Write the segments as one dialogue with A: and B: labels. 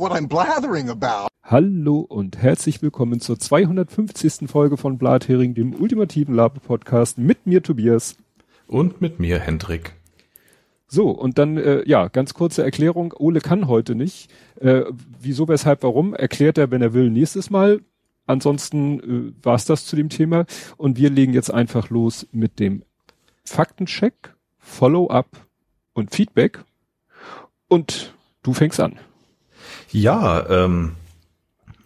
A: what I'm blathering about.
B: Hallo und herzlich willkommen zur 250. Folge von Blathering, dem ultimativen Laber-Podcast mit mir Tobias.
C: Und mit mir Hendrik.
B: So, und dann, äh, ja, ganz kurze Erklärung. Ole kann heute nicht. Äh, wieso, weshalb, warum, erklärt er, wenn er will, nächstes Mal. Ansonsten äh, war es das zu dem Thema. Und wir legen jetzt einfach los mit dem Faktencheck, Follow-up und Feedback. Und du fängst an.
C: Ja, ähm,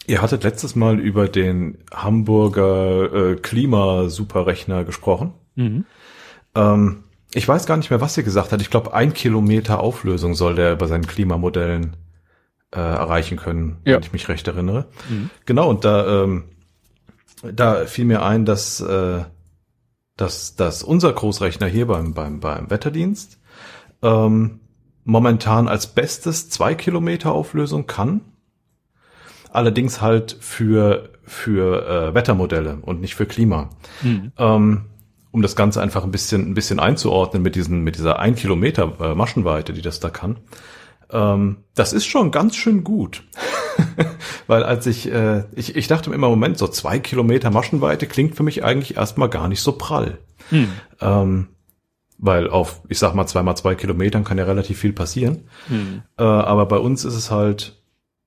C: ihr hattet letztes Mal über den Hamburger äh, Klimasuperrechner gesprochen. Mhm. Ähm, ich weiß gar nicht mehr, was ihr gesagt hat. Ich glaube, ein Kilometer Auflösung soll der bei seinen Klimamodellen äh, erreichen können, ja. wenn ich mich recht erinnere. Mhm. Genau, und da, ähm, da fiel mir ein, dass, äh, dass, dass unser Großrechner hier beim, beim, beim Wetterdienst ähm, momentan als bestes zwei Kilometer Auflösung kann. Allerdings halt für, für äh, Wettermodelle und nicht für Klima. Mhm. Ähm, um das Ganze einfach ein bisschen, ein bisschen einzuordnen mit diesen, mit dieser ein Kilometer äh, Maschenweite, die das da kann. Ähm, das ist schon ganz schön gut. Weil als ich, äh, ich, ich dachte immer, Moment, so zwei Kilometer Maschenweite klingt für mich eigentlich erstmal gar nicht so prall. Hm. Ähm, weil auf, ich sag mal, zweimal zwei Kilometern kann ja relativ viel passieren. Hm. Äh, aber bei uns ist es halt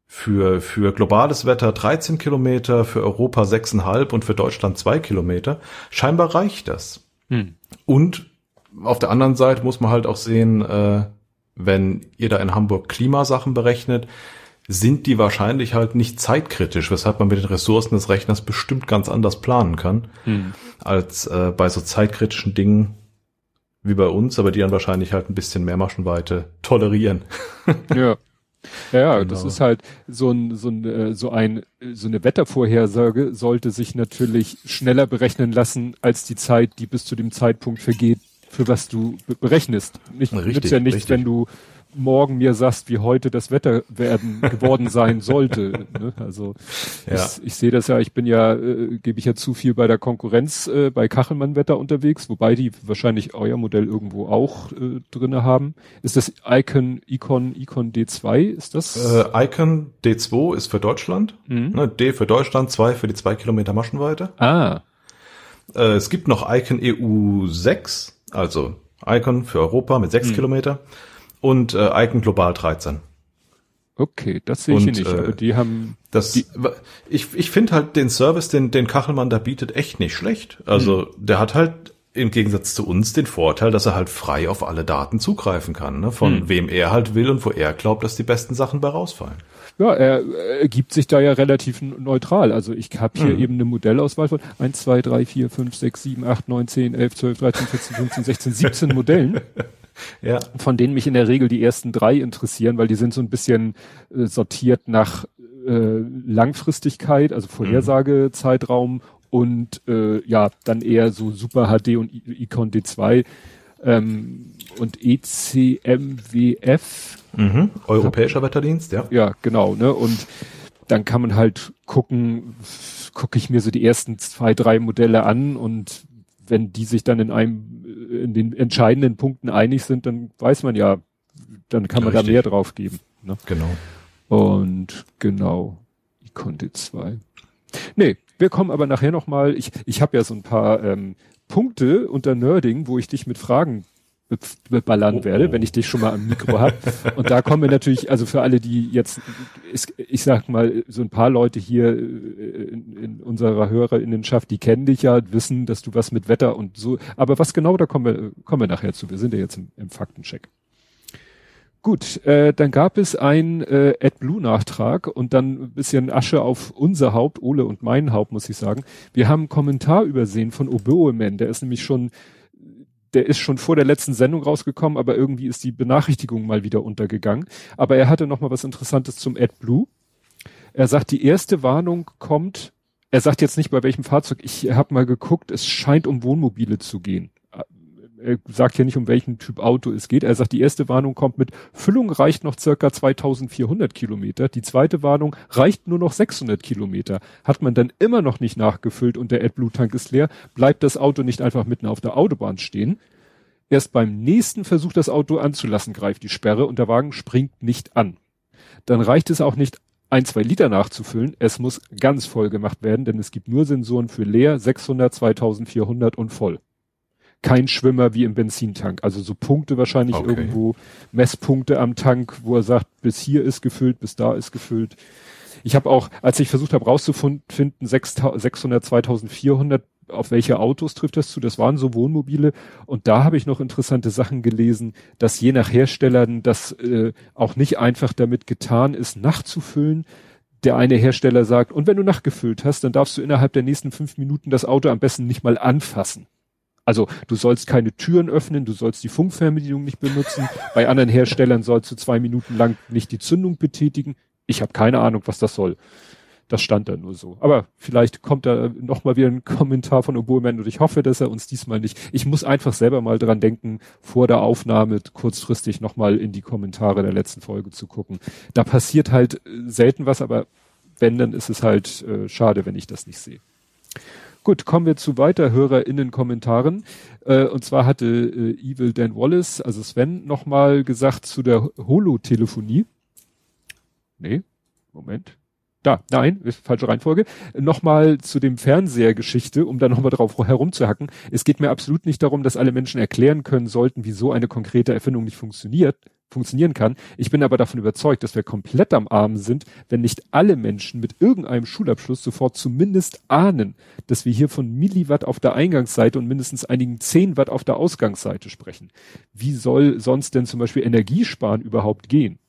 C: für, für globales Wetter 13 Kilometer, für Europa 6,5 und für Deutschland zwei Kilometer. Scheinbar reicht das. Hm. Und auf der anderen Seite muss man halt auch sehen, äh, wenn ihr da in Hamburg Klimasachen berechnet, sind die wahrscheinlich halt nicht zeitkritisch, weshalb man mit den Ressourcen des Rechners bestimmt ganz anders planen kann, hm. als äh, bei so zeitkritischen Dingen wie bei uns, aber die dann wahrscheinlich halt ein bisschen mehr Maschenweite tolerieren.
B: ja. Ja, genau. das ist halt so ein, so ein, äh, so ein, so eine Wettervorhersage sollte sich natürlich schneller berechnen lassen als die Zeit, die bis zu dem Zeitpunkt vergeht, für was du berechnest. Nicht, richtig, ja nicht, richtig. wenn du morgen mir sagst, wie heute das Wetter werden geworden sein sollte. Ne? Also ja. ich, ich sehe das ja, ich bin ja, äh, gebe ich ja zu viel bei der Konkurrenz äh, bei Kachelmann Wetter unterwegs, wobei die wahrscheinlich euer Modell irgendwo auch äh, drinne haben. Ist das Icon, Icon, Icon D2? Ist das?
C: Äh, Icon D2 ist für Deutschland, mhm. ne, D für Deutschland, 2 für die zwei Kilometer Maschenweite.
B: Ah.
C: Äh, es gibt noch Icon EU 6, also Icon für Europa mit 6 mhm. Kilometer und äh, Icon Global 13.
B: Okay, das sehe ich und, nicht, äh, aber die haben
C: das die, ich ich finde halt den Service, den den Kachelmann da bietet echt nicht schlecht. Also, hm. der hat halt im Gegensatz zu uns den Vorteil, dass er halt frei auf alle Daten zugreifen kann, ne? von hm. wem er halt will und wo er glaubt, dass die besten Sachen bei rausfallen.
B: Ja, er, er gibt sich da ja relativ neutral. Also ich habe hier mhm. eben eine Modellauswahl von 1, 2, 3, 4, 5, 6, 7, 8, 9, 10, 11, 12, 13, 14, 15, 16, 17 Modellen. ja. Von denen mich in der Regel die ersten drei interessieren, weil die sind so ein bisschen äh, sortiert nach äh, Langfristigkeit, also Vorhersagezeitraum mhm. und äh, ja, dann eher so Super HD und Icon D2 ähm, und ECMWF.
C: Mhm. Europäischer Wetterdienst, ja.
B: Ja, genau, ne? Und dann kann man halt gucken, gucke ich mir so die ersten zwei, drei Modelle an und wenn die sich dann in einem, in den entscheidenden Punkten einig sind, dann weiß man ja, dann kann man Richtig. da mehr drauf geben. Ne?
C: Genau.
B: Und genau, ich konnte zwei. Nee, wir kommen aber nachher nochmal, ich, ich habe ja so ein paar ähm, Punkte unter Nerding, wo ich dich mit Fragen beballern oh, werde, oh. wenn ich dich schon mal am Mikro habe. Und da kommen wir natürlich, also für alle, die jetzt, ich sag mal, so ein paar Leute hier äh, in, in unserer Hörerinnenschaft, die kennen dich ja, wissen, dass du was mit Wetter und so. Aber was genau, da kommen wir, kommen wir nachher zu. Wir sind ja jetzt im, im Faktencheck. Gut, äh, dann gab es ein äh, AdBlue-Nachtrag und dann ein bisschen Asche auf unser Haupt, Ole und mein Haupt, muss ich sagen. Wir haben einen Kommentar übersehen von Oboeman, der ist nämlich schon der ist schon vor der letzten Sendung rausgekommen, aber irgendwie ist die Benachrichtigung mal wieder untergegangen. Aber er hatte noch mal was Interessantes zum AdBlue. Er sagt, die erste Warnung kommt, er sagt jetzt nicht bei welchem Fahrzeug, ich habe mal geguckt, es scheint um Wohnmobile zu gehen er sagt ja nicht, um welchen Typ Auto es geht. Er sagt, die erste Warnung kommt mit Füllung reicht noch circa 2400 Kilometer. Die zweite Warnung reicht nur noch 600 Kilometer. Hat man dann immer noch nicht nachgefüllt und der AdBlue-Tank ist leer, bleibt das Auto nicht einfach mitten auf der Autobahn stehen. Erst beim nächsten Versuch, das Auto anzulassen, greift die Sperre und der Wagen springt nicht an. dann reicht es auch nicht, ein, zwei Liter nachzufüllen. Es muss ganz voll gemacht werden, denn es gibt nur Sensoren für leer, 600, 2400 und voll. Kein Schwimmer wie im Benzintank. Also so Punkte wahrscheinlich okay. irgendwo, Messpunkte am Tank, wo er sagt, bis hier ist gefüllt, bis da ist gefüllt. Ich habe auch, als ich versucht habe rauszufinden, 600, 2400, auf welche Autos trifft das zu? Das waren so Wohnmobile. Und da habe ich noch interessante Sachen gelesen, dass je nach Herstellern das äh, auch nicht einfach damit getan ist, nachzufüllen. Der eine Hersteller sagt, und wenn du nachgefüllt hast, dann darfst du innerhalb der nächsten fünf Minuten das Auto am besten nicht mal anfassen. Also du sollst keine Türen öffnen, du sollst die Funkfernbedienung nicht benutzen. Bei anderen Herstellern sollst du zwei Minuten lang nicht die Zündung betätigen. Ich habe keine Ahnung, was das soll. Das stand da nur so. Aber vielleicht kommt da noch mal wieder ein Kommentar von Oboeman und ich hoffe, dass er uns diesmal nicht. Ich muss einfach selber mal dran denken, vor der Aufnahme kurzfristig noch mal in die Kommentare der letzten Folge zu gucken. Da passiert halt äh, selten was, aber wenn, dann ist es halt äh, schade, wenn ich das nicht sehe. Gut, kommen wir zu weiter HörerInnen-Kommentaren. Äh, und zwar hatte äh, Evil Dan Wallace, also Sven, nochmal gesagt zu der Holotelefonie. Nee, Moment. Da, nein, falsche Reihenfolge. Nochmal zu dem Fernsehergeschichte, um da nochmal drauf herumzuhacken. Es geht mir absolut nicht darum, dass alle Menschen erklären können sollten, wieso eine konkrete Erfindung nicht funktioniert, funktionieren kann. Ich bin aber davon überzeugt, dass wir komplett am Arm sind, wenn nicht alle Menschen mit irgendeinem Schulabschluss sofort zumindest ahnen, dass wir hier von Milliwatt auf der Eingangsseite und mindestens einigen 10 Watt auf der Ausgangsseite sprechen. Wie soll sonst denn zum Beispiel Energiesparen überhaupt gehen?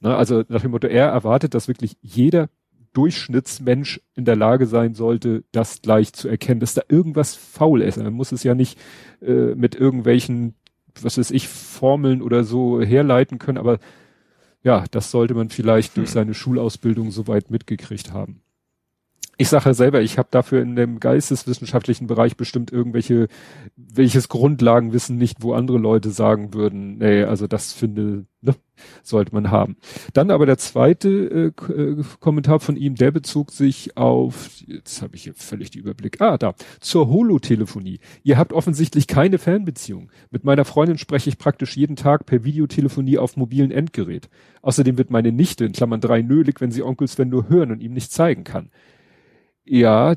B: Na, also nach dem Motto, er erwartet, dass wirklich jeder Durchschnittsmensch in der Lage sein sollte, das gleich zu erkennen, dass da irgendwas faul ist. Man muss es ja nicht äh, mit irgendwelchen, was weiß ich, Formeln oder so herleiten können, aber ja, das sollte man vielleicht durch hm. seine Schulausbildung soweit mitgekriegt haben ich sage ja selber, ich habe dafür in dem geisteswissenschaftlichen Bereich bestimmt irgendwelche, welches Grundlagenwissen nicht, wo andere Leute sagen würden, nee, also das finde, ne, sollte man haben. Dann aber der zweite äh, äh, Kommentar von ihm, der bezog sich auf, jetzt habe ich hier völlig den Überblick, ah, da, zur Holotelefonie. Ihr habt offensichtlich keine Fernbeziehung. Mit meiner Freundin spreche ich praktisch jeden Tag per Videotelefonie auf mobilen Endgerät. Außerdem wird meine Nichte, in Klammern drei, nölig, wenn sie Onkel Sven nur hören und ihm nicht zeigen kann. Ja,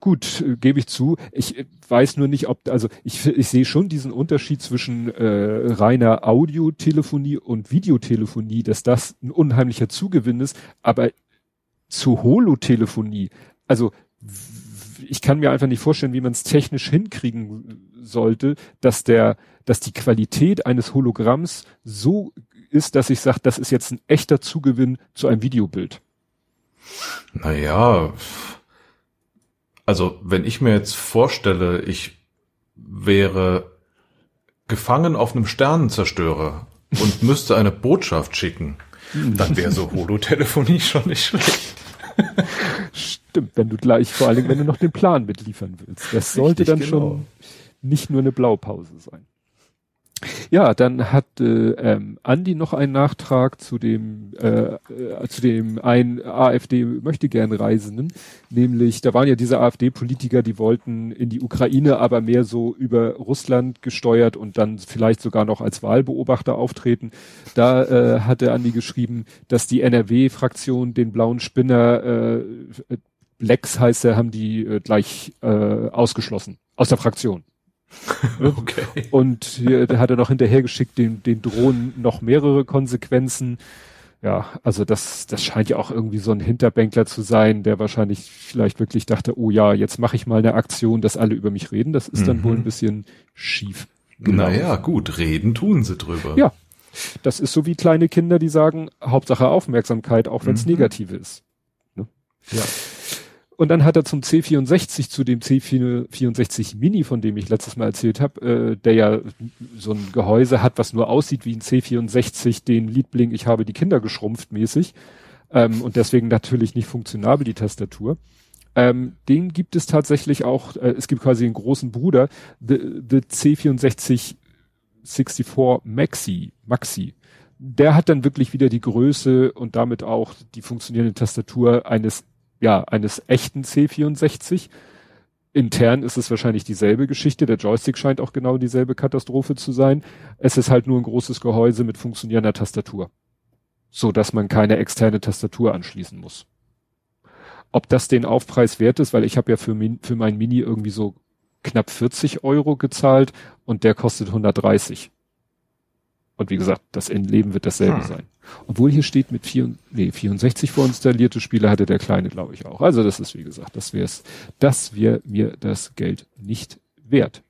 B: gut, äh, gebe ich zu. Ich äh, weiß nur nicht, ob, also ich, ich sehe schon diesen Unterschied zwischen äh, reiner Audiotelefonie und Videotelefonie, dass das ein unheimlicher Zugewinn ist, aber zu Holotelefonie, also ich kann mir einfach nicht vorstellen, wie man es technisch hinkriegen sollte, dass der, dass die Qualität eines Hologramms so ist, dass ich sage, das ist jetzt ein echter Zugewinn zu einem Videobild.
C: Naja, also wenn ich mir jetzt vorstelle, ich wäre gefangen auf einem Sternenzerstörer und müsste eine Botschaft schicken, dann wäre so Holotelefonie schon nicht schlecht.
B: Stimmt, wenn du gleich, vor allem wenn du noch den Plan mitliefern willst. Das sollte Richtig, dann genau. schon nicht nur eine Blaupause sein. Ja, dann hat äh, ähm, Andi noch einen Nachtrag zu dem äh, äh, zu dem ein AfD möchte gern Reisenden, nämlich da waren ja diese AfD-Politiker, die wollten in die Ukraine, aber mehr so über Russland gesteuert und dann vielleicht sogar noch als Wahlbeobachter auftreten. Da äh, hatte Andi geschrieben, dass die NRW-Fraktion den blauen Spinner äh, Blacks heißt er, haben die äh, gleich äh, ausgeschlossen aus der Fraktion. okay. Und hier, der hat er noch hinterhergeschickt, den, den Drohnen noch mehrere Konsequenzen. Ja, also das, das scheint ja auch irgendwie so ein Hinterbänkler zu sein, der wahrscheinlich vielleicht wirklich dachte, oh ja, jetzt mache ich mal eine Aktion, dass alle über mich reden. Das ist mhm. dann wohl ein bisschen schief.
C: Genau. Naja, gut, reden tun sie drüber.
B: Ja, das ist so wie kleine Kinder, die sagen, Hauptsache Aufmerksamkeit, auch wenn es mhm. negativ ist. Ne? Ja. Und dann hat er zum C64, zu dem C64 Mini, von dem ich letztes Mal erzählt habe, äh, der ja so ein Gehäuse hat, was nur aussieht wie ein C64, den Liebling, ich habe die Kinder geschrumpft mäßig. Ähm, und deswegen natürlich nicht funktionabel, die Tastatur. Ähm, den gibt es tatsächlich auch, äh, es gibt quasi einen großen Bruder, the, the C64 64 Maxi, Maxi. Der hat dann wirklich wieder die Größe und damit auch die funktionierende Tastatur eines ja, eines echten C64. Intern ist es wahrscheinlich dieselbe Geschichte. Der Joystick scheint auch genau dieselbe Katastrophe zu sein. Es ist halt nur ein großes Gehäuse mit funktionierender Tastatur. so dass man keine externe Tastatur anschließen muss. Ob das den Aufpreis wert ist, weil ich habe ja für, für mein Mini irgendwie so knapp 40 Euro gezahlt und der kostet 130. Und wie gesagt, das Endleben wird dasselbe hm. sein. Obwohl hier steht mit vier, nee, 64 vorinstallierte Spiele hatte der Kleine, glaube ich, auch. Also das ist, wie gesagt, das wär's, das wäre mir das Geld nicht wert.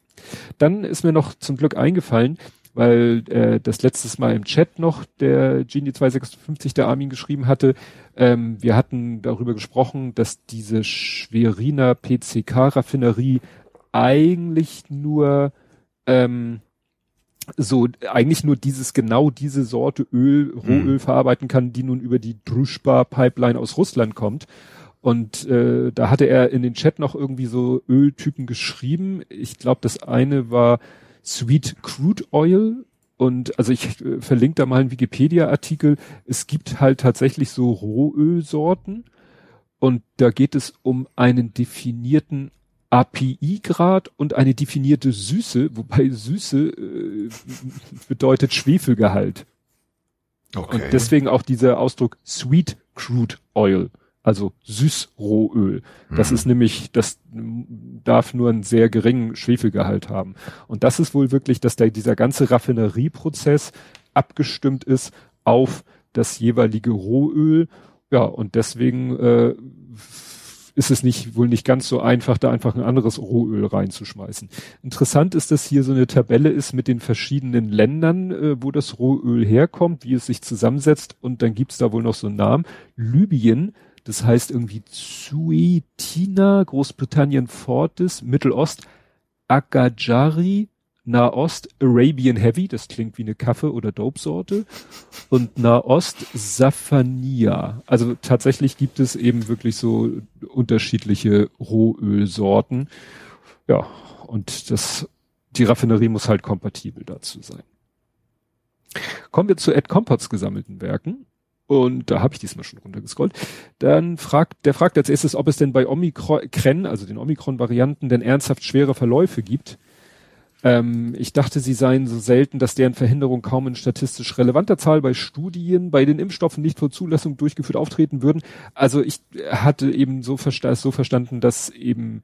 B: Dann ist mir noch zum Glück eingefallen, weil äh, das letztes Mal im Chat noch der Genie 256 der Armin geschrieben hatte. Ähm, wir hatten darüber gesprochen, dass diese Schweriner PCK-Raffinerie eigentlich nur ähm, so eigentlich nur dieses genau diese Sorte Öl, Rohöl mhm. verarbeiten kann, die nun über die Druschba-Pipeline aus Russland kommt. Und äh, da hatte er in den Chat noch irgendwie so Öltypen geschrieben. Ich glaube, das eine war Sweet Crude Oil. Und also ich äh, verlinke da mal einen Wikipedia-Artikel. Es gibt halt tatsächlich so Rohölsorten. Und da geht es um einen definierten API-Grad und eine definierte Süße, wobei Süße äh, bedeutet Schwefelgehalt. Okay. Und deswegen auch dieser Ausdruck Sweet Crude Oil, also Süßrohöl. Das mhm. ist nämlich, das darf nur einen sehr geringen Schwefelgehalt haben. Und das ist wohl wirklich, dass da dieser ganze Raffinerieprozess abgestimmt ist auf das jeweilige Rohöl. Ja, und deswegen äh, ist es nicht, wohl nicht ganz so einfach, da einfach ein anderes Rohöl reinzuschmeißen. Interessant ist, dass hier so eine Tabelle ist mit den verschiedenen Ländern, äh, wo das Rohöl herkommt, wie es sich zusammensetzt und dann gibt's da wohl noch so einen Namen. Libyen, das heißt irgendwie Zuetina, Großbritannien Fortis, Mittelost, Agajari, Nahost Arabian Heavy, das klingt wie eine Kaffee- oder Dope-Sorte. Und Nahost Safania. Also tatsächlich gibt es eben wirklich so unterschiedliche Rohölsorten. Ja, und das, die Raffinerie muss halt kompatibel dazu sein. Kommen wir zu Ed Compots gesammelten Werken. Und da habe ich diesmal schon runtergescrollt. Dann fragt, der fragt als erstes, ob es denn bei Omikron, also den Omikron-Varianten, denn ernsthaft schwere Verläufe gibt. Ähm, ich dachte, sie seien so selten, dass deren Verhinderung kaum in statistisch relevanter Zahl bei Studien bei den Impfstoffen nicht vor Zulassung durchgeführt auftreten würden. Also ich hatte eben so, versta so verstanden, dass eben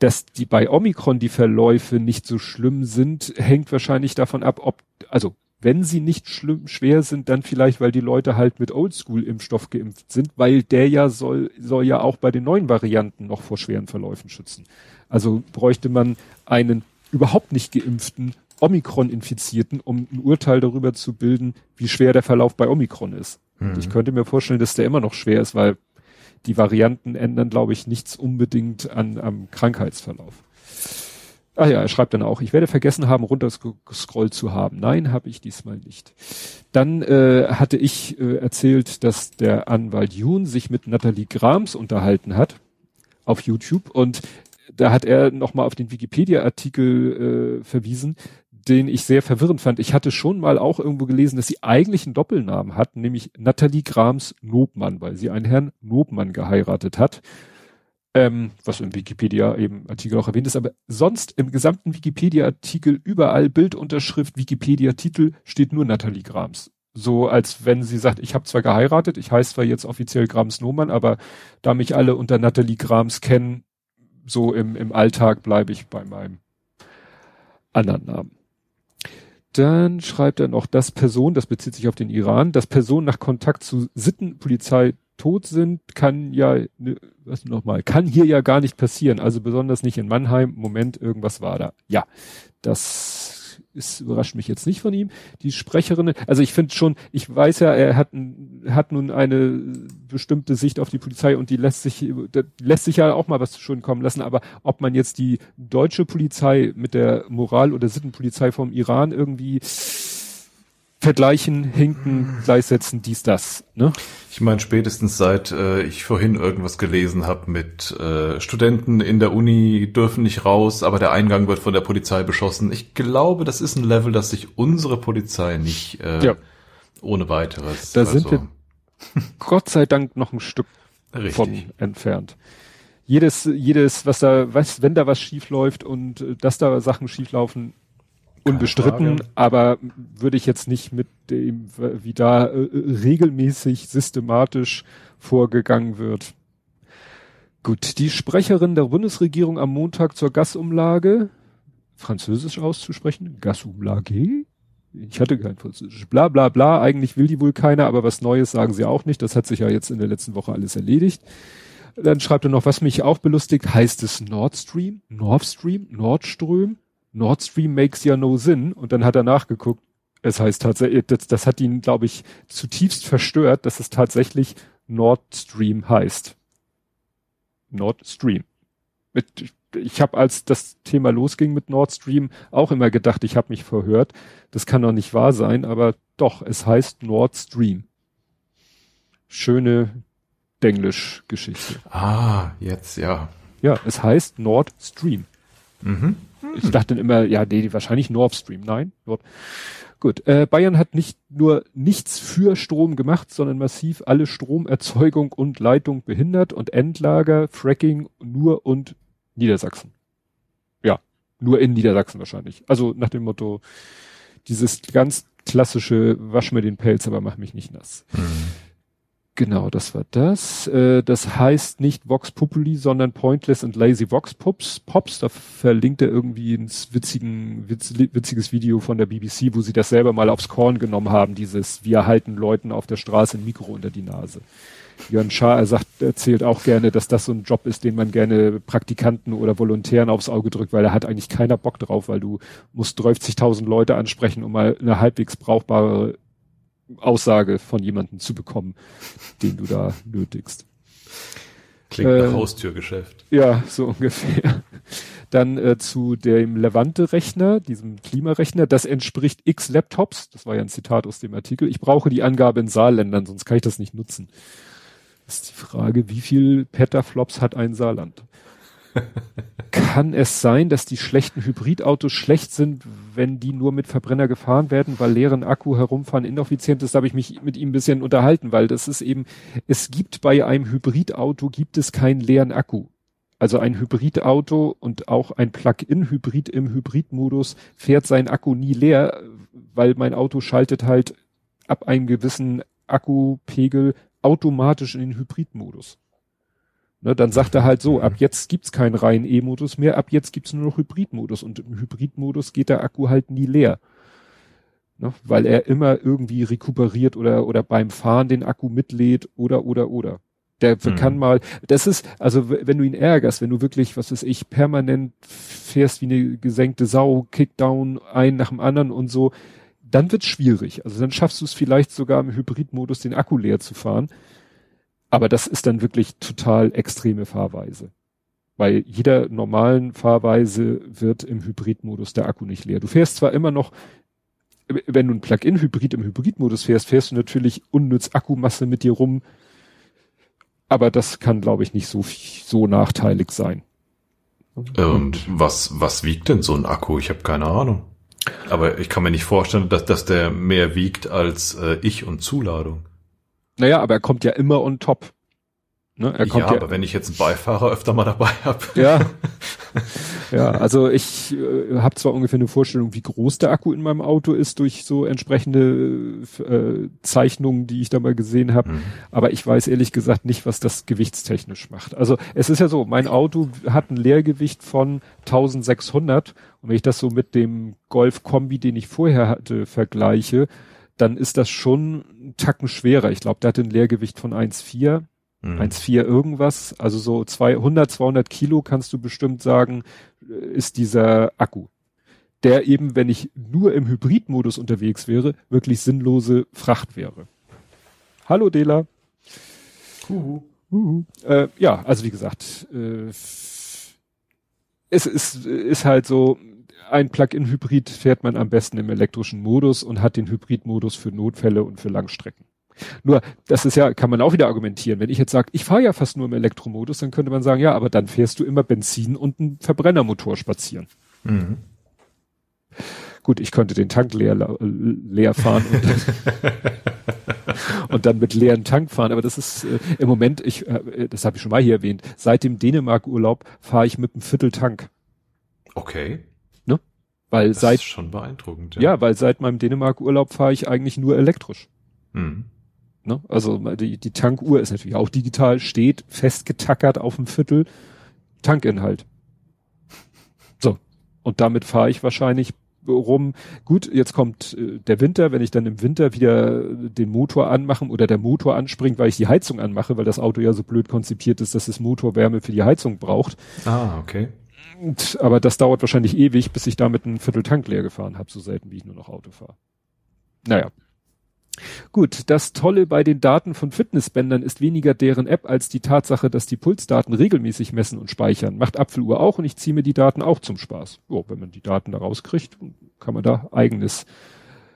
B: dass die bei Omikron die Verläufe nicht so schlimm sind, hängt wahrscheinlich davon ab, ob, also wenn sie nicht schlimm, schwer sind, dann vielleicht, weil die Leute halt mit Oldschool-Impfstoff geimpft sind, weil der ja soll, soll ja auch bei den neuen Varianten noch vor schweren Verläufen schützen. Also bräuchte man einen überhaupt nicht geimpften Omikron-Infizierten, um ein Urteil darüber zu bilden, wie schwer der Verlauf bei Omikron ist. Mhm. Ich könnte mir vorstellen, dass der immer noch schwer ist, weil die Varianten ändern, glaube ich, nichts unbedingt an, am Krankheitsverlauf. Ah ja, er schreibt dann auch, ich werde vergessen haben, runtergescrollt zu haben. Nein, habe ich diesmal nicht. Dann äh, hatte ich äh, erzählt, dass der Anwalt Jun sich mit Nathalie Grams unterhalten hat auf YouTube und da hat er nochmal auf den Wikipedia-Artikel äh, verwiesen, den ich sehr verwirrend fand. Ich hatte schon mal auch irgendwo gelesen, dass sie eigentlich einen Doppelnamen hat, nämlich Nathalie Grams Nobmann, weil sie einen Herrn Nobmann geheiratet hat. Ähm, was im Wikipedia eben Artikel auch erwähnt ist, aber sonst im gesamten Wikipedia-Artikel überall Bildunterschrift, Wikipedia-Titel steht nur Nathalie Grams. So als wenn sie sagt, ich habe zwar geheiratet, ich heiße zwar jetzt offiziell Grams Nohmann, aber da mich alle unter Nathalie Grams kennen, so im, im Alltag bleibe ich bei meinem anderen Namen. Dann schreibt er noch, dass Personen, das bezieht sich auf den Iran, dass Personen nach Kontakt zu Sittenpolizei tot sind, kann ja, ne, was nochmal, kann hier ja gar nicht passieren. Also besonders nicht in Mannheim. Moment, irgendwas war da. Ja, das es überrascht mich jetzt nicht von ihm. Die Sprecherin, also ich finde schon, ich weiß ja, er hat, hat nun eine bestimmte Sicht auf die Polizei und die lässt sich, lässt sich ja auch mal was schon kommen lassen, aber ob man jetzt die deutsche Polizei mit der Moral- oder Sittenpolizei vom Iran irgendwie vergleichen, hinken, gleichsetzen, dies, das. Ne?
C: Ich meine, spätestens seit äh, ich vorhin irgendwas gelesen habe mit äh, Studenten in der Uni dürfen nicht raus, aber der Eingang wird von der Polizei beschossen. Ich glaube, das ist ein Level, das sich unsere Polizei nicht äh, ja. ohne weiteres.
B: Da also. sind wir Gott sei Dank noch ein Stück Richtig. von entfernt. Jedes, jedes, was da, was, wenn da was schief läuft und äh, dass da Sachen schief laufen, unbestritten, aber würde ich jetzt nicht mit dem, wie da äh, regelmäßig systematisch vorgegangen wird. Gut, die Sprecherin der Bundesregierung am Montag zur Gasumlage, französisch auszusprechen, Gasumlage? Ich hatte kein Französisch. Bla bla bla, eigentlich will die wohl keiner, aber was Neues sagen sie auch nicht. Das hat sich ja jetzt in der letzten Woche alles erledigt. Dann schreibt er noch, was mich auch belustigt, heißt es Nord Stream, Nord Stream, Nordström? Nord Stream makes ja no Sinn. Und dann hat er nachgeguckt. Es heißt tatsächlich, das, das hat ihn, glaube ich, zutiefst verstört, dass es tatsächlich Nord Stream heißt. Nord Stream. Mit, ich habe, als das Thema losging mit Nord Stream, auch immer gedacht, ich habe mich verhört. Das kann doch nicht wahr sein, aber doch, es heißt Nord Stream. Schöne Denglisch-Geschichte.
C: Ah, jetzt, ja.
B: Ja, es heißt Nord Stream. Mhm. Ich dachte immer, ja, nee, wahrscheinlich Nord Stream. Nein, Nord. Gut, äh, Bayern hat nicht nur nichts für Strom gemacht, sondern massiv alle Stromerzeugung und Leitung behindert und Endlager, Fracking nur und Niedersachsen. Ja, nur in Niedersachsen wahrscheinlich. Also nach dem Motto, dieses ganz klassische, wasch mir den Pelz, aber mach mich nicht nass. Mhm. Genau, das war das. Äh, das heißt nicht Vox Populi, sondern Pointless and Lazy Vox Pops. Pops, da verlinkt er irgendwie ein witzigen, witz, witziges Video von der BBC, wo sie das selber mal aufs Korn genommen haben, dieses Wir halten Leuten auf der Straße ein Mikro unter die Nase. Jörn Schaar er sagt, erzählt auch gerne, dass das so ein Job ist, den man gerne Praktikanten oder Volontären aufs Auge drückt, weil da hat eigentlich keiner Bock drauf, weil du musst 30.000 Leute ansprechen, um mal eine halbwegs brauchbare Aussage von jemandem zu bekommen, den du da nötigst.
C: Klingt äh, nach Haustürgeschäft.
B: Ja, so ungefähr. Dann äh, zu dem Levante-Rechner, diesem Klimarechner, das entspricht X Laptops. Das war ja ein Zitat aus dem Artikel. Ich brauche die Angabe in Saarländern, sonst kann ich das nicht nutzen. Das ist die Frage, wie viel Petaflops hat ein Saarland? Kann es sein, dass die schlechten Hybridautos schlecht sind, wenn die nur mit Verbrenner gefahren werden, weil leeren Akku herumfahren ineffizient ist? Da habe ich mich mit ihm ein bisschen unterhalten, weil das ist eben, es gibt bei einem Hybridauto gibt es keinen leeren Akku. Also ein Hybridauto und auch ein Plug-in-Hybrid im Hybridmodus fährt sein Akku nie leer, weil mein Auto schaltet halt ab einem gewissen Akkupegel automatisch in den Hybridmodus. Ne, dann sagt er halt so, ab jetzt gibt's keinen reinen E-Modus mehr, ab jetzt gibt's nur noch Hybridmodus und im Hybridmodus geht der Akku halt nie leer. Ne, weil er immer irgendwie rekuperiert oder, oder beim Fahren den Akku mitlädt oder, oder, oder. Der mhm. kann mal, das ist, also wenn du ihn ärgerst, wenn du wirklich, was weiß ich, permanent fährst wie eine gesenkte Sau, Kickdown, ein nach dem anderen und so, dann wird's schwierig. Also dann schaffst du es vielleicht sogar im Hybridmodus den Akku leer zu fahren. Aber das ist dann wirklich total extreme Fahrweise. Weil jeder normalen Fahrweise wird im Hybridmodus der Akku nicht leer. Du fährst zwar immer noch, wenn du ein Plug-in-Hybrid im Hybridmodus fährst, fährst du natürlich unnütz Akkumasse mit dir rum. Aber das kann, glaube ich, nicht so, so nachteilig sein.
C: Und was, was wiegt denn so ein Akku? Ich habe keine Ahnung. Aber ich kann mir nicht vorstellen, dass, dass der mehr wiegt als äh, ich und Zuladung.
B: Naja, aber er kommt ja immer on top.
C: Ne? Er kommt ja, ja, aber wenn ich jetzt einen Beifahrer öfter mal dabei habe.
B: Ja. ja, also ich äh, habe zwar ungefähr eine Vorstellung, wie groß der Akku in meinem Auto ist durch so entsprechende äh, Zeichnungen, die ich da mal gesehen habe, mhm. aber ich weiß ehrlich gesagt nicht, was das gewichtstechnisch macht. Also es ist ja so, mein Auto hat ein Leergewicht von 1600 und wenn ich das so mit dem Golf Kombi, den ich vorher hatte, vergleiche, dann ist das schon ein Tacken schwerer. Ich glaube, der hat ein Leergewicht von 1,4, mhm. 1,4 irgendwas. Also so 200, 200 Kilo kannst du bestimmt sagen, äh, ist dieser Akku. Der eben, wenn ich nur im Hybridmodus unterwegs wäre, wirklich sinnlose Fracht wäre. Hallo Dela. Uhu. Uhu. Äh, ja, also wie gesagt, äh, es ist, ist halt so, ein Plug-in-Hybrid fährt man am besten im elektrischen Modus und hat den Hybrid-Modus für Notfälle und für Langstrecken. Nur, das ist ja, kann man auch wieder argumentieren. Wenn ich jetzt sage, ich fahre ja fast nur im Elektromodus, dann könnte man sagen, ja, aber dann fährst du immer Benzin und einen Verbrennermotor spazieren. Mhm. Gut, ich könnte den Tank leer, leer fahren und dann, und dann mit leeren Tank fahren, aber das ist äh, im Moment, ich, äh, das habe ich schon mal hier erwähnt, seit dem Dänemark-Urlaub fahre ich mit einem Vierteltank.
C: Okay
B: Weil das seit, ist
C: schon beeindruckend.
B: Ja, ja weil seit meinem Dänemark-Urlaub fahre ich eigentlich nur elektrisch. Mhm. Ne? Also die, die Tankuhr ist natürlich auch digital, steht festgetackert auf dem Viertel, Tankinhalt. So. Und damit fahre ich wahrscheinlich rum. Gut, jetzt kommt äh, der Winter, wenn ich dann im Winter wieder den Motor anmachen oder der Motor anspringt, weil ich die Heizung anmache, weil das Auto ja so blöd konzipiert ist, dass es Motorwärme für die Heizung braucht.
C: Ah, okay.
B: Und, aber das dauert wahrscheinlich ewig, bis ich damit einen Viertel Tank leer gefahren habe, so selten wie ich nur noch Auto fahre. Naja. Gut, das Tolle bei den Daten von Fitnessbändern ist weniger deren App als die Tatsache, dass die Pulsdaten regelmäßig messen und speichern. Macht Apfeluhr auch und ich ziehe mir die Daten auch zum Spaß. Oh, wenn man die Daten da rauskriegt, kann man da eigenes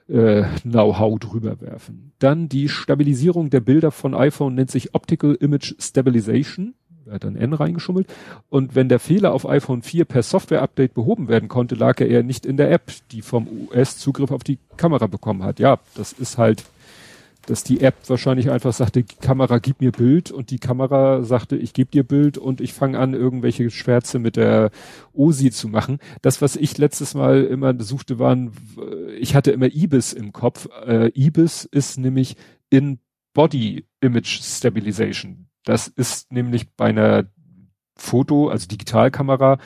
B: äh, Know-how drüber werfen. Dann die Stabilisierung der Bilder von iPhone nennt sich Optical Image Stabilization er hat ein N reingeschummelt. Und wenn der Fehler auf iPhone 4 per Software-Update behoben werden konnte, lag er eher nicht in der App, die vom US Zugriff auf die Kamera bekommen hat. Ja, das ist halt, dass die App wahrscheinlich einfach sagte, Kamera gib mir Bild und die Kamera sagte, ich gebe dir Bild und ich fange an, irgendwelche Schwärze mit der OSI zu machen. Das, was ich letztes Mal immer suchte, waren, ich hatte immer IBIS im Kopf. Äh, IBIS ist nämlich in Body Image Stabilization. Das ist nämlich bei einer Foto, also Digitalkamera,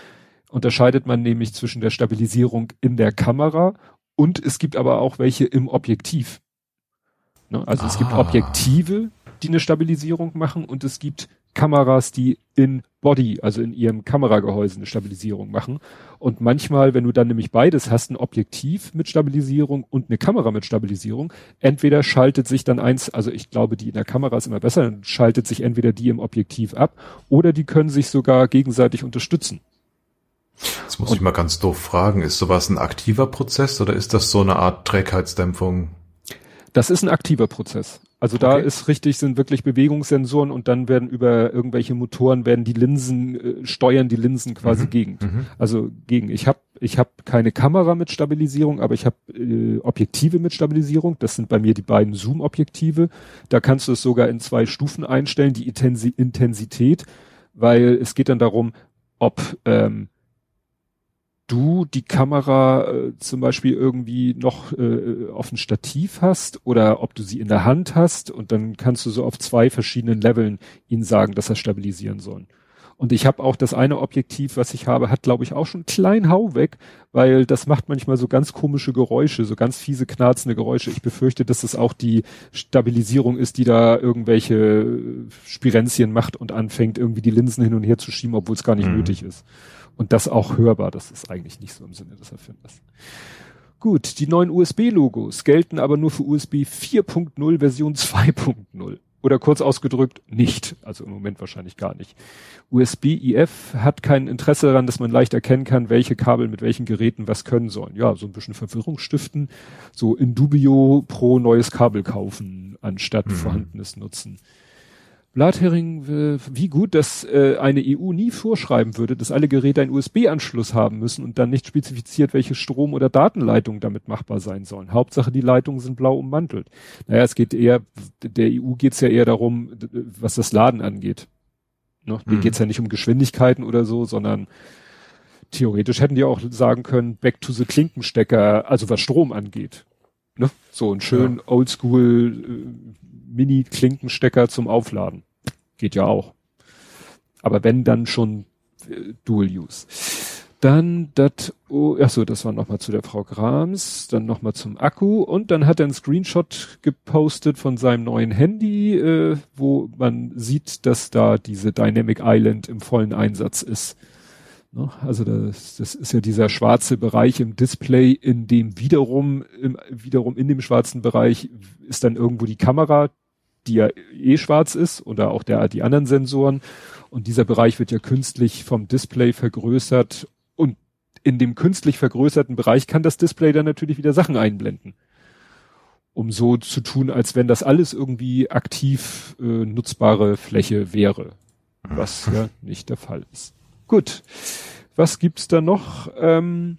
B: unterscheidet man nämlich zwischen der Stabilisierung in der Kamera und es gibt aber auch welche im Objektiv. Ne? Also ah. es gibt ah. Objektive, die eine Stabilisierung machen und es gibt Kameras, die in Body, also in ihrem Kameragehäuse eine Stabilisierung machen. Und manchmal, wenn du dann nämlich beides hast, ein Objektiv mit Stabilisierung und eine Kamera mit Stabilisierung, entweder schaltet sich dann eins, also ich glaube, die in der Kamera ist immer besser, dann schaltet sich entweder die im Objektiv ab oder die können sich sogar gegenseitig unterstützen.
C: Das muss und, ich mal ganz doof fragen. Ist sowas ein aktiver Prozess oder ist das so eine Art Trägheitsdämpfung?
B: Das ist ein aktiver Prozess. Also da okay. ist richtig, sind wirklich Bewegungssensoren und dann werden über irgendwelche Motoren werden die Linsen, äh, steuern die Linsen quasi mhm. gegen. Mhm. Also gegen. Ich habe ich hab keine Kamera mit Stabilisierung, aber ich habe äh, Objektive mit Stabilisierung. Das sind bei mir die beiden Zoom-Objektive. Da kannst du es sogar in zwei Stufen einstellen, die Intensi Intensität, weil es geht dann darum, ob ähm, du die Kamera äh, zum Beispiel irgendwie noch äh, auf ein Stativ hast oder ob du sie in der Hand hast und dann kannst du so auf zwei verschiedenen Leveln ihnen sagen, dass er stabilisieren soll. Und ich habe auch das eine Objektiv, was ich habe, hat glaube ich auch schon einen kleinen Hau weg, weil das macht manchmal so ganz komische Geräusche, so ganz fiese knarzende Geräusche. Ich befürchte, dass es auch die Stabilisierung ist, die da irgendwelche Spirenzien macht und anfängt irgendwie die Linsen hin und her zu schieben, obwohl es gar nicht mhm. nötig ist. Und das auch hörbar. Das ist eigentlich nicht so im Sinne des Erfinders. Gut, die neuen USB-Logos gelten aber nur für USB 4.0 Version 2.0. Oder kurz ausgedrückt, nicht. Also im Moment wahrscheinlich gar nicht. USB-IF hat kein Interesse daran, dass man leicht erkennen kann, welche Kabel mit welchen Geräten was können sollen. Ja, so ein bisschen Verwirrung stiften. So in dubio pro neues Kabel kaufen, anstatt mhm. vorhandenes nutzen. Blathering, äh, wie gut, dass äh, eine EU nie vorschreiben würde, dass alle Geräte einen USB-Anschluss haben müssen und dann nicht spezifiziert, welche Strom- oder Datenleitungen damit machbar sein sollen. Hauptsache, die Leitungen sind blau ummantelt. Naja, es geht eher, der EU geht es ja eher darum, was das Laden angeht. Ne? Mhm. geht es ja nicht um Geschwindigkeiten oder so, sondern theoretisch hätten die auch sagen können, back to the Klinkenstecker, also was Strom angeht. Ne? So ein schön ja. oldschool äh, Mini-Klinkenstecker zum Aufladen. Geht ja auch. Aber wenn, dann schon äh, Dual Use. Dann das, oh, ach so, das war nochmal zu der Frau Grams, dann nochmal zum Akku und dann hat er einen Screenshot gepostet von seinem neuen Handy, äh, wo man sieht, dass da diese Dynamic Island im vollen Einsatz ist. Ne? Also das, das ist ja dieser schwarze Bereich im Display, in dem wiederum, im, wiederum in dem schwarzen Bereich ist dann irgendwo die Kamera, die ja eh schwarz ist oder auch der, die anderen Sensoren. Und dieser Bereich wird ja künstlich vom Display vergrößert und in dem künstlich vergrößerten Bereich kann das Display dann natürlich wieder Sachen einblenden. Um so zu tun, als wenn das alles irgendwie aktiv äh, nutzbare Fläche wäre. Was ja nicht der Fall ist. Gut. Was gibt's da noch? Ähm,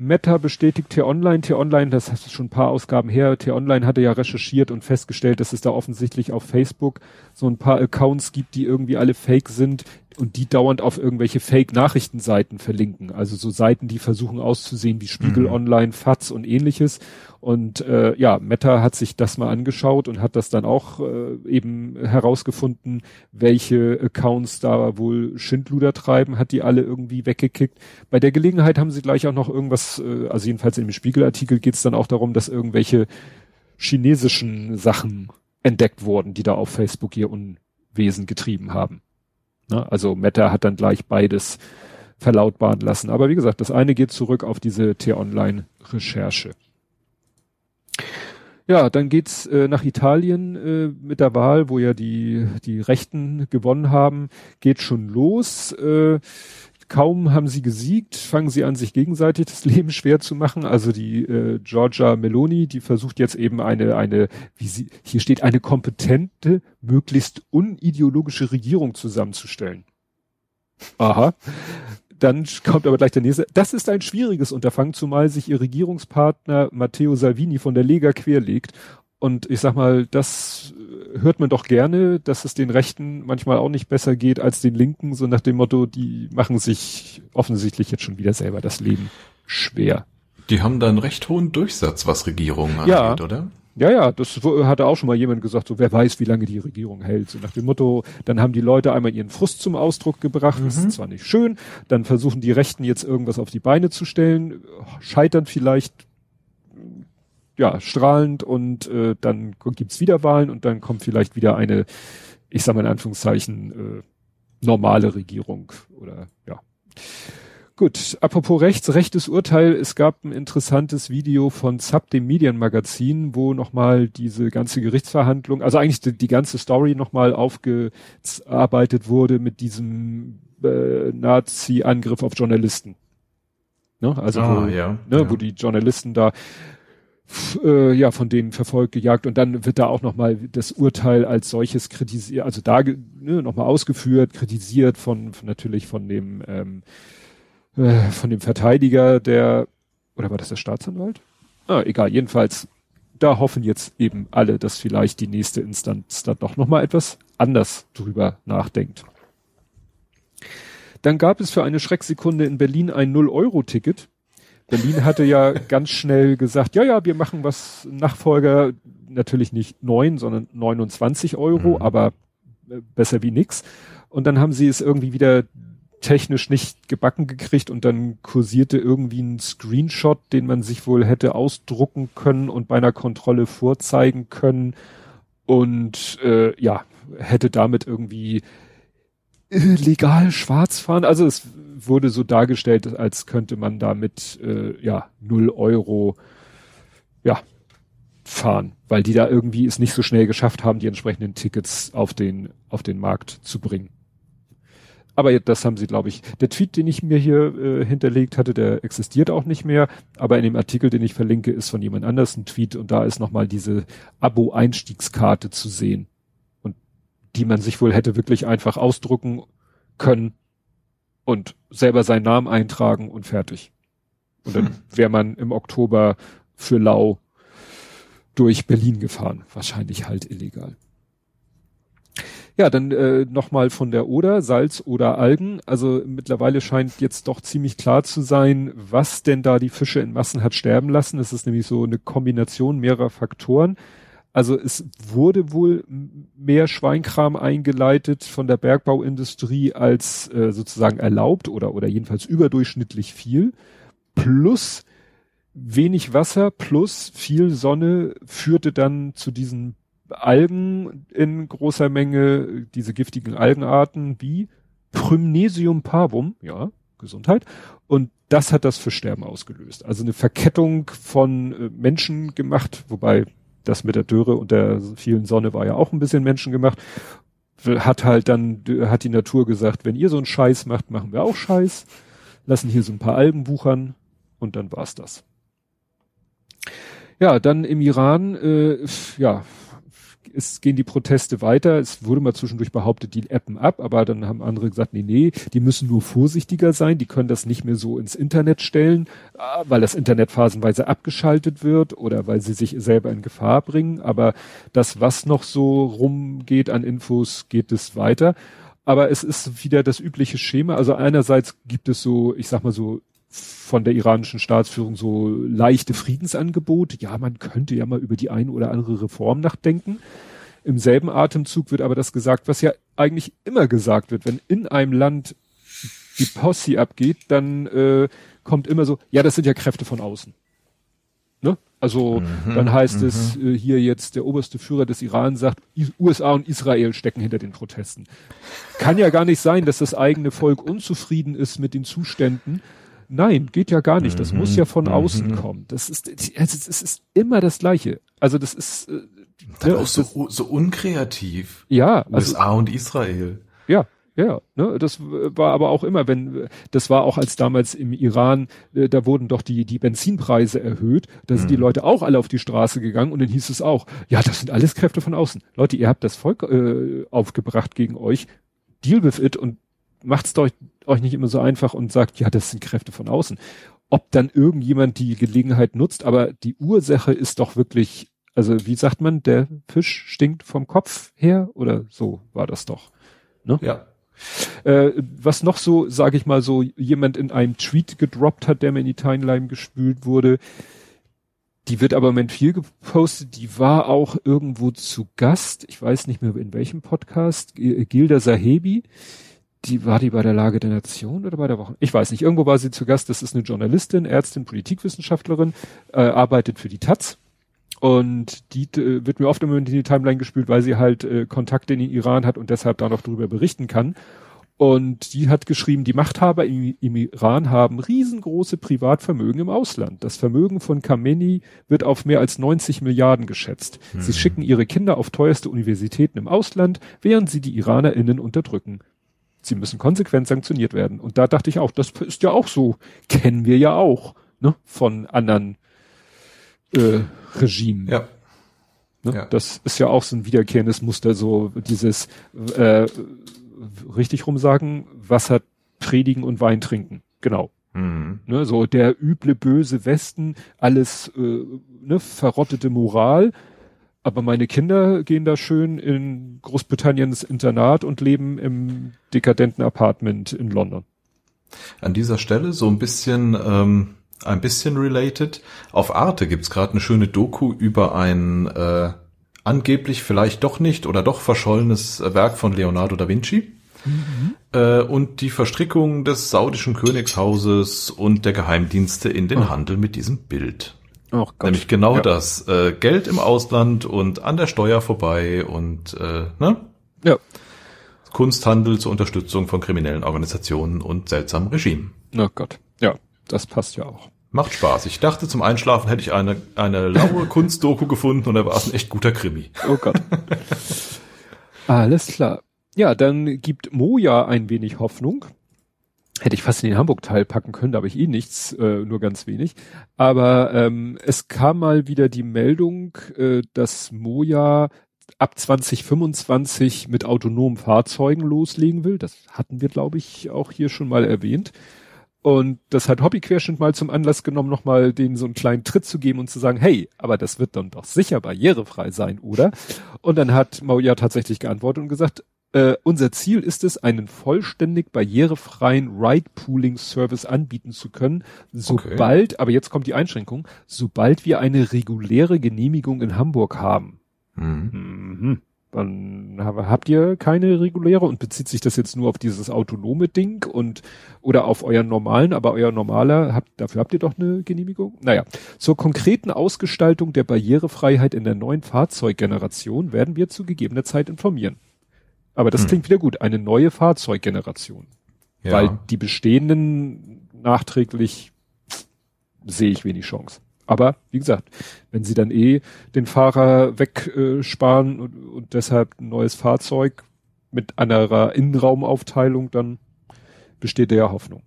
B: Meta bestätigt T-Online. T-Online, das du schon ein paar Ausgaben her. T-Online hatte ja recherchiert und festgestellt, dass es da offensichtlich auf Facebook so ein paar Accounts gibt, die irgendwie alle fake sind. Und die dauernd auf irgendwelche Fake-Nachrichtenseiten verlinken. Also so Seiten, die versuchen auszusehen wie Spiegel mhm. Online, FATS und ähnliches. Und äh, ja, Meta hat sich das mal angeschaut und hat das dann auch äh, eben herausgefunden, welche Accounts da wohl Schindluder treiben, hat die alle irgendwie weggekickt. Bei der Gelegenheit haben sie gleich auch noch irgendwas, äh, also jedenfalls in dem Spiegelartikel geht es dann auch darum, dass irgendwelche chinesischen Sachen entdeckt wurden, die da auf Facebook ihr Unwesen getrieben haben. Ne? Also Meta hat dann gleich beides verlautbaren lassen. Aber wie gesagt, das eine geht zurück auf diese T-Online-Recherche. Ja, dann geht's äh, nach Italien äh, mit der Wahl, wo ja die die Rechten gewonnen haben, geht schon los. Äh, kaum haben sie gesiegt, fangen sie an, sich gegenseitig das Leben schwer zu machen. Also die äh, Georgia Meloni, die versucht jetzt eben eine, eine, wie sie, hier steht, eine kompetente, möglichst unideologische Regierung zusammenzustellen. Aha. Dann kommt aber gleich der nächste. Das ist ein schwieriges Unterfangen, zumal sich ihr Regierungspartner Matteo Salvini von der Lega querlegt und ich sag mal, das hört man doch gerne, dass es den Rechten manchmal auch nicht besser geht als den Linken, so nach dem Motto, die machen sich offensichtlich jetzt schon wieder selber das Leben schwer.
C: Die haben da einen recht hohen Durchsatz, was Regierungen angeht,
B: ja.
C: oder?
B: Ja, ja, das hatte auch schon mal jemand gesagt, so wer weiß, wie lange die Regierung hält. So nach dem Motto, dann haben die Leute einmal ihren Frust zum Ausdruck gebracht, mhm. das ist zwar nicht schön, dann versuchen die Rechten jetzt irgendwas auf die Beine zu stellen, scheitern vielleicht ja, strahlend und äh, dann gibt's wieder Wahlen und dann kommt vielleicht wieder eine, ich sag mal in Anführungszeichen, äh, normale Regierung oder ja. Gut, apropos rechts, rechtes Urteil. Es gab ein interessantes Video von Zap, dem Medienmagazin, wo nochmal diese ganze Gerichtsverhandlung, also eigentlich die, die ganze Story nochmal aufgearbeitet wurde mit diesem äh, Nazi-Angriff auf Journalisten. Ne? Also ah, wo, ja, ne, ja. wo die Journalisten da äh, ja von denen verfolgt, gejagt und dann wird da auch nochmal das Urteil als solches kritisiert, also da ne, nochmal ausgeführt, kritisiert von, von natürlich von dem ähm, äh, von dem Verteidiger, der oder war das der Staatsanwalt? Ah, egal, jedenfalls da hoffen jetzt eben alle, dass vielleicht die nächste Instanz da doch nochmal etwas anders drüber nachdenkt. Dann gab es für eine Schrecksekunde in Berlin ein Null-Euro-Ticket Berlin hatte ja ganz schnell gesagt, ja, ja, wir machen was Nachfolger, natürlich nicht neun, sondern 29 Euro, mhm. aber äh, besser wie nix. Und dann haben sie es irgendwie wieder technisch nicht gebacken gekriegt und dann kursierte irgendwie ein Screenshot, den man sich wohl hätte ausdrucken können und bei einer Kontrolle vorzeigen können und äh, ja, hätte damit irgendwie legal schwarz fahren. Also es wurde so dargestellt, als könnte man damit äh, ja null Euro ja fahren, weil die da irgendwie es nicht so schnell geschafft haben, die entsprechenden Tickets auf den auf den Markt zu bringen. Aber das haben sie, glaube ich. Der Tweet, den ich mir hier äh, hinterlegt hatte, der existiert auch nicht mehr. Aber in dem Artikel, den ich verlinke, ist von jemand anders ein Tweet und da ist nochmal diese Abo-Einstiegskarte zu sehen die man sich wohl hätte wirklich einfach ausdrucken können und selber seinen Namen eintragen und fertig. Und dann hm. wäre man im Oktober für Lau durch Berlin gefahren. Wahrscheinlich halt illegal. Ja, dann äh, nochmal von der Oder, Salz oder Algen. Also mittlerweile scheint jetzt doch ziemlich klar zu sein, was denn da die Fische in Massen hat sterben lassen. Es ist nämlich so eine Kombination mehrerer Faktoren. Also es wurde wohl mehr Schweinkram eingeleitet von der Bergbauindustrie als äh, sozusagen erlaubt oder, oder jedenfalls überdurchschnittlich viel. Plus wenig Wasser plus viel Sonne führte dann zu diesen Algen in großer Menge, diese giftigen Algenarten wie Prymnesium parvum, ja, Gesundheit. Und das hat das Fischsterben ausgelöst. Also eine Verkettung von äh, Menschen gemacht, wobei das mit der Dürre und der vielen Sonne war ja auch ein bisschen menschengemacht. Hat halt dann, hat die Natur gesagt, wenn ihr so einen Scheiß macht, machen wir auch Scheiß. Lassen hier so ein paar Algen wuchern und dann war's das. Ja, dann im Iran, äh, ja, es gehen die Proteste weiter. Es wurde mal zwischendurch behauptet, die appen ab, aber dann haben andere gesagt, nee, nee, die müssen nur vorsichtiger sein, die können das nicht mehr so ins Internet stellen, ah, weil das Internet phasenweise abgeschaltet wird oder weil sie sich selber in Gefahr bringen. Aber das, was noch so rumgeht an Infos, geht es weiter. aber es ist wieder das übliche Schema. Also einerseits gibt es so, ich sag mal so, von der iranischen Staatsführung so leichte Friedensangebote. Ja, man könnte ja mal über die eine oder andere Reform nachdenken. Im selben Atemzug wird aber das gesagt, was ja eigentlich immer gesagt wird, wenn in einem Land die Posse abgeht, dann äh, kommt immer so, ja, das sind ja Kräfte von außen. Ne? Also mhm, dann heißt mhm. es äh, hier jetzt, der oberste Führer des Iran sagt, USA und Israel stecken hinter den Protesten. Kann ja gar nicht sein, dass das eigene Volk unzufrieden ist mit den Zuständen. Nein, geht ja gar nicht. Das mhm, muss ja von mhm. außen kommen. Das ist, es ist immer das Gleiche. Also das ist äh,
C: dann ja, auch so, so unkreativ.
B: Ja,
C: USA also, und Israel.
B: Ja, ja, ne, das war aber auch immer, wenn, das war auch als damals im Iran, äh, da wurden doch die, die Benzinpreise erhöht, da sind mhm. die Leute auch alle auf die Straße gegangen und dann hieß es auch, ja, das sind alles Kräfte von außen. Leute, ihr habt das Volk äh, aufgebracht gegen euch, deal with it und macht's euch, euch nicht immer so einfach und sagt, ja, das sind Kräfte von außen. Ob dann irgendjemand die Gelegenheit nutzt, aber die Ursache ist doch wirklich, also wie sagt man, der Fisch stinkt vom Kopf her oder so war das doch.
C: Ne? Ja.
B: Äh, was noch so, sage ich mal so, jemand in einem Tweet gedroppt hat, der mir in die Timeline gespült wurde, die wird aber im Moment viel gepostet, die war auch irgendwo zu Gast, ich weiß nicht mehr in welchem Podcast, Gilda Sahebi, die war die bei der Lage der Nation oder bei der Woche? Ich weiß nicht, irgendwo war sie zu Gast, das ist eine Journalistin, Ärztin, Politikwissenschaftlerin, äh, arbeitet für die Taz und die äh, wird mir oft immer in die Timeline gespült, weil sie halt äh, Kontakte in den Iran hat und deshalb da noch drüber berichten kann. Und die hat geschrieben, die Machthaber im, im, Iran haben riesengroße Privatvermögen im Ausland. Das Vermögen von Khamenei wird auf mehr als 90 Milliarden geschätzt. Hm. Sie schicken ihre Kinder auf teuerste Universitäten im Ausland, während sie die IranerInnen unterdrücken. Sie müssen konsequent sanktioniert werden. Und da dachte ich auch, das ist ja auch so. Kennen wir ja auch, ne, von anderen äh, Regime.
C: Ja.
B: Ne? ja. Das ist ja auch so ein wiederkehrendes Muster, so dieses äh, richtig rum sagen, Wasser predigen und Wein trinken. Genau. Mhm. Ne, so der üble, böse Westen, alles äh, ne, verrottete Moral. Aber meine Kinder gehen da schön in Großbritanniens Internat und leben im dekadenten Apartment in London.
C: An dieser Stelle so ein bisschen ähm, ein bisschen related. Auf Arte gibt's gerade eine schöne Doku über ein äh, angeblich vielleicht doch nicht oder doch verschollenes Werk von Leonardo da Vinci. Mhm. Äh, und die Verstrickung des saudischen Königshauses und der Geheimdienste in den oh. Handel mit diesem Bild. Oh Gott. Nämlich genau ja. das. Äh, Geld im Ausland und an der Steuer vorbei und äh, ne?
B: Ja.
C: Kunsthandel zur Unterstützung von kriminellen Organisationen und seltsamen Regimen.
B: Oh Gott. Ja das passt ja auch.
C: Macht Spaß. Ich dachte, zum Einschlafen hätte ich eine, eine laue Kunstdoku gefunden und da war es ein echt guter Krimi.
B: Oh Gott. Alles klar. Ja, dann gibt Moja ein wenig Hoffnung. Hätte ich fast in den Hamburg-Teil packen können, da habe ich eh nichts, äh, nur ganz wenig. Aber ähm, es kam mal wieder die Meldung, äh, dass Moja ab 2025 mit autonomen Fahrzeugen loslegen will. Das hatten wir, glaube ich, auch hier schon mal erwähnt. Und das hat Hobbyquerschnitt mal zum Anlass genommen, nochmal denen so einen kleinen Tritt zu geben und zu sagen, hey, aber das wird dann doch sicher barrierefrei sein, oder? Und dann hat Mauja tatsächlich geantwortet und gesagt, äh, unser Ziel ist es, einen vollständig barrierefreien Ride-Pooling-Service anbieten zu können, sobald, okay. aber jetzt kommt die Einschränkung, sobald wir eine reguläre Genehmigung in Hamburg haben. Mhm. Mhm. Dann habt ihr keine reguläre und bezieht sich das jetzt nur auf dieses autonome Ding und oder auf euren normalen, aber euer normaler, habt, dafür habt ihr doch eine Genehmigung? Naja, zur konkreten Ausgestaltung der Barrierefreiheit in der neuen Fahrzeuggeneration werden wir zu gegebener Zeit informieren. Aber das hm. klingt wieder gut, eine neue Fahrzeuggeneration. Ja. Weil die bestehenden nachträglich sehe ich wenig Chance. Aber wie gesagt, wenn sie dann eh den Fahrer wegsparen äh, und, und deshalb ein neues Fahrzeug mit anderer Innenraumaufteilung, dann besteht der Hoffnung.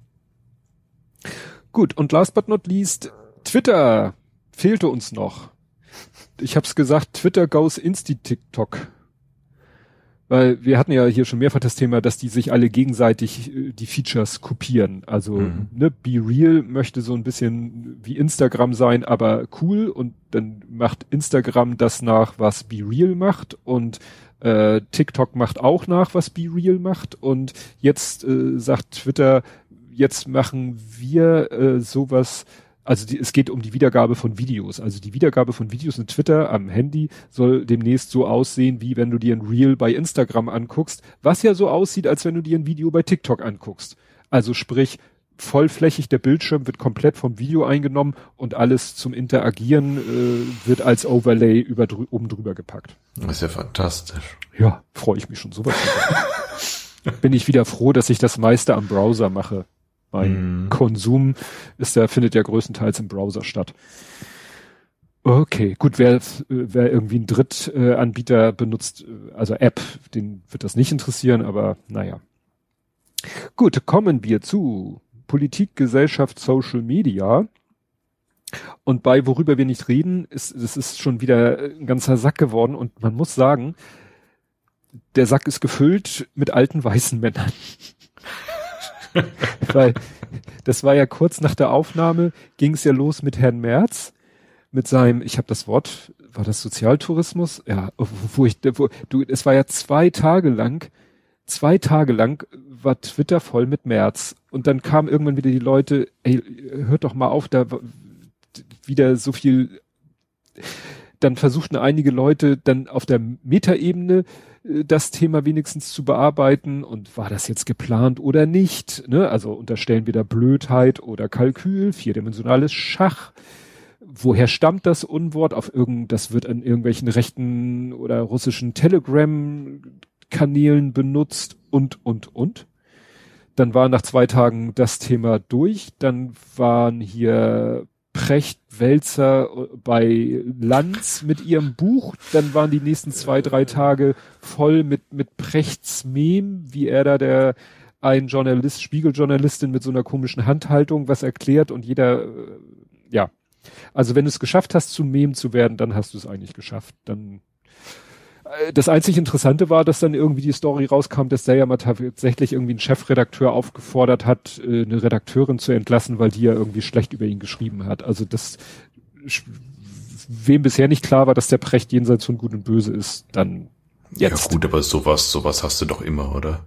B: Gut, und last but not least, Twitter fehlte uns noch. Ich hab's gesagt, Twitter goes insti TikTok. Weil wir hatten ja hier schon mehrfach das Thema, dass die sich alle gegenseitig äh, die Features kopieren. Also mhm. ne, Be Real möchte so ein bisschen wie Instagram sein, aber cool und dann macht Instagram das nach, was Be Real macht und äh, TikTok macht auch nach, was Be Real macht und jetzt äh, sagt Twitter, jetzt machen wir äh, sowas, also die, es geht um die Wiedergabe von Videos. Also die Wiedergabe von Videos in Twitter am Handy soll demnächst so aussehen, wie wenn du dir ein Reel bei Instagram anguckst, was ja so aussieht, als wenn du dir ein Video bei TikTok anguckst. Also sprich, vollflächig der Bildschirm wird komplett vom Video eingenommen und alles zum Interagieren äh, wird als Overlay über oben drüber gepackt.
C: Das ist ja fantastisch.
B: Ja, freue ich mich schon sowas. Bin ich wieder froh, dass ich das meiste am Browser mache. Mein mm. Konsum ist der, findet ja größtenteils im Browser statt. Okay, gut, wer, wer irgendwie einen Drittanbieter benutzt, also App, den wird das nicht interessieren, aber naja. Gut, kommen wir zu Politik, Gesellschaft, Social Media. Und bei worüber wir nicht reden, ist, es ist schon wieder ein ganzer Sack geworden und man muss sagen, der Sack ist gefüllt mit alten weißen Männern. Weil das war ja kurz nach der Aufnahme, ging es ja los mit Herrn Merz, mit seinem, ich habe das Wort, war das Sozialtourismus? Ja, wo ich, wo, du, es war ja zwei Tage lang, zwei Tage lang war Twitter voll mit Merz. Und dann kamen irgendwann wieder die Leute, ey, hört doch mal auf, da wieder so viel, dann versuchten einige Leute dann auf der Metaebene äh, das Thema wenigstens zu bearbeiten und war das jetzt geplant oder nicht? Ne? Also unterstellen wir da Blödheit oder Kalkül, vierdimensionales Schach. Woher stammt das Unwort? Auf irgend, das wird an irgendwelchen rechten oder russischen Telegram-Kanälen benutzt und, und, und. Dann war nach zwei Tagen das Thema durch. Dann waren hier Precht Welzer äh, bei Lanz mit ihrem Buch. Dann waren die nächsten zwei, drei Tage voll mit, mit Prechts Mem, wie er da der ein Journalist, Spiegeljournalistin mit so einer komischen Handhaltung was erklärt und jeder, äh, ja. Also wenn du es geschafft hast, zu Mem zu werden, dann hast du es eigentlich geschafft. Dann das einzig Interessante war, dass dann irgendwie die Story rauskam, dass der ja mal tatsächlich irgendwie ein Chefredakteur aufgefordert hat, äh, eine Redakteurin zu entlassen, weil die ja irgendwie schlecht über ihn geschrieben hat. Also das, wem bisher nicht klar war, dass der Precht jenseits von Gut und Böse ist, dann jetzt.
C: Ja gut, aber sowas, sowas hast du doch immer, oder?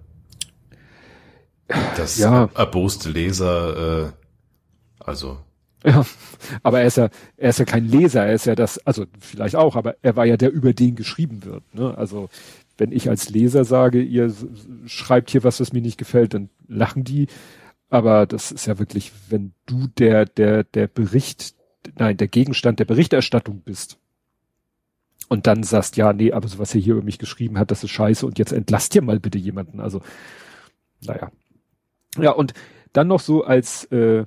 C: Das ja. erboste Leser, äh, also
B: ja, aber er ist ja, er ist ja kein Leser, er ist ja das, also vielleicht auch, aber er war ja der, über den geschrieben wird. Ne? Also wenn ich als Leser sage, ihr schreibt hier was, was mir nicht gefällt, dann lachen die. Aber das ist ja wirklich, wenn du der, der, der Bericht, nein, der Gegenstand der Berichterstattung bist und dann sagst, ja, nee, aber so was er hier über mich geschrieben hat, das ist scheiße und jetzt entlasst ihr mal bitte jemanden. Also, naja. Ja, und dann noch so als äh,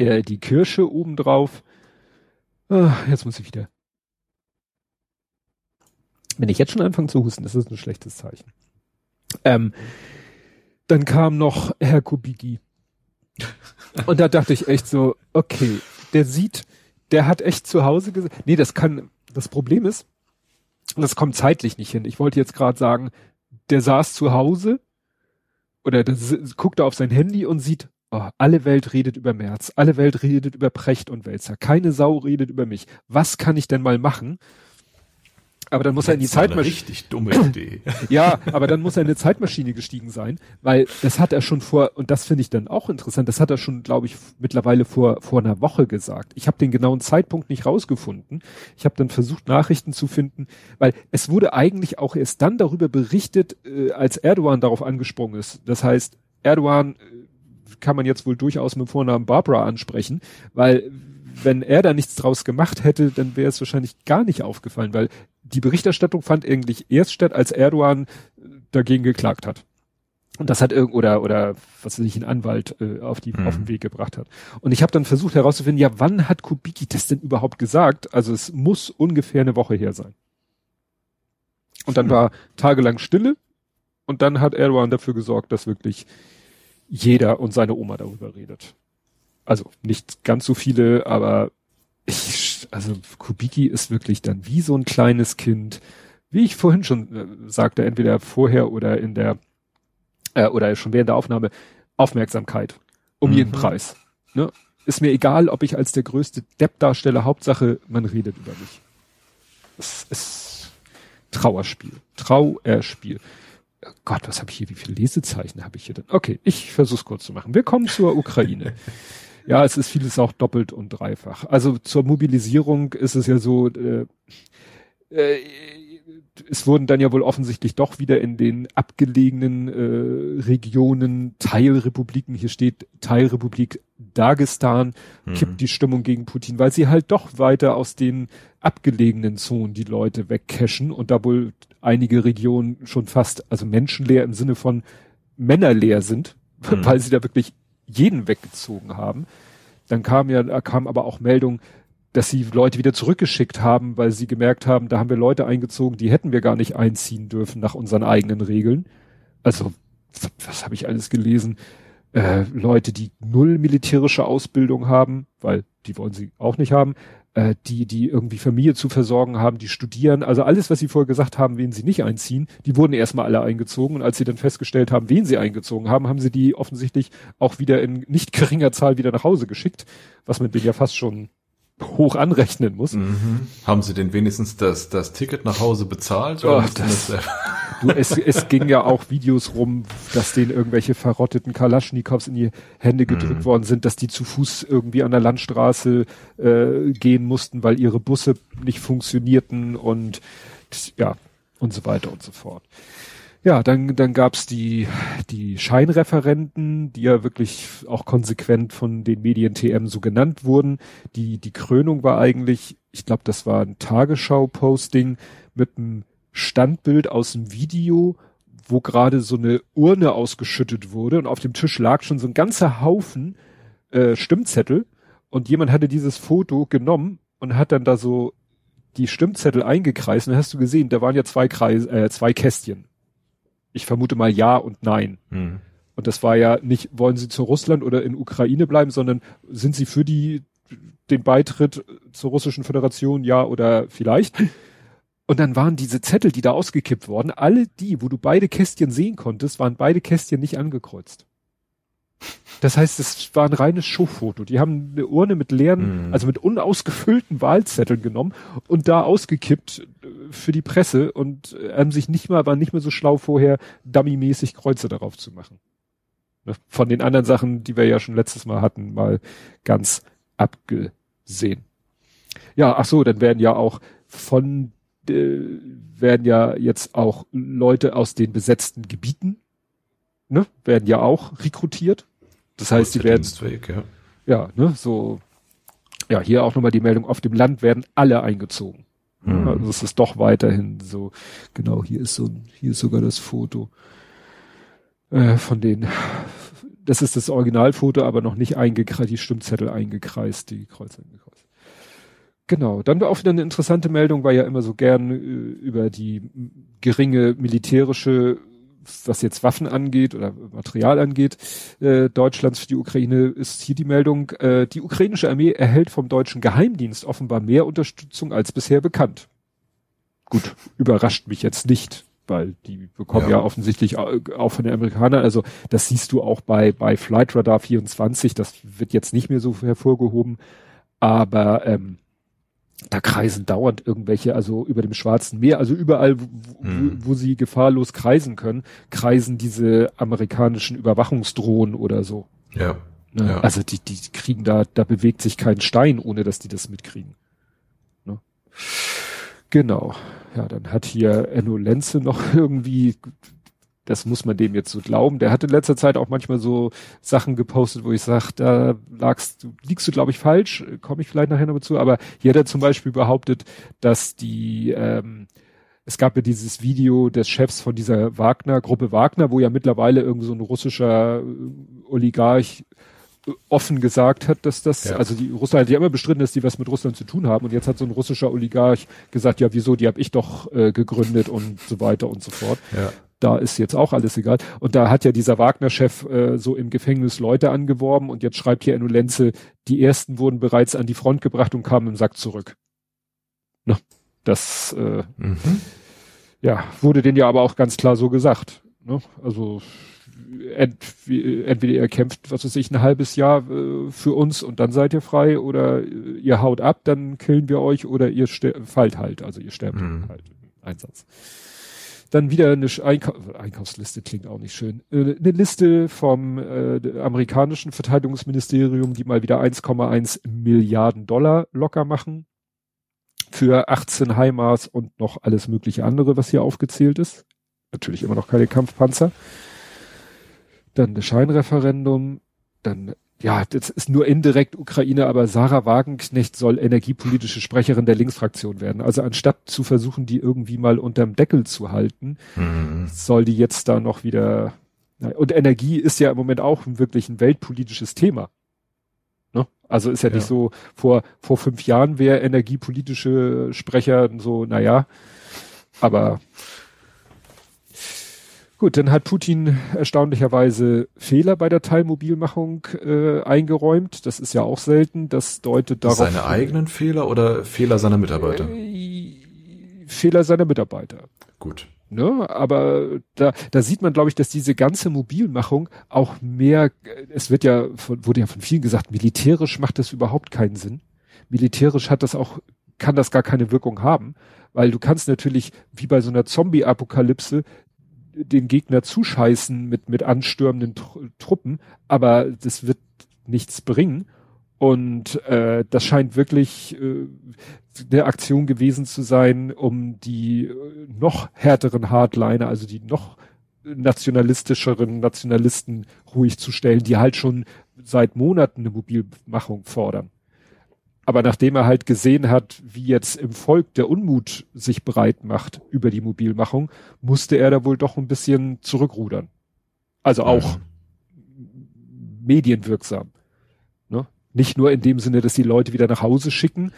B: äh, die Kirsche obendrauf. Ah, jetzt muss ich wieder. Wenn ich jetzt schon anfange zu husten, das ist ein schlechtes Zeichen. Ähm, dann kam noch Herr Kubicki. Und da dachte ich echt so, okay, der sieht, der hat echt zu Hause gesagt, nee, das kann, das Problem ist, das kommt zeitlich nicht hin. Ich wollte jetzt gerade sagen, der saß zu Hause oder das, guckt auf sein Handy und sieht, Oh, alle Welt redet über März, alle Welt redet über Precht und Wälzer, keine Sau redet über mich. Was kann ich denn mal machen? Aber dann muss er in die Zeitmaschine.
C: Richtig dumme Idee.
B: ja, aber dann muss er in eine Zeitmaschine gestiegen sein, weil das hat er schon vor, und das finde ich dann auch interessant, das hat er schon, glaube ich, mittlerweile vor, vor einer Woche gesagt. Ich habe den genauen Zeitpunkt nicht rausgefunden. Ich habe dann versucht, Nachrichten zu finden, weil es wurde eigentlich auch erst dann darüber berichtet, äh, als Erdogan darauf angesprungen ist. Das heißt, Erdogan äh, kann man jetzt wohl durchaus mit Vornamen Barbara ansprechen, weil wenn er da nichts draus gemacht hätte, dann wäre es wahrscheinlich gar nicht aufgefallen, weil die Berichterstattung fand eigentlich erst statt, als Erdogan äh, dagegen geklagt hat. Und das hat irgend oder oder was weiß ich ein Anwalt äh, auf die mhm. auf den Weg gebracht hat. Und ich habe dann versucht herauszufinden, ja, wann hat Kubicki das denn überhaupt gesagt? Also es muss ungefähr eine Woche her sein. Und dann mhm. war tagelang Stille und dann hat Erdogan dafür gesorgt, dass wirklich jeder und seine Oma darüber redet. Also nicht ganz so viele, aber ich, also Kubiki ist wirklich dann wie so ein kleines Kind, wie ich vorhin schon äh, sagte, entweder vorher oder in der äh, oder schon während der Aufnahme, Aufmerksamkeit um mhm. jeden Preis. Ne? Ist mir egal, ob ich als der größte Depp darstelle, Hauptsache, man redet über mich. Es ist Trauerspiel. Trauerspiel. Oh Gott, was habe ich hier? Wie viele Lesezeichen habe ich hier denn? Okay, ich versuche kurz zu machen. Wir kommen zur Ukraine. ja, es ist vieles auch doppelt und dreifach. Also zur Mobilisierung ist es ja so, äh, äh, es wurden dann ja wohl offensichtlich doch wieder in den abgelegenen äh, Regionen Teilrepubliken, hier steht Teilrepublik Dagestan, mhm. kippt die Stimmung gegen Putin, weil sie halt doch weiter aus den abgelegenen Zonen die Leute wegcachen und da wohl einige Regionen schon fast, also menschenleer im Sinne von männerleer sind, mhm. weil sie da wirklich jeden weggezogen haben. Dann kam ja, kam aber auch Meldung, dass sie Leute wieder zurückgeschickt haben, weil sie gemerkt haben, da haben wir Leute eingezogen, die hätten wir gar nicht einziehen dürfen nach unseren eigenen Regeln. Also, was habe ich alles gelesen? Äh, Leute, die null militärische Ausbildung haben, weil die wollen sie auch nicht haben, äh, die, die irgendwie Familie zu versorgen haben, die studieren, also alles, was sie vorher gesagt haben, wen sie nicht einziehen, die wurden erstmal alle eingezogen. Und als sie dann festgestellt haben, wen sie eingezogen haben, haben sie die offensichtlich auch wieder in nicht geringer Zahl wieder nach Hause geschickt, was man denen ja fast schon hoch anrechnen muss.
C: Mhm. Haben Sie denn wenigstens das, das Ticket nach Hause bezahlt?
B: Oh, das, das du, es, es ging ja auch Videos rum, dass denen irgendwelche verrotteten Kalaschnikows in die Hände gedrückt mhm. worden sind, dass die zu Fuß irgendwie an der Landstraße äh, gehen mussten, weil ihre Busse nicht funktionierten und ja, und so weiter und so fort. Ja, dann, dann gab's die, die Scheinreferenten, die ja wirklich auch konsequent von den Medien TM so genannt wurden. Die, die Krönung war eigentlich, ich glaube, das war ein Tagesschau-Posting mit einem Standbild aus dem Video, wo gerade so eine Urne ausgeschüttet wurde und auf dem Tisch lag schon so ein ganzer Haufen äh, Stimmzettel. Und jemand hatte dieses Foto genommen und hat dann da so die Stimmzettel eingekreist. Und hast du gesehen, da waren ja zwei Kreis, äh, zwei Kästchen ich vermute mal ja und nein. Mhm. Und das war ja nicht, wollen sie zu Russland oder in Ukraine bleiben, sondern sind sie für die, den Beitritt zur russischen Föderation, ja oder vielleicht? Und dann waren diese Zettel, die da ausgekippt wurden, alle die, wo du beide Kästchen sehen konntest, waren beide Kästchen nicht angekreuzt. Das heißt, es war ein reines Showfoto. Die haben eine Urne mit leeren, mhm. also mit unausgefüllten Wahlzetteln genommen und da ausgekippt äh, für die Presse und äh, haben sich nicht mal, waren nicht mehr so schlau vorher, dummymäßig Kreuze darauf zu machen. Ne? Von den anderen Sachen, die wir ja schon letztes Mal hatten, mal ganz abgesehen. Ja, ach so, dann werden ja auch von äh, werden ja jetzt auch Leute aus den besetzten Gebieten, ne, werden ja auch rekrutiert das heißt, die werden, ja. ja, ne, so, ja, hier auch nochmal die Meldung, auf dem Land werden alle eingezogen. Mhm. Also es ist doch weiterhin so, genau, hier ist so ein, hier ist sogar das Foto äh, von den, das ist das Originalfoto, aber noch nicht eingekreist, die Stimmzettel eingekreist, die Kreuze eingekreist. Genau, dann war auch wieder eine interessante Meldung, weil ja immer so gern äh, über die geringe militärische was jetzt Waffen angeht oder Material angeht, äh, Deutschlands für die Ukraine, ist hier die Meldung, äh, die ukrainische Armee erhält vom deutschen Geheimdienst offenbar mehr Unterstützung als bisher bekannt. Gut, überrascht mich jetzt nicht, weil die bekommen ja, ja offensichtlich auch von den Amerikanern, also das siehst du auch bei, bei Flight Radar 24, das wird jetzt nicht mehr so hervorgehoben, aber ähm, da kreisen dauernd irgendwelche, also über dem Schwarzen Meer, also überall, wo, wo, wo, sie gefahrlos kreisen können, kreisen diese amerikanischen Überwachungsdrohnen oder so.
C: Ja.
B: Ne? ja. Also die, die kriegen da, da bewegt sich kein Stein, ohne dass die das mitkriegen. Ne? Genau. Ja, dann hat hier Enno Lenze noch irgendwie das muss man dem jetzt so glauben. Der hat in letzter Zeit auch manchmal so Sachen gepostet, wo ich sage, da lagst du, liegst du, glaube ich, falsch, komme ich vielleicht nachher noch zu, aber hier hat er zum Beispiel behauptet, dass die, ähm, es gab ja dieses Video des Chefs von dieser Wagner, Gruppe Wagner, wo ja mittlerweile irgend so ein russischer äh, Oligarch äh, offen gesagt hat, dass das, ja. also die Russland hat ja immer bestritten, dass die was mit Russland zu tun haben und jetzt hat so ein russischer Oligarch gesagt, ja wieso, die habe ich doch äh, gegründet und so weiter und so fort. Ja da ist jetzt auch alles egal. Und da hat ja dieser Wagner-Chef äh, so im Gefängnis Leute angeworben und jetzt schreibt hier Enno Lenze, die ersten wurden bereits an die Front gebracht und kamen im Sack zurück. Na, das äh, mhm. ja, wurde denen ja aber auch ganz klar so gesagt. Ne? Also ent, entweder ihr kämpft, was weiß ich, ein halbes Jahr äh, für uns und dann seid ihr frei oder ihr haut ab, dann killen wir euch oder ihr fallt halt, also ihr sterbt mhm. halt im Einsatz. Dann wieder eine Einkau Einkaufsliste klingt auch nicht schön. Äh, eine Liste vom äh, amerikanischen Verteidigungsministerium, die mal wieder 1,1 Milliarden Dollar locker machen für 18 HIMARS und noch alles mögliche andere, was hier aufgezählt ist. Natürlich immer noch keine Kampfpanzer. Dann das Scheinreferendum, dann ja, das ist nur indirekt Ukraine, aber Sarah Wagenknecht soll energiepolitische Sprecherin der Linksfraktion werden. Also anstatt zu versuchen, die irgendwie mal unterm Deckel zu halten, mhm. soll die jetzt da noch wieder, und Energie ist ja im Moment auch wirklich ein weltpolitisches Thema. Ne? Also ist ja, ja, nicht so, vor, vor fünf Jahren wäre energiepolitische Sprecher so, naja, aber Gut, dann hat Putin erstaunlicherweise Fehler bei der Teilmobilmachung äh, eingeräumt. Das ist ja auch selten. Das deutet darauf.
C: Seine eigenen Fehler oder Fehler seiner Mitarbeiter?
B: Äh, Fehler seiner Mitarbeiter.
C: Gut.
B: Ne, aber da, da sieht man, glaube ich, dass diese ganze Mobilmachung auch mehr, es wird ja, von, wurde ja von vielen gesagt, militärisch macht das überhaupt keinen Sinn. Militärisch hat das auch, kann das gar keine Wirkung haben, weil du kannst natürlich, wie bei so einer Zombie-Apokalypse, den Gegner zuscheißen mit, mit anstürmenden Truppen, aber das wird nichts bringen. Und äh, das scheint wirklich äh, eine Aktion gewesen zu sein, um die äh, noch härteren Hardliner, also die noch nationalistischeren Nationalisten ruhig zu stellen, die halt schon seit Monaten eine Mobilmachung fordern. Aber nachdem er halt gesehen hat, wie jetzt im Volk der Unmut sich breit macht über die Mobilmachung, musste er da wohl doch ein bisschen zurückrudern. Also auch ja. medienwirksam. Ne? Nicht nur in dem Sinne, dass die Leute wieder nach Hause schicken.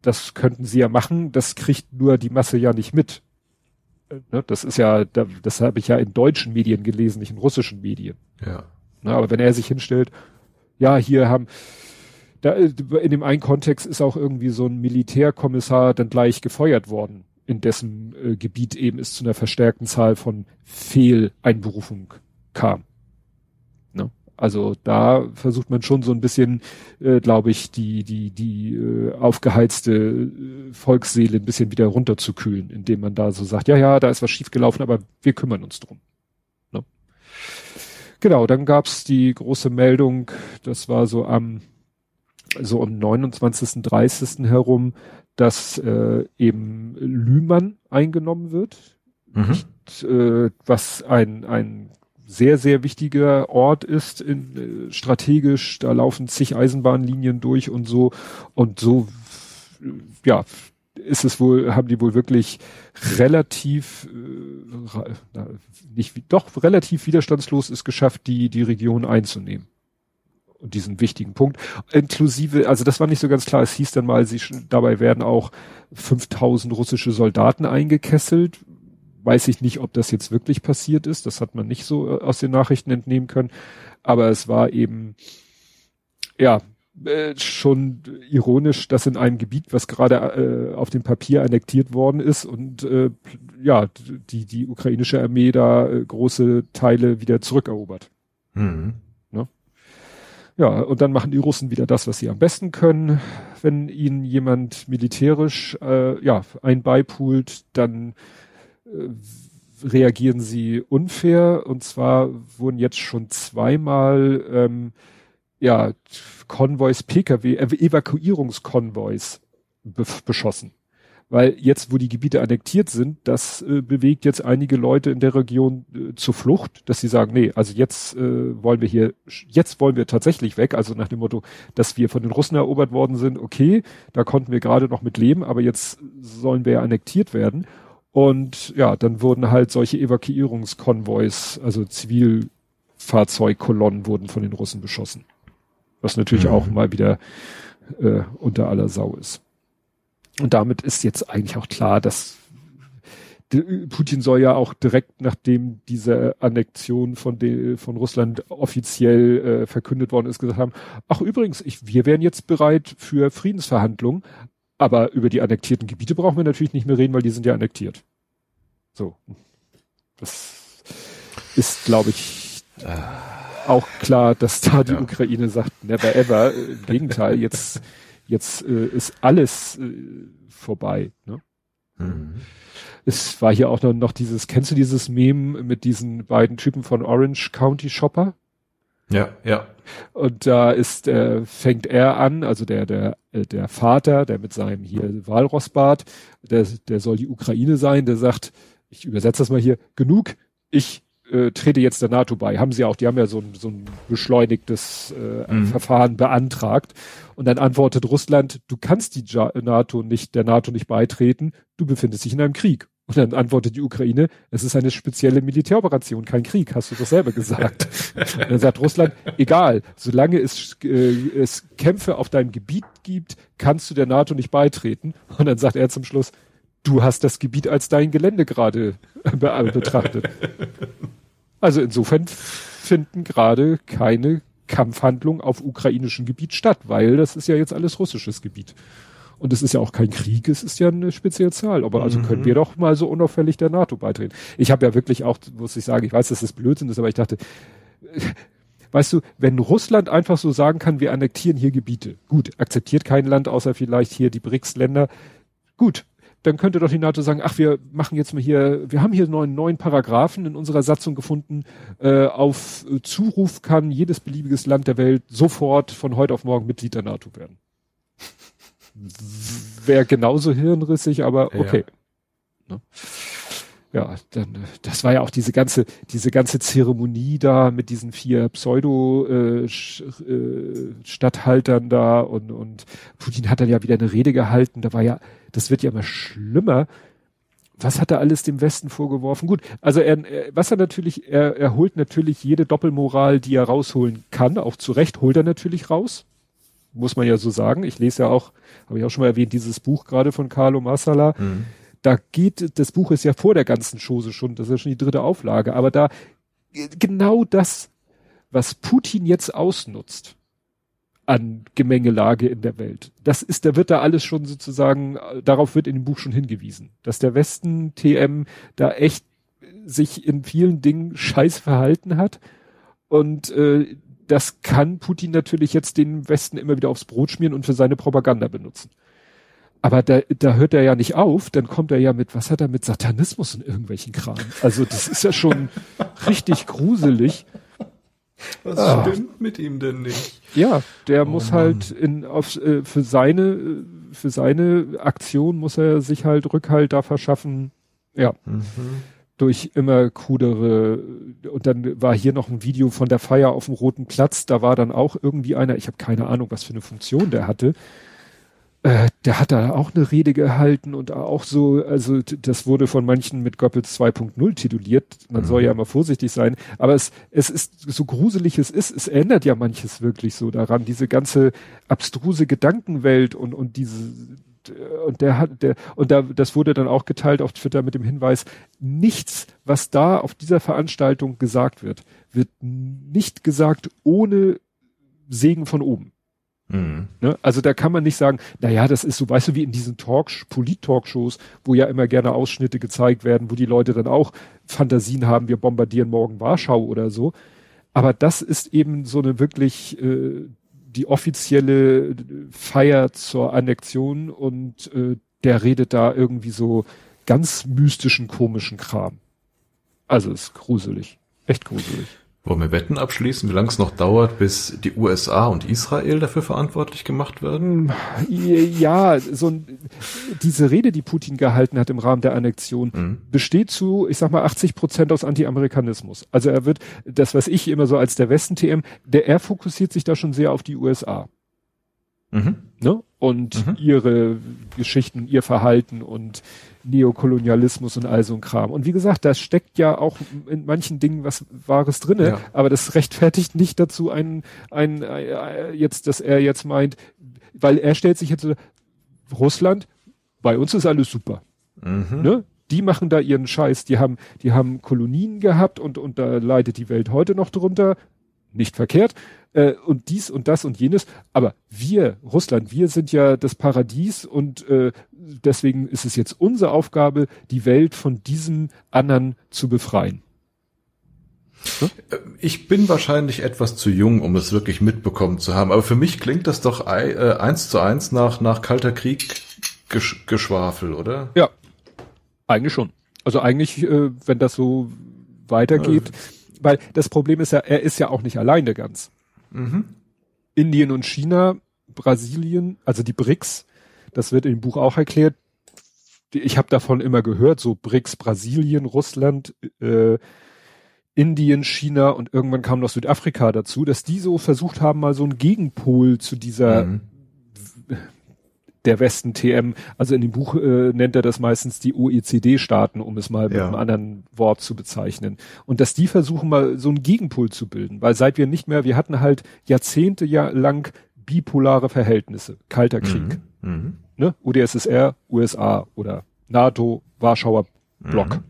B: Das könnten sie ja machen. Das kriegt nur die Masse ja nicht mit. Ne? Das ist ja, das habe ich ja in deutschen Medien gelesen, nicht in russischen Medien.
C: Ja.
B: Ne? Aber wenn er sich hinstellt, ja, hier haben, da, in dem einen Kontext ist auch irgendwie so ein Militärkommissar dann gleich gefeuert worden, in dessen äh, Gebiet eben es zu einer verstärkten Zahl von Fehleinberufung kam. Ne? Also da versucht man schon so ein bisschen, äh, glaube ich, die die die äh, aufgeheizte äh, Volksseele ein bisschen wieder runterzukühlen, indem man da so sagt, ja ja, da ist was schiefgelaufen, aber wir kümmern uns drum. Ne? Genau, dann gab's die große Meldung, das war so am so um 29., 30. herum, dass äh, eben Lühmann eingenommen wird, mhm. und, äh, was ein, ein sehr, sehr wichtiger Ort ist, in, äh, strategisch, da laufen zig Eisenbahnlinien durch und so, und so, ja, ist es wohl, haben die wohl wirklich relativ, äh, nicht, doch relativ widerstandslos es geschafft, die, die Region einzunehmen diesen wichtigen Punkt. Inklusive, also das war nicht so ganz klar, es hieß dann mal, sie, dabei werden auch 5000 russische Soldaten eingekesselt. Weiß ich nicht, ob das jetzt wirklich passiert ist. Das hat man nicht so äh, aus den Nachrichten entnehmen können. Aber es war eben, ja, äh, schon ironisch, dass in einem Gebiet, was gerade äh, auf dem Papier annektiert worden ist und äh, ja, die, die ukrainische Armee da äh, große Teile wieder zurückerobert. Mhm. Ja, und dann machen die Russen wieder das, was sie am besten können. Wenn ihnen jemand militärisch äh, ja, ein beipult, dann äh, reagieren sie unfair. Und zwar wurden jetzt schon zweimal ähm, ja, Konvois, Pkw, äh, Evakuierungskonvois beschossen. Weil jetzt, wo die Gebiete annektiert sind, das äh, bewegt jetzt einige Leute in der Region äh, zur Flucht, dass sie sagen, nee, also jetzt äh, wollen wir hier, jetzt wollen wir tatsächlich weg, also nach dem Motto, dass wir von den Russen erobert worden sind, okay, da konnten wir gerade noch mit leben, aber jetzt sollen wir ja annektiert werden. Und ja, dann wurden halt solche Evakuierungskonvois, also Zivilfahrzeugkolonnen wurden von den Russen beschossen. Was natürlich mhm. auch mal wieder äh, unter aller Sau ist. Und damit ist jetzt eigentlich auch klar, dass Putin soll ja auch direkt nachdem diese Annexion von, de, von Russland offiziell äh, verkündet worden ist, gesagt haben, ach übrigens, ich, wir wären jetzt bereit für Friedensverhandlungen, aber über die annektierten Gebiete brauchen wir natürlich nicht mehr reden, weil die sind ja annektiert. So. Das ist, glaube ich, auch klar, dass da die ja. Ukraine sagt, never ever. Im Gegenteil, jetzt, jetzt äh, ist alles äh, vorbei. Ne? Mhm. Es war hier auch noch, noch dieses, kennst du dieses Meme mit diesen beiden Typen von Orange County Shopper?
C: Ja, ja.
B: Und da ist, äh, fängt er an, also der, der, äh, der Vater, der mit seinem hier Walrossbart, der, der soll die Ukraine sein, der sagt, ich übersetze das mal hier, genug, ich äh, trete jetzt der NATO bei. Haben sie auch, die haben ja so ein, so ein beschleunigtes äh, mhm. Verfahren beantragt. Und dann antwortet Russland, du kannst die NATO nicht, der NATO nicht beitreten, du befindest dich in einem Krieg. Und dann antwortet die Ukraine, es ist eine spezielle Militäroperation, kein Krieg, hast du das selber gesagt. Und dann sagt Russland, egal, solange es, äh, es Kämpfe auf deinem Gebiet gibt, kannst du der NATO nicht beitreten. Und dann sagt er zum Schluss, du hast das Gebiet als dein Gelände gerade be betrachtet. Also insofern finden gerade keine Kampfhandlungen auf ukrainischem Gebiet statt, weil das ist ja jetzt alles russisches Gebiet. Und es ist ja auch kein Krieg, es ist ja eine Spezialzahl. Aber also mhm. können wir doch mal so unauffällig der NATO beitreten. Ich habe ja wirklich auch, muss ich sagen, ich weiß, dass das Blödsinn ist, aber ich dachte, weißt du, wenn Russland einfach so sagen kann, wir annektieren hier Gebiete, gut, akzeptiert kein Land, außer vielleicht hier die BRICS-Länder, gut, dann könnte doch die NATO sagen, ach, wir machen jetzt mal hier, wir haben hier neuen, neuen Paragraphen in unserer Satzung gefunden, äh, auf Zuruf kann jedes beliebiges Land der Welt sofort von heute auf morgen Mitglied der NATO werden wäre genauso hirnrissig, aber okay. Ja. Ne? ja, dann, das war ja auch diese ganze, diese ganze Zeremonie da mit diesen vier Pseudo-Stadthaltern äh, äh, da und, und Putin hat dann ja wieder eine Rede gehalten, da war ja, das wird ja immer schlimmer. Was hat er alles dem Westen vorgeworfen? Gut, also er, was er natürlich, er, er holt natürlich jede Doppelmoral, die er rausholen kann, auch zu Recht holt er natürlich raus muss man ja so sagen. Ich lese ja auch, habe ich auch schon mal erwähnt, dieses Buch gerade von Carlo Massala. Mhm. Da geht, das Buch ist ja vor der ganzen Chose schon, das ist ja schon die dritte Auflage, aber da genau das, was Putin jetzt ausnutzt an Gemengelage in der Welt. Das ist, da wird da alles schon sozusagen, darauf wird in dem Buch schon hingewiesen, dass der Westen TM da echt sich in vielen Dingen scheiß verhalten hat und äh, das kann Putin natürlich jetzt den Westen immer wieder aufs Brot schmieren und für seine Propaganda benutzen. Aber da, da hört er ja nicht auf, dann kommt er ja mit, was hat er mit Satanismus und irgendwelchen Kram. Also das ist ja schon richtig gruselig.
C: Was ah. stimmt mit ihm denn nicht?
B: Ja, der oh muss Mann. halt in, auf, äh, für seine, für seine Aktion muss er sich halt Rückhalt da verschaffen. Ja. Mhm durch immer krudere und dann war hier noch ein Video von der Feier auf dem Roten Platz, da war dann auch irgendwie einer, ich habe keine Ahnung, was für eine Funktion der hatte. Äh, der hat da auch eine Rede gehalten und auch so, also das wurde von manchen mit Goebbels 2.0 tituliert. Man mhm. soll ja immer vorsichtig sein, aber es, es ist so gruselig es ist, es ändert ja manches wirklich so daran, diese ganze abstruse Gedankenwelt und und diese und der hat, der, und da, das wurde dann auch geteilt auf Twitter mit dem Hinweis, nichts, was da auf dieser Veranstaltung gesagt wird, wird nicht gesagt ohne Segen von oben. Mhm. Ne? Also da kann man nicht sagen, na ja, das ist so, weißt du, wie in diesen Talk, Polit-Talkshows, wo ja immer gerne Ausschnitte gezeigt werden, wo die Leute dann auch Fantasien haben, wir bombardieren morgen Warschau oder so. Aber das ist eben so eine wirklich äh, die offizielle Feier zur Annexion und äh, der redet da irgendwie so ganz mystischen, komischen Kram. Also ist gruselig. Echt gruselig.
C: Wollen wir Wetten abschließen, wie lange es noch dauert, bis die USA und Israel dafür verantwortlich gemacht werden?
B: Ja, so diese Rede, die Putin gehalten hat im Rahmen der Annexion, mhm. besteht zu, ich sag mal, 80 Prozent aus Anti-Amerikanismus. Also er wird, das was ich immer so als der Westen-TM, der er fokussiert sich da schon sehr auf die USA. Mhm. Ne? Und mhm. ihre Geschichten, ihr Verhalten und Neokolonialismus und all so ein Kram. Und wie gesagt, da steckt ja auch in manchen Dingen was Wahres drinne, ja. aber das rechtfertigt nicht dazu ein, ein, äh, jetzt, dass er jetzt meint, weil er stellt sich jetzt Russland, bei uns ist alles super. Mhm. Ne? Die machen da ihren Scheiß, die haben, die haben Kolonien gehabt und, und da leidet die Welt heute noch drunter. Nicht verkehrt. Äh, und dies und das und jenes. Aber wir, Russland, wir sind ja das Paradies und äh, deswegen ist es jetzt unsere Aufgabe, die Welt von diesem anderen zu befreien.
C: Hm? Ich bin wahrscheinlich etwas zu jung, um es wirklich mitbekommen zu haben, aber für mich klingt das doch äh, eins zu eins nach, nach Kalter Krieg Gesch Geschwafel, oder?
B: Ja, eigentlich schon. Also eigentlich, äh, wenn das so weitergeht, äh. weil das Problem ist ja, er ist ja auch nicht alleine ganz. Mhm. Indien und China, Brasilien, also die BRICS, das wird im Buch auch erklärt. Ich habe davon immer gehört, so BRICS, Brasilien, Russland, äh, Indien, China und irgendwann kam noch Südafrika dazu, dass die so versucht haben, mal so einen Gegenpol zu dieser mhm. Der Westen TM, also in dem Buch äh, nennt er das meistens die OECD-Staaten, um es mal mit einem anderen Wort zu bezeichnen. Und dass die versuchen mal so einen Gegenpol zu bilden, weil seit wir nicht mehr, wir hatten halt Jahrzehnte lang bipolare Verhältnisse, Kalter mhm. Krieg, mhm. ne? UdSSR, USA oder NATO, Warschauer Block. Mhm.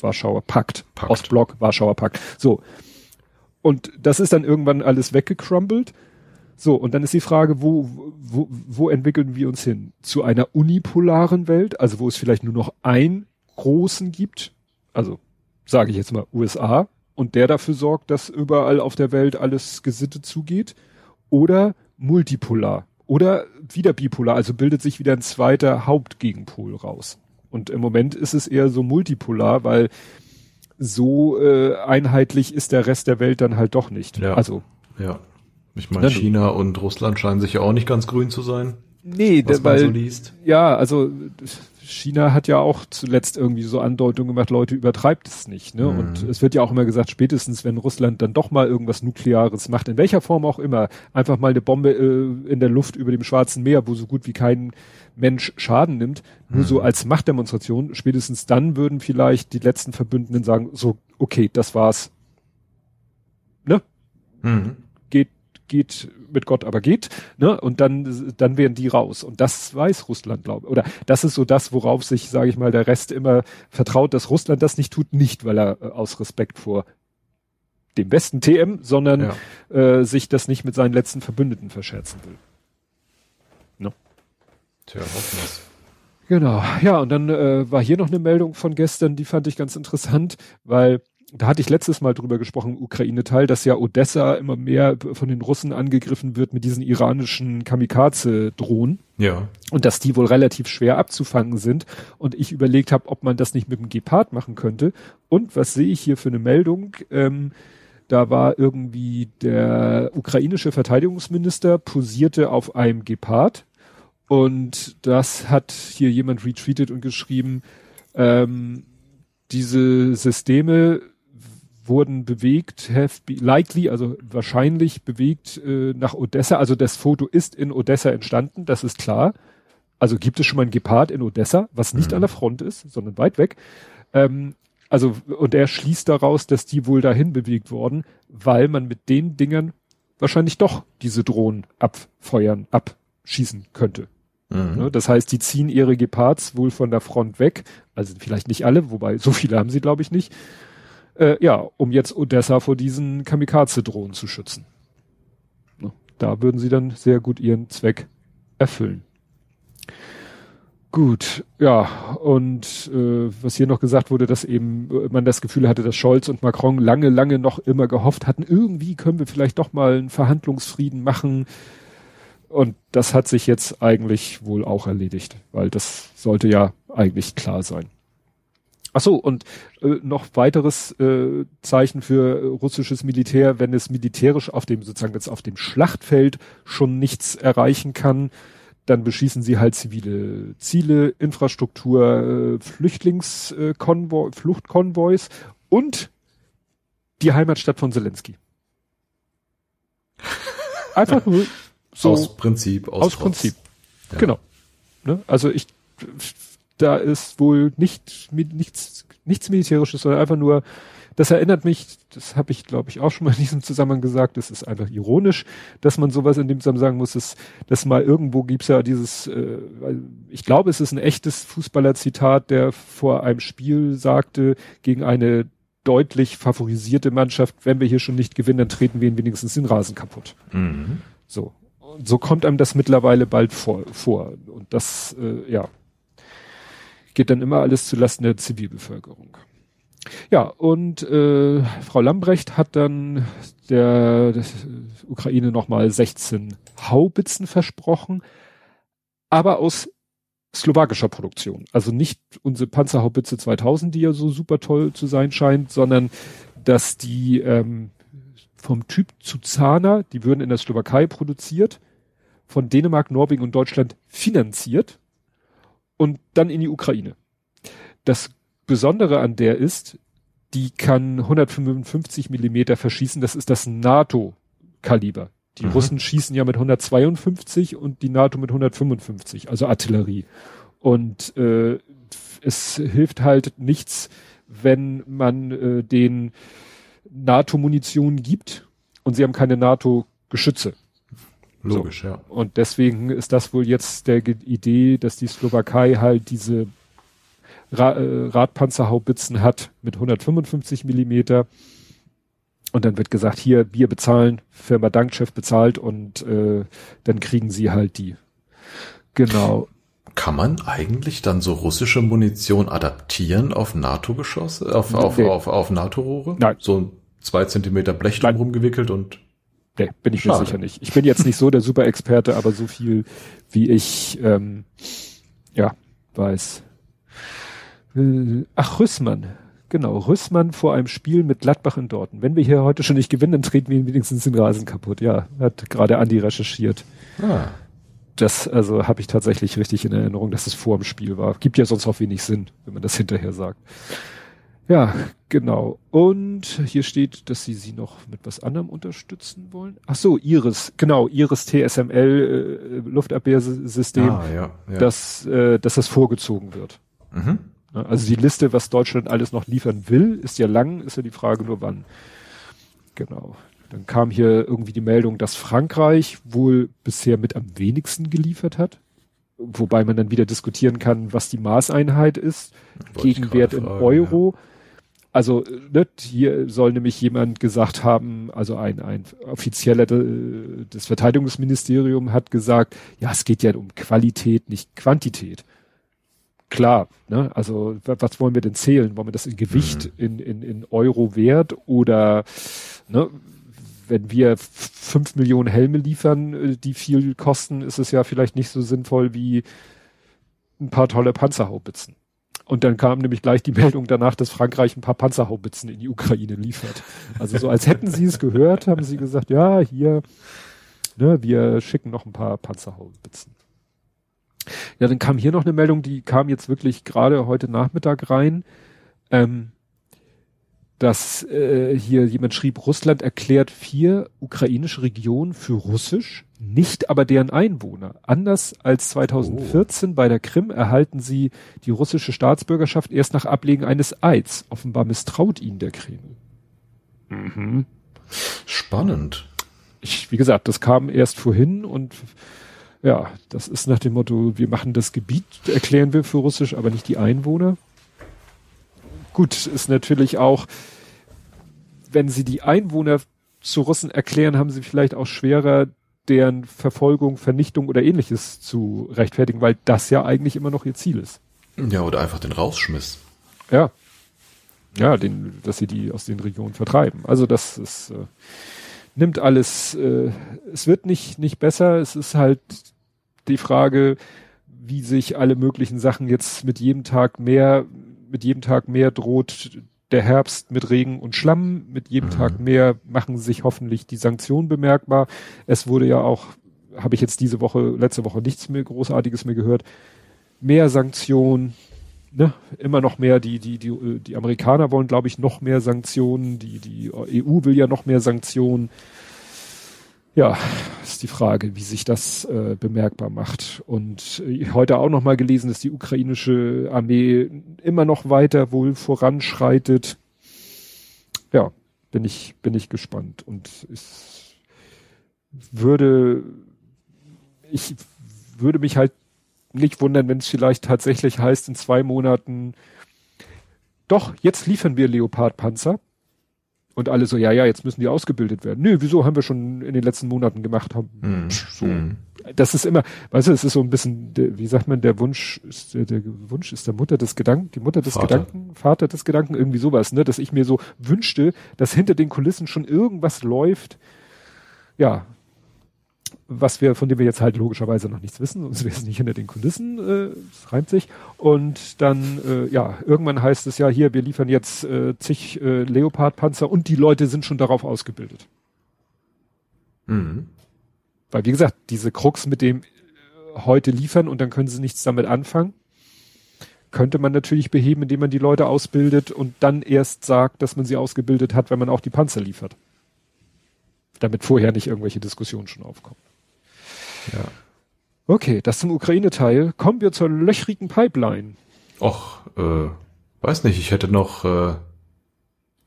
B: Warschauer Pakt, Pakt. Ostblock, Warschauer Pakt. So. Und das ist dann irgendwann alles weggecrumbled. So, und dann ist die Frage, wo, wo, wo entwickeln wir uns hin? Zu einer unipolaren Welt, also wo es vielleicht nur noch einen großen gibt, also sage ich jetzt mal USA, und der dafür sorgt, dass überall auf der Welt alles gesittet zugeht, oder multipolar, oder wieder bipolar, also bildet sich wieder ein zweiter Hauptgegenpol raus. Und im Moment ist es eher so multipolar, weil so äh, einheitlich ist der Rest der Welt dann halt doch nicht.
C: Ja. Also ja. Ich meine, China und Russland scheinen sich ja auch nicht ganz grün zu sein.
B: Nee, was weil, so liest. ja, also China hat ja auch zuletzt irgendwie so Andeutungen gemacht, Leute, übertreibt es nicht. Ne? Mhm. Und es wird ja auch immer gesagt, spätestens wenn Russland dann doch mal irgendwas Nukleares macht, in welcher Form auch immer, einfach mal eine Bombe äh, in der Luft über dem Schwarzen Meer, wo so gut wie kein Mensch Schaden nimmt, mhm. nur so mhm. als Machtdemonstration, spätestens dann würden vielleicht die letzten Verbündeten sagen, so, okay, das war's. Ne? Mhm. Geht mit Gott, aber geht, ne? Und dann, dann wären die raus. Und das weiß Russland, glaube ich. Oder das ist so das, worauf sich, sage ich mal, der Rest immer vertraut, dass Russland das nicht tut, nicht, weil er äh, aus Respekt vor dem besten TM, sondern ja. äh, sich das nicht mit seinen letzten Verbündeten verscherzen will.
C: No. Tja, hoffen wir's.
B: Genau, ja, und dann äh, war hier noch eine Meldung von gestern, die fand ich ganz interessant, weil da hatte ich letztes Mal drüber gesprochen, Ukraine-Teil, dass ja Odessa immer mehr von den Russen angegriffen wird mit diesen iranischen Kamikaze-Drohnen.
C: Ja.
B: Und dass die wohl relativ schwer abzufangen sind. Und ich überlegt habe, ob man das nicht mit dem Gepard machen könnte. Und was sehe ich hier für eine Meldung? Ähm, da war irgendwie der ukrainische Verteidigungsminister posierte auf einem Gepard. Und das hat hier jemand retweetet und geschrieben, ähm, diese Systeme wurden bewegt, have be likely, also wahrscheinlich bewegt äh, nach Odessa. Also das Foto ist in Odessa entstanden, das ist klar. Also gibt es schon mal ein Gepard in Odessa, was nicht mhm. an der Front ist, sondern weit weg. Ähm, also, und er schließt daraus, dass die wohl dahin bewegt worden, weil man mit den Dingern wahrscheinlich doch diese Drohnen abfeuern, abschießen könnte. Mhm. Ne, das heißt, die ziehen ihre Gepards wohl von der Front weg, also vielleicht nicht alle, wobei so viele haben sie, glaube ich, nicht, äh, ja, um jetzt Odessa vor diesen Kamikaze-Drohnen zu schützen. Ne? Da würden sie dann sehr gut ihren Zweck erfüllen. Gut, ja, und äh, was hier noch gesagt wurde, dass eben äh, man das Gefühl hatte, dass Scholz und Macron lange, lange noch immer gehofft hatten, irgendwie können wir vielleicht doch mal einen Verhandlungsfrieden machen. Und das hat sich jetzt eigentlich wohl auch erledigt, weil das sollte ja eigentlich klar sein. Ach so, und äh, noch weiteres äh, Zeichen für äh, russisches Militär, wenn es militärisch auf dem sozusagen jetzt auf dem Schlachtfeld schon nichts erreichen kann, dann beschießen sie halt zivile Ziele, Infrastruktur, äh, Flüchtlingskonvoi, äh, Fluchtkonvois und die Heimatstadt von Zelensky. Einfach nur so
C: aus Prinzip,
B: aus, aus Prinzip. Ja. Genau. Ne? Also ich da ist wohl nicht, nichts, nichts Militärisches, sondern einfach nur, das erinnert mich, das habe ich glaube ich auch schon mal in diesem Zusammenhang gesagt, das ist einfach ironisch, dass man sowas in dem Zusammenhang sagen muss, dass, dass mal irgendwo gibt's ja dieses, äh, ich glaube es ist ein echtes Fußballer-Zitat, der vor einem Spiel sagte, gegen eine deutlich favorisierte Mannschaft. Wenn wir hier schon nicht gewinnen, dann treten wir ihnen wenigstens den Rasen kaputt.
C: Mhm.
B: So. Und so kommt einem das mittlerweile bald vor. vor. Und das, äh, ja, geht dann immer alles zulasten der Zivilbevölkerung. Ja, und äh, Frau Lambrecht hat dann der, der Ukraine nochmal 16 Haubitzen versprochen, aber aus slowakischer Produktion. Also nicht unsere Panzerhaubitze 2000, die ja so super toll zu sein scheint, sondern dass die ähm, vom Typ Zuzana, die würden in der Slowakei produziert, von Dänemark, Norwegen und Deutschland finanziert und dann in die Ukraine. Das Besondere an der ist, die kann 155 Millimeter verschießen. Das ist das NATO-Kaliber. Die mhm. Russen schießen ja mit 152 und die NATO mit 155, also Artillerie. Und äh, es hilft halt nichts, wenn man äh, den NATO-Munition gibt und sie haben keine NATO-Geschütze.
C: Logisch,
B: so.
C: ja.
B: Und deswegen ist das wohl jetzt der Idee, dass die Slowakei halt diese Ra äh, Radpanzerhaubitzen hat mit 155 Millimeter. Und dann wird gesagt, hier Bier bezahlen, Firma Dankchef bezahlt und äh, dann kriegen sie halt die. Genau.
C: Kann man eigentlich dann so russische Munition adaptieren auf NATO-Geschosse, auf, auf, nee. auf, auf NATO-Rohre?
B: Nein.
C: So zwei Zentimeter Blech drum rumgewickelt und
B: Nee, bin ich Schade. mir sicher nicht. Ich bin jetzt nicht so der Super-Experte, aber so viel wie ich ähm, ja weiß. Äh, ach, Rüssmann. Genau, Rüssmann vor einem Spiel mit Gladbach in Dortmund. Wenn wir hier heute schon nicht gewinnen, dann treten wir wenigstens den Rasen kaputt. Ja, hat gerade Andi recherchiert.
C: Ah.
B: Das also habe ich tatsächlich richtig in Erinnerung, dass es vor dem Spiel war. Gibt ja sonst auch wenig Sinn, wenn man das hinterher sagt. Ja, genau. Und hier steht, dass sie sie noch mit was anderem unterstützen wollen. Ach so, Iris, genau, Iris TSML äh, Luftabwehrsystem,
C: ah, ja, ja.
B: dass äh, dass das vorgezogen wird.
C: Mhm.
B: Also die Liste, was Deutschland alles noch liefern will, ist ja lang, ist ja die Frage nur wann. Genau. Dann kam hier irgendwie die Meldung, dass Frankreich wohl bisher mit am wenigsten geliefert hat. Wobei man dann wieder diskutieren kann, was die Maßeinheit ist. Gegenwert in Euro. Ja. Also ne, hier soll nämlich jemand gesagt haben, also ein, ein offizieller des Verteidigungsministerium hat gesagt, ja, es geht ja um Qualität, nicht Quantität klar, ne? Also was wollen wir denn zählen? Wollen wir das in Gewicht, mhm. in, in, in Euro wert oder ne, wenn wir fünf Millionen Helme liefern, äh, die viel kosten, ist es ja vielleicht nicht so sinnvoll wie ein paar tolle Panzerhaubitzen. Und dann kam nämlich gleich die Meldung danach, dass Frankreich ein paar Panzerhaubitzen in die Ukraine liefert. Also so als hätten sie es gehört, haben sie gesagt, ja, hier, ne, wir schicken noch ein paar Panzerhaubitzen. Ja, dann kam hier noch eine Meldung, die kam jetzt wirklich gerade heute Nachmittag rein, ähm, dass äh, hier jemand schrieb, Russland erklärt vier ukrainische Regionen für russisch, nicht aber deren Einwohner. Anders als 2014 oh. bei der Krim erhalten sie die russische Staatsbürgerschaft erst nach Ablegen eines Eids. Offenbar misstraut ihnen der Kreml.
C: Mhm. Spannend.
B: Ich, wie gesagt, das kam erst vorhin und ja, das ist nach dem Motto, wir machen das Gebiet, erklären wir für Russisch, aber nicht die Einwohner. Gut, ist natürlich auch, wenn sie die Einwohner zu Russen erklären, haben sie vielleicht auch schwerer, deren Verfolgung, Vernichtung oder ähnliches zu rechtfertigen, weil das ja eigentlich immer noch ihr Ziel ist.
C: Ja, oder einfach den Rausschmiss.
B: Ja. Ja, den, dass sie die aus den Regionen vertreiben. Also das ist, äh, nimmt alles, äh, es wird nicht, nicht besser, es ist halt die Frage, wie sich alle möglichen Sachen jetzt mit jedem Tag mehr, mit jedem Tag mehr droht der Herbst mit Regen und Schlamm, mit jedem mhm. Tag mehr machen sich hoffentlich die Sanktionen bemerkbar. Es wurde ja auch, habe ich jetzt diese Woche, letzte Woche nichts mehr Großartiges mehr gehört, mehr Sanktionen, ne, immer noch mehr, die, die, die, die Amerikaner wollen, glaube ich, noch mehr Sanktionen, die, die EU will ja noch mehr Sanktionen. Ja, ist die Frage, wie sich das äh, bemerkbar macht. Und äh, heute auch noch mal gelesen, dass die ukrainische Armee immer noch weiter wohl voranschreitet. Ja, bin ich bin ich gespannt und es würde ich würde mich halt nicht wundern, wenn es vielleicht tatsächlich heißt, in zwei Monaten doch, jetzt liefern wir Leopardpanzer. Und alle so, ja, ja, jetzt müssen die ausgebildet werden. Nö, wieso haben wir schon in den letzten Monaten gemacht haben? Mm, so. Mm. Das ist immer, weißt du, es ist so ein bisschen, wie sagt man, der Wunsch, ist der, der Wunsch ist der Mutter des Gedanken, die Mutter des Vater. Gedanken, Vater des Gedanken, irgendwie sowas, ne, dass ich mir so wünschte, dass hinter den Kulissen schon irgendwas läuft, ja, was wir, von dem wir jetzt halt logischerweise noch nichts wissen, sonst wäre es nicht hinter den Kulissen, äh, es reimt sich. Und dann, äh, ja, irgendwann heißt es ja hier, wir liefern jetzt äh, zig äh, Leopardpanzer und die Leute sind schon darauf ausgebildet. Mhm. Weil, wie gesagt, diese Krux mit dem äh, heute liefern und dann können sie nichts damit anfangen, könnte man natürlich beheben, indem man die Leute ausbildet und dann erst sagt, dass man sie ausgebildet hat, wenn man auch die Panzer liefert. Damit vorher nicht irgendwelche Diskussionen schon aufkommen. Ja. Okay, das zum Ukraine-Teil. Kommen wir zur löchrigen Pipeline.
C: Och, äh, weiß nicht, ich hätte noch äh,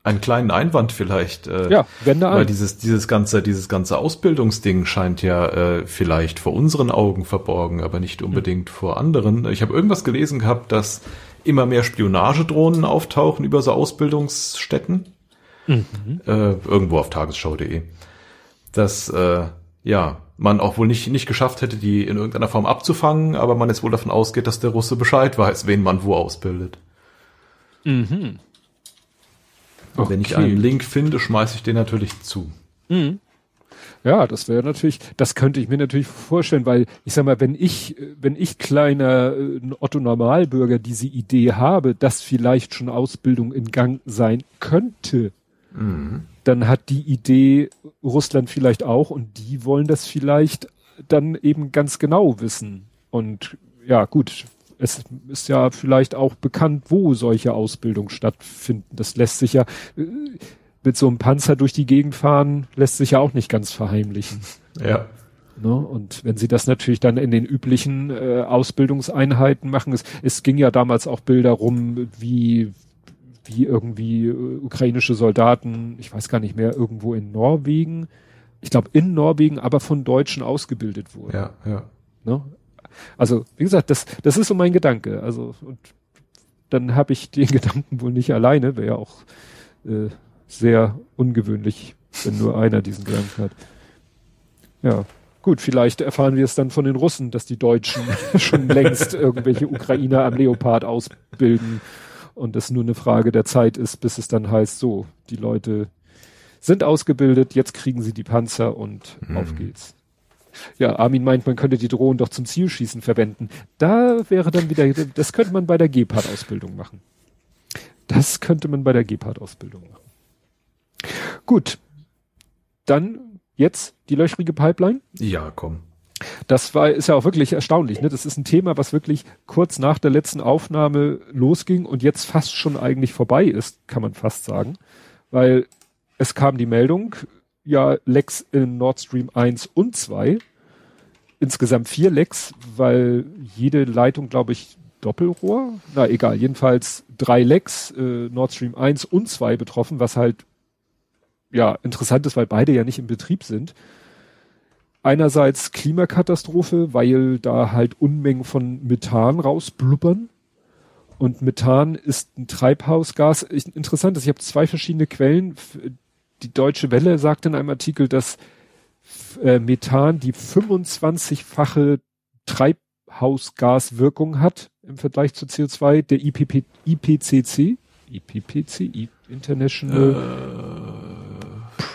C: einen kleinen Einwand vielleicht. Äh,
B: ja, wende
C: ein. Weil dieses, dieses ganze, dieses ganze Ausbildungsding scheint ja äh, vielleicht vor unseren Augen verborgen, aber nicht unbedingt mhm. vor anderen. Ich habe irgendwas gelesen gehabt, dass immer mehr Spionagedrohnen auftauchen über so Ausbildungsstätten. Mhm. Äh, irgendwo auf tagesschau.de. Dass äh, ja, man auch wohl nicht, nicht geschafft hätte, die in irgendeiner Form abzufangen, aber man jetzt wohl davon ausgeht, dass der Russe Bescheid weiß, wen man wo ausbildet. Mhm. Okay. Wenn ich einen Link finde, schmeiße ich den natürlich zu. Mhm.
B: Ja, das wäre natürlich, das könnte ich mir natürlich vorstellen, weil ich sag mal, wenn ich, wenn ich kleiner äh, Otto Normalbürger diese Idee habe, dass vielleicht schon Ausbildung in Gang sein könnte, mhm dann hat die Idee Russland vielleicht auch und die wollen das vielleicht dann eben ganz genau wissen. Und ja, gut, es ist ja vielleicht auch bekannt, wo solche Ausbildungen stattfinden. Das lässt sich ja äh, mit so einem Panzer durch die Gegend fahren, lässt sich ja auch nicht ganz verheimlichen.
C: Ja.
B: Ne? Und wenn sie das natürlich dann in den üblichen äh, Ausbildungseinheiten machen, es, es ging ja damals auch Bilder rum, wie wie irgendwie äh, ukrainische Soldaten, ich weiß gar nicht mehr, irgendwo in Norwegen, ich glaube in Norwegen, aber von Deutschen ausgebildet wurden.
C: Ja, ja.
B: Ne? Also, wie gesagt, das, das ist so mein Gedanke. Also, und dann habe ich den Gedanken wohl nicht alleine, wäre ja auch äh, sehr ungewöhnlich, wenn nur einer diesen Gedanken hat. Ja, gut, vielleicht erfahren wir es dann von den Russen, dass die Deutschen schon längst irgendwelche Ukrainer am Leopard ausbilden und es nur eine Frage der Zeit ist, bis es dann heißt, so, die Leute sind ausgebildet, jetzt kriegen sie die Panzer und mhm. auf geht's. Ja, Armin meint, man könnte die Drohnen doch zum Zielschießen verwenden. Da wäre dann wieder, das könnte man bei der Gepard-Ausbildung machen. Das könnte man bei der Gepard-Ausbildung machen. Gut. Dann jetzt die löchrige Pipeline.
C: Ja, komm.
B: Das war, ist ja auch wirklich erstaunlich. Ne? Das ist ein Thema, was wirklich kurz nach der letzten Aufnahme losging und jetzt fast schon eigentlich vorbei ist, kann man fast sagen. Weil es kam die Meldung, ja, Lecks in Nord Stream 1 und 2. Insgesamt vier Lecks, weil jede Leitung, glaube ich, Doppelrohr, na egal, jedenfalls drei Lecks, äh, Nord Stream 1 und 2 betroffen, was halt ja interessant ist, weil beide ja nicht im Betrieb sind einerseits Klimakatastrophe, weil da halt Unmengen von Methan rausblubbern. Und Methan ist ein Treibhausgas. Interessant ist, ich habe zwei verschiedene Quellen. Die Deutsche Welle sagt in einem Artikel, dass äh, Methan die 25-fache Treibhausgaswirkung hat im Vergleich zu CO2 der IPP, IPCC. IPPC, International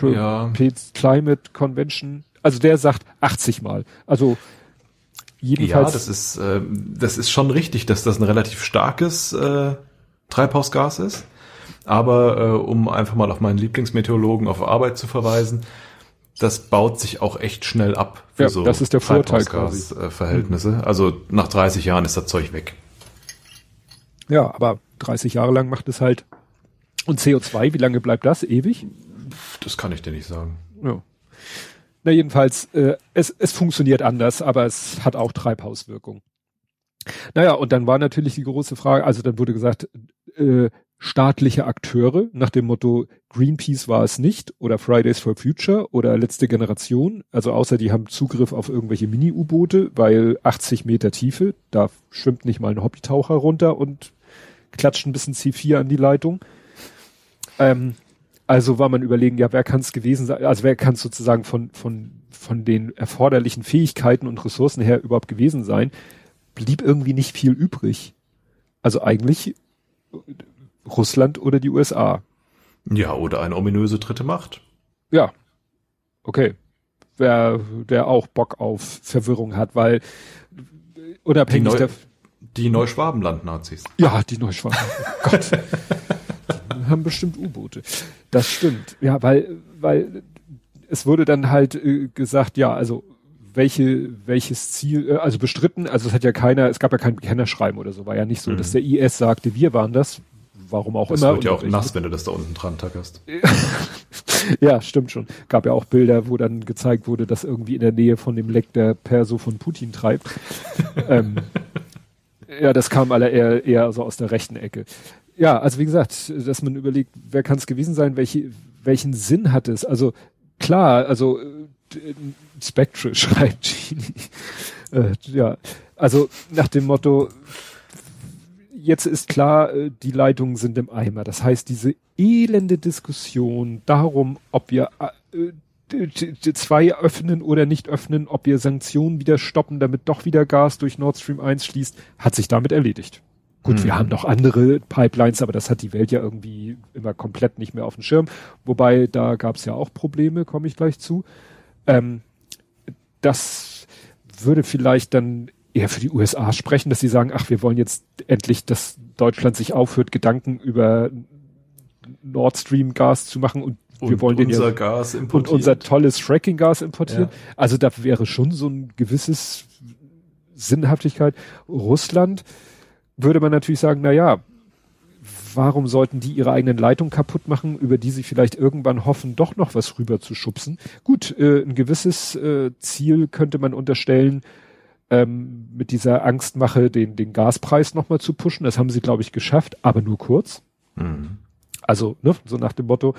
B: äh, ja. Climate Convention also der sagt 80 Mal. Also
C: jedenfalls. Ja, das ist, äh, das ist schon richtig, dass das ein relativ starkes äh, Treibhausgas ist. Aber äh, um einfach mal auf meinen Lieblingsmeteorologen auf Arbeit zu verweisen, das baut sich auch echt schnell ab
B: für ja, so das ist der Vorteil quasi.
C: Äh, Verhältnisse. Also nach 30 Jahren ist das Zeug weg.
B: Ja, aber 30 Jahre lang macht es halt. Und CO2, wie lange bleibt das? Ewig?
C: Das kann ich dir nicht sagen.
B: Ja. Na jedenfalls, äh, es, es funktioniert anders, aber es hat auch Treibhauswirkung. Naja, und dann war natürlich die große Frage, also dann wurde gesagt, äh, staatliche Akteure nach dem Motto Greenpeace war es nicht oder Fridays for Future oder letzte Generation, also außer die haben Zugriff auf irgendwelche Mini-U-Boote, weil 80 Meter Tiefe, da schwimmt nicht mal ein Hobbytaucher runter und klatscht ein bisschen C4 an die Leitung. Ähm, also war man überlegen, ja, wer kann es gewesen sein, also wer kann es sozusagen von, von, von den erforderlichen Fähigkeiten und Ressourcen her überhaupt gewesen sein, blieb irgendwie nicht viel übrig. Also eigentlich Russland oder die USA.
C: Ja, oder eine ominöse dritte Macht.
B: Ja. Okay. Wer, der auch Bock auf Verwirrung hat, weil unabhängig
C: der die Neuschwabenland-Nazis.
B: Ja, die Neuschwaben. Oh Gott. haben bestimmt U-Boote. Das stimmt. Ja, weil, weil es wurde dann halt äh, gesagt, ja, also welche, welches Ziel, äh, also bestritten, also es hat ja keiner, es gab ja kein Bekennerschreiben oder so, war ja nicht so, mhm. dass der IS sagte, wir waren das, warum auch
C: das
B: immer.
C: Das wird ja auch nass, wenn du das da unten dran tackerst.
B: ja, stimmt schon. Gab ja auch Bilder, wo dann gezeigt wurde, dass irgendwie in der Nähe von dem Leck der Perso von Putin treibt. ähm, ja, das kam alle eher, eher so aus der rechten Ecke. Ja, also wie gesagt, dass man überlegt, wer kann es gewesen sein, welche, welchen Sinn hat es? Also klar, also äh, Spectre schreibt Genie. äh, ja, also nach dem Motto, jetzt ist klar, äh, die Leitungen sind im Eimer. Das heißt, diese elende Diskussion darum, ob wir äh, zwei öffnen oder nicht öffnen, ob wir Sanktionen wieder stoppen, damit doch wieder Gas durch Nord Stream 1 schließt, hat sich damit erledigt. Gut, mhm. wir haben noch andere Pipelines, aber das hat die Welt ja irgendwie immer komplett nicht mehr auf dem Schirm. Wobei, da gab es ja auch Probleme, komme ich gleich zu. Ähm, das würde vielleicht dann eher für die USA sprechen, dass sie sagen, ach, wir wollen jetzt endlich, dass Deutschland sich aufhört, Gedanken über Nord Stream Gas zu machen und und wir wollen
C: unser
B: den
C: Gas importieren.
B: Und unser tolles Fracking-Gas importieren. Ja. Also da wäre schon so ein gewisses Sinnhaftigkeit. Russland würde man natürlich sagen, na ja, warum sollten die ihre eigenen Leitungen kaputt machen, über die sie vielleicht irgendwann hoffen, doch noch was rüber zu schubsen? Gut, äh, ein gewisses äh, Ziel könnte man unterstellen, ähm, mit dieser Angstmache den, den Gaspreis nochmal zu pushen. Das haben sie, glaube ich, geschafft, aber nur kurz. Mhm. Also, ne, so nach dem Motto,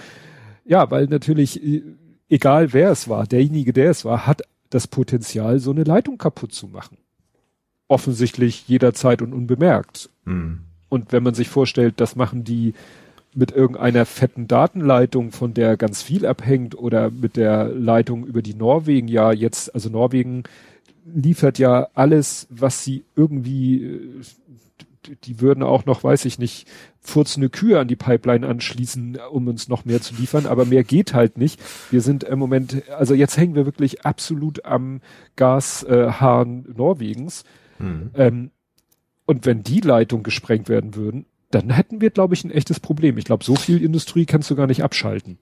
B: ja, weil natürlich, äh, egal wer es war, derjenige, der es war, hat das Potenzial, so eine Leitung kaputt zu machen. Offensichtlich jederzeit und unbemerkt. Mhm. Und wenn man sich vorstellt, das machen die mit irgendeiner fetten Datenleitung, von der ganz viel abhängt, oder mit der Leitung über die Norwegen ja jetzt, also Norwegen liefert ja alles, was sie irgendwie äh, die würden auch noch, weiß ich nicht, furzende Kühe an die Pipeline anschließen, um uns noch mehr zu liefern, aber mehr geht halt nicht. Wir sind im Moment, also jetzt hängen wir wirklich absolut am Gashahn äh, Norwegens. Mhm. Ähm, und wenn die Leitungen gesprengt werden würden, dann hätten wir, glaube ich, ein echtes Problem. Ich glaube, so viel Industrie kannst du gar nicht abschalten.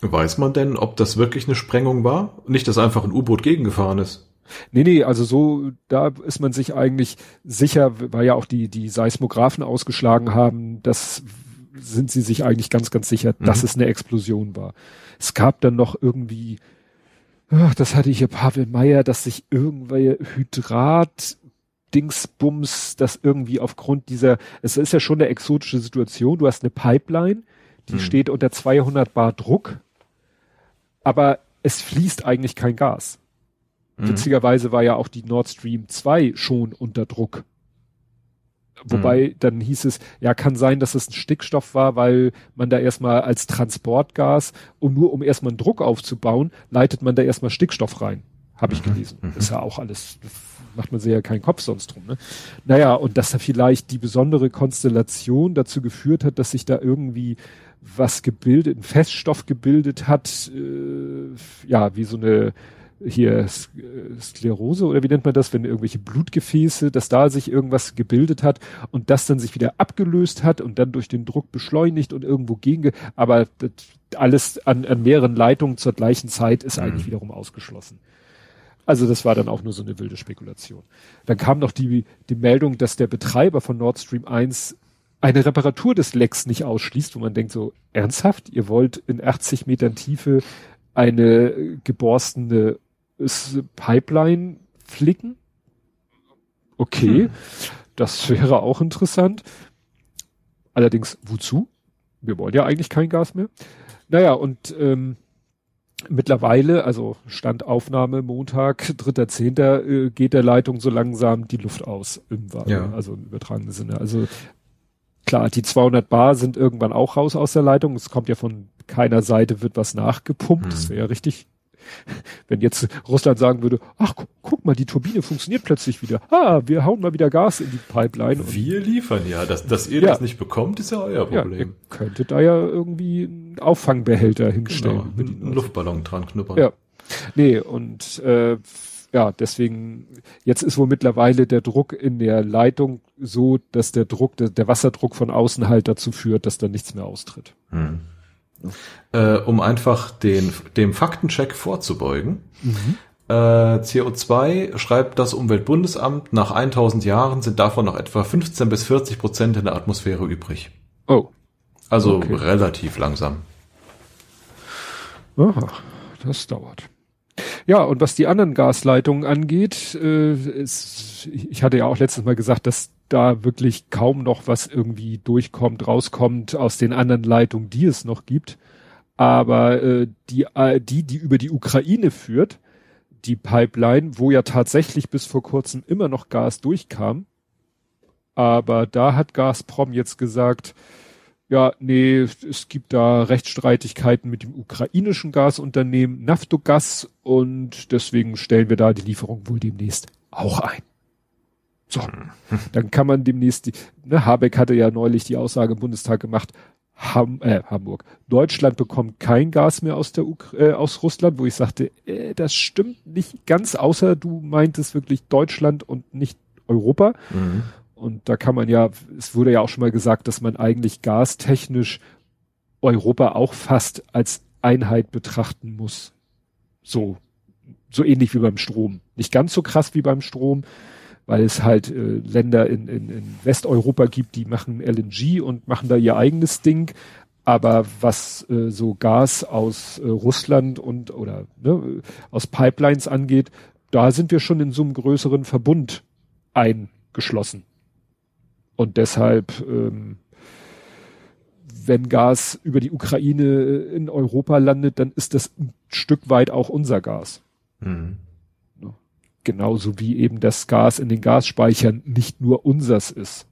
C: Weiß man denn, ob das wirklich eine Sprengung war? Nicht, dass einfach ein U-Boot gegengefahren ist.
B: Nee, nee, also so, da ist man sich eigentlich sicher, weil ja auch die, die Seismographen ausgeschlagen haben, das sind sie sich eigentlich ganz, ganz sicher, mhm. dass es eine Explosion war. Es gab dann noch irgendwie, ach, das hatte ich hier Pavel Meyer, dass sich irgendwelche Hydrat Dingsbums, das irgendwie aufgrund dieser, es ist ja schon eine exotische Situation, du hast eine Pipeline, die mhm. steht unter 200 Bar Druck, aber es fließt eigentlich kein Gas. Mhm. Witzigerweise war ja auch die Nord Stream 2 schon unter Druck. Wobei mhm. dann hieß es, ja, kann sein, dass es ein Stickstoff war, weil man da erstmal als Transportgas und nur um erstmal einen Druck aufzubauen, leitet man da erstmal Stickstoff rein. Habe ich mhm. gelesen. Mhm. Ist ja auch alles, macht man sich ja keinen Kopf sonst drum. Ne? Naja, und dass da vielleicht die besondere Konstellation dazu geführt hat, dass sich da irgendwie was gebildet, ein Feststoff gebildet hat, äh, ja, wie so eine hier Sklerose oder wie nennt man das, wenn irgendwelche Blutgefäße, dass da sich irgendwas gebildet hat und das dann sich wieder abgelöst hat und dann durch den Druck beschleunigt und irgendwo gegen, aber alles an, an mehreren Leitungen zur gleichen Zeit ist mhm. eigentlich wiederum ausgeschlossen. Also das war dann auch nur so eine wilde Spekulation. Dann kam noch die, die Meldung, dass der Betreiber von Nord Stream 1 eine Reparatur des Lecks nicht ausschließt, wo man denkt so, ernsthaft, ihr wollt in 80 Metern Tiefe eine geborstene Pipeline flicken. Okay, hm. das wäre auch interessant. Allerdings, wozu? Wir wollen ja eigentlich kein Gas mehr. Naja, und ähm, mittlerweile, also Standaufnahme Montag, 3.10., äh, geht der Leitung so langsam die Luft aus im, ja. also im übertragenen Sinne. Also klar, die 200 Bar sind irgendwann auch raus aus der Leitung. Es kommt ja von keiner Seite wird was nachgepumpt. Hm. Das wäre ja richtig wenn jetzt Russland sagen würde, ach, guck mal, die Turbine funktioniert plötzlich wieder. Ah, wir hauen mal wieder Gas in die Pipeline.
C: Wir liefern ja. Dass, dass ihr ja. das nicht bekommt, ist ja euer Problem. Ja, ihr
B: könntet da ja irgendwie einen Auffangbehälter hinstellen.
C: Genau, einen Luftballon dran knuppern.
B: Ja. Nee, und äh, ja, deswegen, jetzt ist wohl mittlerweile der Druck in der Leitung so, dass der Druck, der, der Wasserdruck von außen halt dazu führt, dass da nichts mehr austritt. Hm.
C: Äh, um einfach den, dem Faktencheck vorzubeugen. Mhm. Äh, CO2 schreibt das Umweltbundesamt, nach 1000 Jahren sind davon noch etwa 15 bis 40 Prozent in der Atmosphäre übrig.
B: Oh.
C: Also okay. relativ langsam.
B: Aha, das dauert. Ja, und was die anderen Gasleitungen angeht, äh, ist, ich hatte ja auch letztes Mal gesagt, dass da wirklich kaum noch was irgendwie durchkommt, rauskommt aus den anderen Leitungen, die es noch gibt. Aber äh, die, äh, die, die über die Ukraine führt, die Pipeline, wo ja tatsächlich bis vor kurzem immer noch Gas durchkam, aber da hat Gazprom jetzt gesagt, ja, nee, es gibt da Rechtsstreitigkeiten mit dem ukrainischen Gasunternehmen Naftogas und deswegen stellen wir da die Lieferung wohl demnächst auch ein. So, dann kann man demnächst, die, ne, Habeck hatte ja neulich die Aussage im Bundestag gemacht, Ham, äh, Hamburg. Deutschland bekommt kein Gas mehr aus der Uk äh, aus Russland, wo ich sagte, äh, das stimmt nicht ganz, außer du meintest wirklich Deutschland und nicht Europa. Mhm. Und da kann man ja, es wurde ja auch schon mal gesagt, dass man eigentlich gastechnisch Europa auch fast als Einheit betrachten muss. So, so ähnlich wie beim Strom. Nicht ganz so krass wie beim Strom, weil es halt äh, Länder in, in, in Westeuropa gibt, die machen LNG und machen da ihr eigenes Ding. Aber was äh, so Gas aus äh, Russland und oder ne, aus Pipelines angeht, da sind wir schon in so einem größeren Verbund eingeschlossen. Und deshalb, ähm, wenn Gas über die Ukraine in Europa landet, dann ist das ein Stück weit auch unser Gas. Mhm. Genauso wie eben das Gas in den Gasspeichern nicht nur unsers ist.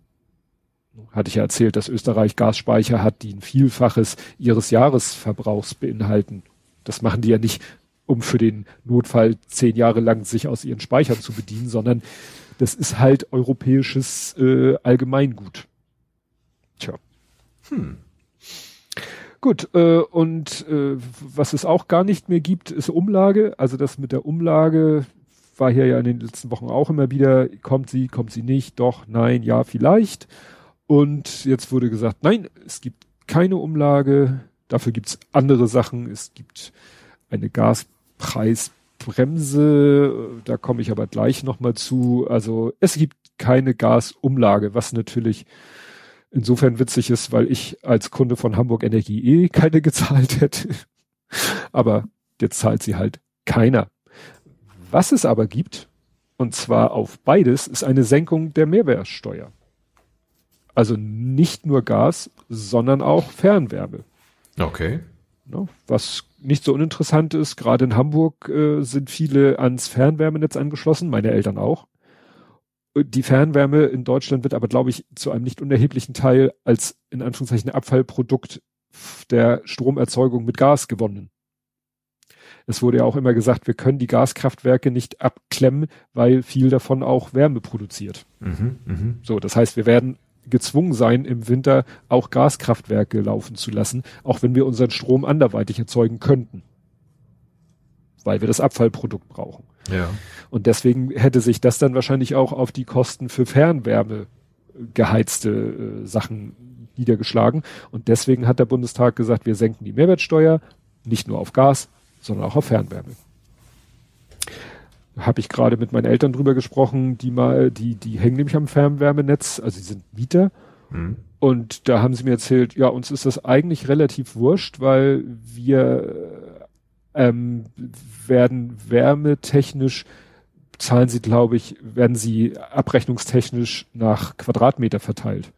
B: Hatte ich ja erzählt, dass Österreich Gasspeicher hat, die ein Vielfaches ihres Jahresverbrauchs beinhalten. Das machen die ja nicht, um für den Notfall zehn Jahre lang sich aus ihren Speichern zu bedienen, sondern das ist halt europäisches äh, Allgemeingut. Tja. Hm. Gut, äh, und äh, was es auch gar nicht mehr gibt, ist Umlage. Also das mit der Umlage, war hier ja in den letzten Wochen auch immer wieder, kommt sie, kommt sie nicht, doch, nein, ja, vielleicht. Und jetzt wurde gesagt, nein, es gibt keine Umlage, dafür gibt's andere Sachen, es gibt eine Gaspreisbremse, da komme ich aber gleich nochmal zu. Also es gibt keine Gasumlage, was natürlich insofern witzig ist, weil ich als Kunde von Hamburg Energie eh keine gezahlt hätte. Aber jetzt zahlt sie halt keiner. Was es aber gibt, und zwar auf beides, ist eine Senkung der Mehrwertsteuer. Also nicht nur Gas, sondern auch Fernwärme.
C: Okay.
B: Ne, was nicht so uninteressant ist, gerade in Hamburg äh, sind viele ans Fernwärmenetz angeschlossen, meine Eltern auch. Die Fernwärme in Deutschland wird aber, glaube ich, zu einem nicht unerheblichen Teil als in Anführungszeichen Abfallprodukt der Stromerzeugung mit Gas gewonnen es wurde ja auch immer gesagt, wir können die Gaskraftwerke nicht abklemmen, weil viel davon auch Wärme produziert. Mhm, mh. So, das heißt, wir werden gezwungen sein, im Winter auch Gaskraftwerke laufen zu lassen, auch wenn wir unseren Strom anderweitig erzeugen könnten. Weil wir das Abfallprodukt brauchen.
C: Ja.
B: Und deswegen hätte sich das dann wahrscheinlich auch auf die Kosten für Fernwärme geheizte äh, Sachen niedergeschlagen. Und deswegen hat der Bundestag gesagt, wir senken die Mehrwertsteuer, nicht nur auf Gas, sondern auch auf Fernwärme. Habe ich gerade mit meinen Eltern drüber gesprochen, die mal, die, die hängen nämlich am Fernwärmenetz, also sie sind Mieter. Mhm. Und da haben sie mir erzählt, ja, uns ist das eigentlich relativ wurscht, weil wir ähm, werden wärmetechnisch, zahlen sie, glaube ich, werden sie abrechnungstechnisch nach Quadratmeter verteilt.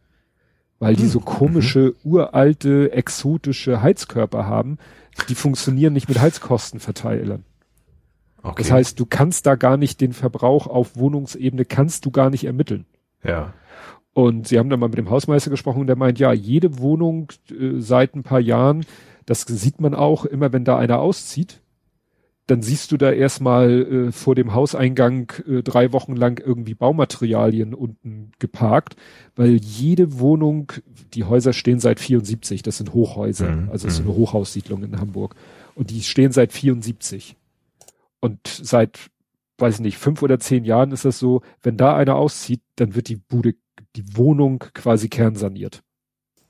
B: Weil die so mhm. komische, uralte, exotische Heizkörper haben, die funktionieren nicht mit Heizkostenverteilern. Okay. Das heißt, du kannst da gar nicht den Verbrauch auf Wohnungsebene kannst du gar nicht ermitteln.
C: Ja.
B: Und sie haben dann mal mit dem Hausmeister gesprochen und der meint, ja, jede Wohnung äh, seit ein paar Jahren, das sieht man auch immer, wenn da einer auszieht, dann siehst du da erstmal äh, vor dem Hauseingang äh, drei Wochen lang irgendwie Baumaterialien unten geparkt, weil jede Wohnung, die Häuser stehen seit 74, das sind Hochhäuser, mhm. also das ist eine mhm. Hochhaussiedlung in Hamburg. Und die stehen seit 74. Und seit, weiß ich nicht, fünf oder zehn Jahren ist das so, wenn da einer auszieht, dann wird die Bude, die Wohnung quasi kernsaniert.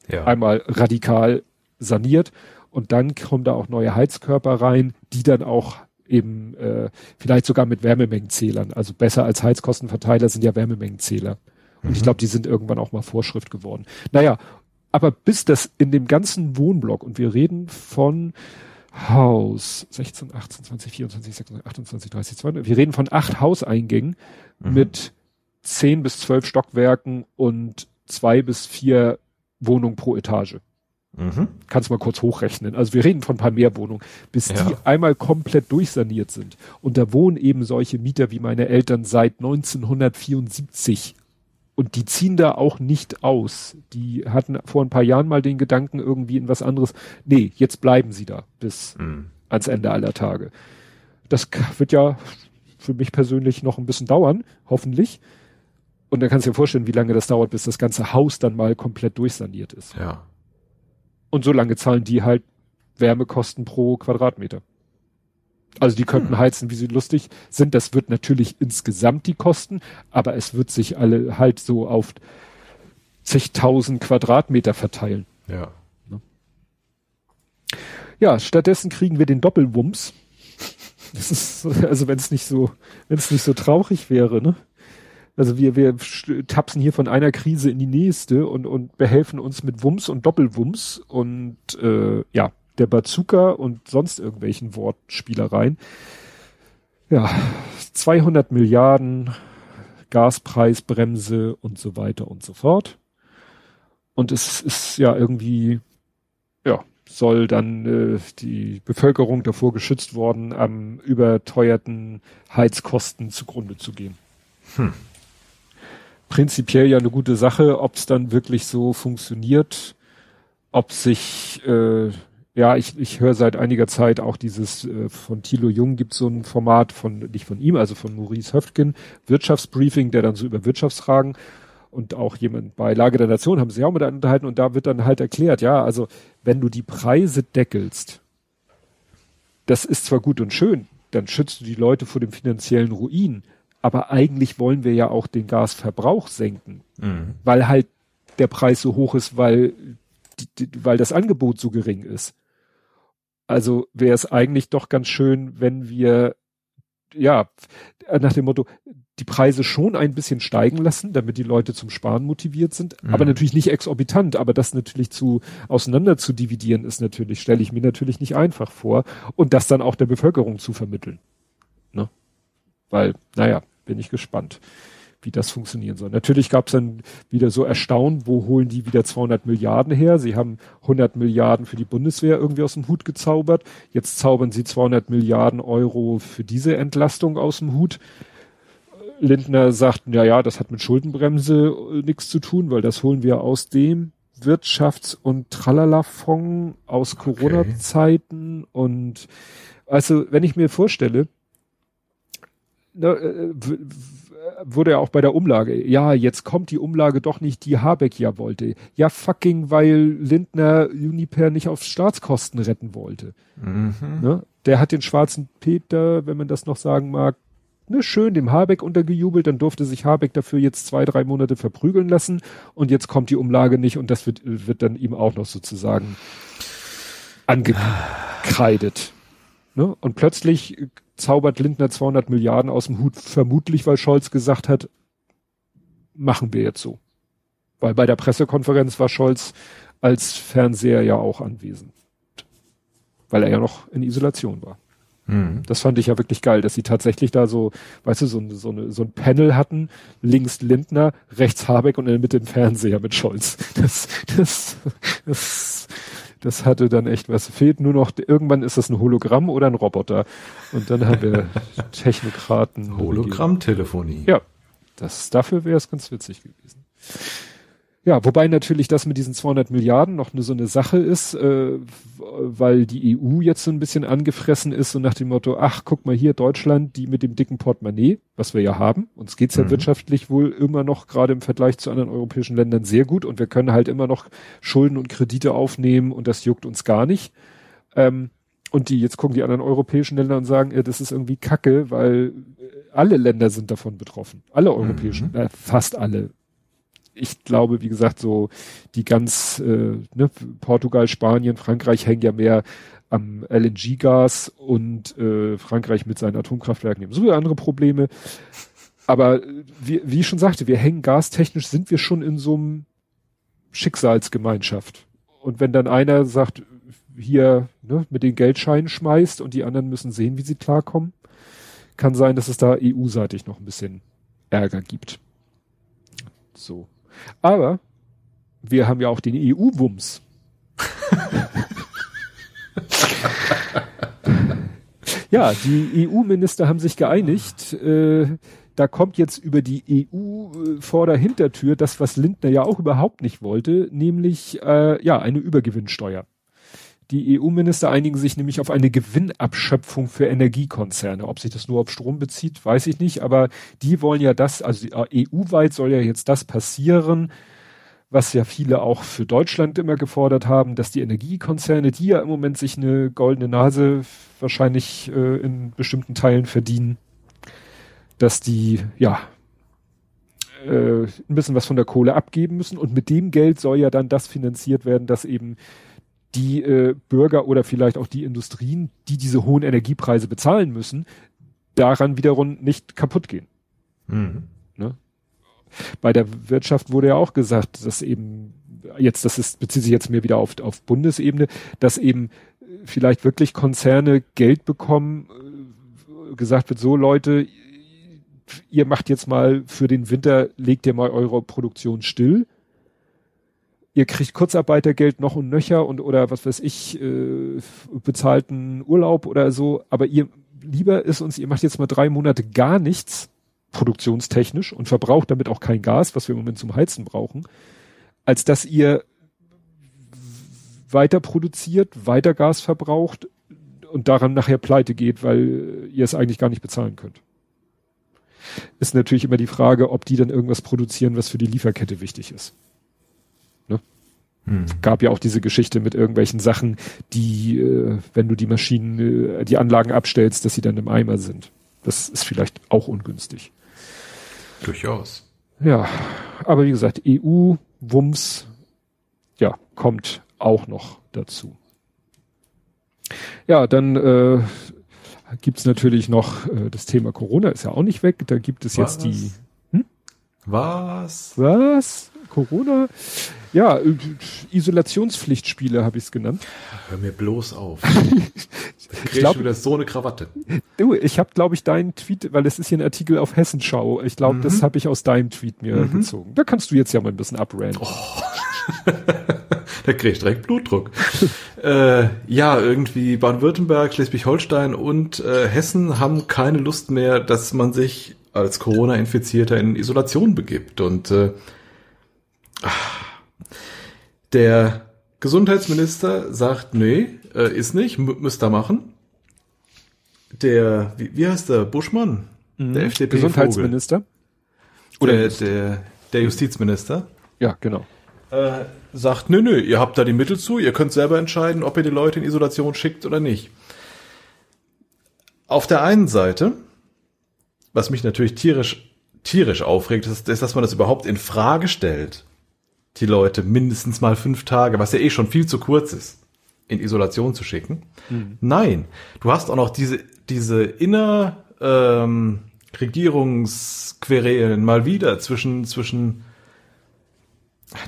B: Ja. Einmal radikal saniert und dann kommen da auch neue Heizkörper rein, die dann auch eben äh, vielleicht sogar mit Wärmemengenzählern. Also besser als Heizkostenverteiler sind ja Wärmemengenzähler. Und mhm. ich glaube, die sind irgendwann auch mal Vorschrift geworden. Naja, aber bis das in dem ganzen Wohnblock, und wir reden von Haus 16, 18, 20, 24, 26, 28, 30, 200, wir reden von acht Hauseingängen mhm. mit zehn bis zwölf Stockwerken und zwei bis vier Wohnungen pro Etage. Mhm. Kannst mal kurz hochrechnen. Also wir reden von ein paar mehr Wohnungen, bis ja. die einmal komplett durchsaniert sind. Und da wohnen eben solche Mieter wie meine Eltern seit 1974. Und die ziehen da auch nicht aus. Die hatten vor ein paar Jahren mal den Gedanken irgendwie in was anderes. Nee, jetzt bleiben sie da bis mhm. ans Ende aller Tage. Das wird ja für mich persönlich noch ein bisschen dauern, hoffentlich. Und dann kannst du dir vorstellen, wie lange das dauert, bis das ganze Haus dann mal komplett durchsaniert ist.
C: Ja.
B: Und so lange zahlen die halt Wärmekosten pro Quadratmeter. Also die könnten hm. heizen, wie sie lustig sind. Das wird natürlich insgesamt die Kosten, aber es wird sich alle halt so auf zigtausend Quadratmeter verteilen.
C: Ja. Ne?
B: Ja, stattdessen kriegen wir den Doppelwumms. Das ist, also wenn es nicht so, wenn es nicht so traurig wäre, ne? Also wir, wir tapsen hier von einer Krise in die nächste und, und behelfen uns mit Wumms und Doppelwumms und äh, ja, der Bazooka und sonst irgendwelchen Wortspielereien. Ja, 200 Milliarden Gaspreisbremse und so weiter und so fort. Und es ist ja irgendwie, ja, soll dann äh, die Bevölkerung davor geschützt worden, am überteuerten Heizkosten zugrunde zu gehen. Hm prinzipiell ja eine gute Sache, ob es dann wirklich so funktioniert, ob sich äh, ja, ich, ich höre seit einiger Zeit auch dieses äh, von Thilo Jung gibt so ein Format von nicht von ihm, also von Maurice Höftgen, Wirtschaftsbriefing, der dann so über Wirtschaftsfragen und auch jemand bei Lage der Nation haben sie auch mit unterhalten und da wird dann halt erklärt, ja, also wenn du die Preise deckelst, das ist zwar gut und schön, dann schützt du die Leute vor dem finanziellen Ruin, aber eigentlich wollen wir ja auch den Gasverbrauch senken, mhm. weil halt der Preis so hoch ist, weil, die, weil das Angebot so gering ist. Also wäre es eigentlich doch ganz schön, wenn wir, ja, nach dem Motto, die Preise schon ein bisschen steigen lassen, damit die Leute zum Sparen motiviert sind, mhm. aber natürlich nicht exorbitant, aber das natürlich zu auseinander zu dividieren ist natürlich, stelle ich mir natürlich nicht einfach vor und das dann auch der Bevölkerung zu vermitteln. Ne? Weil, naja, bin ich gespannt, wie das funktionieren soll. Natürlich gab es dann wieder so Erstaunen, wo holen die wieder 200 Milliarden her? Sie haben 100 Milliarden für die Bundeswehr irgendwie aus dem Hut gezaubert. Jetzt zaubern sie 200 Milliarden Euro für diese Entlastung aus dem Hut. Lindner sagt, ja, ja, das hat mit Schuldenbremse äh, nichts zu tun, weil das holen wir aus dem Wirtschafts- und Tralala-Fonds aus Corona-Zeiten und also, wenn ich mir vorstelle, ne, äh, wurde ja auch bei der Umlage, ja, jetzt kommt die Umlage doch nicht, die Habeck ja wollte. Ja, fucking, weil Lindner Uniper nicht auf Staatskosten retten wollte. Mhm. Ne? Der hat den schwarzen Peter, wenn man das noch sagen mag, ne, schön dem Habeck untergejubelt, dann durfte sich Habeck dafür jetzt zwei, drei Monate verprügeln lassen und jetzt kommt die Umlage nicht und das wird, wird dann ihm auch noch sozusagen angekreidet. Ne? Und plötzlich zaubert Lindner 200 Milliarden aus dem Hut, vermutlich weil Scholz gesagt hat, machen wir jetzt so. Weil bei der Pressekonferenz war Scholz als Fernseher ja auch anwesend. Weil er ja noch in Isolation war. Mhm. Das fand ich ja wirklich geil, dass sie tatsächlich da so, weißt du, so, so, eine, so ein Panel hatten, links Lindner, rechts Habeck und in der Mitte den Fernseher mit Scholz. Das, das, das das hatte dann echt was. Fehlt nur noch, irgendwann ist das ein Hologramm oder ein Roboter. Und dann haben wir Technokraten.
C: Hologrammtelefonie.
B: Ja. Das, dafür wäre es ganz witzig gewesen. Ja, wobei natürlich das mit diesen 200 Milliarden noch eine, so eine Sache ist, äh, weil die EU jetzt so ein bisschen angefressen ist und nach dem Motto, ach, guck mal hier, Deutschland, die mit dem dicken Portemonnaie, was wir ja haben, uns geht's ja mhm. wirtschaftlich wohl immer noch gerade im Vergleich zu anderen europäischen Ländern sehr gut und wir können halt immer noch Schulden und Kredite aufnehmen und das juckt uns gar nicht. Ähm, und die, jetzt gucken die anderen europäischen Länder und sagen, ja, das ist irgendwie Kacke, weil alle Länder sind davon betroffen. Alle europäischen, mhm. äh, fast alle ich glaube, wie gesagt, so die ganz äh, ne, Portugal, Spanien, Frankreich hängen ja mehr am LNG-Gas und äh, Frankreich mit seinen Atomkraftwerken haben so andere Probleme. Aber wie, wie ich schon sagte, wir hängen gastechnisch, sind wir schon in so einem Schicksalsgemeinschaft. Und wenn dann einer sagt, hier ne, mit den Geldscheinen schmeißt und die anderen müssen sehen, wie sie klarkommen, kann sein, dass es da EU-seitig noch ein bisschen Ärger gibt. So. Aber wir haben ja auch den EU-Wumms. ja, die EU-Minister haben sich geeinigt. Äh, da kommt jetzt über die EU äh, vor der Hintertür das, was Lindner ja auch überhaupt nicht wollte, nämlich äh, ja eine Übergewinnsteuer. Die EU-Minister einigen sich nämlich auf eine Gewinnabschöpfung für Energiekonzerne. Ob sich das nur auf Strom bezieht, weiß ich nicht, aber die wollen ja das, also EU-weit soll ja jetzt das passieren, was ja viele auch für Deutschland immer gefordert haben, dass die Energiekonzerne, die ja im Moment sich eine goldene Nase wahrscheinlich äh, in bestimmten Teilen verdienen, dass die ja äh, ein bisschen was von der Kohle abgeben müssen und mit dem Geld soll ja dann das finanziert werden, dass eben die äh, Bürger oder vielleicht auch die Industrien, die diese hohen Energiepreise bezahlen müssen, daran wiederum nicht kaputt gehen. Mhm. Ne? Bei der Wirtschaft wurde ja auch gesagt, dass eben jetzt, das ist, bezieht sich jetzt mehr wieder auf, auf Bundesebene, dass eben vielleicht wirklich Konzerne Geld bekommen, äh, gesagt wird, so Leute, ihr macht jetzt mal für den Winter, legt ihr mal eure Produktion still ihr kriegt Kurzarbeitergeld noch und nöcher und oder was weiß ich, äh, bezahlten Urlaub oder so, aber ihr lieber ist uns, ihr macht jetzt mal drei Monate gar nichts, produktionstechnisch und verbraucht damit auch kein Gas, was wir im Moment zum Heizen brauchen, als dass ihr weiter produziert, weiter Gas verbraucht und daran nachher pleite geht, weil ihr es eigentlich gar nicht bezahlen könnt. Ist natürlich immer die Frage, ob die dann irgendwas produzieren, was für die Lieferkette wichtig ist. Hm. Gab ja auch diese Geschichte mit irgendwelchen Sachen, die, äh, wenn du die Maschinen, äh, die Anlagen abstellst, dass sie dann im Eimer sind. Das ist vielleicht auch ungünstig.
C: Durchaus.
B: Ja, aber wie gesagt, EU, Wumms, ja, kommt auch noch dazu. Ja, dann äh, gibt natürlich noch äh, das Thema Corona, ist ja auch nicht weg. Da gibt es Was? jetzt die. Hm?
C: Was?
B: Was? Corona? Ja, äh, Isolationspflichtspiele habe ich es genannt.
C: Hör mir bloß auf.
B: ich glaube wieder so eine Krawatte. Du, ich habe glaube ich deinen Tweet, weil es ist hier ein Artikel auf Hessenschau. Ich glaube, mhm. das habe ich aus deinem Tweet mir mhm. gezogen. Da kannst du jetzt ja mal ein bisschen abrennen. Oh.
C: da krieg ich direkt Blutdruck. äh, ja, irgendwie Baden-Württemberg, Schleswig-Holstein und äh, Hessen haben keine Lust mehr, dass man sich als Corona-Infizierter in Isolation begibt und äh, ach, der Gesundheitsminister sagt, nee, äh, ist nicht, müsst ihr machen. Der, wie, wie heißt der, Buschmann?
B: Mhm. Der FDP Gesundheitsminister?
C: Oder der, der, der Justizminister?
B: Ja, genau.
C: Äh, sagt, nö, nö, ihr habt da die Mittel zu, ihr könnt selber entscheiden, ob ihr die Leute in Isolation schickt oder nicht. Auf der einen Seite, was mich natürlich tierisch, tierisch aufregt, ist, ist dass man das überhaupt in Frage stellt die Leute mindestens mal fünf Tage, was ja eh schon viel zu kurz ist, in Isolation zu schicken. Mhm. Nein, du hast auch noch diese, diese inner ähm, Regierungsquerelen mal wieder zwischen, zwischen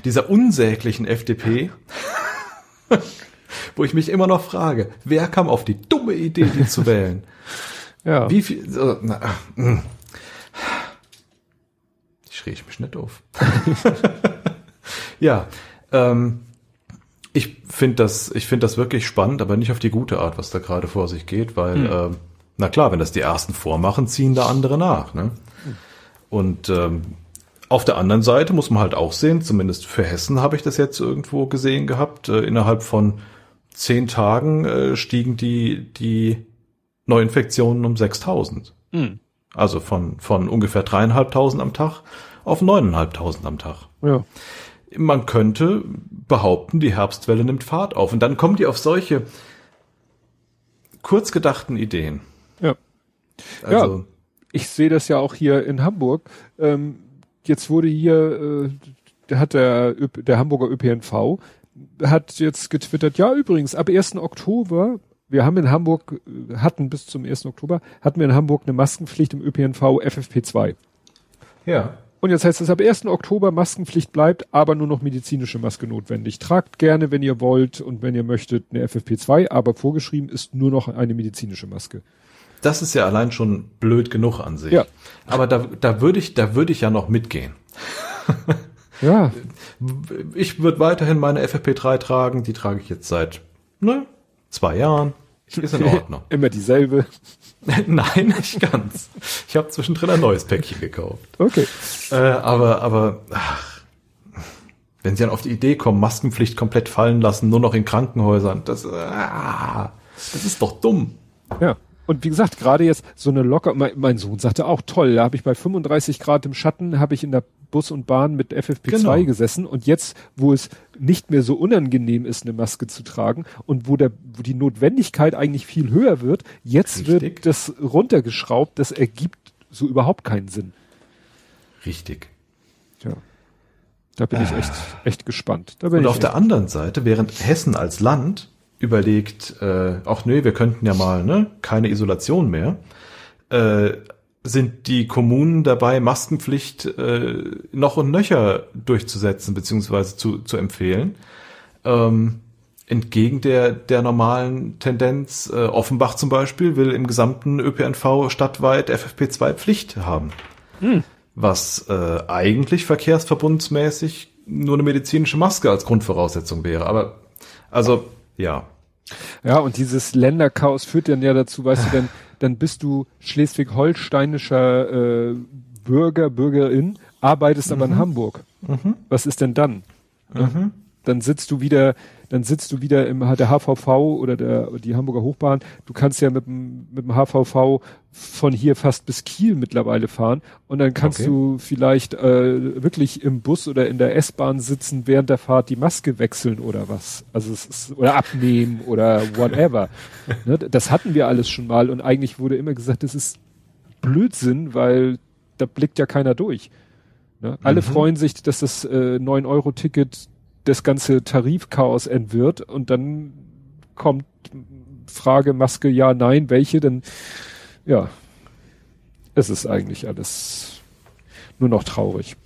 C: dieser unsäglichen FDP, wo ich mich immer noch frage, wer kam auf die dumme Idee, die zu wählen? Ja. Wie viel, so, na, äh, ich schrie ich mich nicht auf. Ja, ähm, ich finde das, ich finde das wirklich spannend, aber nicht auf die gute Art, was da gerade vor sich geht, weil, hm. äh, na klar, wenn das die ersten vormachen, ziehen da andere nach. Ne? Und ähm, auf der anderen Seite muss man halt auch sehen, zumindest für Hessen habe ich das jetzt irgendwo gesehen gehabt, äh, innerhalb von zehn Tagen äh, stiegen die, die Neuinfektionen um 6000. Mhm. Also von, von ungefähr dreieinhalbtausend am Tag auf neuneinhalbtausend am Tag.
B: Ja.
C: Man könnte behaupten, die Herbstwelle nimmt Fahrt auf. Und dann kommen die auf solche kurz gedachten Ideen.
B: Ja. Also, ja, ich sehe das ja auch hier in Hamburg. Ähm, jetzt wurde hier, äh, der hat der, der Hamburger ÖPNV hat jetzt getwittert, ja übrigens, ab 1. Oktober, wir haben in Hamburg, äh, hatten bis zum 1. Oktober, hatten wir in Hamburg eine Maskenpflicht im ÖPNV FFP2.
C: Ja.
B: Und jetzt heißt es, ab 1. Oktober Maskenpflicht bleibt, aber nur noch medizinische Maske notwendig. Tragt gerne, wenn ihr wollt und wenn ihr möchtet, eine FFP2, aber vorgeschrieben ist nur noch eine medizinische Maske.
C: Das ist ja allein schon blöd genug an sich.
B: Ja.
C: Aber da, da würde ich, da würde ich ja noch mitgehen.
B: ja.
C: Ich würde weiterhin meine FFP3 tragen. Die trage ich jetzt seit ne, zwei Jahren.
B: Ist in Ordnung. Immer dieselbe.
C: Nein, nicht ganz. Ich habe zwischendrin ein neues Päckchen gekauft.
B: Okay.
C: Äh, aber, aber, ach, wenn sie dann auf die Idee kommen, Maskenpflicht komplett fallen lassen, nur noch in Krankenhäusern, das, ah, das ist doch dumm.
B: Ja. Und wie gesagt, gerade jetzt so eine locker, mein, mein Sohn sagte auch toll, da habe ich bei 35 Grad im Schatten, habe ich in der Bus und Bahn mit FFP2 genau. gesessen und jetzt, wo es nicht mehr so unangenehm ist, eine Maske zu tragen und wo der, wo die Notwendigkeit eigentlich viel höher wird, jetzt Richtig. wird das runtergeschraubt, das ergibt so überhaupt keinen Sinn.
C: Richtig.
B: Ja. Da bin ah. ich echt, echt gespannt.
C: und auf der anderen Seite, während Hessen als Land überlegt, äh, ach nee, wir könnten ja mal, ne, keine Isolation mehr, äh, sind die Kommunen dabei, Maskenpflicht äh, noch und nöcher durchzusetzen beziehungsweise zu, zu empfehlen. Ähm, entgegen der, der normalen Tendenz, äh, Offenbach zum Beispiel will im gesamten ÖPNV stadtweit FFP2 Pflicht haben. Hm. Was äh, eigentlich verkehrsverbundsmäßig nur eine medizinische Maske als Grundvoraussetzung wäre. Aber also ja.
B: Ja, und dieses Länderchaos führt dann ja dazu, weißt du, dann, dann bist du schleswig-holsteinischer äh, Bürger, Bürgerin, arbeitest mhm. aber in mhm. Hamburg. Mhm. Was ist denn dann? Mhm. Dann sitzt du wieder dann sitzt du wieder im der HVV oder der die Hamburger Hochbahn. Du kannst ja mit dem, mit dem HVV von hier fast bis Kiel mittlerweile fahren und dann kannst okay. du vielleicht äh, wirklich im Bus oder in der S-Bahn sitzen während der Fahrt die Maske wechseln oder was. Also es ist oder abnehmen oder whatever. ne, das hatten wir alles schon mal und eigentlich wurde immer gesagt, das ist Blödsinn, weil da blickt ja keiner durch. Ne? Alle mhm. freuen sich, dass das äh, 9-Euro-Ticket das ganze Tarifchaos entwirrt und dann kommt Frage Maske ja, nein, welche, denn ja, es ist eigentlich alles nur noch traurig.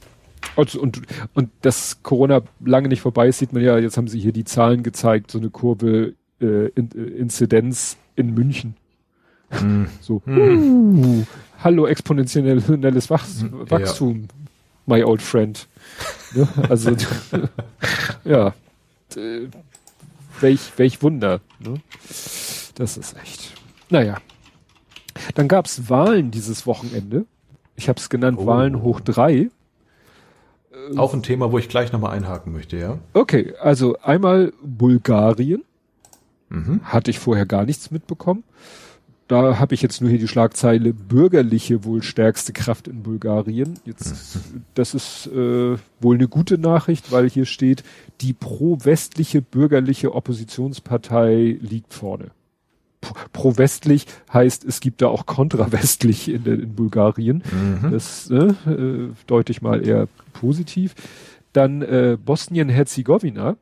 B: Und, und, und dass Corona lange nicht vorbei ist, sieht man ja, jetzt haben sie hier die Zahlen gezeigt, so eine Kurve äh, in, äh, Inzidenz in München. Mm. So, mm. Uh, hallo exponentielles Wachstum, ja. my old friend. Ne? Also, ja, welch, welch Wunder. Ne? Das ist echt. Naja. Dann gab's Wahlen dieses Wochenende. Ich habe es genannt oh. Wahlen hoch drei.
C: Auch ein Thema, wo ich gleich nochmal einhaken möchte, ja.
B: Okay, also einmal Bulgarien. Mhm. Hatte ich vorher gar nichts mitbekommen da habe ich jetzt nur hier die Schlagzeile bürgerliche wohl stärkste Kraft in Bulgarien. Jetzt, das ist äh, wohl eine gute Nachricht, weil hier steht, die pro-westliche bürgerliche Oppositionspartei liegt vorne. Pro-westlich heißt, es gibt da auch kontrawestlich in, in Bulgarien. Mhm. Das äh, äh, deute ich mal eher positiv. Dann äh, Bosnien-Herzegowina.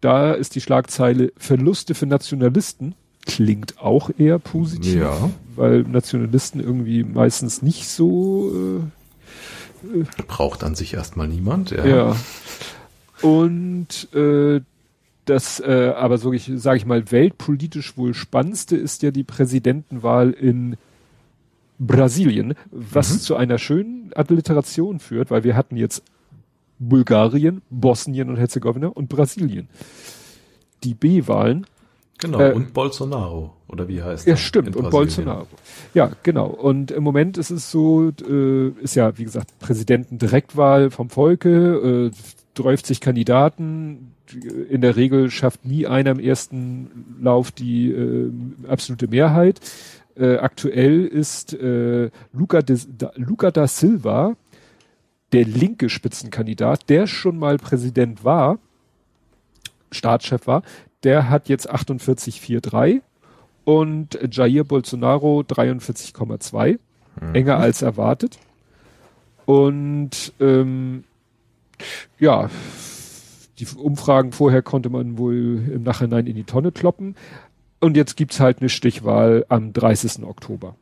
B: Da ist die Schlagzeile Verluste für Nationalisten klingt auch eher positiv,
C: ja.
B: weil Nationalisten irgendwie meistens nicht so
C: äh, äh, braucht an sich erstmal niemand.
B: Ja. ja. Und äh, das, äh, aber so ich sage ich mal weltpolitisch wohl spannendste ist ja die Präsidentenwahl in Brasilien, was mhm. zu einer schönen Alliteration führt, weil wir hatten jetzt Bulgarien, Bosnien und Herzegowina und Brasilien. Die B-Wahlen
C: Genau, äh, und Bolsonaro, oder wie heißt
B: Ja, stimmt, und Bolsonaro. Ja, genau. Und im Moment ist es so, äh, ist ja, wie gesagt, Präsidentendirektwahl vom Volke, äh, 30 Kandidaten, in der Regel schafft nie einer im ersten Lauf die äh, absolute Mehrheit. Äh, aktuell ist äh, Luca, de, da, Luca da Silva, der linke Spitzenkandidat, der schon mal Präsident war, Staatschef war, der hat jetzt 48,43 und Jair Bolsonaro 43,2. Mhm. Enger als erwartet. Und ähm, ja, die Umfragen vorher konnte man wohl im Nachhinein in die Tonne kloppen. Und jetzt gibt's halt eine Stichwahl am 30. Oktober.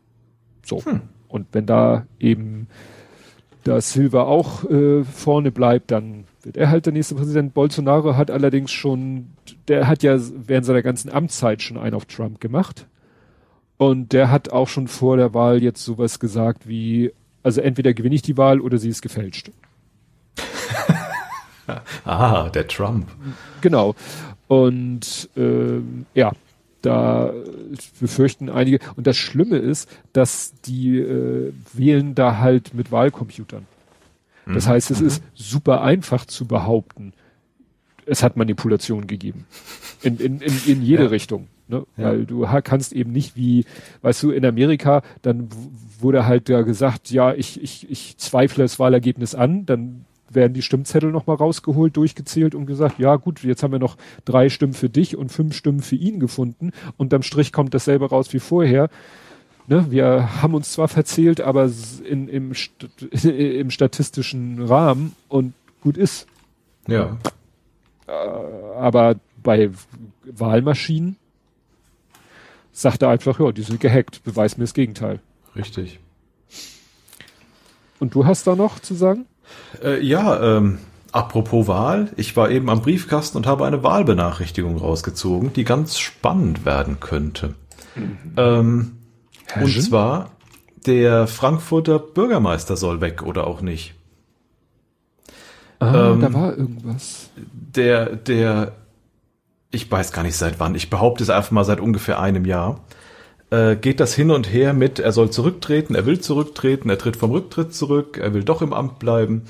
B: So. Hm. Und wenn da eben da Silva auch äh, vorne bleibt, dann wird er halt der nächste Präsident. Bolsonaro hat allerdings schon, der hat ja während seiner ganzen Amtszeit schon einen auf Trump gemacht. Und der hat auch schon vor der Wahl jetzt sowas gesagt wie, also entweder gewinne ich die Wahl oder sie ist gefälscht.
C: ah, der Trump.
B: Genau. Und ähm, ja, da befürchten einige. Und das Schlimme ist, dass die äh, wählen da halt mit Wahlcomputern. Das mhm. heißt, es mhm. ist super einfach zu behaupten, es hat Manipulation gegeben. In, in, in, in jede ja. Richtung. Ne? Ja. Weil du kannst eben nicht wie, weißt du, in Amerika, dann wurde halt da gesagt, ja, ich, ich, ich zweifle das Wahlergebnis an, dann werden die Stimmzettel nochmal rausgeholt, durchgezählt und gesagt, ja gut, jetzt haben wir noch drei Stimmen für dich und fünf Stimmen für ihn gefunden. Und am Strich kommt dasselbe raus wie vorher. Ne, wir haben uns zwar verzählt, aber in, im, im statistischen Rahmen und gut ist.
C: Ja.
B: Äh, aber bei Wahlmaschinen sagt er einfach, ja, die sind gehackt, beweis mir das Gegenteil.
C: Richtig.
B: Und du hast da noch zu sagen?
C: Äh, ja, ähm, apropos Wahl, ich war eben am Briefkasten und habe eine Wahlbenachrichtigung rausgezogen, die ganz spannend werden könnte. Mhm. Ähm, und zwar, der Frankfurter Bürgermeister soll weg oder auch nicht.
B: Ah, ähm, da war irgendwas.
C: Der, der, ich weiß gar nicht seit wann, ich behaupte es einfach mal seit ungefähr einem Jahr, äh, geht das hin und her mit, er soll zurücktreten, er will zurücktreten, er tritt vom Rücktritt zurück, er will doch im Amt bleiben.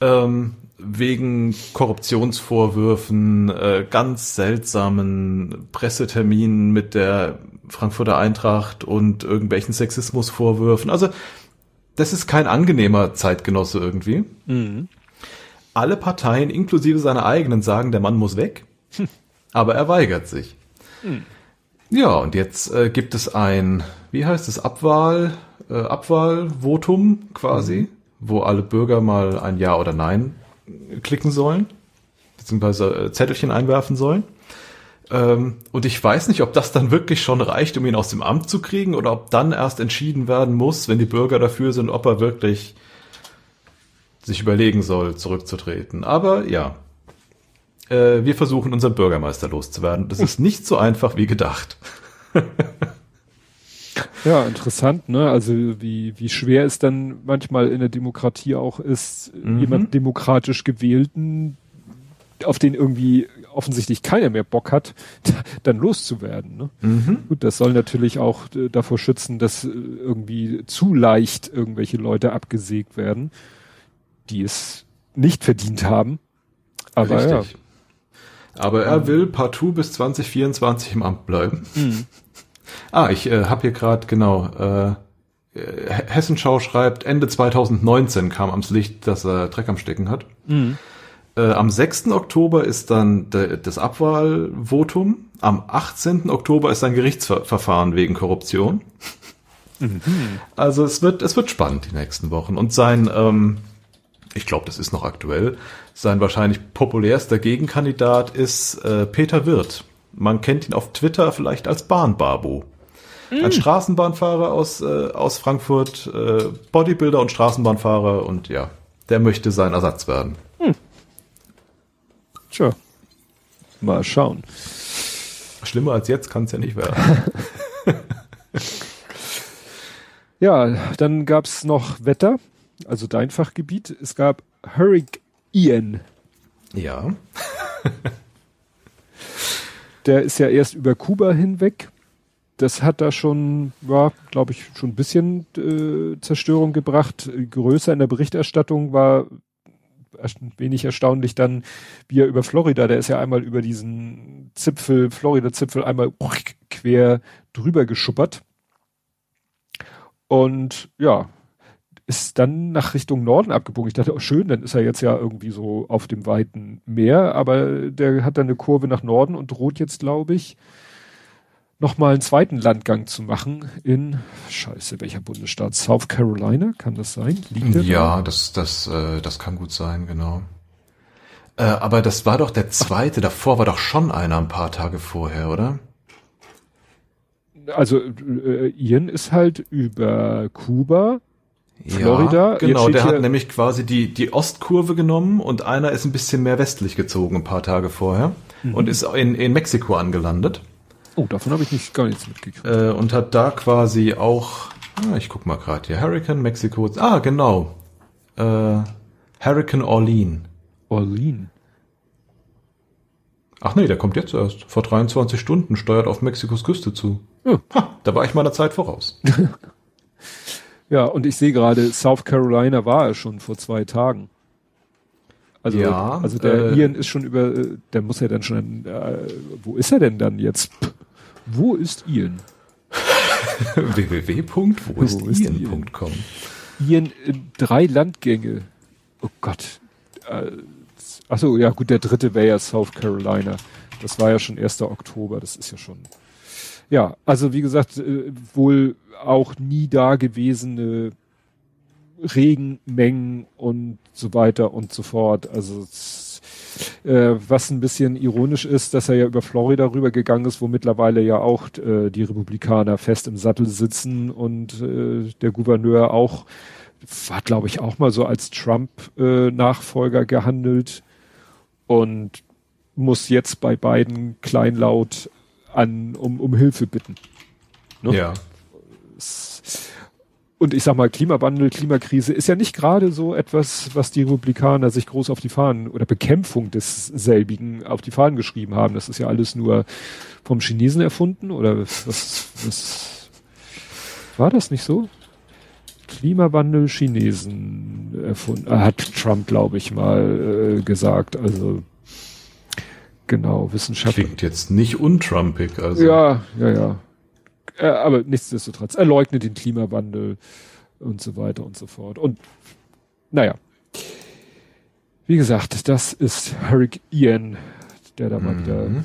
C: Ähm, wegen Korruptionsvorwürfen, äh, ganz seltsamen Presseterminen mit der Frankfurter Eintracht und irgendwelchen Sexismusvorwürfen. Also das ist kein angenehmer Zeitgenosse irgendwie. Mhm. Alle Parteien, inklusive seiner eigenen, sagen, der Mann muss weg, hm. aber er weigert sich. Mhm. Ja, und jetzt äh, gibt es ein, wie heißt es, Abwahl, äh, Abwahlvotum quasi, mhm. wo alle Bürger mal ein Ja oder Nein klicken sollen, beziehungsweise äh, Zettelchen einwerfen sollen. Ähm, und ich weiß nicht, ob das dann wirklich schon reicht, um ihn aus dem Amt zu kriegen, oder ob dann erst entschieden werden muss, wenn die Bürger dafür sind, ob er wirklich sich überlegen soll, zurückzutreten. Aber ja, äh, wir versuchen unseren Bürgermeister loszuwerden. Das ist nicht so einfach wie gedacht.
B: ja, interessant, ne? Also wie, wie schwer es dann manchmal in der Demokratie auch ist, mhm. jemand demokratisch gewählten, auf den irgendwie offensichtlich keiner mehr Bock hat, dann loszuwerden. Ne? Mhm. Gut, das soll natürlich auch äh, davor schützen, dass äh, irgendwie zu leicht irgendwelche Leute abgesägt werden, die es nicht verdient haben. Aber Richtig.
C: ja. Aber er will partout bis 2024 im Amt bleiben. Mhm. Ah, ich äh, habe hier gerade genau. Äh, Hessenschau schreibt, Ende 2019 kam ans Licht, dass er Dreck am Stecken hat. Mhm. Äh, am 6. Oktober ist dann de, das Abwahlvotum. Am 18. Oktober ist ein Gerichtsverfahren wegen Korruption. Mhm. Also es wird, es wird spannend die nächsten Wochen. Und sein, ähm, ich glaube, das ist noch aktuell, sein wahrscheinlich populärster Gegenkandidat ist äh, Peter Wirth. Man kennt ihn auf Twitter vielleicht als Bahnbabu. Mm. Ein Straßenbahnfahrer aus, äh, aus Frankfurt, äh, Bodybuilder und Straßenbahnfahrer und ja, der möchte sein Ersatz werden.
B: Tja, mal schauen.
C: Schlimmer als jetzt kann es ja nicht werden.
B: ja, dann gab's noch Wetter, also dein Fachgebiet. Es gab Hurricane Ian.
C: Ja.
B: der ist ja erst über Kuba hinweg. Das hat da schon, ja, glaube ich, schon ein bisschen äh, Zerstörung gebracht. Größer in der Berichterstattung war wenig erstaunlich dann, wie er über Florida, der ist ja einmal über diesen Zipfel, Florida-Zipfel einmal quer drüber geschuppert. Und ja, ist dann nach Richtung Norden abgebogen. Ich dachte, oh schön, dann ist er jetzt ja irgendwie so auf dem weiten Meer, aber der hat dann eine Kurve nach Norden und droht jetzt, glaube ich, nochmal einen zweiten Landgang zu machen in, scheiße, welcher Bundesstaat? South Carolina, kann das sein?
C: ja, da? das, das, äh, das kann gut sein, genau. Äh, aber das war doch der zweite, davor war doch schon einer ein paar Tage vorher, oder?
B: Also äh, Ian ist halt über Kuba, Florida.
C: Ja, genau, der hat nämlich quasi die, die Ostkurve genommen und einer ist ein bisschen mehr westlich gezogen ein paar Tage vorher mhm. und ist in, in Mexiko angelandet.
B: Oh, davon habe ich nicht gar nichts mitgekriegt.
C: Äh, und hat da quasi auch, ah, ich guck mal gerade hier, Hurricane Mexiko, ah, genau, äh, Hurricane Orlean.
B: Orlean?
C: Ach nee, der kommt jetzt erst. Vor 23 Stunden steuert auf Mexikos Küste zu. Ja. Ha, da war ich meiner Zeit voraus.
B: ja, und ich sehe gerade, South Carolina war er schon vor zwei Tagen. Also, ja, also der äh, Ian ist schon über, äh, der muss ja dann schon, äh, wo ist er denn dann jetzt? Wo ist Ian?
C: www.woistian.com
B: Ian, Ian drei Landgänge. Oh Gott. Äh, achso, ja gut, der dritte wäre ja South Carolina. Das war ja schon 1. Oktober, das ist ja schon. Ja, also wie gesagt, äh, wohl auch nie dagewesene Regenmengen und so weiter und so fort. Also äh, was ein bisschen ironisch ist, dass er ja über Florida rübergegangen ist, wo mittlerweile ja auch äh, die Republikaner fest im Sattel sitzen und äh, der Gouverneur auch war, glaube ich, auch mal so als Trump-Nachfolger gehandelt und muss jetzt bei beiden kleinlaut an um, um Hilfe bitten.
C: Ne? Ja.
B: Und ich sag mal, Klimawandel, Klimakrise ist ja nicht gerade so etwas, was die Republikaner sich groß auf die Fahnen oder Bekämpfung des selbigen auf die Fahnen geschrieben haben. Das ist ja alles nur vom Chinesen erfunden oder was, was war das nicht so? Klimawandel Chinesen erfunden, äh, hat Trump, glaube ich, mal äh, gesagt. Also genau, Wissenschaft.
C: Klingt jetzt nicht untrumpig, also.
B: Ja, ja, ja. Äh, aber nichtsdestotrotz, er leugnet den Klimawandel und so weiter und so fort. Und naja, wie gesagt, das ist Hurricane Ian, der da mal mhm. wieder.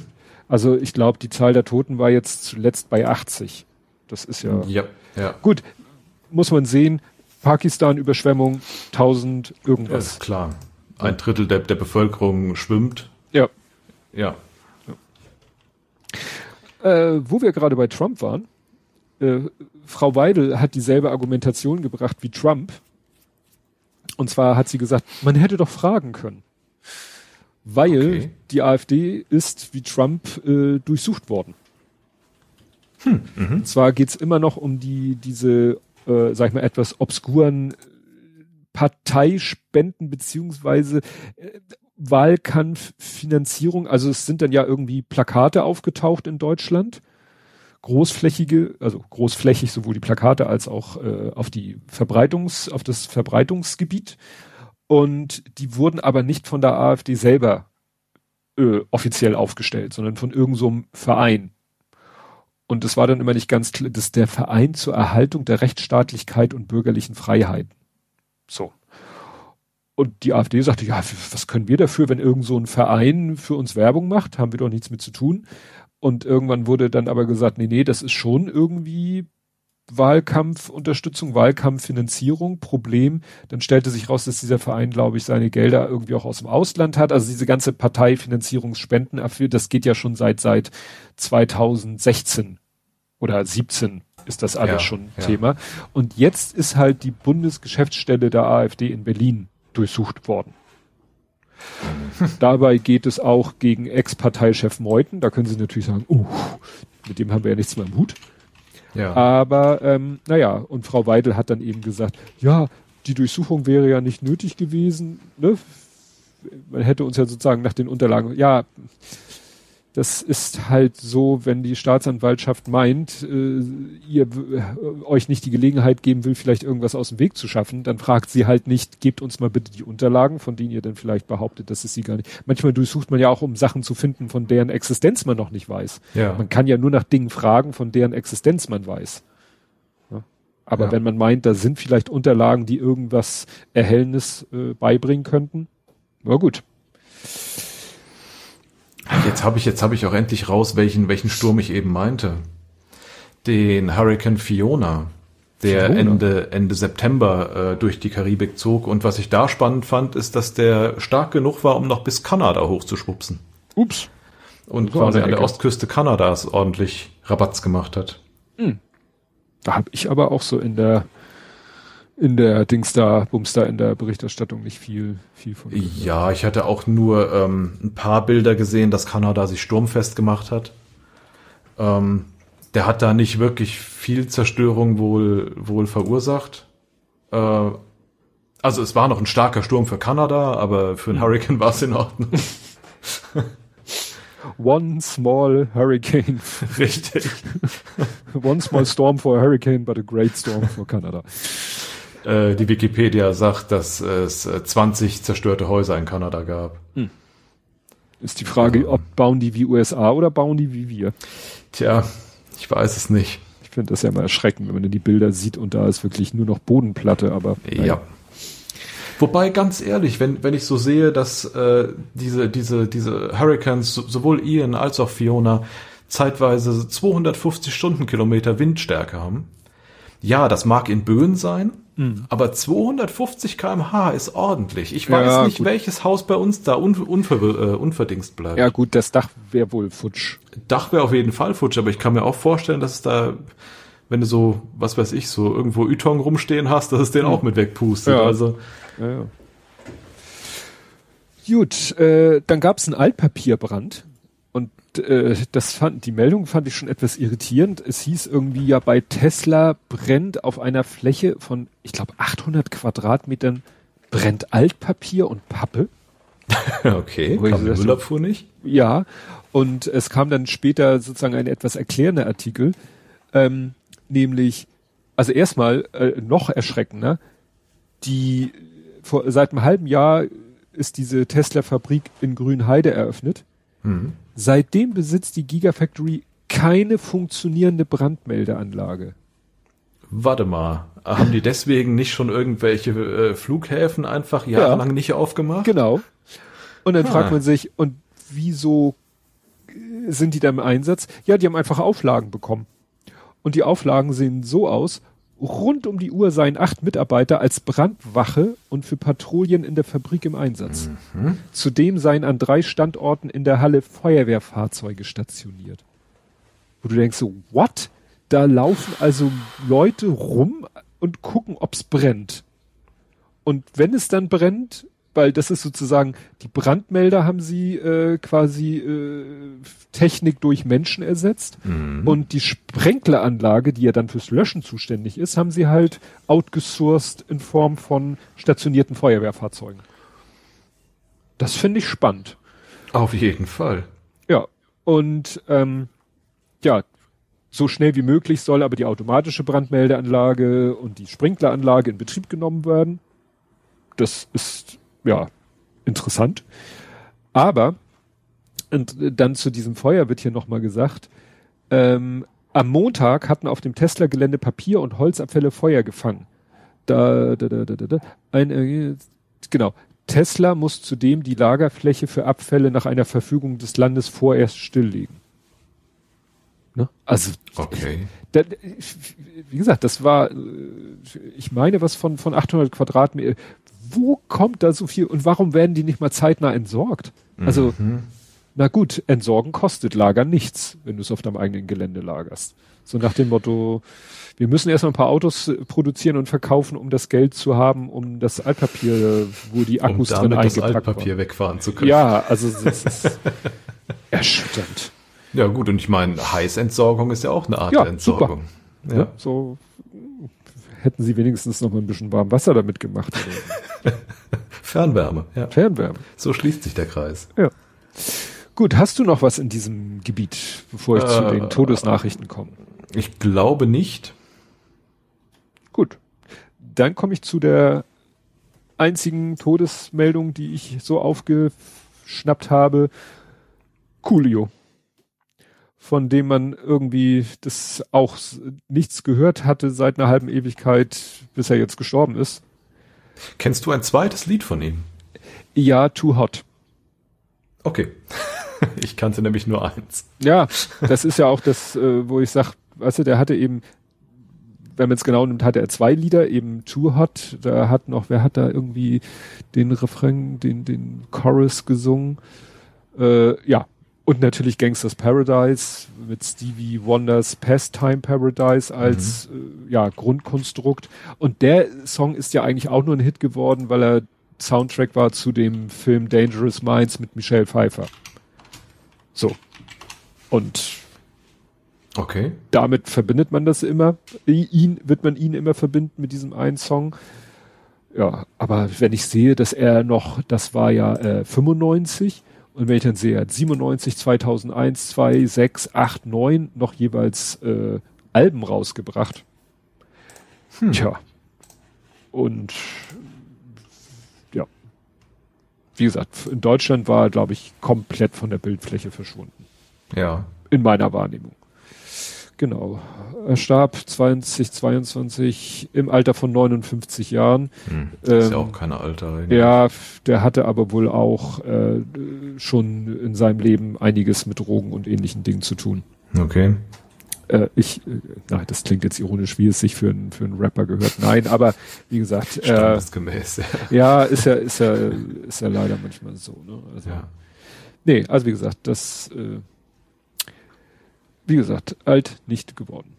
B: Also ich glaube, die Zahl der Toten war jetzt zuletzt bei 80. Das ist ja,
C: ja, ja.
B: gut. Muss man sehen. Pakistan Überschwemmung 1000 irgendwas.
C: Ja, ist klar. Ein Drittel der, der Bevölkerung schwimmt.
B: Ja.
C: Ja.
B: ja. Äh, wo wir gerade bei Trump waren, äh, Frau Weidel hat dieselbe Argumentation gebracht wie Trump. Und zwar hat sie gesagt, man hätte doch fragen können. Weil okay. die AfD ist wie Trump äh, durchsucht worden. Hm, mh. Und zwar geht's immer noch um die, diese, äh, sag ich mal, etwas obskuren Parteispenden beziehungsweise äh, Wahlkampffinanzierung. Also es sind dann ja irgendwie Plakate aufgetaucht in Deutschland großflächige, also großflächig sowohl die Plakate als auch äh, auf die Verbreitungs, auf das Verbreitungsgebiet. Und die wurden aber nicht von der AfD selber äh, offiziell aufgestellt, sondern von irgendeinem so Verein. Und das war dann immer nicht ganz klar, das ist der Verein zur Erhaltung der Rechtsstaatlichkeit und bürgerlichen Freiheiten. So. Und die AfD sagte, ja, was können wir dafür, wenn irgend so ein Verein für uns Werbung macht? Haben wir doch nichts mit zu tun. Und irgendwann wurde dann aber gesagt, nee, nee, das ist schon irgendwie Wahlkampfunterstützung, Wahlkampffinanzierung, Problem. Dann stellte sich raus, dass dieser Verein, glaube ich, seine Gelder irgendwie auch aus dem Ausland hat. Also diese ganze Parteifinanzierungsspenden, das geht ja schon seit, seit 2016 oder 17 ist das alles ja, schon ja. Thema. Und jetzt ist halt die Bundesgeschäftsstelle der AfD in Berlin durchsucht worden. Dabei geht es auch gegen Ex-Parteichef Meuthen. Da können Sie natürlich sagen, uh, mit dem haben wir ja nichts mehr im Hut. Ja. Aber ähm, naja, und Frau Weidel hat dann eben gesagt, ja, die Durchsuchung wäre ja nicht nötig gewesen. Ne? Man hätte uns ja sozusagen nach den Unterlagen, ja, das ist halt so, wenn die Staatsanwaltschaft meint, äh, ihr äh, euch nicht die Gelegenheit geben will, vielleicht irgendwas aus dem Weg zu schaffen, dann fragt sie halt nicht, gebt uns mal bitte die Unterlagen, von denen ihr dann vielleicht behauptet, dass es sie gar nicht. Manchmal durchsucht man ja auch, um Sachen zu finden, von deren Existenz man noch nicht weiß.
C: Ja.
B: Man kann ja nur nach Dingen fragen, von deren Existenz man weiß. Ja. Aber
C: Ja.
B: wenn man meint, da sind vielleicht Unterlagen, die irgendwas Erhellendes äh, beibringen könnten, na gut.
C: Jetzt habe ich, jetzt habe ich auch endlich raus, welchen, welchen Sturm ich eben meinte. Den Hurricane Fiona, der
B: Fiona?
C: Ende, Ende September äh, durch die Karibik zog. Und was ich da spannend fand, ist, dass der stark genug war, um noch bis Kanada hochzuschwupsen.
B: Ups.
C: Und
B: So
C: quasi
B: an der.
C: Ostküste Kanadas ordentlich Rabatz gemacht hat.
B: Da habe ich aber auch so in der in der Dings da, Bums da in der Berichterstattung nicht viel, viel von. gehört.
C: Ja, ich hatte auch nur ähm, ein paar Bilder gesehen, dass Kanada sich sturmfest gemacht hat. Ähm, der hat da nicht wirklich viel Zerstörung wohl, wohl verursacht. Äh, also es war noch ein starker Sturm für Kanada, aber für einen Hurricane war es in Ordnung.
B: One small hurricane,
C: Richtig.
B: one small storm for a hurricane, but a great storm for Canada.
C: Äh, die Wikipedia sagt, dass es äh, 20 zerstörte Häuser in Kanada gab.
B: Ist die Frage, ob bauen die wie USA oder bauen die wie wir?
C: Tja, ich weiß es nicht.
B: Ich finde das ja immer erschreckend, wenn man die Bilder sieht und da ist wirklich nur noch Bodenplatte, aber
C: Ja. Wobei, ganz ehrlich, wenn, wenn ich so sehe, dass äh, diese, diese, diese Hurricanes, so- sowohl Ian als auch Fiona, zeitweise 250 Stundenkilometer Windstärke haben. Ja, das mag in Böen sein, aber 250 kmh ist ordentlich. Ich weiß
B: Ja,
C: nicht,
B: gut.
C: welches Haus bei uns da un, unver, äh, unverdingst bleibt.
B: ja gut, das Dach wäre wohl futsch.
C: Dach wäre auf jeden Fall futsch, aber ich kann mir auch vorstellen, dass es da, wenn du so, was weiß ich, so irgendwo Ytong rumstehen hast, dass es den auch mit wegpustet.
B: Ja.
C: Also,
B: Ja, ja. Gut, äh, dann gab es einen Altpapierbrand äh, das fand die Meldung fand ich schon etwas irritierend. Es hieß irgendwie ja bei Tesla brennt auf einer Fläche von ich glaube 800 Quadratmetern brennt Altpapier und Pappe.
C: okay, kam die Müllabfuhr nicht?
B: Ja, und es kam dann später sozusagen ein etwas erklärender Artikel, ähm, nämlich, also erstmal äh, noch erschreckender, die vor, seit einem halben Jahr ist diese Tesla-Fabrik in Grünheide eröffnet.
C: Mhm.
B: Seitdem besitzt die Gigafactory keine funktionierende Brandmeldeanlage.
C: Warte mal, haben die deswegen nicht schon irgendwelche äh, Flughäfen einfach jahrelang nicht aufgemacht?
B: Genau. Und dann
C: Ah.
B: fragt man sich, und wieso äh, sind die da im Einsatz? Ja, die haben einfach Auflagen bekommen. Und die Auflagen sehen so aus, rund um die Uhr seien acht Mitarbeiter als Brandwache und für Patrouillen in der Fabrik im Einsatz. Zudem seien an drei Standorten in der Halle Feuerwehrfahrzeuge stationiert. Wo du denkst so, what? Da laufen also Leute rum und gucken, ob's brennt. Und wenn es dann brennt, weil das ist sozusagen, die Brandmelder haben sie äh, quasi äh, Technik durch Menschen ersetzt und die Sprenkleranlage, die ja dann fürs Löschen zuständig ist, haben sie halt outgesourced in Form von stationierten Feuerwehrfahrzeugen. Das finde ich spannend.
C: Auf jeden Fall.
B: Ja, und ähm, ja, so schnell wie möglich soll aber die automatische Brandmeldeanlage und die Sprinkleranlage in Betrieb genommen werden. Das ist ja interessant. Aber und dann zu diesem Feuer wird hier nochmal gesagt, ähm, am Montag hatten auf dem Tesla-Gelände Papier und Holzabfälle Feuer gefangen. Da, da, da, da, da, da. Ein, äh, genau. Tesla muss zudem die Lagerfläche für Abfälle nach einer Verfügung des Landes vorerst stilllegen. Ne? Also,
C: Okay.
B: da, wie gesagt, das war, äh, ich meine, was von, von 800 Quadratmeter. Wo kommt da so viel und warum werden die nicht mal zeitnah entsorgt? Also, na gut, entsorgen kostet Lagern nichts, wenn du es auf deinem eigenen Gelände lagerst. So nach dem Motto, wir müssen erstmal ein paar Autos äh, produzieren und verkaufen, um das Geld zu haben, um das Altpapier, wo die
C: Um
B: Akkus drin
C: damit das
B: eingepackt
C: Altpapier
B: waren.
C: wegfahren zu können.
B: Ja, also das ist erschütternd.
C: Ja gut, und ich meine, Heißentsorgung ist ja auch eine Art
B: Ja,
C: der Entsorgung.
B: Ja.
C: Ja.
B: So hätten sie wenigstens noch mal ein bisschen warm Wasser damit gemacht.
C: Fernwärme, ja.
B: Fernwärme.
C: So schließt sich der Kreis.
B: Ja. Gut, hast du noch was in diesem Gebiet, bevor ich äh, zu den Todesnachrichten komme?
C: Ich glaube nicht.
B: Gut. Dann komme ich zu der einzigen Todesmeldung, die ich so aufgeschnappt habe. Coolio. Von dem man irgendwie das auch nichts gehört hatte seit einer halben Ewigkeit, bis er jetzt gestorben ist.
C: Kennst du ein zweites Lied von ihm?
B: Ja, Too Hot.
C: Okay. ich kannte nämlich nur eins.
B: Ja, das ist ja auch das, äh, wo ich sag, weißt du, der hatte eben, wenn man es genau nimmt, hatte er zwei Lieder, eben Too Hot, da hat noch, wer hat da irgendwie den Refrain, den, den Chorus gesungen? Äh, ja, und natürlich Gangsters Paradise mit Stevie Wonders Pastime Paradise als mhm. äh, ja, Grundkonstrukt. Und der Song ist ja eigentlich auch nur ein Hit geworden, weil er Soundtrack war zu dem Film Dangerous Minds mit Michelle Pfeiffer. So. Und
C: okay.
B: damit verbindet man das immer. Ihn wird man ihn immer verbinden mit diesem einen Song. Ja, aber wenn ich sehe, dass er noch, das war ja äh, 95 und wenn ich dann sehe, 97, 2001, 2, 6, 8, 9 noch jeweils äh, Alben rausgebracht. Hm. Tja. Und wie gesagt, in Deutschland war er, glaube ich, komplett von der Bildfläche verschwunden.
C: Ja.
B: In meiner Wahrnehmung. Genau. Er starb 2022 im Alter von 59 Jahren.
C: Hm, ist ähm, ja auch kein Alter.
B: Eigentlich. Ja, der hatte aber wohl auch äh, schon in seinem Leben einiges mit Drogen und ähnlichen Dingen zu tun.
C: Okay
B: äh, ich, äh, nein, das klingt jetzt ironisch, wie es sich für, ein, für einen Rapper gehört. Nein, aber wie gesagt,
C: äh,
B: ja. ja, ist ja, ist ja, ist ja leider manchmal so. Ne? Also, ja. Nee, also wie gesagt, das, äh, wie gesagt, alt nicht geworden.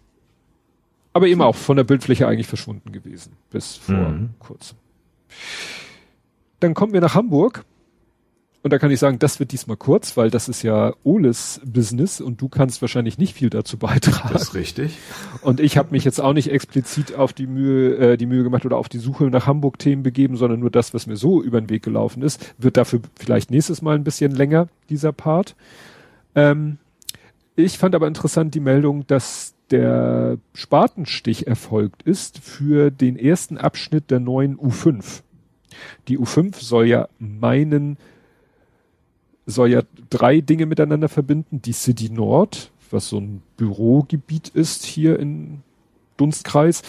B: Aber eben auch von der Bildfläche eigentlich verschwunden gewesen, bis vor mhm. kurzem. Dann kommen wir nach Hamburg. Und da kann ich sagen, das wird diesmal kurz, weil das ist ja Oles Business und du kannst wahrscheinlich nicht viel dazu beitragen. Das
C: ist richtig.
B: Und ich habe mich jetzt auch nicht explizit auf die Mühe, äh, die Mühe gemacht oder auf die Suche nach Hamburg-Themen begeben, sondern nur das, was mir so über den Weg gelaufen ist. Wird dafür vielleicht nächstes Mal ein bisschen länger, dieser Part. Ähm, ich fand aber interessant die Meldung, dass der Spatenstich erfolgt ist für den ersten Abschnitt der neuen U5. Die U5 soll ja meinen soll ja drei Dinge miteinander verbinden. Die City Nord, was so ein Bürogebiet ist hier in Dunstkreis.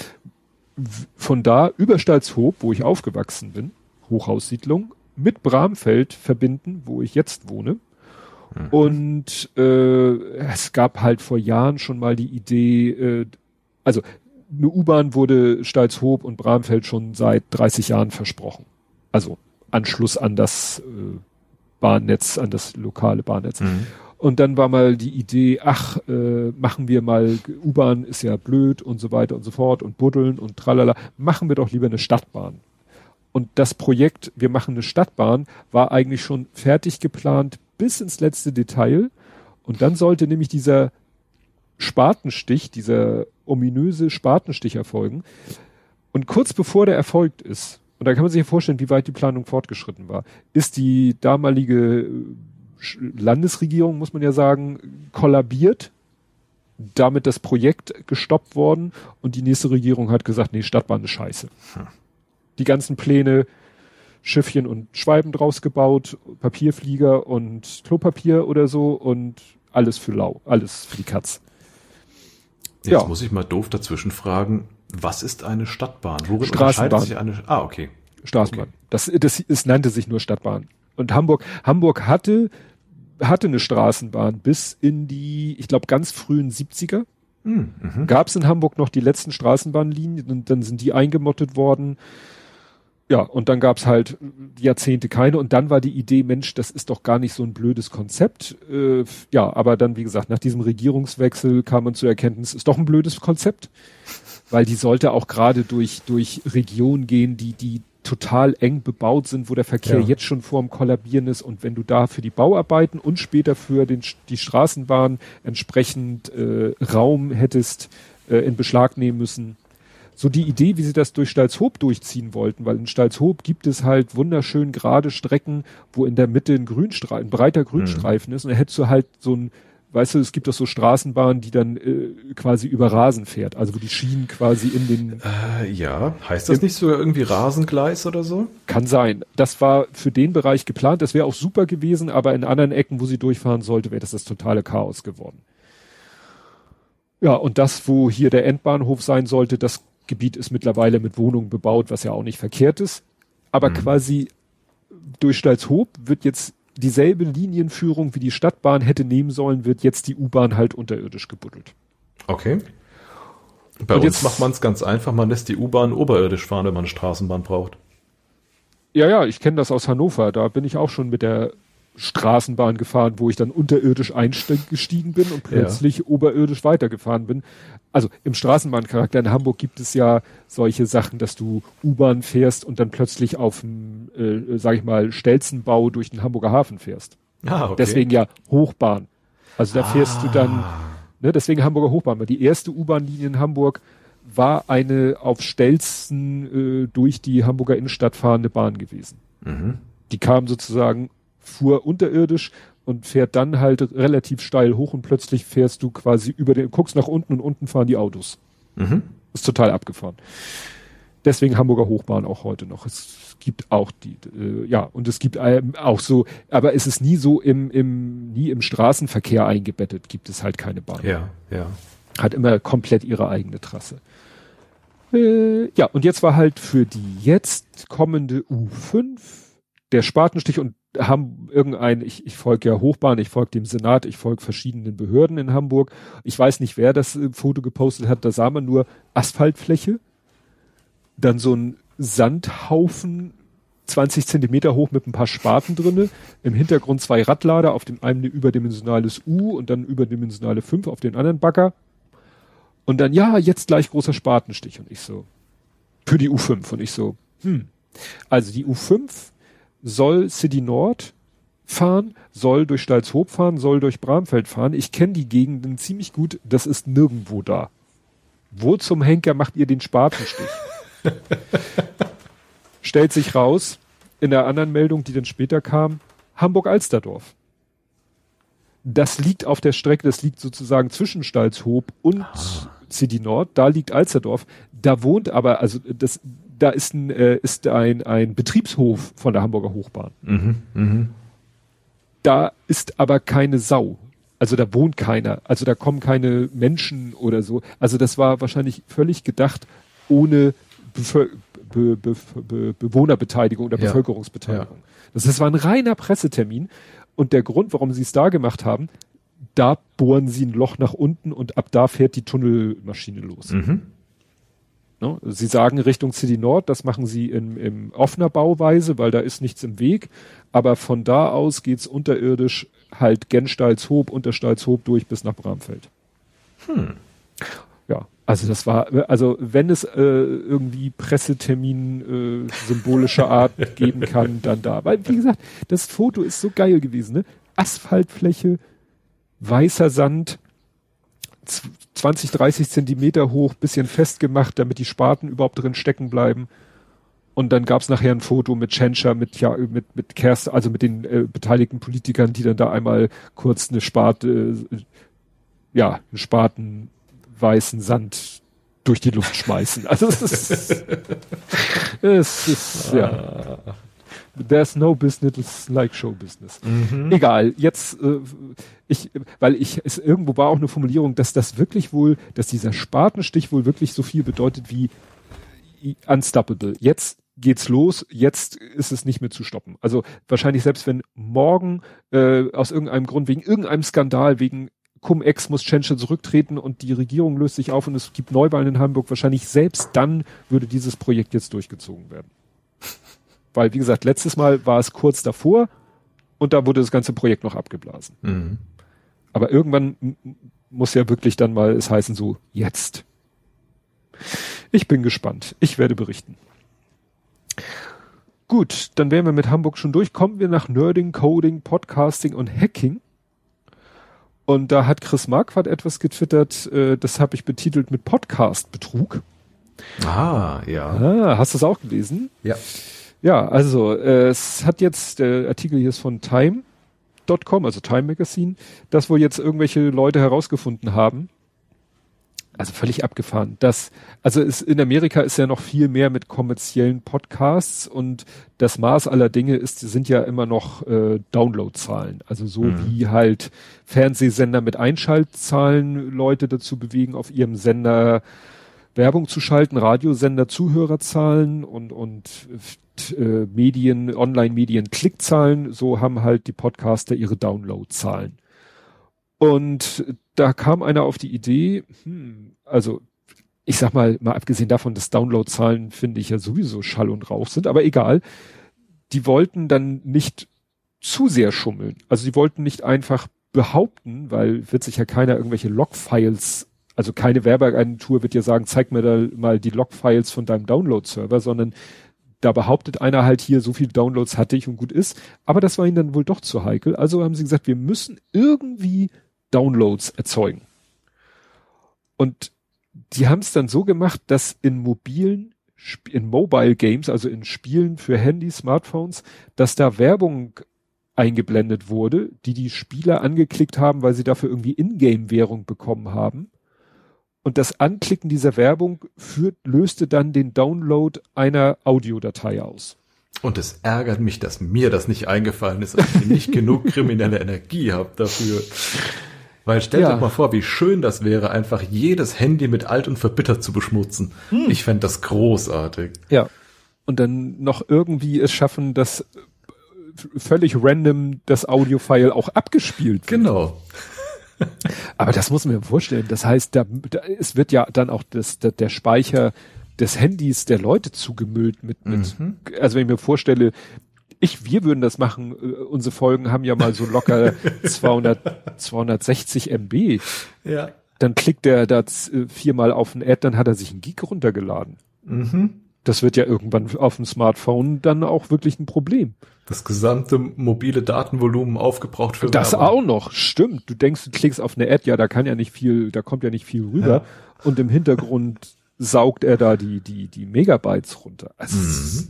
B: Von da über Stalzhoop, wo ich aufgewachsen bin, Hochhaussiedlung, mit Bramfeld verbinden, wo ich jetzt wohne. Mhm. Und äh, es gab halt vor Jahren schon mal die Idee, äh, also eine U-Bahn wurde Stalzhoop und Bramfeld schon seit 30 Jahren versprochen. Also Anschluss an das äh, Bahnnetz, an das lokale Bahnnetz. Mhm. Und dann war mal die Idee, ach, äh, machen wir mal, U-Bahn ist ja blöd und so weiter und so fort und buddeln und tralala, machen wir doch lieber eine Stadtbahn. Und das Projekt, wir machen eine Stadtbahn, war eigentlich schon fertig geplant bis ins letzte Detail. Und dann sollte nämlich dieser Spatenstich, dieser ominöse Spatenstich erfolgen. Und kurz bevor der erfolgt ist, und da kann man sich ja vorstellen, wie weit die Planung fortgeschritten war. Ist die damalige äh, Landesregierung, muss man ja sagen, kollabiert, damit das Projekt gestoppt worden und die nächste Regierung hat gesagt, nee, Stadtbahn ist scheiße. Hm. Die ganzen Pläne, Schiffchen und Schweiben draus gebaut, Papierflieger und Klopapier oder so und alles für lau, alles für die Katz.
C: Jetzt ja. muss ich mal doof dazwischen fragen, was ist eine Stadtbahn?
B: Worin Straßenbahn. sich
C: eine? Ah, okay.
B: Straßenbahn. Okay. Das, das, es nannte sich nur Stadtbahn. Und Hamburg, Hamburg hatte, hatte eine Straßenbahn bis in die, ich glaube, ganz frühen 70er. Hm, mhm. Gab es in Hamburg noch die letzten Straßenbahnlinien und dann sind die eingemottet worden. Ja, und dann gab's halt Jahrzehnte keine. Und dann war die Idee, Mensch, das ist doch gar nicht so ein blödes Konzept. Äh, ja, aber dann, wie gesagt, nach diesem Regierungswechsel kam man zur Erkenntnis, ist doch ein blödes Konzept weil die sollte auch gerade durch, durch Regionen gehen, die, die total eng bebaut sind, wo der Verkehr ja. jetzt schon vorm Kollabieren ist und wenn du da für die Bauarbeiten und später für den, die Straßenbahn entsprechend äh, Raum hättest äh, in Beschlag nehmen müssen, so die Idee, wie sie das durch Stalzhoop durchziehen wollten, weil in Stalzhoop gibt es halt wunderschön gerade Strecken, wo in der Mitte ein Grünstreifen, ein breiter Grünstreifen mhm. ist und da hättest du halt so ein, weißt du, es gibt doch so Straßenbahnen, die dann äh, quasi über Rasen fährt, also wo die Schienen quasi in den.
C: Äh, ja, heißt das nicht sogar irgendwie Rasengleis oder so?
B: Kann sein. Das war für den Bereich geplant. Das wäre auch super gewesen, aber in anderen Ecken, wo sie durchfahren sollte, wäre das das totale Chaos geworden. Ja, und das, wo hier der Endbahnhof sein sollte, das Gebiet ist mittlerweile mit Wohnungen bebaut, was ja auch nicht verkehrt ist. Aber mhm. quasi durch Stalzhoop wird jetzt dieselbe Linienführung, wie die Stadtbahn hätte nehmen sollen, wird jetzt die U-Bahn halt unterirdisch gebuddelt.
C: Okay. Bei Und uns jetzt macht man es ganz einfach, man lässt die U-Bahn oberirdisch fahren, wenn man eine Straßenbahn braucht.
B: Ja, ja, ich kenne das aus Hannover. Da bin ich auch schon mit der Straßenbahn gefahren, wo ich dann unterirdisch eingestiegen bin und plötzlich ja. oberirdisch weitergefahren bin. Also im Straßenbahncharakter in Hamburg gibt es ja solche Sachen, dass du U-Bahn fährst und dann plötzlich auf dem, äh, sag ich mal, Stelzenbau durch den Hamburger Hafen fährst. Ah, okay. Deswegen ja Hochbahn. Also da fährst ah. du dann, ne, deswegen Hamburger Hochbahn, weil die erste U-Bahn-Linie in Hamburg war eine auf Stelzen äh, durch die Hamburger Innenstadt fahrende Bahn gewesen. Mhm. Die kam sozusagen fuhr unterirdisch und fährt dann halt relativ steil hoch und plötzlich fährst du quasi über den, guckst nach unten und unten fahren die Autos. Mhm. Ist total abgefahren. Deswegen Hamburger Hochbahn auch heute noch. Es gibt auch die, äh, ja, und es gibt ähm, auch so, aber es ist nie so im, im, nie im Straßenverkehr eingebettet, gibt es halt keine Bahn.
C: Ja, ja.
B: Hat immer komplett ihre eigene Trasse. Äh, ja, und jetzt war halt für die jetzt kommende U5 der Spatenstich und haben irgendein, ich, ich folge ja Hochbahn, ich folge dem Senat, ich folge verschiedenen Behörden in Hamburg. Ich weiß nicht, wer das äh, Foto gepostet hat, da sah man nur Asphaltfläche, dann so ein Sandhaufen, 20 Zentimeter hoch mit ein paar Spaten drinne, im Hintergrund zwei Radlader, auf dem einen überdimensionales U und dann überdimensionale 5 auf den anderen Bagger. Und dann, ja, jetzt gleich großer Spatenstich. Und ich so, für die U5. Und ich so, hm. Also die U5 soll City Nord fahren, soll durch Stalzhoop fahren, soll durch Bramfeld fahren. Ich kenne die Gegenden ziemlich gut, das ist nirgendwo da. Wo zum Henker macht ihr den Spatenstich? Stellt sich raus, in der anderen Meldung, die dann später kam, Hamburg-Alsterdorf. Das liegt auf der Strecke, das liegt sozusagen zwischen Stalzhoop und ah. City Nord, da liegt Alsterdorf. Da wohnt aber, also das, da ist ein, äh, ist ein, ein Betriebshof von der Hamburger Hochbahn. Mhm, mh. Da ist aber keine Sau. Also da wohnt keiner. Also da kommen keine Menschen oder so. Also das war wahrscheinlich völlig gedacht ohne Bevölker Be Be Be Bewohnerbeteiligung oder ja. Bevölkerungsbeteiligung. Ja. Das, das war ein reiner Pressetermin. Und der Grund, warum sie es da gemacht haben, da bohren sie ein Loch nach unten und ab da fährt die Tunnelmaschine los. Mhm. Ne? Sie sagen Richtung City Nord, das machen sie in, in offener Bauweise, weil da ist nichts im Weg. Aber von da aus geht's unterirdisch halt Genstalshoop, Unterstalshoop durch bis nach Bramfeld. Hm. Ja, also das war, also wenn es äh, irgendwie Pressetermin äh, symbolischer Art geben kann, dann da. Weil, wie gesagt, das Foto ist so geil gewesen, ne? Asphaltfläche, weißer Sand, 20, 30 Zentimeter hoch, bisschen festgemacht, damit die Spaten überhaupt drin stecken bleiben. Und dann gab's nachher ein Foto mit Tschentscher, mit, ja, mit, mit Kerst, also mit den äh, beteiligten Politikern, die dann da einmal kurz eine Sparte, äh, ja, einen Spaten weißen Sand durch die Luft schmeißen. Also es ist, es ist ja. There's no business like show business. Mhm. Egal, jetzt, äh, ich, weil ich, es irgendwo war auch eine Formulierung, dass das wirklich wohl, dass dieser Spatenstich wohl wirklich so viel bedeutet wie unstoppable. Jetzt geht's los, jetzt ist es nicht mehr zu stoppen. Also wahrscheinlich selbst wenn morgen äh, aus irgendeinem Grund, wegen irgendeinem Skandal, wegen Cum-Ex muss Tschentscher zurücktreten und die Regierung löst sich auf und es gibt Neuwahlen in Hamburg, wahrscheinlich selbst dann würde dieses Projekt jetzt durchgezogen werden. Weil, wie gesagt, letztes Mal war es kurz davor und da wurde das ganze Projekt noch abgeblasen. Mhm. Aber irgendwann muss ja wirklich dann mal es heißen so, jetzt. Ich bin gespannt. Ich werde berichten. Gut, dann wären wir mit Hamburg schon durch. Kommen wir nach Nerding, Coding, Podcasting und Hacking. Und da hat Chris Marquardt etwas getwittert, äh, das habe ich betitelt mit Podcast-Betrug.
C: Ah, ja.
B: Ah, hast du es auch gelesen?
C: Ja.
B: Ja, also äh, es hat jetzt, der Artikel hier ist von Time.com, also Time Magazine, dass wohl jetzt irgendwelche Leute herausgefunden haben, also völlig abgefahren. Das, also ist, in Amerika ist ja noch viel mehr mit kommerziellen Podcasts und das Maß aller Dinge ist, sind ja immer noch äh, Downloadzahlen. Also so mhm. wie halt Fernsehsender mit Einschaltzahlen Leute dazu bewegen, auf ihrem Sender Werbung zu schalten, Radiosender Zuhörerzahlen und, und äh, Medien, Online-Medien Klickzahlen, so haben halt die Podcaster ihre Downloadzahlen. Und da kam einer auf die Idee, hm, also ich sag mal, mal abgesehen davon, dass Downloadzahlen finde ich ja sowieso Schall und Rauch sind, aber egal, die wollten dann nicht zu sehr schummeln. Also die wollten nicht einfach behaupten, weil wird sich ja keiner irgendwelche Logfiles, also keine Werbeagentur wird ja sagen, zeig mir da mal die Logfiles von deinem Download-Server, sondern da behauptet einer halt hier, so viele Downloads hatte ich und gut ist. Aber das war ihnen dann wohl doch zu heikel. Also haben sie gesagt, wir müssen irgendwie Downloads erzeugen. Und die haben es dann so gemacht, dass in mobilen, in Mobile Games, also in Spielen für Handy, Smartphones, dass da Werbung eingeblendet wurde, die die Spieler angeklickt haben, weil sie dafür irgendwie Ingame-Währung bekommen haben. Und das Anklicken dieser Werbung führt, löste dann den Download einer Audiodatei aus.
C: Und es ärgert mich, dass mir das nicht eingefallen ist, dass ich nicht genug kriminelle Energie habe dafür. Weil stell ja. dir mal vor, wie schön das wäre, einfach jedes Handy mit alt und verbittert zu beschmutzen. Hm. Ich fände das großartig.
B: Ja. Und dann noch irgendwie es schaffen, dass völlig random das Audiofile auch abgespielt
C: wird. Genau.
B: Aber das muss man mir vorstellen. Das heißt, da, da, es wird ja dann auch das, da, der Speicher des Handys der Leute zugemüllt mit, mit mhm. also wenn ich mir vorstelle, ich, wir würden das machen. Äh, unsere Folgen haben ja mal so locker 200, 260 MB.
C: Ja.
B: Dann klickt der da äh, viermal auf ein Ad, dann hat er sich ein Geek runtergeladen. Mhm. Das wird ja irgendwann auf dem Smartphone dann auch wirklich ein Problem.
C: Das gesamte mobile Datenvolumen aufgebraucht für
B: Das Werbung. auch noch, stimmt. Du denkst, du klickst auf eine Ad, ja, da kann ja nicht viel, da kommt ja nicht viel rüber. Ja. Und im Hintergrund saugt er da die, die, die Megabytes runter. Also mhm.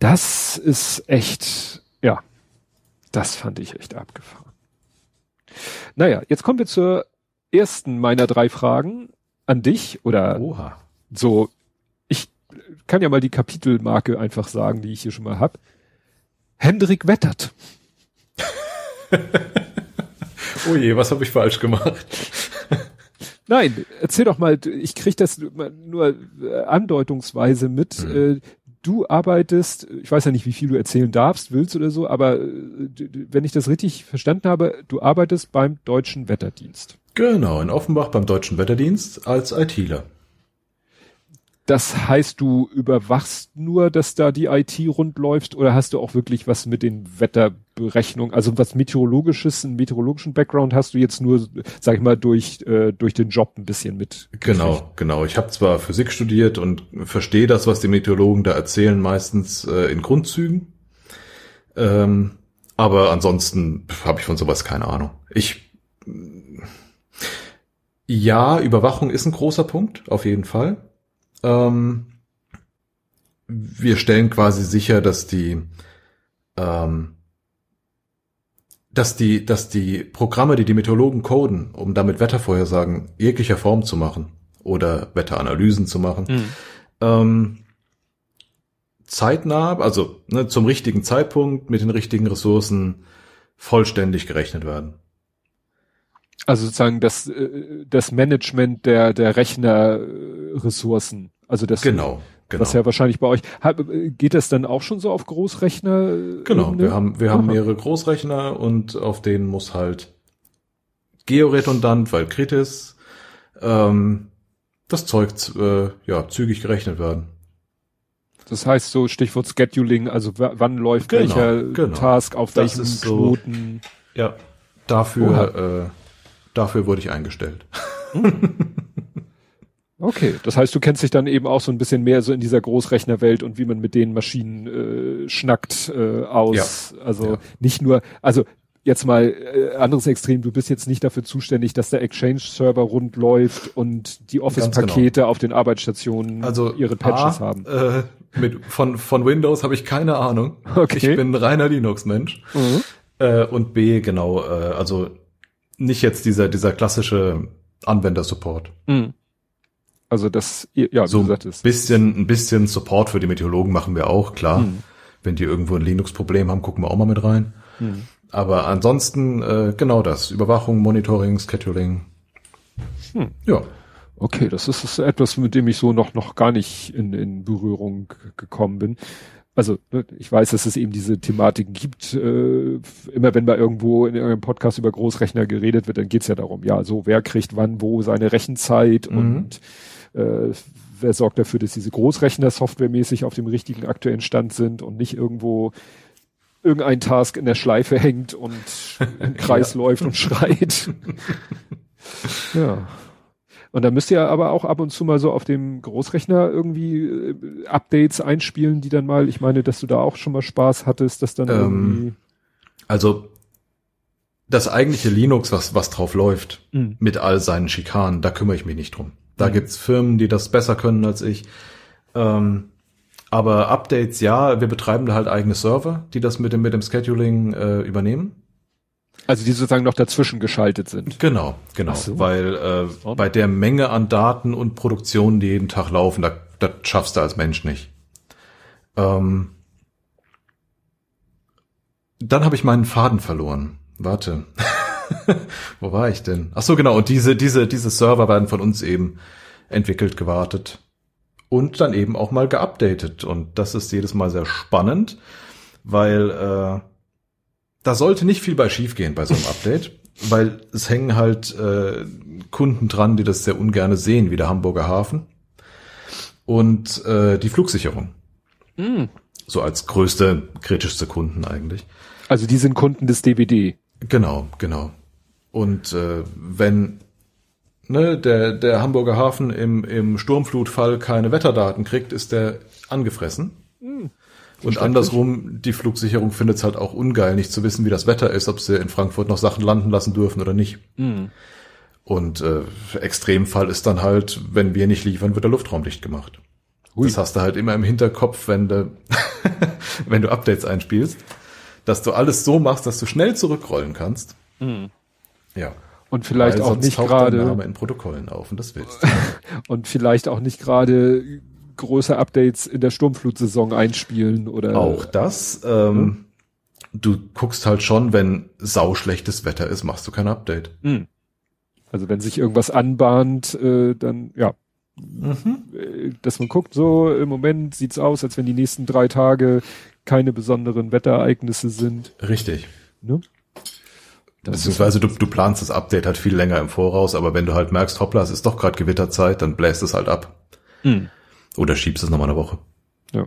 B: Das ist echt, ja, das fand ich echt abgefahren. Naja, jetzt kommen wir zur ersten meiner drei Fragen an dich oder Oha. so. Ich kann ja mal die Kapitelmarke einfach sagen, die ich hier schon mal hab. Hendrik wettert.
C: oh je, was habe ich falsch gemacht?
B: Nein, erzähl doch mal, ich krieg das nur äh, andeutungsweise mit. Hm. Du arbeitest, ich weiß ja nicht, wie viel du erzählen darfst, willst oder so, aber äh, wenn ich das richtig verstanden habe, du arbeitest beim Deutschen Wetterdienst.
C: Genau, in Offenbach beim Deutschen Wetterdienst als ITler.
B: Das heißt, du überwachst nur, dass da die IT rund läuft oder hast du auch wirklich was mit den Wetterberechnungen, also was meteorologisches, einen meteorologischen Background hast du jetzt nur, sag ich mal, durch, äh, durch den Job ein bisschen mit.
C: Genau, genau. Ich habe zwar Physik studiert und verstehe das, was die Meteorologen da erzählen, meistens äh, in Grundzügen. Ähm, aber ansonsten habe ich von sowas keine Ahnung. Ich ja, Überwachung ist ein großer Punkt, auf jeden Fall. Ähm, wir stellen quasi sicher, dass die, ähm, dass die, dass die Programme, die die Meteorologen coden, um damit Wettervorhersagen jeglicher Form zu machen oder Wetteranalysen zu machen, mhm. ähm, zeitnah, also ne, zum richtigen Zeitpunkt mit den richtigen Ressourcen vollständig gerechnet werden.
B: Also sozusagen das, äh, das Management der, der Rechnerressourcen. Also das,
C: genau, genau.
B: was ja wahrscheinlich bei euch, geht das dann auch schon so auf Großrechner?
C: Genau, wir haben, wir haben mehrere Großrechner und auf denen muss halt georedundant, weil Kritis, ähm, das Zeug, äh, ja, zügig gerechnet werden.
B: Das heißt so Stichwort Scheduling, also wann läuft genau, welcher genau. Task auf das welchem Knoten.
C: So, ja, dafür, äh, Dafür wurde ich eingestellt.
B: Okay, das heißt, du kennst dich dann eben auch so ein bisschen mehr so in dieser Großrechnerwelt und wie man mit den Maschinen äh, schnackt äh, aus. Ja. Also ja. nicht nur, also jetzt mal äh, anderes Extrem, du bist jetzt nicht dafür zuständig, dass der Exchange-Server rund läuft und die Office-Pakete genau. auf den Arbeitsstationen
C: also ihre Patches A, haben. Äh, mit, von, von Windows habe ich keine Ahnung. Okay. Ich bin ein reiner Linux-Mensch. Mhm. Äh, und B, genau, äh, also nicht jetzt dieser, dieser klassische Anwendersupport. Mhm.
B: Also das, ja,
C: so ein bisschen, ein bisschen Support für die Meteorologen machen wir auch, klar. Mhm. Wenn die irgendwo ein Linux-Problem haben, gucken wir auch mal mit rein. Mhm. Aber ansonsten äh, genau das. Überwachung, Monitoring, Scheduling.
B: Hm. Ja. Okay, das ist, das ist etwas, mit dem ich so noch, noch gar nicht in, in Berührung gekommen bin. Also ne, ich weiß, dass es eben diese Thematiken gibt. Äh, immer wenn mal irgendwo in irgendeinem Podcast über Großrechner geredet wird, dann geht's ja darum, ja, so wer kriegt wann wo seine Rechenzeit mhm. und äh, wer sorgt dafür, dass diese Großrechner softwaremäßig auf dem richtigen aktuellen Stand sind und nicht irgendwo irgendein Task in der Schleife hängt und im Kreis ja. läuft und schreit. ja. Und da müsst ihr aber auch ab und zu mal so auf dem Großrechner irgendwie äh, Updates einspielen, die dann mal, ich meine, dass du da auch schon mal Spaß hattest, dass dann ähm, irgendwie.
C: Also das eigentliche Linux, was, was drauf läuft, mhm. mit all seinen Schikanen, da kümmere ich mich nicht drum. Da mhm. gibt's Firmen, die das besser können als ich. Ähm, aber Updates, ja, wir betreiben da halt eigene Server, die das mit dem, mit dem Scheduling äh, übernehmen.
B: Also die sozusagen noch dazwischen geschaltet sind.
C: Genau, genau. So. Weil äh, bei der Menge an Daten und Produktionen, die jeden Tag laufen, da, das schaffst du als Mensch nicht. Ähm, dann habe ich meinen Faden verloren. Warte. Wo war ich denn? Ach so, genau. Und diese, diese, diese Server werden von uns eben entwickelt, gewartet und dann eben auch mal geupdatet. Und das ist jedes Mal sehr spannend, weil äh, da sollte nicht viel bei schiefgehen bei so einem Update, weil es hängen halt äh, Kunden dran, die das sehr ungerne sehen, wie der Hamburger Hafen und äh, die Flugsicherung. Mm. So als größte, kritischste Kunden eigentlich.
B: Also die sind Kunden des DVD.
C: Genau, genau. Und äh, wenn ne, der, der Hamburger Hafen im, im Sturmflutfall keine Wetterdaten kriegt, ist der angefressen. Hm. Und andersrum, die Flugsicherung findet es halt auch ungeil, nicht zu wissen, wie das Wetter ist, ob sie in Frankfurt noch Sachen landen lassen dürfen oder nicht. Mhm. Und äh, Extremfall ist dann halt, wenn wir nicht liefern, wird der Luftraum dicht gemacht. Ui. Das hast du halt immer im Hinterkopf, wenn du, wenn du Updates einspielst, dass du alles so machst, dass du schnell zurückrollen kannst. Mhm.
B: Ja. Und vielleicht Weil auch nicht gerade
C: Name in Protokollen auf und das willst
B: und vielleicht auch nicht gerade große Updates in der Sturmflutsaison einspielen oder
C: auch das. Ähm, hm? Du guckst halt schon, wenn sauschlechtes Wetter ist, machst du kein Update. Hm.
B: Also wenn sich irgendwas anbahnt, äh, dann ja, mhm. Äh, dass man guckt, so im Moment sieht's aus, als wenn die nächsten drei Tage keine besonderen Wetterereignisse sind.
C: Richtig. Ne? Beziehungsweise du, du planst das Update halt viel länger im Voraus, aber wenn du halt merkst, hoppla, es ist doch gerade Gewitterzeit, dann bläst es halt ab. Hm. Oder schiebst es nochmal eine Woche.
B: Ja.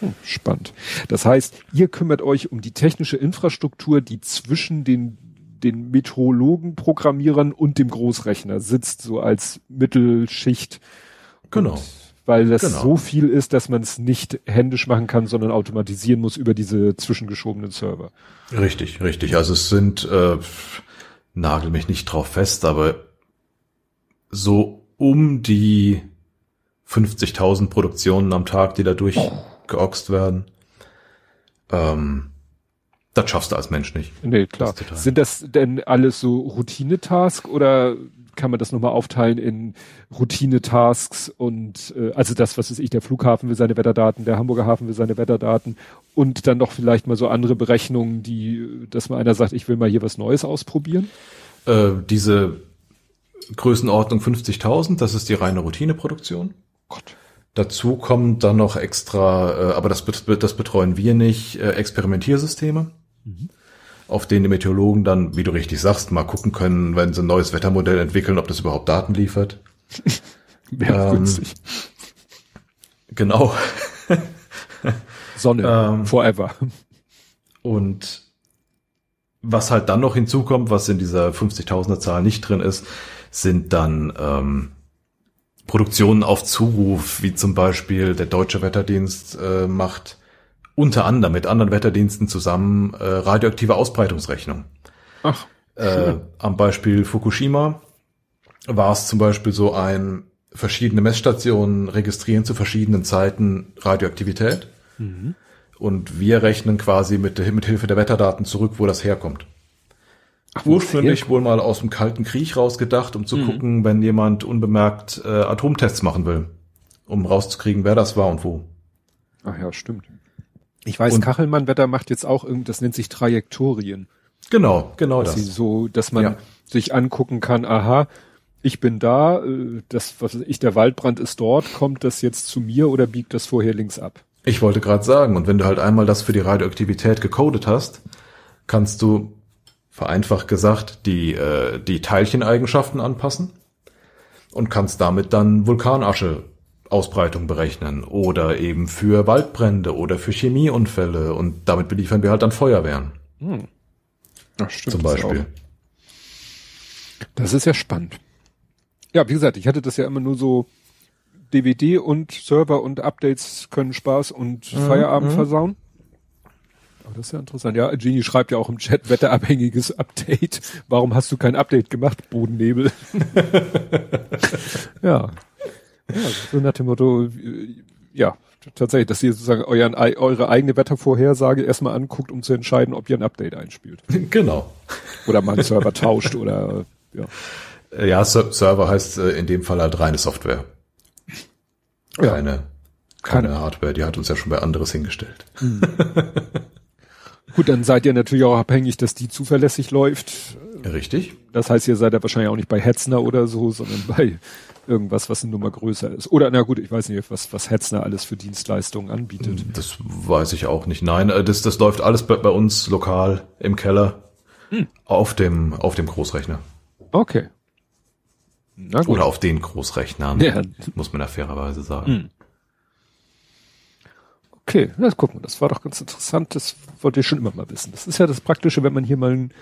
B: Hm, spannend. Das heißt, ihr kümmert euch um die technische Infrastruktur, die zwischen den, den Meteorologen, Programmierern und dem Großrechner sitzt, so als Mittelschicht.
C: Genau. Und
B: weil das genau. so viel ist, dass man es nicht händisch machen kann, sondern automatisieren muss über diese zwischengeschobenen Server.
C: Richtig, richtig. Also es sind, äh, nagel mich nicht drauf fest, aber so um die 50.000 Produktionen am Tag, die dadurch oh. geoxt werden. Ähm, das schaffst du als Mensch nicht.
B: Nee, klar. Das Sind das denn alles so Routine-Task oder kann man das nochmal aufteilen in Routine-Tasks und äh, also das, was ist ich, der Flughafen will seine Wetterdaten, der Hamburger Hafen will seine Wetterdaten und dann noch vielleicht mal so andere Berechnungen, die, dass mal einer sagt, ich will mal hier was Neues ausprobieren?
C: Äh, diese Größenordnung 50.000, das ist die reine Routineproduktion. Gott. Dazu kommen dann noch extra, äh, aber das, das betreuen wir nicht, äh, Experimentiersysteme. Mhm auf denen die Meteorologen dann, wie du richtig sagst, mal gucken können, wenn sie ein neues Wettermodell entwickeln, ob das überhaupt Daten liefert.
B: Wäre ähm, günstig.
C: Genau.
B: Sonne, ähm, forever.
C: Und was halt dann noch hinzukommt, was in dieser 50.000er Zahl nicht drin ist, sind dann ähm, Produktionen auf Zuruf, wie zum Beispiel der Deutsche Wetterdienst äh, macht unter anderem mit anderen Wetterdiensten zusammen äh, radioaktive Ausbreitungsrechnung.
B: Ach.
C: Äh, am Beispiel Fukushima war es zum Beispiel so ein verschiedene Messstationen registrieren zu verschiedenen Zeiten Radioaktivität. Mhm. Und wir rechnen quasi mit, mit Hilfe der Wetterdaten zurück, wo das herkommt. Ach, Ursprünglich wohl mal aus dem Kalten Krieg rausgedacht, um zu mhm. gucken, wenn jemand unbemerkt äh, Atomtests machen will, um rauszukriegen, wer das war und wo.
B: Ach ja, stimmt. Ich weiß, und, Kachelmann-Wetter macht jetzt auch irgend, das nennt sich Trajektorien.
C: Genau, genau dass
B: das. so, dass man ja. sich angucken kann, aha, ich bin da, äh, das, was ich, der Waldbrand ist dort, kommt das jetzt zu mir oder biegt das vorher links ab?
C: Ich wollte gerade sagen, und wenn du halt einmal das für die Radioaktivität gecodet hast, kannst du vereinfacht gesagt die, äh, die Teilcheneigenschaften anpassen und kannst damit dann Vulkanasche Ausbreitung berechnen oder eben für Waldbrände oder für Chemieunfälle und damit beliefern wir halt dann Feuerwehren. Hm.
B: Ach, stimmt, Zum Beispiel. Das ist ja spannend. Ja, wie gesagt, ich hatte das ja immer nur so DVD und Server und Updates können Spaß und mhm, Feierabend mhm. versauen. Aber das ist ja interessant. Ja, Genie schreibt ja auch im Chat wetterabhängiges Update. Warum hast du kein Update gemacht, Bodennebel? ja. ja. So nach dem Motto, ja, tatsächlich, dass ihr sozusagen euren, eure eigene Wettervorhersage erstmal anguckt, um zu entscheiden, ob ihr ein Update einspielt.
C: Genau.
B: Oder mal einen Server tauscht oder, ja.
C: Ja, Server heißt äh, in dem Fall halt reine Software. Keine, ja. keine Hardware, die hat uns ja schon bei anderes hingestellt. Mhm.
B: Gut, dann seid ihr natürlich auch abhängig, dass die zuverlässig läuft.
C: Richtig.
B: Das heißt, ihr seid ja wahrscheinlich auch nicht bei Hetzner oder so, sondern bei irgendwas, was eine Nummer größer ist. Oder na gut, ich weiß nicht, was, was Hetzner alles für Dienstleistungen anbietet.
C: Das weiß ich auch nicht. Nein, äh, das, das läuft alles bei, bei uns lokal im Keller hm. auf dem, auf dem Großrechner.
B: Okay.
C: Na gut. Oder auf den Großrechnern, ja. muss man ja fairerweise sagen. Hm.
B: Okay, das gucken wir. Das war doch ganz interessant. Das wollte ich schon immer mal wissen. Das ist ja das Praktische, wenn man hier mal einen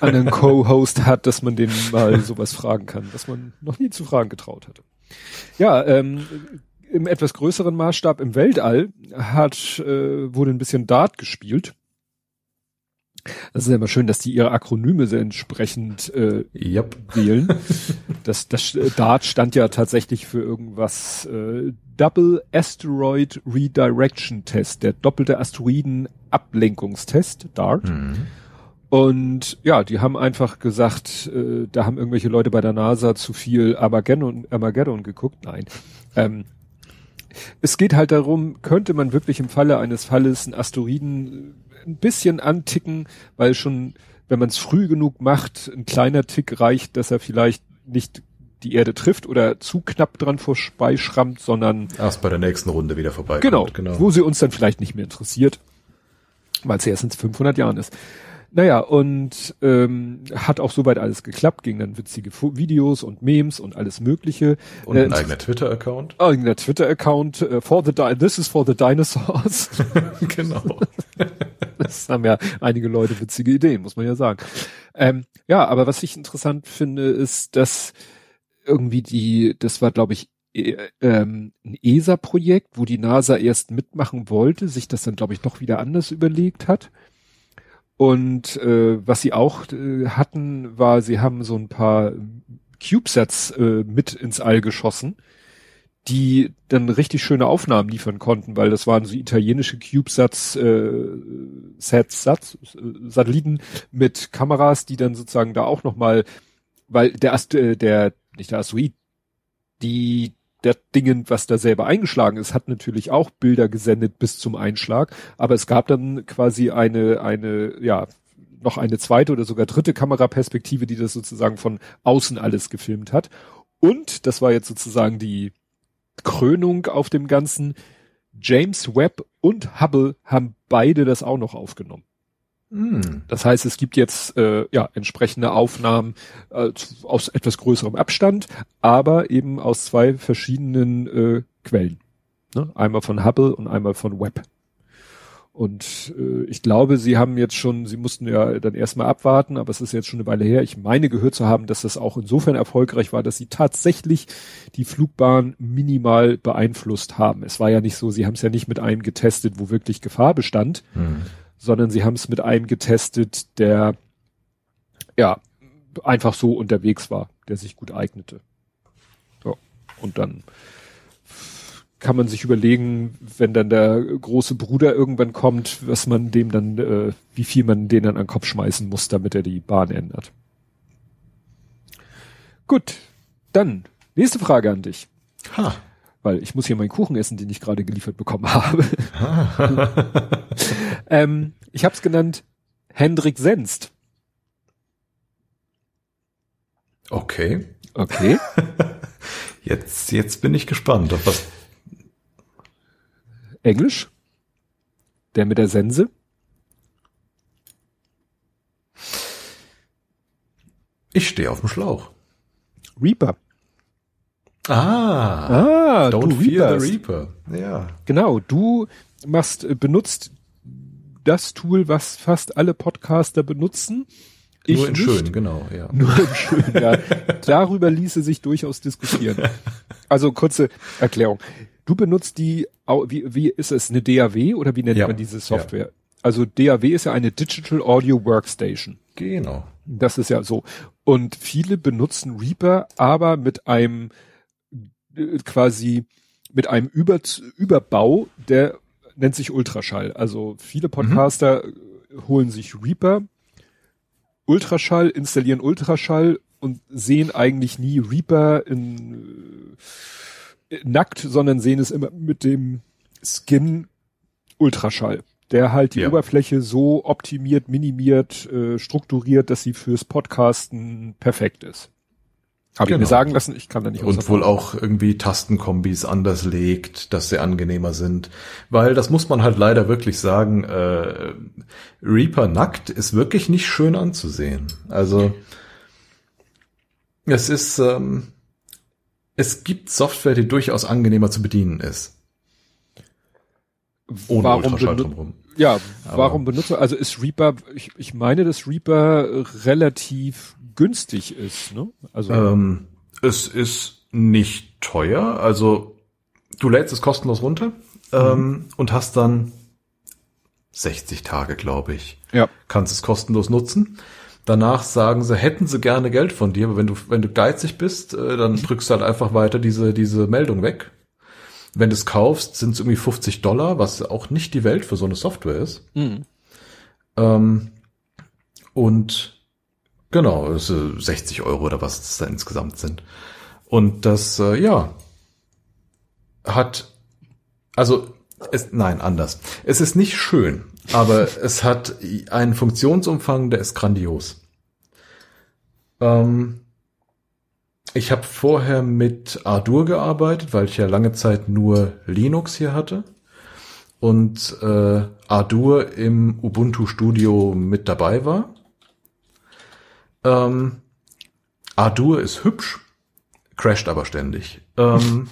B: anderen Co-Host hat, dass man den mal sowas fragen kann, was man noch nie zu fragen getraut hatte. Ja, ähm, im etwas größeren Maßstab im Weltall hat äh, wurde ein bisschen Dart gespielt. Das ist ja immer schön, dass die ihre Akronyme sehr entsprechend äh, yep. wählen. Das, das äh, DART stand ja tatsächlich für irgendwas äh, Double Asteroid Redirection Test, der doppelte Asteroiden-Ablenkungstest, DART. Mhm. Und ja, die haben einfach gesagt, äh, da haben irgendwelche Leute bei der NASA zu viel Armageddon, Armageddon geguckt. Nein. Ähm, es geht halt darum, könnte man wirklich im Falle eines Falles einen Asteroiden ein bisschen anticken, weil schon, wenn man es früh genug macht, ein kleiner Tick reicht, dass er vielleicht nicht die Erde trifft oder zu knapp dran vorbeischrammt, sondern
C: erst bei der nächsten Runde wieder vorbei.
B: Genau, genau, wo sie uns dann vielleicht nicht mehr interessiert, weil es erst in 500 Jahren ist. Naja, und ähm, hat auch soweit alles geklappt, ging dann witzige Videos und Memes und alles mögliche.
C: Und ein äh, eigener Twitter-Account.
B: Eigener Twitter-Account, äh, for the this is for the dinosaurs.
C: genau.
B: das haben ja einige Leute witzige Ideen, muss man ja sagen. Ähm, ja, aber was ich interessant finde, ist, dass irgendwie die, das war glaube ich äh, ähm, ein ESA-Projekt, wo die NASA erst mitmachen wollte, sich das dann glaube ich doch wieder anders überlegt hat und äh, was sie auch äh, hatten, war, sie haben so ein paar CubeSats äh, mit ins All geschossen, die dann richtig schöne Aufnahmen liefern konnten, weil das waren so italienische CubeSats, äh, Sats, Sats, äh, Satelliten mit Kameras, die dann sozusagen da auch nochmal, weil der Ast äh, der, nicht der Asteroid, die der Dingen, was da selber eingeschlagen ist, hat natürlich auch Bilder gesendet bis zum Einschlag, aber es gab dann quasi eine, eine, ja, noch eine zweite oder sogar dritte Kameraperspektive, die das sozusagen von außen alles gefilmt hat. Und, das war jetzt sozusagen die Krönung auf dem Ganzen, James Webb und Hubble haben beide das auch noch aufgenommen. Hm. Das heißt, es gibt jetzt äh, ja entsprechende Aufnahmen äh, aus etwas größerem Abstand, aber eben aus zwei verschiedenen äh, Quellen. Ne? Einmal von Hubble und einmal von Webb. Und äh, ich glaube, sie haben jetzt schon, sie mussten ja dann erstmal abwarten, aber es ist jetzt schon eine Weile her. Ich meine gehört zu haben, dass das auch insofern erfolgreich war, dass sie tatsächlich die Flugbahn minimal beeinflusst haben. Es war ja nicht so, sie haben es ja nicht mit einem getestet, wo wirklich Gefahr bestand, mhm. Sondern sie haben es mit einem getestet, der ja einfach so unterwegs war, der sich gut eignete. Ja, und dann kann man sich überlegen, wenn dann der große Bruder irgendwann kommt, was man dem dann, äh, wie viel man den dann an den Kopf schmeißen muss, damit er die Bahn ändert. Gut, dann nächste Frage an dich. Ha. Weil ich muss hier meinen Kuchen essen, den ich gerade geliefert bekommen habe. ähm, ich habe es genannt Hendrik Senst.
C: Okay.
B: Okay.
C: jetzt, jetzt bin ich gespannt, auf was
B: Englisch? Der mit der Sense?
C: Ich stehe auf dem Schlauch.
B: Reaper.
C: Ah,
B: ah
C: don't fear the Reaper. Ja.
B: Genau, du machst, äh, benutzt das Tool, was fast alle Podcaster benutzen.
C: Ich nur in nicht. schön, genau, ja.
B: Nur in schön, ja. Darüber ließe sich durchaus diskutieren. Also kurze Erklärung. Du benutzt die, wie, wie ist es, eine DAW oder wie nennt ja. man diese Software? Ja. Also DAW ist ja eine Digital Audio Workstation.
C: Genau.
B: Das ist ja so. Und viele benutzen Reaper, aber mit einem äh, quasi mit einem Über Überbau, der nennt sich Ultraschall. Also viele mhm. Podcaster mhm. holen sich Reaper, Ultraschall, installieren Ultraschall und sehen eigentlich nie Reaper in nackt, sondern sehen es immer mit dem Skin Ultraschall, der halt die ja. Oberfläche so optimiert, minimiert, äh, strukturiert, dass sie fürs Podcasten perfekt ist. Habe genau. ich mir sagen lassen, ich kann da nicht
C: Und wohl auch irgendwie Tastenkombis anders legt, dass sie angenehmer sind. Weil das muss man halt leider wirklich sagen, äh, Reaper nackt ist wirklich nicht schön anzusehen. Also es ist, ähm, es gibt Software, die durchaus angenehmer zu bedienen ist.
B: Ohne warum drumherum. Ja, Aber warum benutze, also ist Reaper, ich, ich meine, dass Reaper relativ günstig ist, ne?
C: Also. Ähm, es ist nicht teuer, also du lädst es kostenlos runter mhm. ähm, und hast dann 60 Tage, glaube ich.
B: Ja.
C: Kannst es kostenlos nutzen. Danach sagen sie, hätten sie gerne Geld von dir, aber wenn du, wenn du geizig bist, äh, dann drückst du halt einfach weiter diese, diese Meldung weg. Wenn du es kaufst, sind es irgendwie 50 Dollar, was auch nicht die Welt für so eine Software ist. Mhm. Ähm, und genau, das ist 60 Euro oder was es da insgesamt sind. Und das, äh, ja, hat, also, es, nein, anders. Es ist nicht schön aber es hat einen Funktionsumfang, der ist grandios. Ähm, ich habe vorher mit Ardour gearbeitet, weil ich ja lange Zeit nur Linux hier hatte und äh, Ardour im Ubuntu Studio mit dabei war. Ähm, Ardour ist hübsch, crasht aber ständig. Ähm,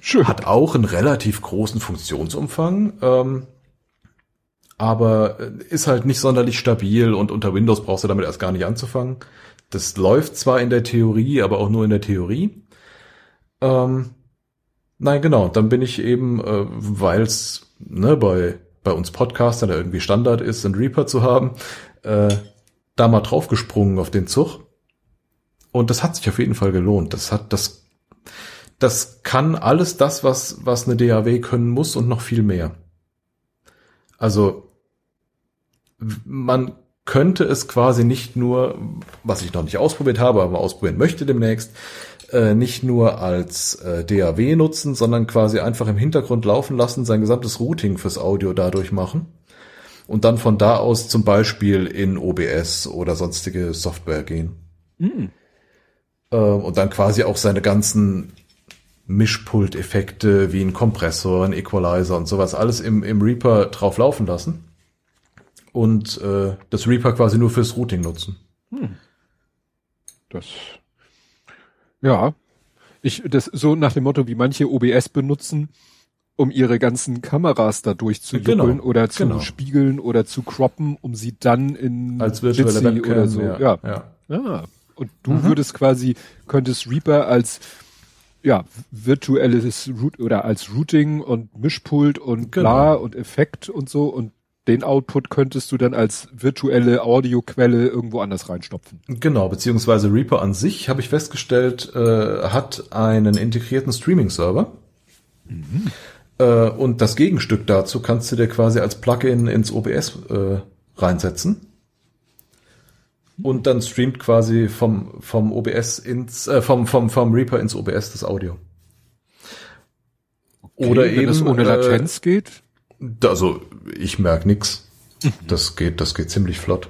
C: Schön. Hat auch einen relativ großen Funktionsumfang. Ähm, aber äh, ist halt nicht sonderlich stabil und unter Windows brauchst du damit erst gar nicht anzufangen. Das läuft zwar in der Theorie, aber auch nur in der Theorie. Ähm, nein, genau, dann bin ich eben, äh, weil es ne, bei, bei uns Podcastern da irgendwie Standard ist, einen Reaper zu haben, äh, da mal draufgesprungen auf den Zug. Und das hat sich auf jeden Fall gelohnt. Das hat, das, das kann alles das, was, was eine DAW können muss und noch viel mehr. Also man könnte es quasi nicht nur, was ich noch nicht ausprobiert habe, aber ausprobieren möchte demnächst, äh, nicht nur als äh, DAW nutzen, sondern quasi einfach im Hintergrund laufen lassen, sein gesamtes Routing fürs Audio dadurch machen und dann von da aus zum Beispiel in OBS oder sonstige Software gehen. Mhm. Äh, und dann quasi auch seine ganzen Mischpult-Effekte wie ein Kompressor, ein Equalizer und sowas alles im, im Reaper drauf laufen lassen und äh, das Reaper quasi nur fürs Routing nutzen. Hm.
B: Das ja, ich das so nach dem Motto, wie manche OBS benutzen um ihre ganzen Kameras da durchzujuckeln
C: Genau,
B: oder zu
C: genau.
B: spiegeln oder zu croppen, um sie dann in
C: Als virtuelle Webcam,
B: oder so.
C: ja,
B: Ja.
C: ja.
B: Ah. Und du würdest quasi, könntest Reaper als ja, virtuelles Root oder als Routing und Mischpult und bla und Effekt und so und den Output könntest du dann als virtuelle Audioquelle irgendwo anders reinstopfen.
C: Genau, beziehungsweise Reaper an sich, habe ich festgestellt, äh, hat einen integrierten Streaming-Server. Äh, und das Gegenstück dazu kannst du dir quasi als Plugin ins OBS äh, reinsetzen. Und dann streamt quasi vom, vom OBS ins, äh, vom, vom, vom Reaper ins OBS das Audio. Oder
B: wenn es
C: eben,
B: ohne
C: äh,
B: Latenz geht.
C: Also, ich merk nix. Das geht, das geht ziemlich flott.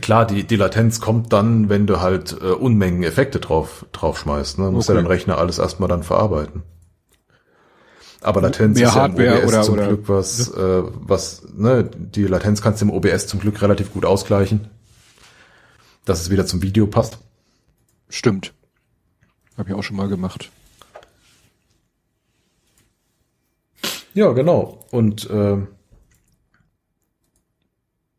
C: Klar, die, die Latenz kommt dann, wenn du halt äh, Unmengen Effekte drauf, drauf schmeißt. Ne? Muss
B: Okay.
C: ja dein Rechner alles erstmal dann verarbeiten. Aber Latenz
B: Mehr
C: ist ja im
B: Hardware
C: OBS
B: oder-
C: zum
B: oder-
C: Glück was, äh, was, ne, die Latenz kannst du im OBS zum Glück relativ gut ausgleichen. Dass es wieder zum Video passt.
B: Stimmt. Hab ich auch schon mal gemacht.
C: Ja, genau. Und äh,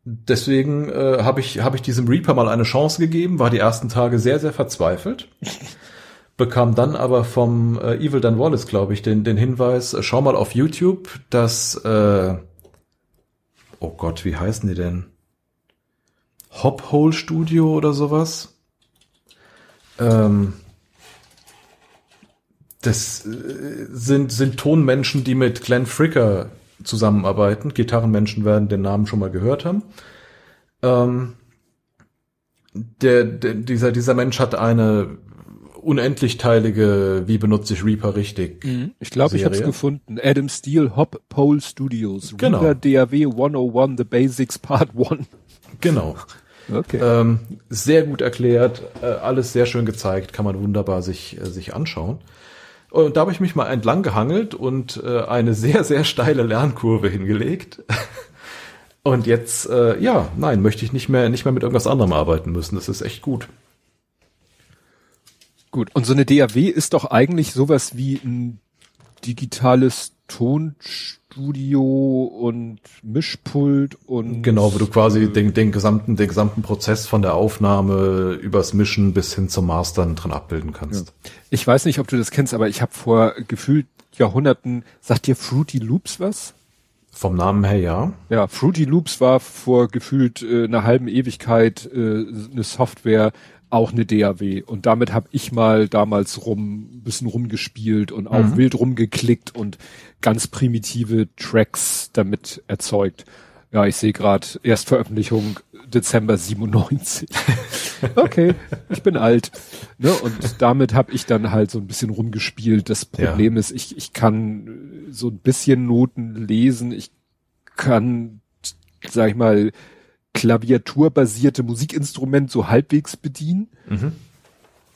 C: deswegen äh, habe ich, hab ich diesem Reaper mal eine Chance gegeben, war die ersten Tage sehr, sehr verzweifelt. Bekam dann aber vom äh, Evil Dan Wallace, glaube ich, den, den Hinweis, äh, schau mal auf YouTube, dass, äh, oh Gott, wie heißen die denn? Hophole Studio oder sowas? Ähm, das äh, sind, sind Tonmenschen, die mit Glenn Fricker zusammenarbeiten. Gitarrenmenschen werden den Namen schon mal gehört haben. Ähm, der, der, dieser, dieser Mensch hat eine unendlichteilige, wie benutze ich Reaper richtig?
B: Ich glaube, ich habe es gefunden. Adam Steele, Hop Pole Studios.
C: Genau.
B: Reaper DAW 101, The Basics Part 1.
C: Genau.
B: Okay.
C: Ähm, sehr gut erklärt, äh, alles sehr schön gezeigt, kann man wunderbar sich, äh, sich anschauen. Und da habe ich mich mal entlang gehangelt und äh, eine sehr, sehr steile Lernkurve hingelegt. Und jetzt, äh, ja, nein, möchte ich nicht mehr, nicht mehr mit irgendwas anderem arbeiten müssen. Das ist echt gut.
B: Gut. Und so eine DAW ist doch eigentlich sowas wie ein digitales Tonstudio und Mischpult und
C: Genau, wo du quasi den, den gesamten, den gesamten Prozess von der Aufnahme übers Mischen bis hin zum Mastern drin abbilden kannst.
B: Ich weiß nicht, ob du das kennst, aber ich habe vor gefühlt Jahrhunderten, sagt dir Fruity Loops was?
C: Vom Namen her ja.
B: Ja, Fruity Loops war vor gefühlt äh, einer halben Ewigkeit äh, eine Software, auch eine DAW. Und damit habe ich mal damals rum, ein bisschen rumgespielt und auch wild rumgeklickt und ganz primitive Tracks damit erzeugt. Ja, ich sehe gerade Erstveröffentlichung Dezember 97. okay, ich bin alt. Ne? Und damit habe ich dann halt so ein bisschen rumgespielt. Das Problem ist, ich, ich kann so ein bisschen Noten lesen. Ich kann, sag ich mal, klaviaturbasierte Musikinstrument so halbwegs bedienen.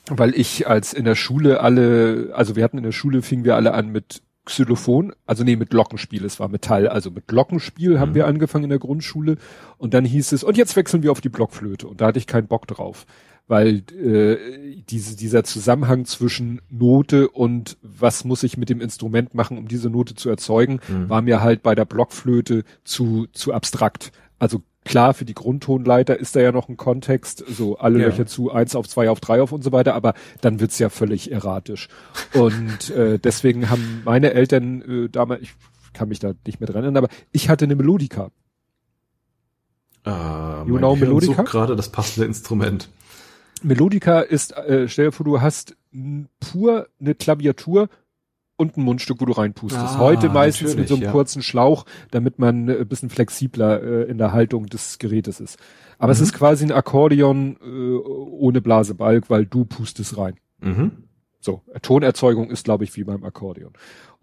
B: Weil ich als in der Schule alle, also wir hatten in der Schule, fingen wir alle an mit Xylophon, also nee, mit Glockenspiel, es war Metall, also mit Glockenspiel haben wir angefangen in der Grundschule und dann hieß es, und jetzt wechseln wir auf die Blockflöte und da hatte ich keinen Bock drauf, weil äh, diese, dieser Zusammenhang zwischen Note und was muss ich mit dem Instrument machen, um diese Note zu erzeugen, war mir halt bei der Blockflöte zu, zu abstrakt. Also klar, für die Grundtonleiter ist da ja noch ein Kontext, so alle
C: Ja.
B: Löcher zu, eins auf zwei auf drei auf und so weiter, aber dann wird's ja völlig erratisch. Und äh, deswegen haben meine Eltern äh, damals, ich kann mich da nicht mehr dran erinnern, aber ich hatte eine Melodika.
C: Äh,
B: You know
C: sucht gerade das passende Instrument.
B: Melodika ist, äh, stell dir vor, du hast pur eine Klaviatur und ein Mundstück, wo du reinpustest.
C: Ah,
B: Heute meistens mit so einem
C: ja.
B: kurzen Schlauch, damit man äh, ein bisschen flexibler äh, in der Haltung des Gerätes ist. Aber es ist quasi ein Akkordeon äh, ohne Blasebalg, weil du pustest rein.
C: Mhm.
B: So, Tonerzeugung ist, glaube ich, wie beim Akkordeon.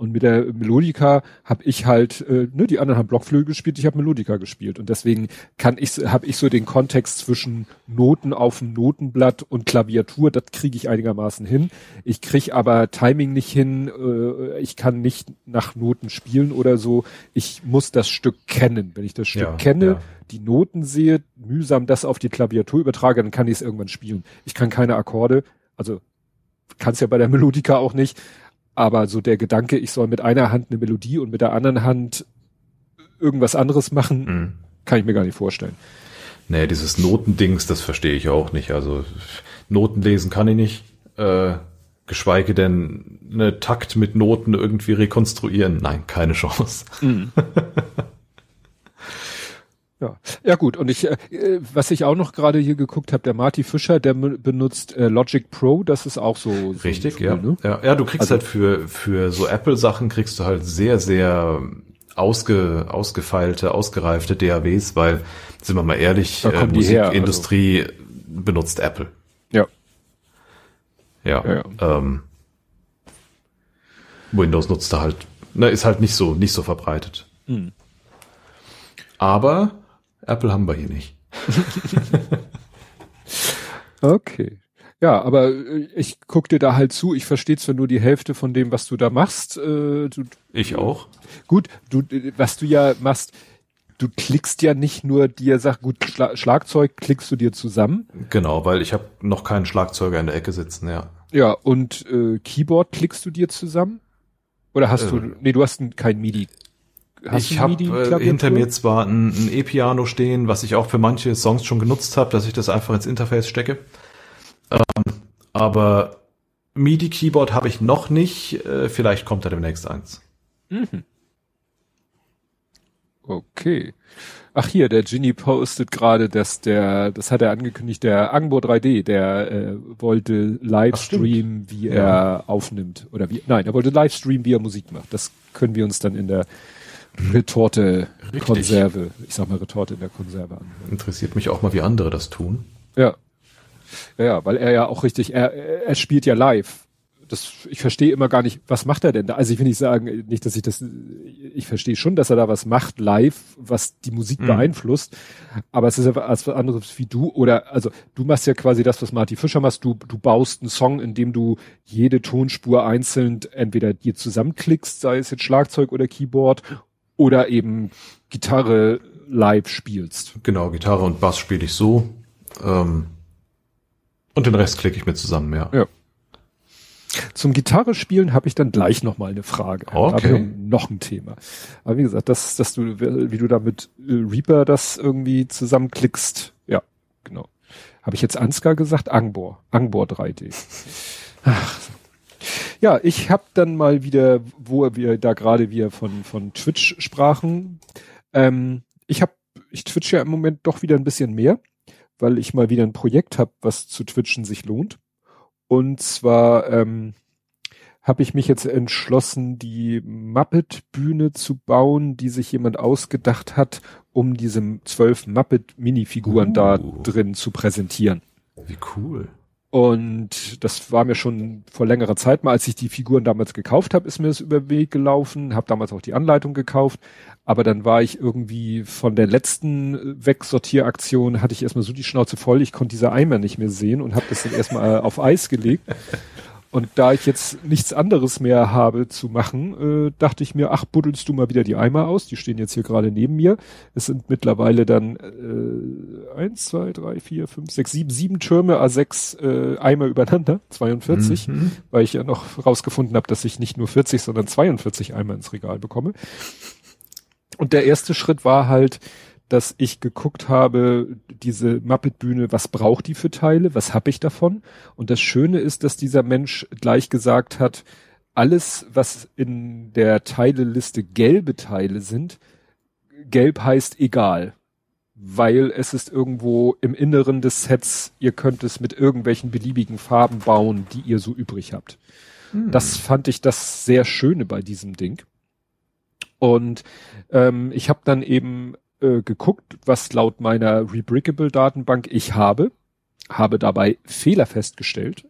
B: Und mit der Melodika habe ich halt, äh, ne, die anderen haben Blockflöte gespielt, ich habe Melodika gespielt. Und deswegen kann ich, habe ich so den Kontext zwischen Noten auf dem Notenblatt und Klaviatur, das kriege ich einigermaßen hin. Ich kriege aber Timing nicht hin, äh, ich kann nicht nach Noten spielen oder so. Ich muss das Stück kennen. Wenn ich das Stück
C: Ja,
B: kenne,
C: ja.
B: die Noten sehe, mühsam das auf die Klaviatur übertrage, dann kann ich es irgendwann spielen. Ich kann keine Akkorde, also kann's ja bei der Melodika auch nicht. Aber so der Gedanke, ich soll mit einer Hand eine Melodie und mit der anderen Hand irgendwas anderes machen, mhm. kann ich mir gar nicht vorstellen.
C: Nee, dieses Notendings, das verstehe ich auch nicht. Also Noten lesen kann ich nicht. Äh, geschweige denn eine Takt mit Noten irgendwie rekonstruieren. Nein, keine Chance. Mhm.
B: Ja, ja gut. Und ich, äh, was ich auch noch gerade hier geguckt habe, der Marty Fischer, der benutzt äh, Logic Pro. Das ist auch so.
C: so Richtig, Tool, ja. Ne? ja. Ja, du kriegst also, halt für für so Apple Sachen kriegst du halt sehr sehr ausge, ausgefeilte, ausgereifte DAWs, weil sind wir mal ehrlich, äh, Musikindustrie also. benutzt Apple.
B: Ja.
C: Ja. ja, ja. Ähm, Windows nutzt da halt, ne, ist halt nicht so nicht so verbreitet. Mhm. Aber Apple haben wir hier nicht.
B: okay. Ja, aber äh, ich guck dir da halt zu. Ich verstehe zwar nur die Hälfte von dem, was du da machst. Äh, du,
C: ich auch.
B: Gut, du, was du ja machst, du klickst ja nicht nur dir, sag gut, Schla Schlagzeug klickst du dir zusammen.
C: Genau, weil ich habe noch keinen Schlagzeuger in der Ecke sitzen, ja.
B: Ja, und äh, Keyboard klickst du dir zusammen? Oder hast äh, du, nee, du hast kein MIDI
C: Hast ich habe äh, hinter mir zwar ein, ein E-Piano stehen, was ich auch für manche Songs schon genutzt habe, dass ich das einfach ins Interface stecke. Ähm, aber MIDI-Keyboard habe ich noch nicht. Äh, vielleicht kommt da demnächst eins. Mhm.
B: Okay. Ach hier, der Ginny postet gerade, dass der, das hat er angekündigt, der Angbo 3D, der äh, wollte Livestream, wie er ja. aufnimmt. Oder wie, nein, er wollte Livestream, wie er Musik macht. Das können wir uns dann in der Retorte Richtig. Konserve, ich sag mal Retorte in der Konserve an.
C: Interessiert mich auch mal, wie andere das tun.
B: Ja. Ja, ja weil er ja auch richtig, er, er spielt ja live. Das, ich verstehe immer gar nicht, was macht er denn da? Also ich will nicht sagen, nicht, dass ich das, ich verstehe schon, dass er da was macht live, was die Musik mhm. beeinflusst, aber es ist ja was anderes wie du oder, also du machst ja quasi das, was Marty Fischer machst, du, du baust einen Song, in dem du jede Tonspur einzeln entweder dir zusammenklickst, sei es jetzt Schlagzeug oder Keyboard oder eben Gitarre live spielst.
C: Genau, Gitarre und Bass spiele ich so. Ähm, und den Rest klicke ich mir zusammen, ja. ja.
B: Zum Gitarre spielen habe ich dann gleich noch mal eine Frage.
C: Okay.
B: noch ein Thema. Aber wie gesagt, das, dass du, wie du da mit äh, Reaper das irgendwie zusammenklickst, ja, genau. Habe ich jetzt Ansgar gesagt? Angbor. Angbor 3D. Ach, ja, ich habe dann mal wieder, wo wir da gerade wieder von, von Twitch sprachen, ähm, ich habe, ich twitch ja im Moment doch wieder ein bisschen mehr, weil ich mal wieder ein Projekt habe, was zu twitchen sich lohnt. Und zwar ähm, habe ich mich jetzt entschlossen, die Muppet-Bühne zu bauen, die sich jemand ausgedacht hat, um diese zwölf Muppet-Minifiguren uh. da drin zu präsentieren.
C: Wie cool.
B: Und das war mir schon vor längerer Zeit mal, als ich die Figuren damals gekauft habe, ist mir das über Weg gelaufen, habe damals auch die Anleitung gekauft, aber dann war ich irgendwie von der letzten Wegsortieraktion, hatte ich erstmal so die Schnauze voll, ich konnte diese Eimer nicht mehr sehen und habe das dann erstmal auf Eis gelegt. Und da ich jetzt nichts anderes mehr habe zu machen, äh, dachte ich mir, ach, buddelst du mal wieder die Eimer aus. Die stehen jetzt hier gerade neben mir. Es sind mittlerweile dann äh, eins, zwei, drei, vier, fünf, sechs, sieben, sieben Türme, A6 äh, Eimer übereinander, 42, mhm. weil ich ja noch rausgefunden habe, dass ich nicht nur 40, sondern 42 Eimer ins Regal bekomme. Und der erste Schritt war halt, dass ich geguckt habe, diese Muppet-Bühne, was braucht die für Teile, was habe ich davon? Und das Schöne ist, dass dieser Mensch gleich gesagt hat, alles, was in der Teileliste gelbe Teile sind, gelb heißt egal, weil es ist irgendwo im Inneren des Sets, ihr könnt es mit irgendwelchen beliebigen Farben bauen, die ihr so übrig habt. Hm. Das fand ich das sehr Schöne bei diesem Ding. Und ähm, ich habe dann eben äh, geguckt, was laut meiner Rebrickable-Datenbank ich habe, habe dabei Fehler festgestellt,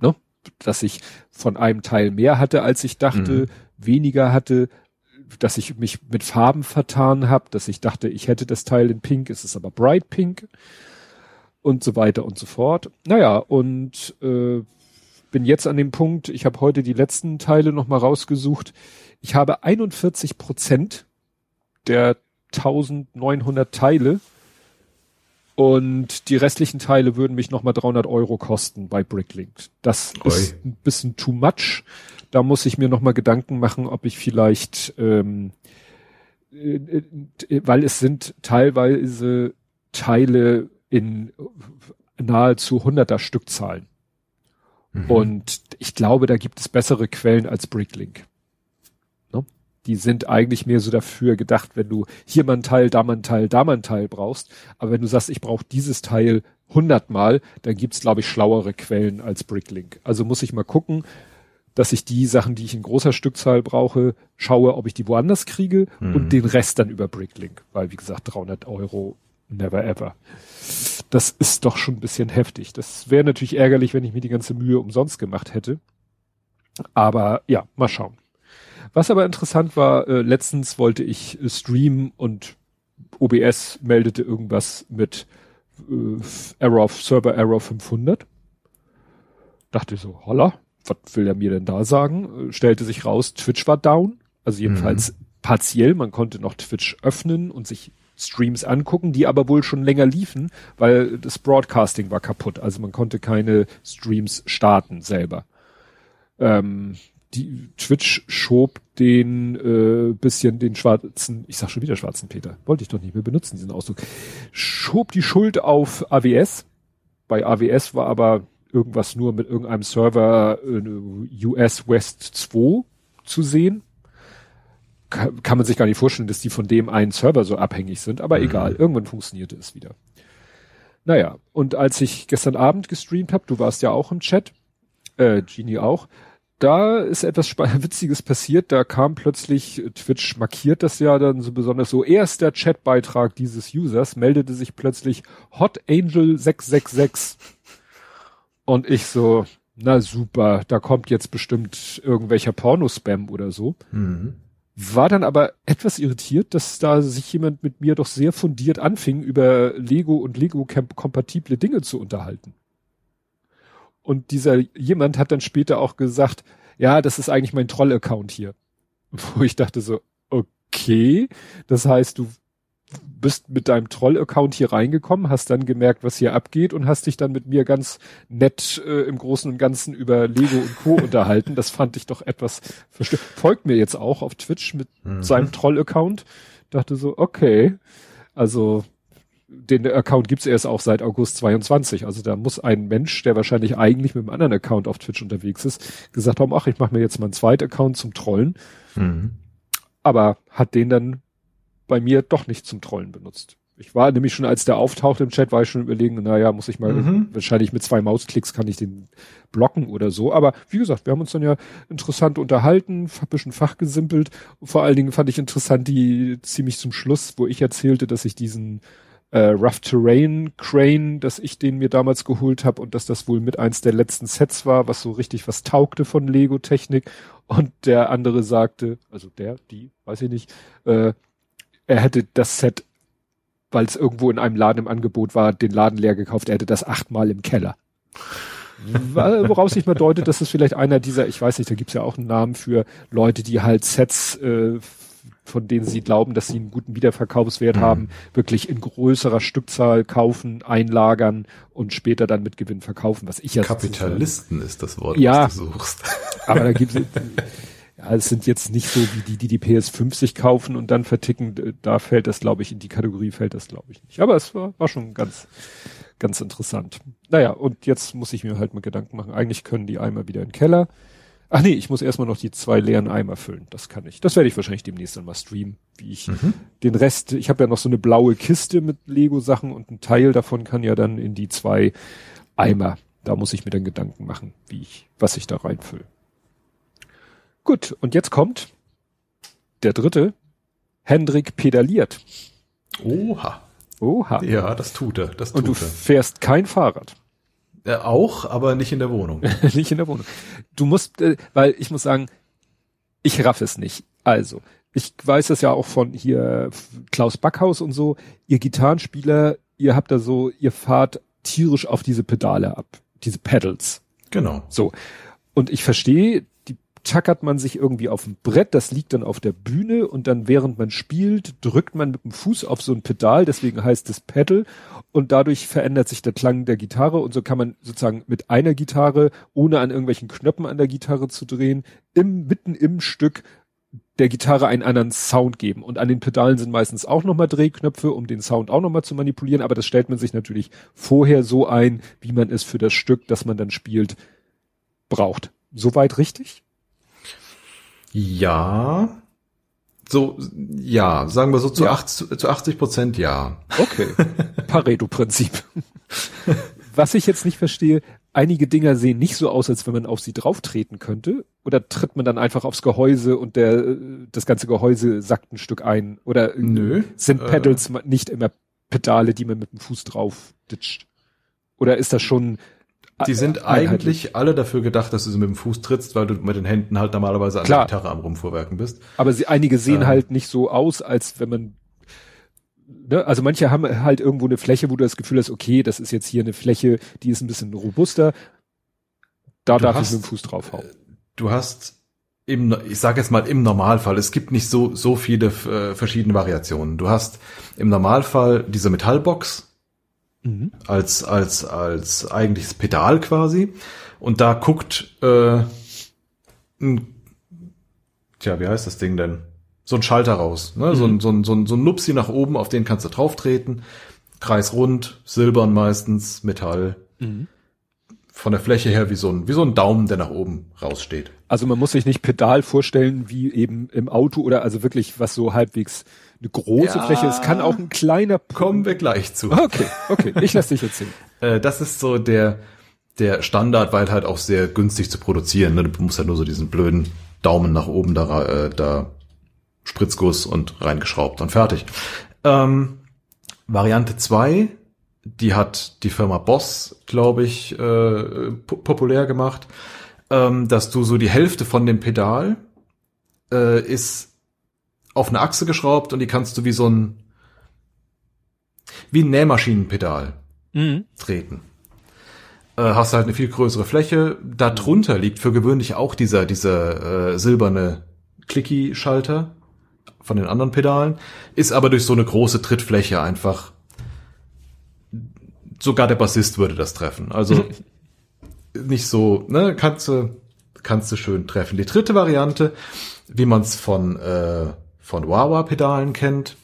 B: ne? dass ich von einem Teil mehr hatte, als ich dachte, mhm. weniger hatte, dass ich mich mit Farben vertan habe, dass ich dachte, ich hätte das Teil in Pink, es ist aber Bright Pink und so weiter und so fort. Naja, und äh, bin jetzt an dem Punkt, ich habe heute die letzten Teile nochmal rausgesucht. Ich habe 41 Prozent der 1900 Teile Und die restlichen Teile würden mich nochmal 300 Euro kosten bei Bricklink. Das Oi. ist ein bisschen too much. Da muss ich mir nochmal Gedanken machen, ob ich vielleicht, ähm, äh, äh, weil es sind teilweise Teile in nahezu hunderter Stückzahlen. Mhm. Und ich glaube, da gibt es bessere Quellen als Bricklink. Die sind eigentlich mehr so dafür gedacht, wenn du hier mal ein Teil, da mal ein Teil, da mal ein Teil brauchst. Aber wenn du sagst, ich brauche dieses Teil hundertmal, dann gibt's glaube ich, schlauere Quellen als Bricklink. Also muss ich mal gucken, dass ich die Sachen, die ich in großer Stückzahl brauche, schaue, ob ich die woanders kriege mhm. und den Rest dann über Bricklink. Weil, wie gesagt, 300 Euro, never ever das ist doch schon ein bisschen heftig. Das wäre natürlich ärgerlich, wenn ich mir die ganze Mühe umsonst gemacht hätte. Aber ja, mal schauen. Was aber interessant war, äh, letztens wollte ich äh, streamen und OBS meldete irgendwas mit äh, Error, Server Error 500. Dachte so, holla, was will er mir denn da sagen? Äh, stellte sich raus, Twitch war down. Also jedenfalls mhm. partiell. Man konnte noch Twitch öffnen und sich Streams angucken, die aber wohl schon länger liefen, weil das Broadcasting war kaputt. Also man konnte keine Streams starten selber. Ähm, die Twitch schob den äh, bisschen den schwarzen, ich sag schon wieder schwarzen Peter, wollte ich doch nicht mehr benutzen diesen Ausdruck, schob die Schuld auf AWS. Bei AWS war aber irgendwas nur mit irgendeinem Server äh, US West 2 zu sehen kann, kann man sich gar nicht vorstellen, dass die von dem einen Server so abhängig sind, aber mhm. egal, irgendwann funktionierte es wieder. Naja, und als ich gestern Abend gestreamt habe, du warst ja auch im Chat, äh, Genie auch, da ist etwas Witziges passiert, da kam plötzlich, Twitch markiert das ja dann so besonders so, erster Chatbeitrag dieses Users meldete sich plötzlich Hot Angel 666. Und ich so, na super, da kommt jetzt bestimmt irgendwelcher Pornospam oder so. Mhm war dann aber etwas irritiert, dass da sich jemand mit mir doch sehr fundiert anfing, über Lego und Lego-kompatible Dinge zu unterhalten. Und dieser jemand hat dann später auch gesagt, ja, das ist eigentlich mein Troll-Account hier. Wo ich dachte so, okay, das heißt, du bist mit deinem Troll-Account hier reingekommen, hast dann gemerkt, was hier abgeht und hast dich dann mit mir ganz nett äh, im Großen und Ganzen über Lego und Co. unterhalten. Das fand ich doch etwas. Folgt mir jetzt auch auf Twitch mit mhm. seinem Troll-Account. Dachte so, okay. Also den Account gibt's erst auch seit August 22. Also da muss ein Mensch, der wahrscheinlich eigentlich mit einem anderen Account auf Twitch unterwegs ist, gesagt haben, ach, ich mache mir jetzt mal einen zweiten Account zum Trollen. Mhm. Aber hat den dann bei mir doch nicht zum Trollen benutzt. Ich war nämlich schon, als der auftauchte im Chat, war ich schon überlegen, naja, muss ich mal, mhm. wahrscheinlich mit zwei Mausklicks kann ich den blocken oder so. Aber wie gesagt, wir haben uns dann ja interessant unterhalten, ein bisschen fachgesimpelt. Vor allen Dingen fand ich interessant die ziemlich zum Schluss, wo ich erzählte, dass ich diesen äh, Rough Terrain Crane, dass ich den mir damals geholt habe und dass das wohl mit eins der letzten Sets war, was so richtig was taugte von Lego Technik. Und der andere sagte, also der, die, weiß ich nicht, äh, er hätte das Set, weil es irgendwo in einem Laden im Angebot war, den Laden leer gekauft. Er hätte das achtmal im Keller. Woraus sich mal deutet, dass es vielleicht einer dieser, ich weiß nicht, da gibt's ja auch einen Namen für Leute, die halt Sets, äh, von denen sie glauben, dass sie einen guten Wiederverkaufswert mhm. haben, wirklich in größerer Stückzahl kaufen, einlagern und später dann mit Gewinn verkaufen, was ich ja
C: Kapitalisten ist das Wort,
B: ja, was du suchst. Aber da gibt's ja, es sind jetzt nicht so wie die, die die PS5 sich kaufen und dann verticken. Da fällt das, glaube ich, in die Kategorie fällt das, glaube ich, nicht. Aber es war, war schon ganz, ganz interessant. Naja, und jetzt muss ich mir halt mal Gedanken machen. Eigentlich können die Eimer wieder in den Keller. Ach nee, ich muss erstmal noch die zwei leeren Eimer füllen. Das kann ich. Das werde ich wahrscheinlich demnächst dann mal streamen, wie ich mhm. den Rest, ich habe ja noch so eine blaue Kiste mit Lego-Sachen und ein Teil davon kann ja dann in die zwei Eimer. Da muss ich mir dann Gedanken machen, wie ich, was ich da reinfülle. Gut, und jetzt kommt der dritte. Hendrik pedaliert.
C: Oha.
B: Oha.
C: Ja, das tut er. Das
B: tut und du er. fährst kein Fahrrad.
C: Äh, auch, aber nicht in der Wohnung.
B: nicht in der Wohnung. Du musst, äh, weil ich muss sagen, ich raff es nicht. Also, ich weiß das ja auch von hier Klaus Backhaus und so. Ihr Gitarrenspieler, ihr habt da so, ihr fahrt tierisch auf diese Pedale ab, diese Pedals.
C: Genau.
B: So. Und ich verstehe tackert man sich irgendwie auf ein Brett, das liegt dann auf der Bühne und dann während man spielt, drückt man mit dem Fuß auf so ein Pedal, deswegen heißt es Pedal und dadurch verändert sich der Klang der Gitarre und so kann man sozusagen mit einer Gitarre, ohne an irgendwelchen Knöpfen an der Gitarre zu drehen, im, mitten im Stück der Gitarre einen anderen Sound geben. Und an den Pedalen sind meistens auch nochmal Drehknöpfe, um den Sound auch nochmal zu manipulieren, aber das stellt man sich natürlich vorher so ein, wie man es für das Stück, das man dann spielt, braucht. Soweit richtig?
C: Ja. So, ja, sagen wir so zu, ja. 80, zu 80 Prozent ja.
B: Okay. Pareto-Prinzip. Was ich jetzt nicht verstehe, einige Dinger sehen nicht so aus, als wenn man auf sie drauftreten könnte. Oder tritt man dann einfach aufs Gehäuse und der, das ganze Gehäuse sackt ein Stück ein? Oder
C: Nö,
B: sind äh. Pedals äh, nicht immer Pedale, die man mit dem Fuß drauf ditcht? Oder ist das schon
C: die sind eigentlich alle dafür gedacht, dass du sie mit dem Fuß trittst, weil du mit den Händen halt normalerweise an Klar. der Gitarre am Rumfuhrwerken bist.
B: Aber sie, einige sehen ähm. halt nicht so aus, als wenn man Ne, also manche haben halt irgendwo eine Fläche, wo du das Gefühl hast, okay, das ist jetzt hier eine Fläche, die ist ein bisschen robuster. Da du darf hast, ich mit dem Fuß draufhauen.
C: Du hast im, ich sage jetzt mal im Normalfall, es gibt nicht so so viele äh, verschiedene Variationen. Du hast im Normalfall diese Metallbox, mhm. als, als, als eigentliches Pedal quasi. Und da guckt, äh, ein, tja, wie heißt das Ding denn? So ein Schalter raus, ne? Mhm. So, ein, so, ein, so, ein, so ein Nupsi nach oben, auf den kannst du drauf treten. Kreisrund, silbern meistens, Metall. Mhm. Von der Fläche her wie so ein, wie so ein Daumen, der nach oben raussteht.
B: Also man muss sich nicht Pedal vorstellen wie eben im Auto oder also wirklich was so halbwegs eine große ja, Fläche. Es kann auch ein kleiner.
C: Kommen wir gleich zu.
B: Okay, okay. Ich lasse dich erzählen.
C: äh, das ist so der der Standard, weil halt auch sehr günstig zu produzieren. Ne? Du musst halt nur so diesen blöden Daumen nach oben da, äh, da Spritzguss und reingeschraubt und fertig. Ähm, Variante zwei, die hat die Firma Boss, glaube ich, äh, populär gemacht, ähm, dass du so die Hälfte von dem Pedal äh, ist auf eine Achse geschraubt und die kannst du wie so ein wie ein Nähmaschinenpedal mhm. treten. Äh, hast halt eine viel größere Fläche. Darunter liegt für gewöhnlich auch dieser dieser äh, silberne Clicky-Schalter von den anderen Pedalen, ist aber durch so eine große Trittfläche einfach sogar der Bassist würde das treffen. Also nicht so, ne, kannst du kannst du schön treffen. Die dritte Variante, wie man es von äh, von Wah-Wah-Pedalen kennt,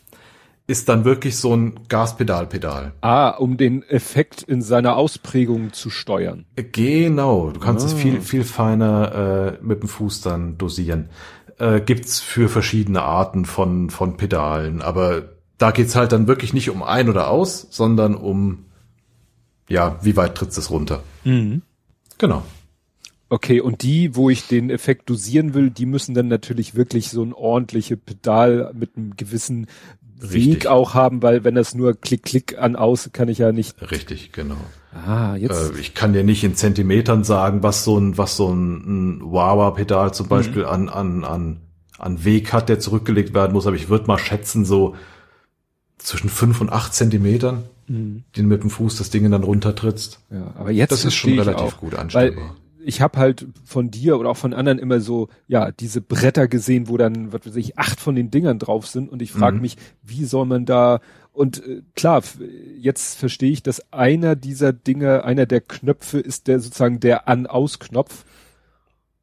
C: ist dann wirklich so ein Gaspedal-Pedal.
B: Ah, um den Effekt in seiner Ausprägung zu steuern.
C: Genau, du kannst ah. es viel, viel feiner äh, mit dem Fuß dann dosieren. Äh, gibt's für verschiedene Arten von, von Pedalen, aber da geht's halt dann wirklich nicht um ein oder aus, sondern um, ja, wie weit trittst es runter. Mhm. Genau.
B: Okay, und die, wo ich den Effekt dosieren will, die müssen dann natürlich wirklich so ein ordentliche Pedal mit einem gewissen Richtig. Weg auch haben, weil wenn das nur Klick, Klick an aus, kann ich ja nicht.
C: Richtig, genau.
B: Ah, jetzt.
C: Äh, ich kann dir nicht in Zentimetern sagen, was so ein, was so ein, ein Wawa-Pedal zum mhm. Beispiel mhm. an, an, an, an Weg hat, der zurückgelegt werden muss, aber ich würde mal schätzen, so zwischen fünf und acht Zentimetern, mhm. den mit dem Fuß das Ding dann runtertrittst.
B: Ja, aber jetzt das ist schon relativ auch, gut anstellbar ich habe halt von dir oder auch von anderen immer so, ja, diese Bretter gesehen, wo dann, was weiß ich, acht von den Dingern drauf sind und ich frage mhm. mich, wie soll man da und äh, klar, jetzt verstehe ich, dass einer dieser Dinge, einer der Knöpfe ist der sozusagen der An-Aus-Knopf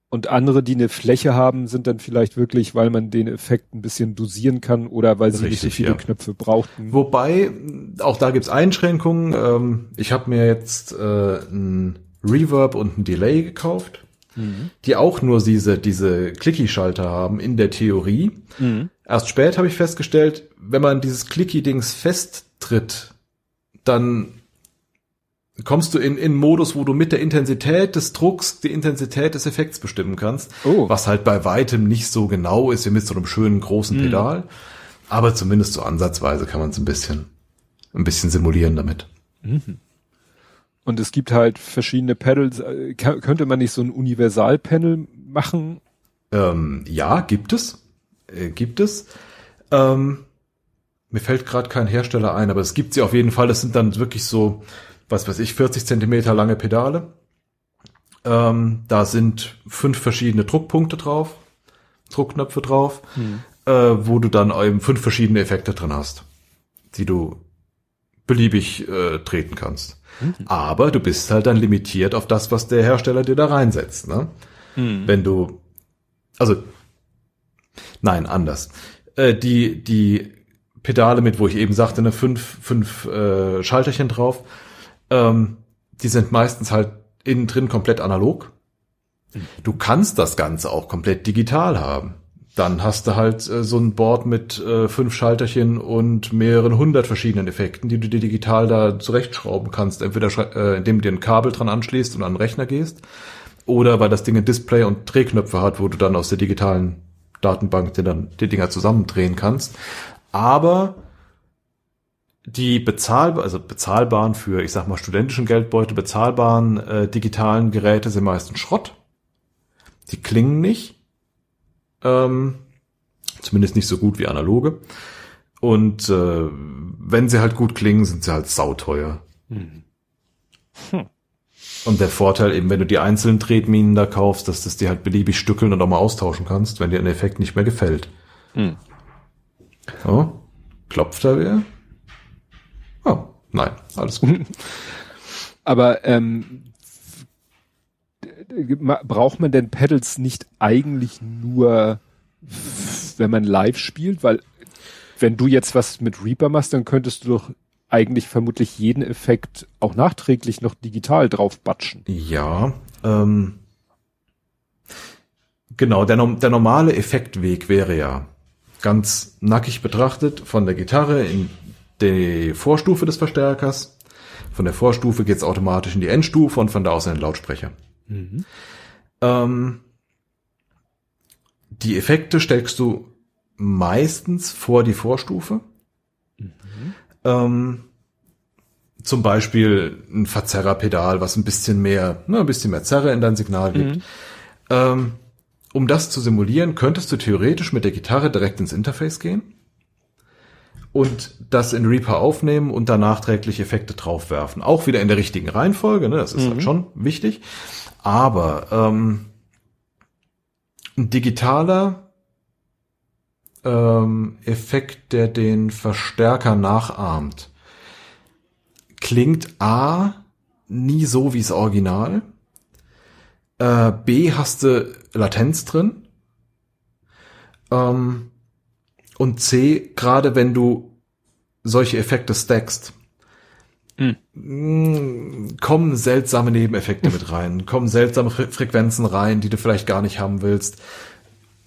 B: und andere, die eine Fläche haben, sind dann vielleicht wirklich, weil man den Effekt ein bisschen dosieren kann oder weil sie Richtig, nicht so viele ja. Knöpfe brauchten.
C: Wobei, auch da gibt's Einschränkungen. Ähm, ich habe mir jetzt äh, ein Reverb und ein Delay gekauft, mhm. die auch nur diese, diese Clicky-Schalter haben in der Theorie. Mhm. Erst spät habe ich festgestellt, wenn man dieses Clicky-Dings festtritt, dann kommst du in, in Modus, wo du mit der Intensität des Drucks die Intensität des Effekts bestimmen kannst, oh. was halt bei weitem nicht so genau ist wie mit so einem schönen großen mhm. Pedal, aber zumindest so ansatzweise kann man es ein bisschen, ein bisschen simulieren damit. Mhm.
B: Und es gibt halt verschiedene Pedals. Äh, könnte man nicht so ein Universal-Panel machen?
C: Ähm, ja, gibt es. Äh, gibt es. Ähm, mir fällt gerade kein Hersteller ein, aber es gibt sie auf jeden Fall. Das sind dann wirklich so, was weiß ich, 40 Zentimeter lange Pedale. Äh, Ähm, da sind fünf verschiedene Druckpunkte drauf, Druckknöpfe drauf, hm. äh, wo du dann eben fünf verschiedene Effekte drin hast, die du beliebig äh, treten kannst. Mhm. Aber du bist halt dann limitiert auf das, was der Hersteller dir da reinsetzt. Ne? Mhm. Wenn du, also, nein, anders. Äh, die, die Pedale mit, wo ich eben sagte, ne, fünf, fünf äh, Schalterchen drauf, ähm, die sind meistens halt innen drin komplett analog. Mhm. Du kannst das Ganze auch komplett digital haben dann hast du halt äh, so ein Board mit äh, fünf Schalterchen und mehreren hundert verschiedenen Effekten, die du dir digital da zurechtschrauben kannst. Entweder äh, indem du dir ein Kabel dran anschließt und an den Rechner gehst, oder weil das Ding ein Display und Drehknöpfe hat, wo du dann aus der digitalen Datenbank dir dann die Dinger zusammendrehen kannst. Aber die bezahlbar, also bezahlbaren für, ich sag mal, studentischen Geldbeutel, bezahlbaren äh, digitalen Geräte sind meistens Schrott. Die klingen nicht ähm, zumindest nicht so gut wie analoge. Und äh, wenn sie halt gut klingen, sind sie halt sauteuer. Hm. Hm. Und der Vorteil eben, wenn du die einzelnen Tretminen da kaufst, dass du die halt beliebig stückeln und auch mal austauschen kannst, wenn dir ein Effekt nicht mehr gefällt. Hm. Oh, klopft da wer? Oh, nein, alles gut.
B: Aber ähm, braucht man denn Pedals nicht eigentlich nur, wenn man live spielt? Weil wenn du jetzt was mit Reaper machst, dann könntest du doch eigentlich vermutlich jeden Effekt auch nachträglich noch digital drauf batschen.
C: Ja, ähm, genau, der, der normale Effektweg wäre ja ganz nackig betrachtet von der Gitarre in die Vorstufe des Verstärkers. Von der Vorstufe geht's automatisch in die Endstufe und von da aus in den Lautsprecher. Mhm. Ähm, die Effekte steckst du meistens vor die Vorstufe. Mhm. Ähm, zum Beispiel ein Verzerrerpedal, was ein bisschen mehr, ne, ein bisschen mehr Zerre in dein Signal gibt. Mhm. Ähm, um das zu simulieren, könntest du theoretisch mit der Gitarre direkt ins Interface gehen und das in Reaper aufnehmen und dann nachträglich Effekte draufwerfen. Auch wieder in der richtigen Reihenfolge, ne? das ist halt mhm. halt schon wichtig. Aber ähm, ein digitaler ähm, Effekt, der den Verstärker nachahmt, klingt A nie so wie das Original. Äh, B hast du Latenz drin. Ähm, und C, gerade wenn du solche Effekte stackst, hm. kommen seltsame Nebeneffekte mit rein, kommen seltsame Fre Frequenzen rein, die du vielleicht gar nicht haben willst.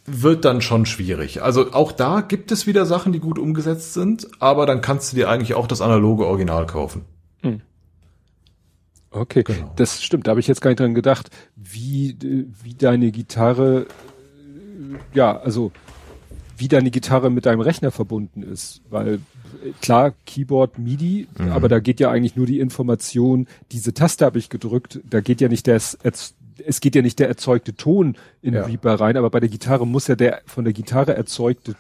C: Wird dann schon schwierig. Also auch da gibt es wieder Sachen, die gut umgesetzt sind, aber dann kannst du dir eigentlich auch das analoge Original kaufen. Hm.
B: Okay, genau. das stimmt. Da habe ich jetzt gar nicht dran gedacht, wie, wie deine Gitarre, ja, also wie deine Gitarre mit deinem Rechner verbunden ist. Weil klar, Keyboard, MIDI, mhm. aber da geht ja eigentlich nur die Information, diese Taste habe ich gedrückt, da geht ja nicht das, es geht ja nicht der erzeugte Ton in ja. Reaper rein, aber bei der Gitarre muss ja der von der Gitarre erzeugte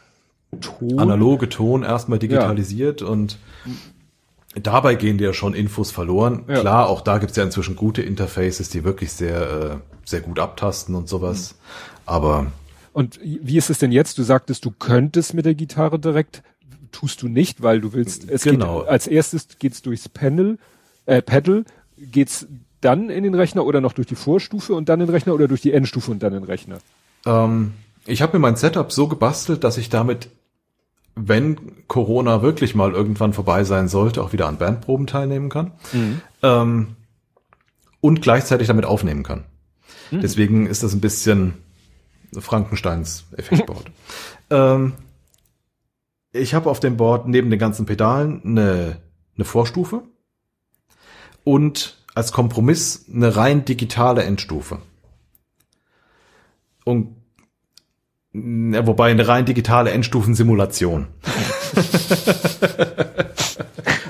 C: Ton. Analoge Ton erstmal digitalisiert ja. und dabei gehen dir ja schon Infos verloren. Ja. Klar, auch da gibt's ja inzwischen gute Interfaces, die wirklich sehr, äh, sehr gut abtasten und sowas. Mhm. Aber
B: und wie ist es denn jetzt? Du sagtest, du könntest mit der Gitarre direkt tust du nicht, weil du willst, es genau. geht, als erstes geht's durchs Panel, äh, Pedal, geht's dann in den Rechner oder noch durch die Vorstufe und dann in den Rechner oder durch die Endstufe und dann in den Rechner?
C: Ähm, ich habe mir mein Setup so gebastelt, dass ich damit, wenn Corona wirklich mal irgendwann vorbei sein sollte, auch wieder an Bandproben teilnehmen kann. Mhm. Ähm, und gleichzeitig damit aufnehmen kann. Mhm. Deswegen ist das ein bisschen Frankensteins Effektboard. ähm, ich habe auf dem Board neben den ganzen Pedalen eine, eine Vorstufe und als Kompromiss eine rein digitale Endstufe. Und ja, wobei eine rein digitale Endstufensimulation.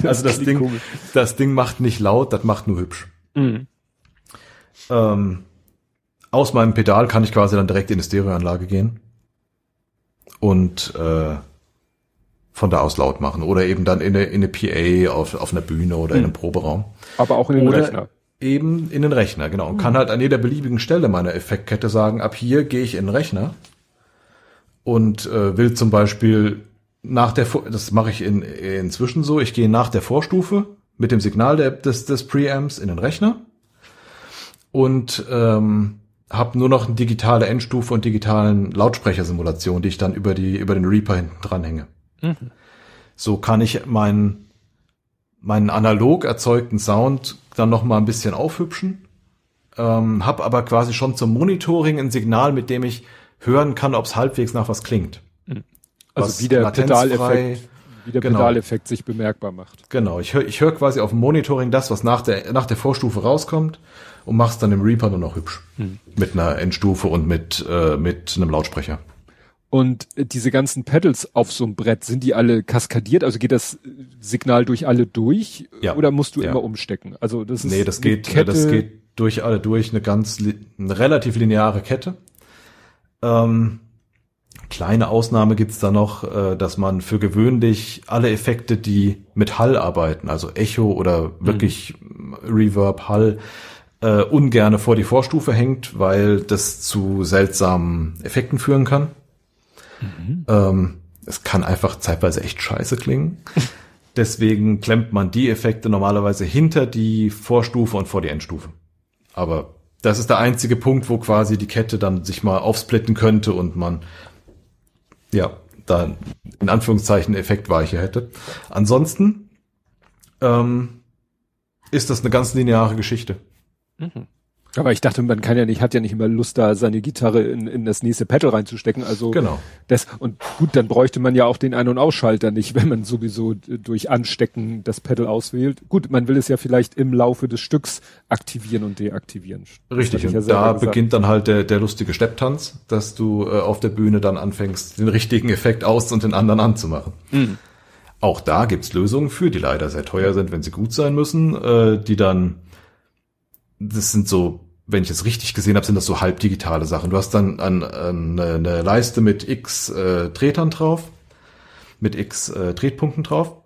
C: also das Ding, das Ding macht nicht laut, das macht nur hübsch. Mhm. Ähm, aus meinem Pedal kann ich quasi dann direkt in die Stereoanlage gehen und äh, von da aus laut machen oder eben dann in eine, in eine PA auf, auf einer Bühne oder hm. in einem Proberaum.
B: Aber auch in den oder, Rechner.
C: eben in den Rechner, genau. Und kann halt an jeder beliebigen Stelle meiner Effektkette sagen, ab hier gehe ich in den Rechner und äh, will zum Beispiel nach der, das mache ich in, inzwischen so, ich gehe nach der Vorstufe mit dem Signal der, des, des Preamps in den Rechner und ähm, habe nur noch eine digitale Endstufe und digitalen Lautsprechersimulation, die ich dann über die über den Reaper hinten dranhänge. Mhm. So kann ich meinen meinen analog erzeugten Sound dann noch mal ein bisschen aufhübschen, ähm, habe aber quasi schon zum Monitoring ein Signal, mit dem ich hören kann, ob es halbwegs nach was klingt.
B: Mhm. Also was wie der Pedaleffekt, wie der genau. Pedaleffekt sich bemerkbar macht.
C: Genau, ich höre ich hör quasi auf dem Monitoring das, was nach der nach der Vorstufe rauskommt und machst dann im Reaper nur noch hübsch. Hm. Mit einer Endstufe und mit, äh, mit einem Lautsprecher.
B: Und diese ganzen Pedals auf so einem Brett, sind die alle kaskadiert? Also geht das Signal durch alle durch? Ja. Oder musst du ja. immer umstecken? Also das ist
C: Nee, das geht, Kette. das geht durch alle durch, eine ganz, eine relativ lineare Kette. Ähm, kleine Ausnahme gibt's da noch, äh, dass man für gewöhnlich alle Effekte, die mit Hall arbeiten, also Echo oder wirklich mhm. Reverb, Hall, äh, ungerne vor die Vorstufe hängt, weil das zu seltsamen Effekten führen kann. Mhm. Ähm, es kann einfach zeitweise echt scheiße klingen. Deswegen klemmt man die Effekte normalerweise hinter die Vorstufe und vor die Endstufe. Aber das ist der einzige Punkt, wo quasi die Kette dann sich mal aufsplitten könnte und man ja da in Anführungszeichen Effektweiche hätte. Ansonsten ähm, ist das eine ganz lineare Geschichte.
B: Mhm. Aber ich dachte, man kann ja nicht, hat ja nicht immer Lust, da seine Gitarre in, in das nächste Pedal reinzustecken. Also
C: genau.
B: das und gut, dann bräuchte man ja auch den Ein- und Ausschalter nicht, wenn man sowieso durch Anstecken das Pedal auswählt. Gut, man will es ja vielleicht im Laufe des Stücks aktivieren und deaktivieren.
C: Richtig, und ja da beginnt dann halt der, der lustige Stepptanz, dass du äh, auf der Bühne dann anfängst, den richtigen Effekt aus und den anderen anzumachen. Mhm. Auch da gibt's Lösungen für, die leider sehr teuer sind, wenn sie gut sein müssen, äh, die dann das sind so, wenn ich es richtig gesehen habe, sind das so halbdigitale Sachen. Du hast dann an, an eine Leiste mit x äh, Tretern drauf, mit x äh, Tretpunkten drauf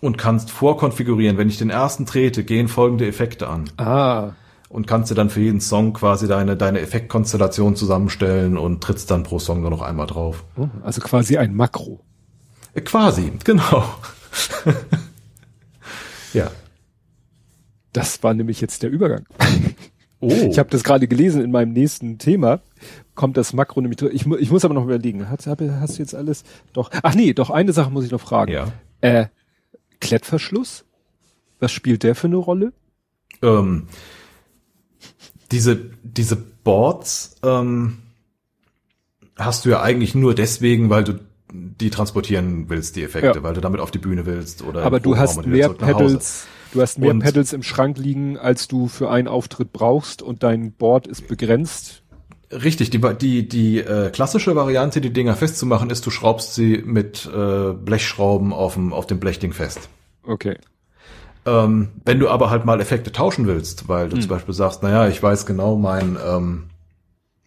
C: und kannst vorkonfigurieren, wenn ich den ersten trete, gehen folgende Effekte an.
B: Ah.
C: Und kannst dir dann für jeden Song quasi deine, deine Effektkonstellation zusammenstellen und trittst dann pro Song nur noch einmal drauf.
B: Oh, also quasi ein Makro.
C: Äh, quasi, genau. ja.
B: Das war nämlich jetzt der Übergang. Oh. Ich habe das gerade gelesen in meinem nächsten Thema. Kommt das Makro nämlich drin. Ich, ich muss aber noch überlegen. Hast, hast du jetzt alles? Doch. Ach nee, doch eine Sache muss ich noch fragen.
C: Ja.
B: Äh, Klettverschluss? Was spielt der für eine Rolle?
C: Ähm, diese, diese Boards ähm, hast du ja eigentlich nur deswegen, weil du die transportieren willst, die Effekte, ja. weil du damit auf die Bühne willst oder.
B: Aber du hast mehr Pedals Du hast mehr und Pedals im Schrank liegen, als du für einen Auftritt brauchst und dein Board ist begrenzt.
C: Richtig, die, die, die äh, klassische Variante, die Dinger festzumachen, ist, du schraubst sie mit äh, Blechschrauben auf dem, auf dem Blechding fest.
B: Okay.
C: Ähm, wenn du aber halt mal Effekte tauschen willst, weil du hm. zum Beispiel sagst, naja, ich weiß genau, mein, ähm,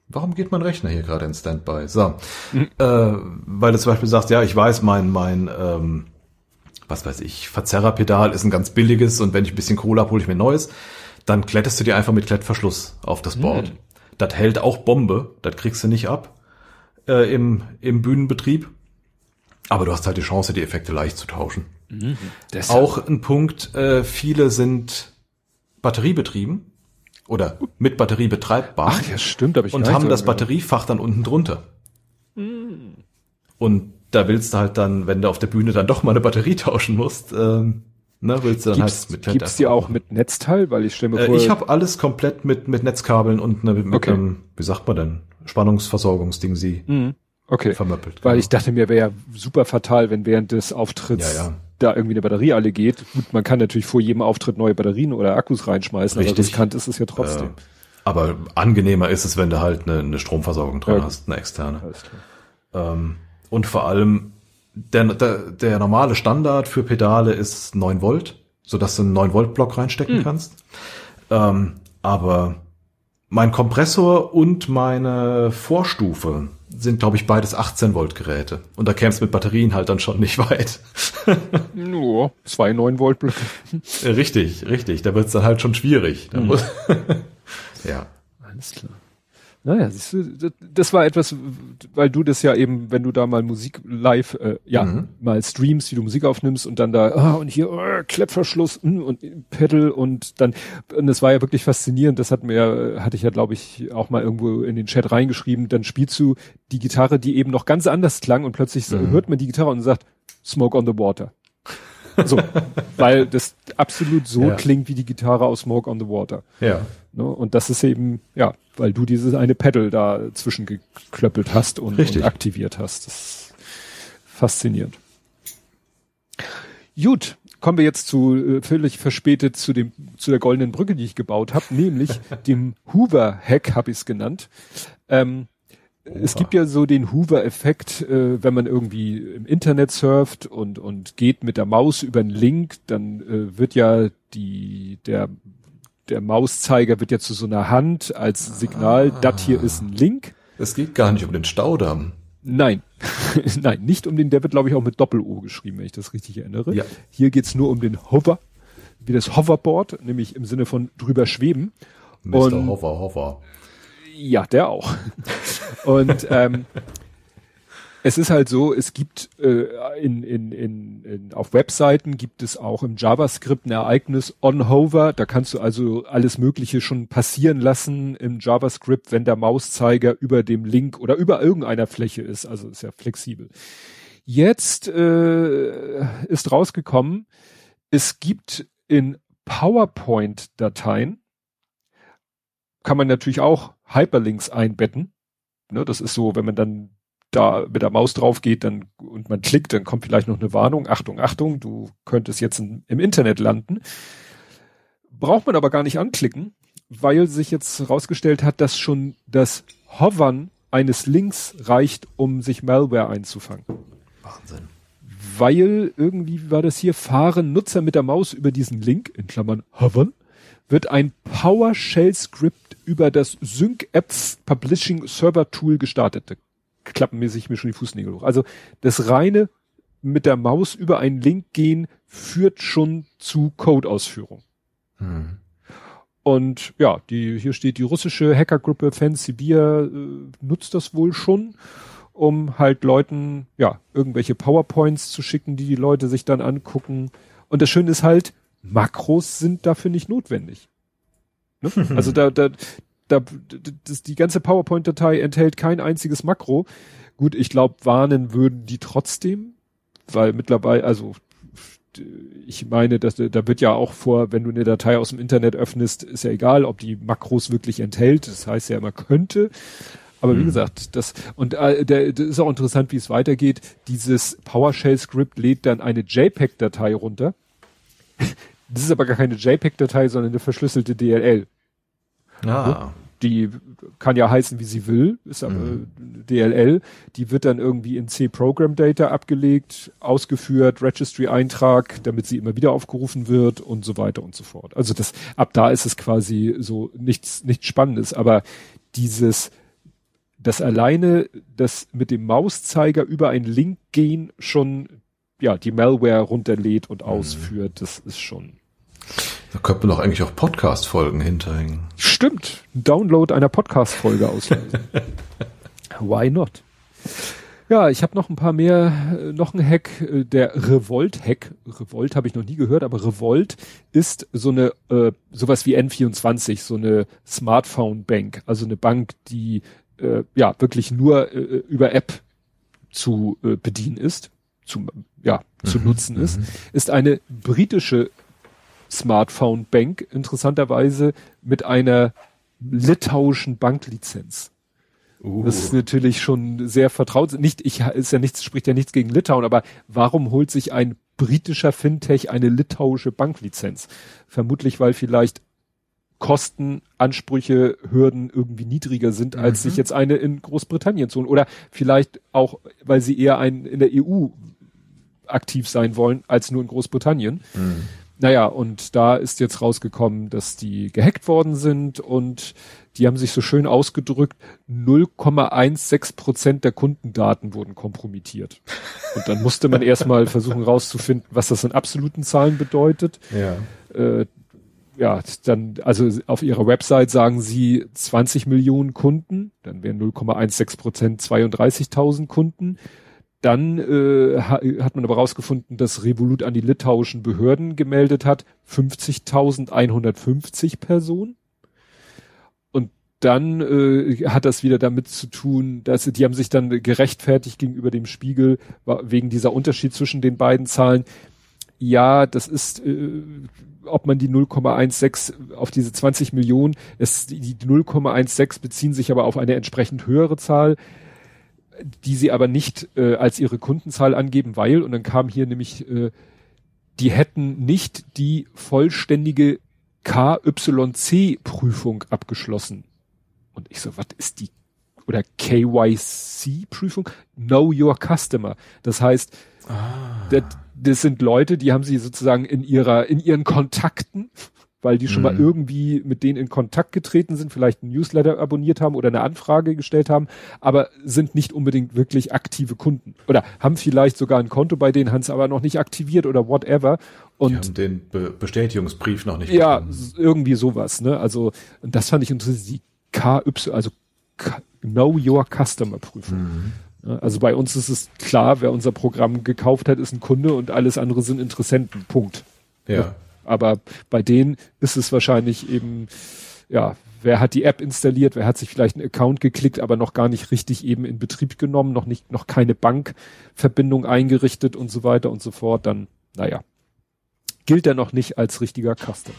C: warum geht mein Rechner hier gerade in Standby? So, hm. äh, weil du zum Beispiel sagst, ja, ich weiß, mein, mein, ähm, was weiß ich, Verzerrerpedal ist ein ganz billiges und wenn ich ein bisschen Kohle habe, hole ich mir neues. Dann kletterst du dir einfach mit Klettverschluss auf das Board. Mhm. Das hält auch Bombe, das kriegst du nicht ab äh, im, im Bühnenbetrieb. Aber du hast halt die Chance, die Effekte leicht zu tauschen. Mhm. Auch ein Punkt, äh, viele sind batteriebetrieben oder mit Batterie betreibbar.
B: Ach ja, stimmt. Hab ich
C: und haben das Batteriefach dann unten drunter. Mhm. Und da willst du halt dann, wenn du auf der Bühne dann doch mal eine Batterie tauschen musst, ähm, ne, willst du dann
B: gibt's, halt mit Gibt's die auch mit Netzteil? Weil ich mir
C: äh, vor. ich habe alles komplett mit, mit Netzkabeln und ne, mit okay. einem, wie sagt man denn, Spannungsversorgungsding sie
B: mhm. okay.
C: vermöppelt.
B: Weil genau. ich dachte mir, wäre ja super fatal, wenn während des Auftritts
C: ja, ja.
B: da irgendwie eine Batterie alle geht. Gut, man kann natürlich vor jedem Auftritt neue Batterien oder Akkus reinschmeißen,
C: Richtig. aber
B: riskant ist es ja trotzdem. Äh,
C: aber angenehmer ist es, wenn du halt eine, eine Stromversorgung dran ja. hast, eine externe. Ähm, und vor allem der, der, der normale Standard für Pedale ist 9 Volt, so dass du einen 9 Volt Block reinstecken mhm. kannst. Ähm, aber mein Kompressor und meine Vorstufe sind, glaube ich, beides 18 Volt Geräte. Und da kämst mit Batterien halt dann schon nicht weit.
B: Nur zwei 9 Volt Blöcke.
C: Richtig, richtig. Da wird's dann halt schon schwierig. Mhm.
B: ja. Alles klar. Naja, siehst du, das war etwas, weil du das ja eben, wenn du da mal Musik live, äh, ja, mhm. mal streamst, wie du Musik aufnimmst und dann da, ah, und hier, oh, Klettverschluss mm, und Pedal und dann, und das war ja wirklich faszinierend, das hat mir, hatte ich ja, glaube ich, auch mal irgendwo in den Chat reingeschrieben, dann spielst du die Gitarre, die eben noch ganz anders klang und plötzlich mhm. hört man die Gitarre und sagt, Smoke on the Water. So, weil das absolut so ja. klingt wie die Gitarre aus Smoke on the Water.
C: Ja.
B: Ne? Und das ist eben, ja, weil du dieses eine Pedal da zwischengeklöppelt hast und, und aktiviert hast. Das ist faszinierend. Gut, kommen wir jetzt zu äh, völlig verspätet zu dem zu der goldenen Brücke, die ich gebaut habe, nämlich dem Hoover Hack habe ich es genannt. Ähm, es gibt ja so den Hoover-Effekt, äh, wenn man irgendwie im Internet surft und und geht mit der Maus über einen Link, dann äh, wird ja die der der Mauszeiger wird ja zu so einer Hand als Signal, ah. das hier ist ein Link.
C: Es geht gar nicht um den Staudamm.
B: Nein, nein, nicht um den, der wird glaube ich auch mit Doppel-O geschrieben, wenn ich das richtig erinnere. Ja. Hier geht's nur um den Hover, wie das Hoverboard, nämlich im Sinne von drüber schweben.
C: Mr. Und, Hover, Hover.
B: Ja, der auch. Und ähm, es ist halt so, es gibt äh, in, in, in, in, auf Webseiten gibt es auch im JavaScript ein Ereignis on-hover. Da kannst du also alles Mögliche schon passieren lassen im JavaScript, wenn der Mauszeiger über dem Link oder über irgendeiner Fläche ist. Also ist ja flexibel. Jetzt äh, ist rausgekommen, es gibt in PowerPoint-Dateien, kann man natürlich auch Hyperlinks einbetten. Ne, das ist so, wenn man dann da mit der Maus drauf geht dann, und man klickt, dann kommt vielleicht noch eine Warnung. Achtung, Achtung, du könntest jetzt in, im Internet landen. Braucht man aber gar nicht anklicken, weil sich jetzt herausgestellt hat, dass schon das Hovern eines Links reicht, um sich Malware einzufangen.
C: Wahnsinn.
B: Weil irgendwie war das hier, fahren Nutzer mit der Maus über diesen Link, in Klammern hovern, wird ein PowerShell-Script über das Sync Apps Publishing Server Tool gestartet klappen mir sich mir schon die Fußnägel hoch. Also das reine mit der Maus über einen Link gehen führt schon zu Codeausführung. Hm. Und ja, die, hier steht die russische Hackergruppe Fancy Beer äh, nutzt das wohl schon, um halt Leuten, ja, irgendwelche PowerPoints zu schicken, die die Leute sich dann angucken. Und das Schöne ist halt, Makros sind dafür nicht notwendig. Ne? Also da, da, da, das, die ganze PowerPoint-Datei enthält kein einziges Makro. Gut, ich glaube, warnen würden die trotzdem, weil mittlerweile, also ich meine, dass, da wird ja auch vor, wenn du eine Datei aus dem Internet öffnest, ist ja egal, ob die Makros wirklich enthält. Das heißt ja immer könnte. Aber wie mhm. gesagt, das und äh, der, das ist auch interessant, wie es weitergeht. Dieses PowerShell-Skript lädt dann eine JPEG-Datei runter. Das ist aber gar keine JPEG-Datei, sondern eine verschlüsselte DLL. Ah. Die kann ja heißen, wie sie will, ist aber mhm. DLL. Die wird dann irgendwie in C Program Data abgelegt, ausgeführt, Registry Eintrag, damit sie immer wieder aufgerufen wird und so weiter und so fort. Also das, ab da ist es quasi so nichts, nichts Spannendes, aber dieses, das alleine, das mit dem Mauszeiger über einen Link gehen schon, ja, die Malware runterlädt und mhm. ausführt, das ist schon
C: da könnte man doch eigentlich auch Podcast-Folgen hinterhängen.
B: Stimmt. Download einer Podcast-Folge auslösen. Why not? Ja, ich habe noch ein paar mehr, äh, noch ein Hack, äh, der Revolt-Hack. Revolt habe ich noch nie gehört, aber Revolt ist so eine, äh, sowas wie N24, so eine Smartphone-Bank, also eine Bank, die äh, ja wirklich nur äh, über App zu äh, bedienen ist, zu, ja, zu mhm, nutzen ist, mhm. ist eine britische Smartphone Bank, interessanterweise mit einer litauischen Banklizenz. Uh. Das ist natürlich schon sehr vertraut. Nicht, ich, ist ja nichts, spricht ja nichts gegen Litauen, aber warum holt sich ein britischer Fintech eine litauische Banklizenz? Vermutlich, weil vielleicht Kosten, Ansprüche, Hürden irgendwie niedriger sind, als mhm. sich jetzt eine in Großbritannien zu holen. Oder vielleicht auch, weil sie eher ein, in der EU aktiv sein wollen, als nur in Großbritannien. Mhm. Naja, und da ist jetzt rausgekommen, dass die gehackt worden sind und die haben sich so schön ausgedrückt, 0,16 Prozent der Kundendaten wurden kompromittiert. Und dann musste man erstmal versuchen rauszufinden, was das in absoluten Zahlen bedeutet.
C: Ja.
B: Äh, ja, dann, also auf ihrer Website sagen sie 20 Millionen Kunden, dann wären 0,16 Prozent 32.000 Kunden. Dann äh, hat man aber rausgefunden, dass Revolut an die litauischen Behörden gemeldet hat, 50.150 Personen. Und dann äh, hat das wieder damit zu tun, dass die haben sich dann gerechtfertigt gegenüber dem Spiegel wegen dieser Unterschied zwischen den beiden Zahlen. Ja, das ist, äh, ob man die 0,16 auf diese 20 Millionen, es, die, die 0,16 beziehen sich aber auf eine entsprechend höhere Zahl die sie aber nicht äh, als ihre Kundenzahl angeben, weil, und dann kam hier nämlich, äh, die hätten nicht die vollständige KYC-Prüfung abgeschlossen. Und ich so, was ist die, oder KYC-Prüfung? Know Your Customer. Das heißt, ah. das, das sind Leute, die haben sie sozusagen in ihrer, in ihren Kontakten weil die schon mhm. mal irgendwie mit denen in Kontakt getreten sind, vielleicht ein Newsletter abonniert haben oder eine Anfrage gestellt haben, aber sind nicht unbedingt wirklich aktive Kunden oder haben vielleicht sogar ein Konto bei denen, haben es aber noch nicht aktiviert oder whatever. Und die
C: haben den Be Bestätigungsbrief noch nicht.
B: Ja, bekommen. irgendwie sowas. Ne? Also und das fand ich interessant. Die KY, also Know Your Customer Prüfung. Mhm. Also bei uns ist es klar, wer unser Programm gekauft hat, ist ein Kunde und alles andere sind Interessenten. Punkt.
C: Ja.
B: Aber bei denen ist es wahrscheinlich eben, ja, wer hat die App installiert, wer hat sich vielleicht einen Account geklickt, aber noch gar nicht richtig eben in Betrieb genommen, noch nicht, noch keine Bankverbindung eingerichtet und so weiter und so fort, dann, naja, gilt er noch nicht als richtiger Customer.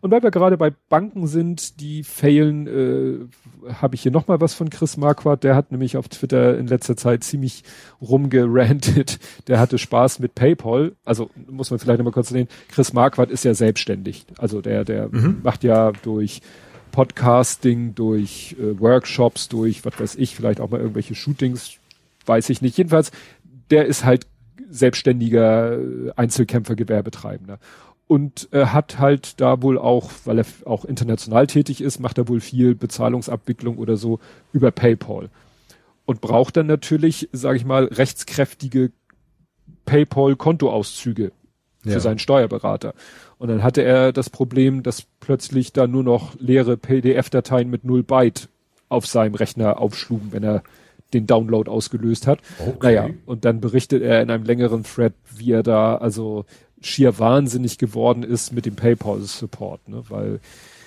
B: Und weil wir gerade bei Banken sind, die failen, äh, habe ich hier nochmal was von Chris Marquardt. Der hat nämlich auf Twitter in letzter Zeit ziemlich rumgerantet. Der hatte Spaß mit PayPal. Also muss man vielleicht nochmal kurz sehen. Chris Marquardt ist ja selbstständig. Also der, der mhm. macht ja durch Podcasting, durch äh, Workshops, durch, was weiß ich, vielleicht auch mal irgendwelche Shootings, weiß ich nicht. Jedenfalls, der ist halt selbstständiger Einzelkämpfer, Gewerbetreibender und äh, hat halt da wohl auch, weil er auch international tätig ist, macht er wohl viel Bezahlungsabwicklung oder so über PayPal und braucht dann natürlich, sage ich mal, rechtskräftige PayPal-Kontoauszüge für ja. seinen Steuerberater. Und dann hatte er das Problem, dass plötzlich da nur noch leere PDF-Dateien mit null Byte auf seinem Rechner aufschlugen, wenn er den Download ausgelöst hat. Okay. Naja, und dann berichtet er in einem längeren Thread, wie er da also schier wahnsinnig geworden ist mit dem PayPal-Support, ne? weil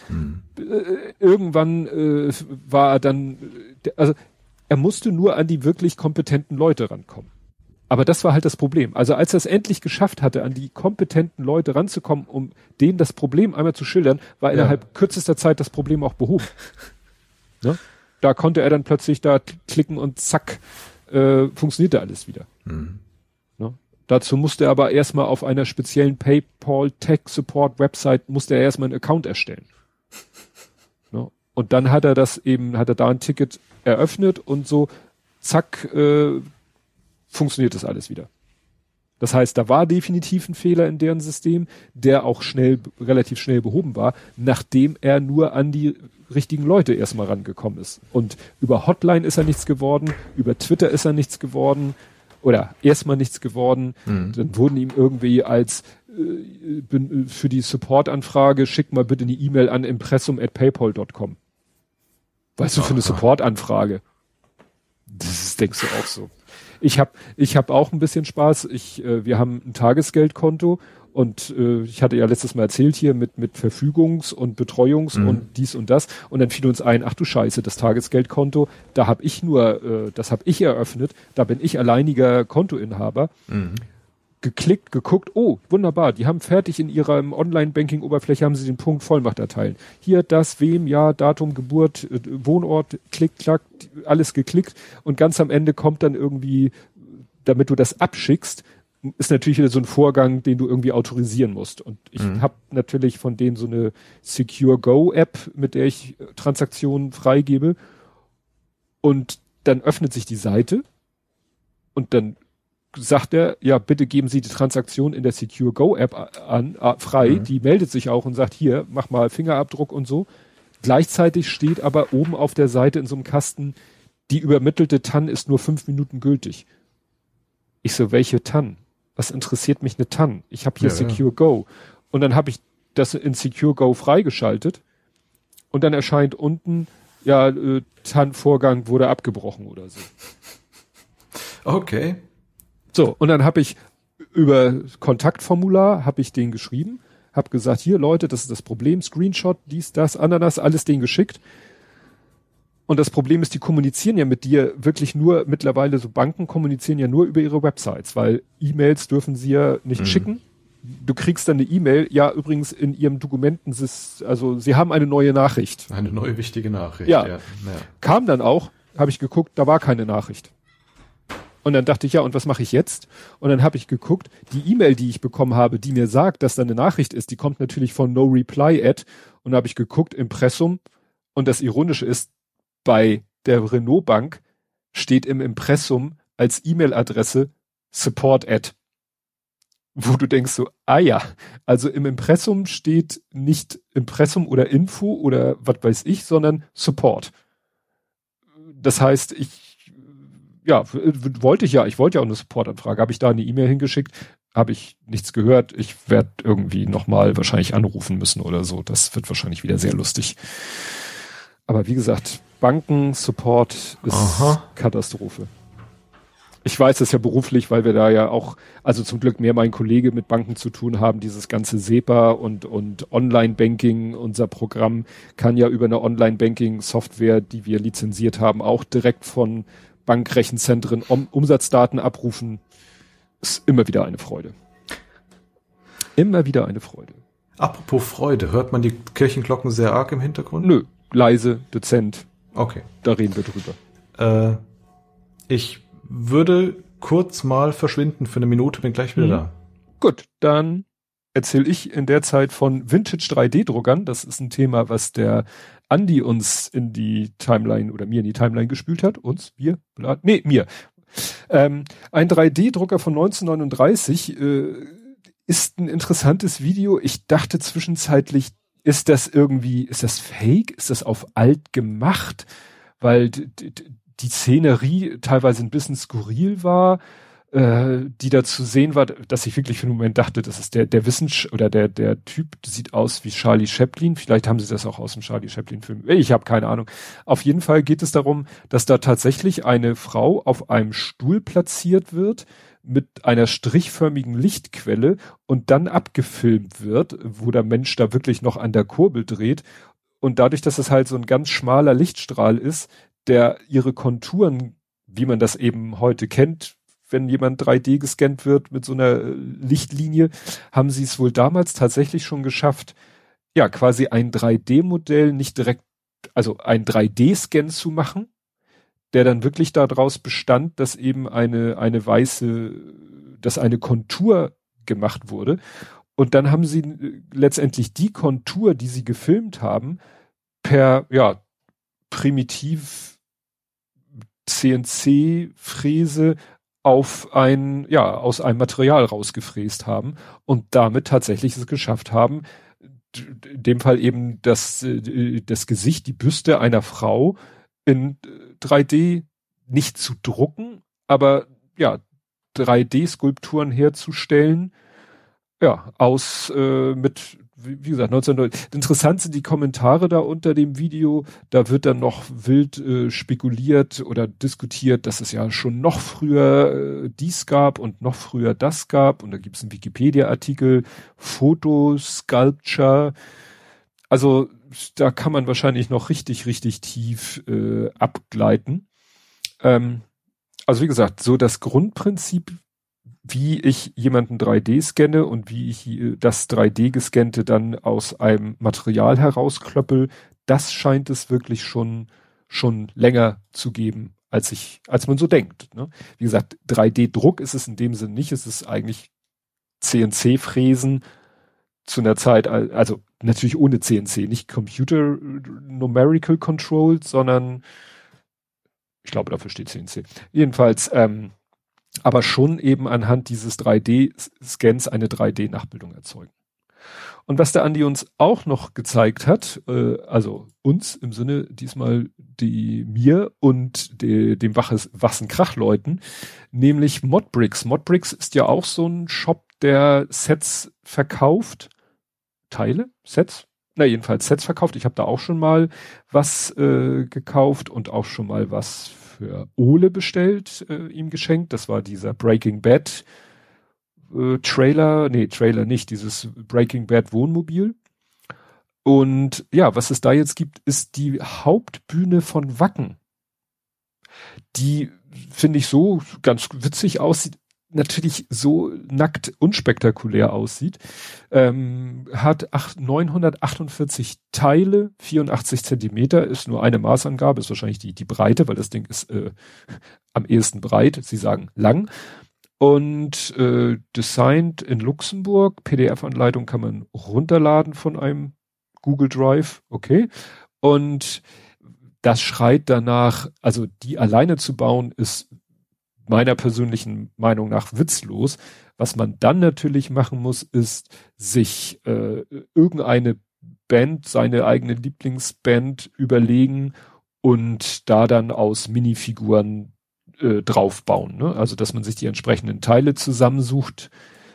B: hm. äh, irgendwann äh, war er dann, also er musste nur an die wirklich kompetenten Leute rankommen. Aber das war halt das Problem. Also als er es endlich geschafft hatte, an die kompetenten Leute ranzukommen, um denen das Problem einmal zu schildern, war innerhalb ja. kürzester Zeit das Problem auch behoben. ne? Da konnte er dann plötzlich da klicken und zack, äh, funktionierte alles wieder. Mhm. Dazu musste er aber erstmal auf einer speziellen PayPal Tech Support Website musste er erstmal einen Account erstellen. ne? Und dann hat er das eben, hat er da ein Ticket eröffnet und so, zack, äh, funktioniert das alles wieder. Das heißt, da war definitiv ein Fehler in deren System, der auch schnell, relativ schnell behoben war, nachdem er nur an die richtigen Leute erstmal rangekommen ist. Und über Hotline ist er nichts geworden, über Twitter ist er nichts geworden, oder erstmal nichts geworden. Mhm. Dann wurden ihm irgendwie als äh, für die Supportanfrage schick mal bitte eine E-Mail an impressum at paypal.com. Weißt du, für eine Supportanfrage. Das ist, denkst du auch so. Ich habe ich hab auch ein bisschen Spaß. Ich, äh, wir haben ein Tagesgeldkonto und äh, ich hatte ja letztes Mal erzählt hier mit, mit Verfügungs- und Betreuungs- mhm. und dies und das. Und dann fiel uns ein, ach du Scheiße, das Tagesgeldkonto, da habe ich nur, äh, das habe ich eröffnet, da bin ich alleiniger Kontoinhaber. Mhm. Geklickt, geguckt, oh, wunderbar, die haben fertig in ihrer Online-Banking-Oberfläche haben sie den Punkt Vollmacht erteilen. Hier das, wem, ja, Datum, Geburt, äh, Wohnort, klick, klack, alles geklickt und ganz am Ende kommt dann irgendwie, damit du das abschickst, ist natürlich wieder so ein Vorgang, den du irgendwie autorisieren musst. Und ich mhm. habe natürlich von denen so eine Secure Go App, mit der ich äh, Transaktionen freigebe. Und dann öffnet sich die Seite und dann sagt er, ja, bitte geben Sie die Transaktion in der Secure Go App an, äh, frei. Mhm. Die meldet sich auch und sagt, hier, mach mal Fingerabdruck und so. Gleichzeitig steht aber oben auf der Seite in so einem Kasten, die übermittelte TAN ist nur fünf Minuten gültig. Ich so, welche TAN? Was interessiert mich eine TAN? Ich habe hier ja, Secure ja. Go. Und dann habe ich das in Secure Go freigeschaltet und dann erscheint unten, ja, äh, TAN-Vorgang wurde abgebrochen oder so.
C: Okay.
B: So, und dann habe ich über Kontaktformular, habe ich den geschrieben, habe gesagt, hier Leute, das ist das Problem, Screenshot, dies, das, Ananas, alles denen geschickt. Und das Problem ist, die kommunizieren ja mit dir wirklich nur, mittlerweile so Banken kommunizieren ja nur über ihre Websites, weil E-Mails dürfen sie ja nicht mhm. schicken. Du kriegst dann eine E-Mail, ja, übrigens in ihrem Dokumenten, also sie haben eine neue Nachricht.
C: Eine neue wichtige Nachricht,
B: ja. ja. ja. Kam dann auch, habe ich geguckt, da war keine Nachricht. Und dann dachte ich, ja, und was mache ich jetzt? Und dann habe ich geguckt, die E-Mail, die ich bekommen habe, die mir sagt, dass da eine Nachricht ist, die kommt natürlich von No Reply Ad. Und da habe ich geguckt, Impressum. Und das Ironische ist, bei der Renault Bank steht im Impressum als E-Mail-Adresse Support Ad. Wo du denkst so, ah ja, also im Impressum steht nicht Impressum oder Info oder was weiß ich, sondern Support. Das heißt, ich ja, wollte ich ja, ich wollte ja auch eine Supportanfrage. Habe ich da eine E-Mail hingeschickt, habe ich nichts gehört. Ich werde irgendwie nochmal wahrscheinlich anrufen müssen oder so. Das wird wahrscheinlich wieder sehr lustig. Aber wie gesagt, Banken-Support ist Aha. Katastrophe. Ich weiß das ja beruflich, weil wir da ja auch, also zum Glück mehr mein Kollege mit Banken zu tun haben, dieses ganze SEPA und, und Online-Banking, unser Programm kann ja über eine Online-Banking-Software, die wir lizenziert haben, auch direkt von Bankrechenzentren um, Umsatzdaten abrufen, ist immer wieder eine Freude. Immer wieder eine Freude.
C: Apropos Freude, hört man die Kirchenglocken sehr arg im Hintergrund?
B: Nö, leise, dezent.
C: Okay.
B: Da reden wir drüber.
C: Äh, ich würde kurz mal verschwinden für eine Minute, bin gleich wieder mhm. da.
B: Gut, dann erzähle ich in der Zeit von Vintage 3D-Druckern. Das ist ein Thema, was der Andi uns in die Timeline oder mir in die Timeline gespült hat. Uns, wir, nee, mir. Ähm, ein 3D-Drucker von 1939 äh, ist ein interessantes Video. Ich dachte zwischenzeitlich, ist das irgendwie, ist das fake? Ist das auf alt gemacht? Weil die Szenerie teilweise ein bisschen skurril war äh, die da zu sehen war, dass ich wirklich für einen Moment dachte, das ist der, der Wissenschaft oder der, der Typ sieht aus wie Charlie Chaplin. Vielleicht haben sie das auch aus dem Charlie Chaplin Film. Ich habe keine Ahnung. Auf jeden Fall geht es darum, dass da tatsächlich eine Frau auf einem Stuhl platziert wird mit einer strichförmigen Lichtquelle und dann abgefilmt wird, wo der Mensch da wirklich noch an der Kurbel dreht. Und dadurch, dass es halt so ein ganz schmaler Lichtstrahl ist, der ihre Konturen, wie man das eben heute kennt, wenn jemand 3D gescannt wird mit so einer äh, Lichtlinie, haben sie es wohl damals tatsächlich schon geschafft, ja, quasi ein 3D-Modell nicht direkt, also ein 3D-Scan zu machen, der dann wirklich daraus bestand, dass eben eine, eine weiße, dass eine Kontur gemacht wurde. Und dann haben sie äh, letztendlich die Kontur, die sie gefilmt haben, per, ja, primitiv CNC-Fräse auf ein, ja, aus einem Material rausgefräst haben und damit tatsächlich es geschafft haben, in dem Fall eben das, äh, das Gesicht, die Büste einer Frau in 3D nicht zu drucken, aber ja, 3D-Skulpturen herzustellen, ja, aus äh, mit wie, gesagt, 1990. Interessant sind die Kommentare da unter dem Video. Da wird dann noch wild äh, spekuliert oder diskutiert, dass es ja schon noch früher äh, dies gab und noch früher das gab. Und da gibt es einen Wikipedia-Artikel, Fotosculpture. Also da kann man wahrscheinlich noch richtig, richtig tief äh, abgleiten. Ähm, also wie gesagt, so das Grundprinzip wie ich jemanden 3D scanne und wie ich äh, das 3D gescannte dann aus einem Material herausklöppel, das scheint es wirklich schon, schon länger zu geben, als ich, als man so denkt. Ne? Wie gesagt, 3D-Druck ist es in dem Sinne nicht, es ist eigentlich CNC-Fräsen zu einer Zeit, also natürlich ohne CNC, nicht Computer Numerical Control, sondern ich glaube, dafür steht CNC. Jedenfalls, ähm, aber schon eben anhand dieses 3D-Scans eine 3D-Nachbildung erzeugen. Und was der Andi uns auch noch gezeigt hat, äh, also uns im Sinne diesmal die mir und de, dem Waches, Wassen Krachleuten, nämlich Modbricks. Modbricks ist ja auch so ein Shop, der Sets verkauft. Teile? Sets? Na, jedenfalls Sets verkauft. Ich habe da auch schon mal was äh, gekauft und auch schon mal was für Ole bestellt, äh, ihm geschenkt. Das war dieser Breaking Bad äh, Trailer, nee, Trailer nicht, dieses Breaking Bad Wohnmobil. Und ja, was es da jetzt gibt, ist die Hauptbühne von Wacken. Die finde ich so ganz witzig aussieht, natürlich so nackt unspektakulär aussieht, ähm, hat acht, 948 Teile, 84 Zentimeter, ist nur eine Maßangabe, ist wahrscheinlich die, die Breite, weil das Ding ist äh, am ehesten breit, sie sagen lang und äh, designed in Luxemburg. PDF-Anleitung kann man runterladen von einem Google Drive, okay. Und das schreit danach, also die alleine zu bauen, ist meiner persönlichen Meinung nach witzlos. Was man dann natürlich machen muss, ist sich äh, irgendeine Band, seine eigene Lieblingsband überlegen und da dann aus Minifiguren äh, draufbauen. Ne? Also dass man sich die entsprechenden Teile zusammensucht.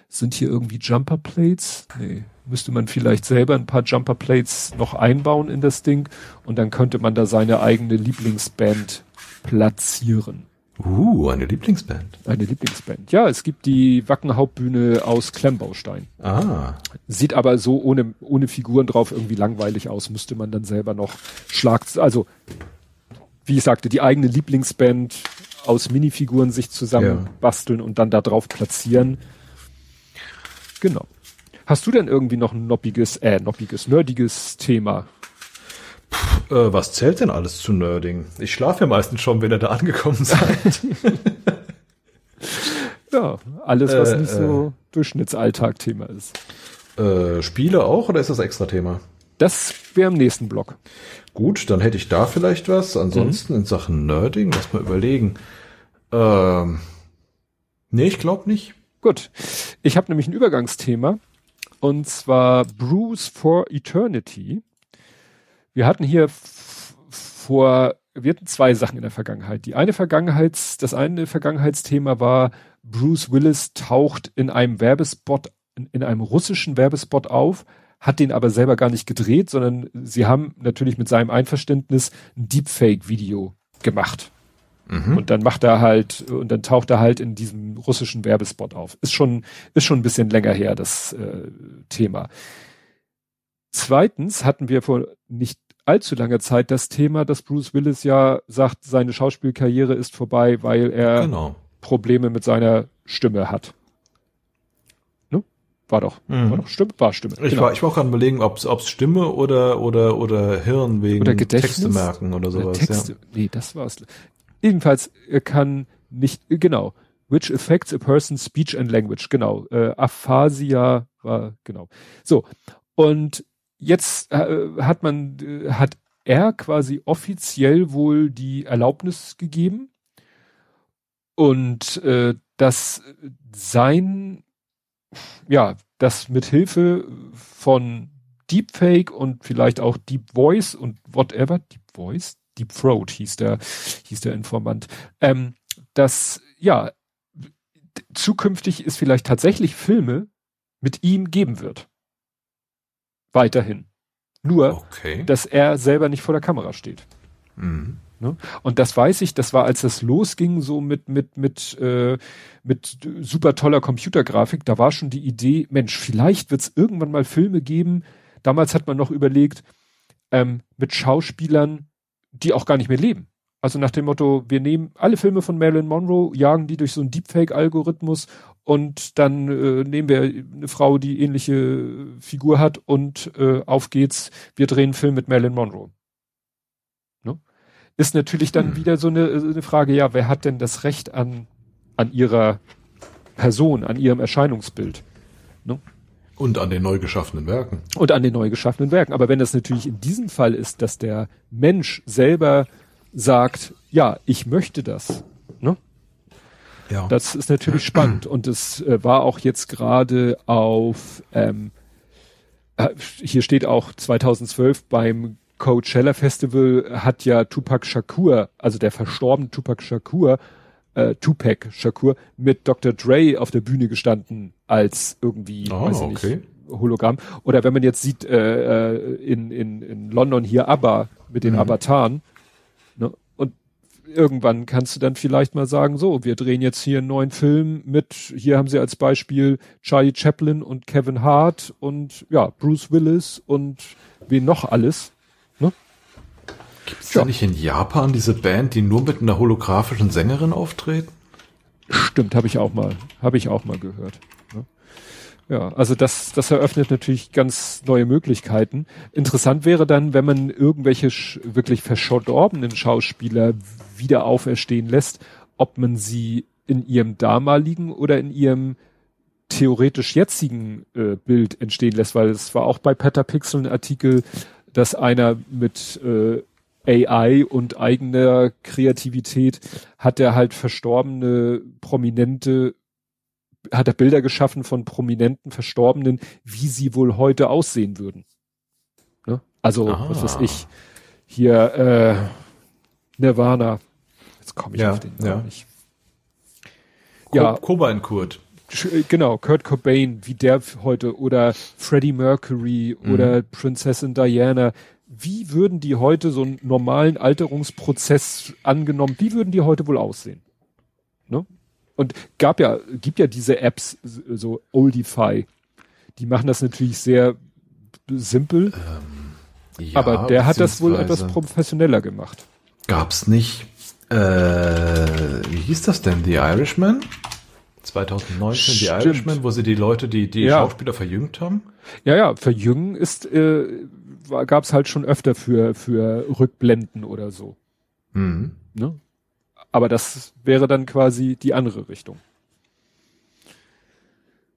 B: Sind hier irgendwie Jumper Plates? Nee. Müsste man vielleicht selber ein paar Jumper Plates noch einbauen in das Ding und dann könnte man da seine eigene Lieblingsband platzieren.
C: Uh, eine Lieblingsband.
B: Eine Lieblingsband. Ja, es gibt die Wackenhauptbühne aus Klemmbaustein.
C: Ah.
B: Sieht aber so ohne, ohne Figuren drauf irgendwie langweilig aus. Müsste man dann selber noch Schlag, also, wie ich sagte, die eigene Lieblingsband aus Minifiguren sich zusammen ja. und dann da drauf platzieren. Genau. Hast du denn irgendwie noch ein noppiges, äh, noppiges, nerdiges Thema?
C: Puh, äh, was zählt denn alles zu Nerding? Ich schlafe ja meistens schon, wenn ihr da angekommen seid.
B: ja, alles, was äh, nicht so äh, Durchschnittsalltag-Thema ist.
C: Äh, Spiele auch oder ist das extra Thema?
B: Das wäre im nächsten Block.
C: Gut, dann hätte ich da vielleicht was. Ansonsten mhm. in Sachen Nerding, lass mal überlegen. Ähm, nee, ich glaube nicht.
B: Gut. Ich habe nämlich ein Übergangsthema. Und zwar Bruce for Eternity. Wir hatten hier vor, wir hatten zwei Sachen in der Vergangenheit. Die eine Vergangenheits, das eine Vergangenheitsthema war, Bruce Willis taucht in einem Werbespot, in, in einem russischen Werbespot auf, hat den aber selber gar nicht gedreht, sondern sie haben natürlich mit seinem Einverständnis ein Deepfake-Video gemacht. Mhm. Und dann macht er halt, und dann taucht er halt in diesem russischen Werbespot auf. Ist schon, ist schon ein bisschen länger her, das äh, Thema. Zweitens hatten wir vor nicht allzu langer Zeit das Thema, dass Bruce Willis ja sagt, seine Schauspielkarriere ist vorbei, weil er genau. Probleme mit seiner Stimme hat. Ne? War doch, mhm. war doch Stimme, war Stimme.
C: Ich genau. war, ich war auch gerade überlegen, ob es Stimme oder oder oder Hirn wegen
B: oder
C: Texte merken oder sowas. Oder Texte, ja.
B: Nee, das war's. Jedenfalls, er kann nicht, genau, which affects a person's speech and language, genau, äh, Aphasia war, genau. So, und jetzt äh, hat man, äh, hat er quasi offiziell wohl die Erlaubnis gegeben. Und äh, dass sein, ja, das mit Hilfe von Deepfake und vielleicht auch Deep Voice und whatever, Deep Voice, Deep Throat hieß der, hieß der Informant, ähm, dass, ja, zukünftig es vielleicht tatsächlich Filme mit ihm geben wird. Weiterhin. Nur, okay. dass er selber nicht vor der Kamera steht. Mhm. Ne? Und das weiß ich, das war, als das losging, so mit, mit, mit, äh, mit super toller Computergrafik, da war schon die Idee, Mensch, vielleicht wird es irgendwann mal Filme geben. Damals hat man noch überlegt, ähm, mit Schauspielern, die auch gar nicht mehr leben. Also nach dem Motto, wir nehmen alle Filme von Marilyn Monroe, jagen die durch so einen Deepfake-Algorithmus und dann äh, nehmen wir eine Frau, die ähnliche Figur hat und äh, auf geht's, wir drehen einen Film mit Marilyn Monroe. Ne? Ist natürlich dann hm. wieder so eine, eine Frage, ja, wer hat denn das Recht an, an ihrer Person, an ihrem Erscheinungsbild? Ne?
C: Und an den neu geschaffenen Werken.
B: Und an den neu geschaffenen Werken. Aber wenn das natürlich in diesem Fall ist, dass der Mensch selber sagt, ja, ich möchte das? Ja. Das ist natürlich spannend und es äh, war auch jetzt gerade auf, ähm, äh, hier steht auch 2012 beim Coachella Festival hat ja Tupac Shakur, also der verstorbene Tupac Shakur, äh, Tupac Shakur mit Dr. Dre auf der Bühne gestanden als irgendwie, oh, weiß ich okay. nicht, Hologramm. Oder wenn man jetzt sieht äh, äh, in, in, in London hier ABBA mit den mhm. Avataren. Ne? Irgendwann kannst du dann vielleicht mal sagen, so, wir drehen jetzt hier einen neuen Film mit, hier haben sie als Beispiel Charlie Chaplin und Kevin Hart und ja, Bruce Willis und wen noch alles. Ne?
C: Gibt es ja. da nicht in Japan diese Band, die nur mit einer holographischen Sängerin auftreten?
B: Stimmt, habe ich auch mal, habe ich auch mal gehört. Ja, also das, das eröffnet natürlich ganz neue Möglichkeiten. Interessant wäre dann, wenn man irgendwelche wirklich verstorbenen Schauspieler wieder auferstehen lässt, ob man sie in ihrem damaligen oder in ihrem theoretisch jetzigen äh, Bild entstehen lässt, weil es war auch bei Petapixel ein Artikel, dass einer mit äh, AI und eigener Kreativität hat er halt verstorbene Prominente hat er Bilder geschaffen von prominenten Verstorbenen, wie sie wohl heute aussehen würden. Ne? Also, ah. was weiß ich, hier äh, Nirvana. Jetzt komme ich ja, auf den Namen ja. nicht.
C: Ja. Cobain Kurt.
B: Äh, genau, Kurt Cobain, wie der heute, oder Freddie Mercury mhm. oder Prinzessin Diana. Wie würden die heute so einen normalen Alterungsprozess angenommen, wie würden die heute wohl aussehen? Ne? Und gab ja, gibt ja diese Apps, so Oldify. Die machen das natürlich sehr simpel. Ähm, ja, aber der hat das wohl etwas professioneller gemacht.
C: Gab's nicht, äh, wie hieß das denn, The Irishman? 2019 Stimmt. The Irishman, wo sie die Leute, die, die ja. Schauspieler verjüngt haben?
B: Ja, ja, verjüngen ist, äh, gab's halt schon öfter für, für Rückblenden oder so. Mhm. Ne? Aber das wäre dann quasi die andere Richtung.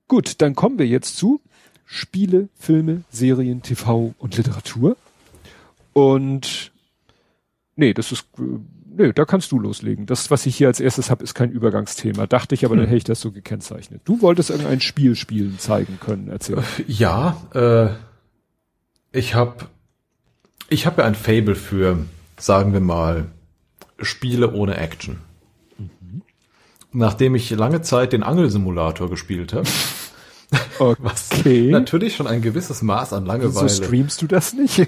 B: Gut, dann kommen wir jetzt zu Spiele, Filme, Serien, TV und Literatur. Und nee, das ist nee, da kannst du loslegen. Das, was ich hier als erstes habe, ist kein Übergangsthema. Dachte ich, aber hm. dann hätte ich das so gekennzeichnet. Du wolltest irgendein Spiel spielen, zeigen können, erzählen.
C: Ja, äh, ich habe ich habe ja ein Fable für, sagen wir mal, Spiele ohne Action. Mhm. Nachdem ich lange Zeit den Angelsimulator gespielt habe,
B: okay. was
C: natürlich schon ein gewisses Maß an Langeweile.
B: So streamst du das nicht?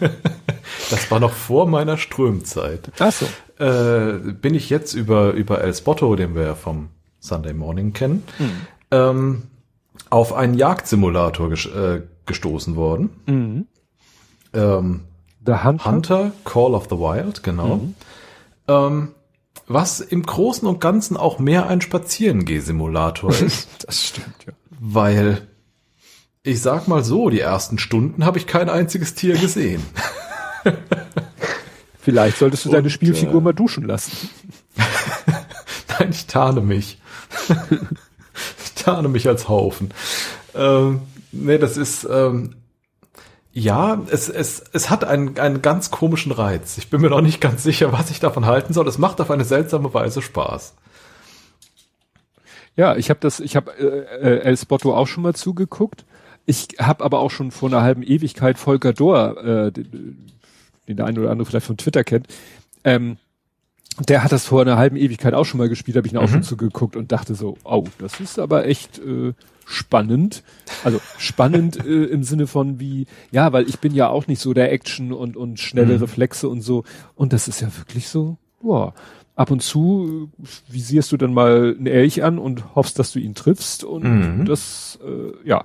C: das war noch vor meiner Strömzeit.
B: Ach so.
C: Äh, bin ich jetzt über, über El Spotto, den wir ja vom Sunday Morning kennen, mhm. ähm, auf einen Jagdsimulator ges äh, gestoßen worden. Mhm. Ähm,
B: The Hunter?
C: Hunter, Call of the Wild, genau. Mhm. Ähm, was im Großen und Ganzen auch mehr ein Spazierengeh-Simulator ist.
B: das stimmt, ja.
C: Weil, ich sag mal so, die ersten Stunden habe ich kein einziges Tier gesehen.
B: Vielleicht solltest du und, deine Spielfigur äh, mal duschen lassen.
C: Nein, ich tarne mich. ich tarne mich als Haufen. Ähm, nee, das ist, ähm, ja, es, es, es hat einen, einen ganz komischen Reiz. Ich bin mir noch nicht ganz sicher, was ich davon halten soll. Es macht auf eine seltsame Weise Spaß.
B: Ja, ich habe das, ich habe äh, äh, El Spotto auch schon mal zugeguckt. Ich habe aber auch schon vor einer halben Ewigkeit Volker Dohr, äh, den, der eine oder andere vielleicht von Twitter kennt, ähm, der hat das vor einer halben Ewigkeit auch schon mal gespielt, habe ich ihn auch mhm. schon zugeguckt und dachte so, oh, das ist aber echt äh, spannend. Also spannend äh, im Sinne von wie, ja, weil ich bin ja auch nicht so der Action und, und schnelle mhm. Reflexe und so. Und das ist ja wirklich so, boah. Ab und zu äh, visierst du dann mal einen Elch an und hoffst, dass du ihn triffst und mhm. das, äh, ja,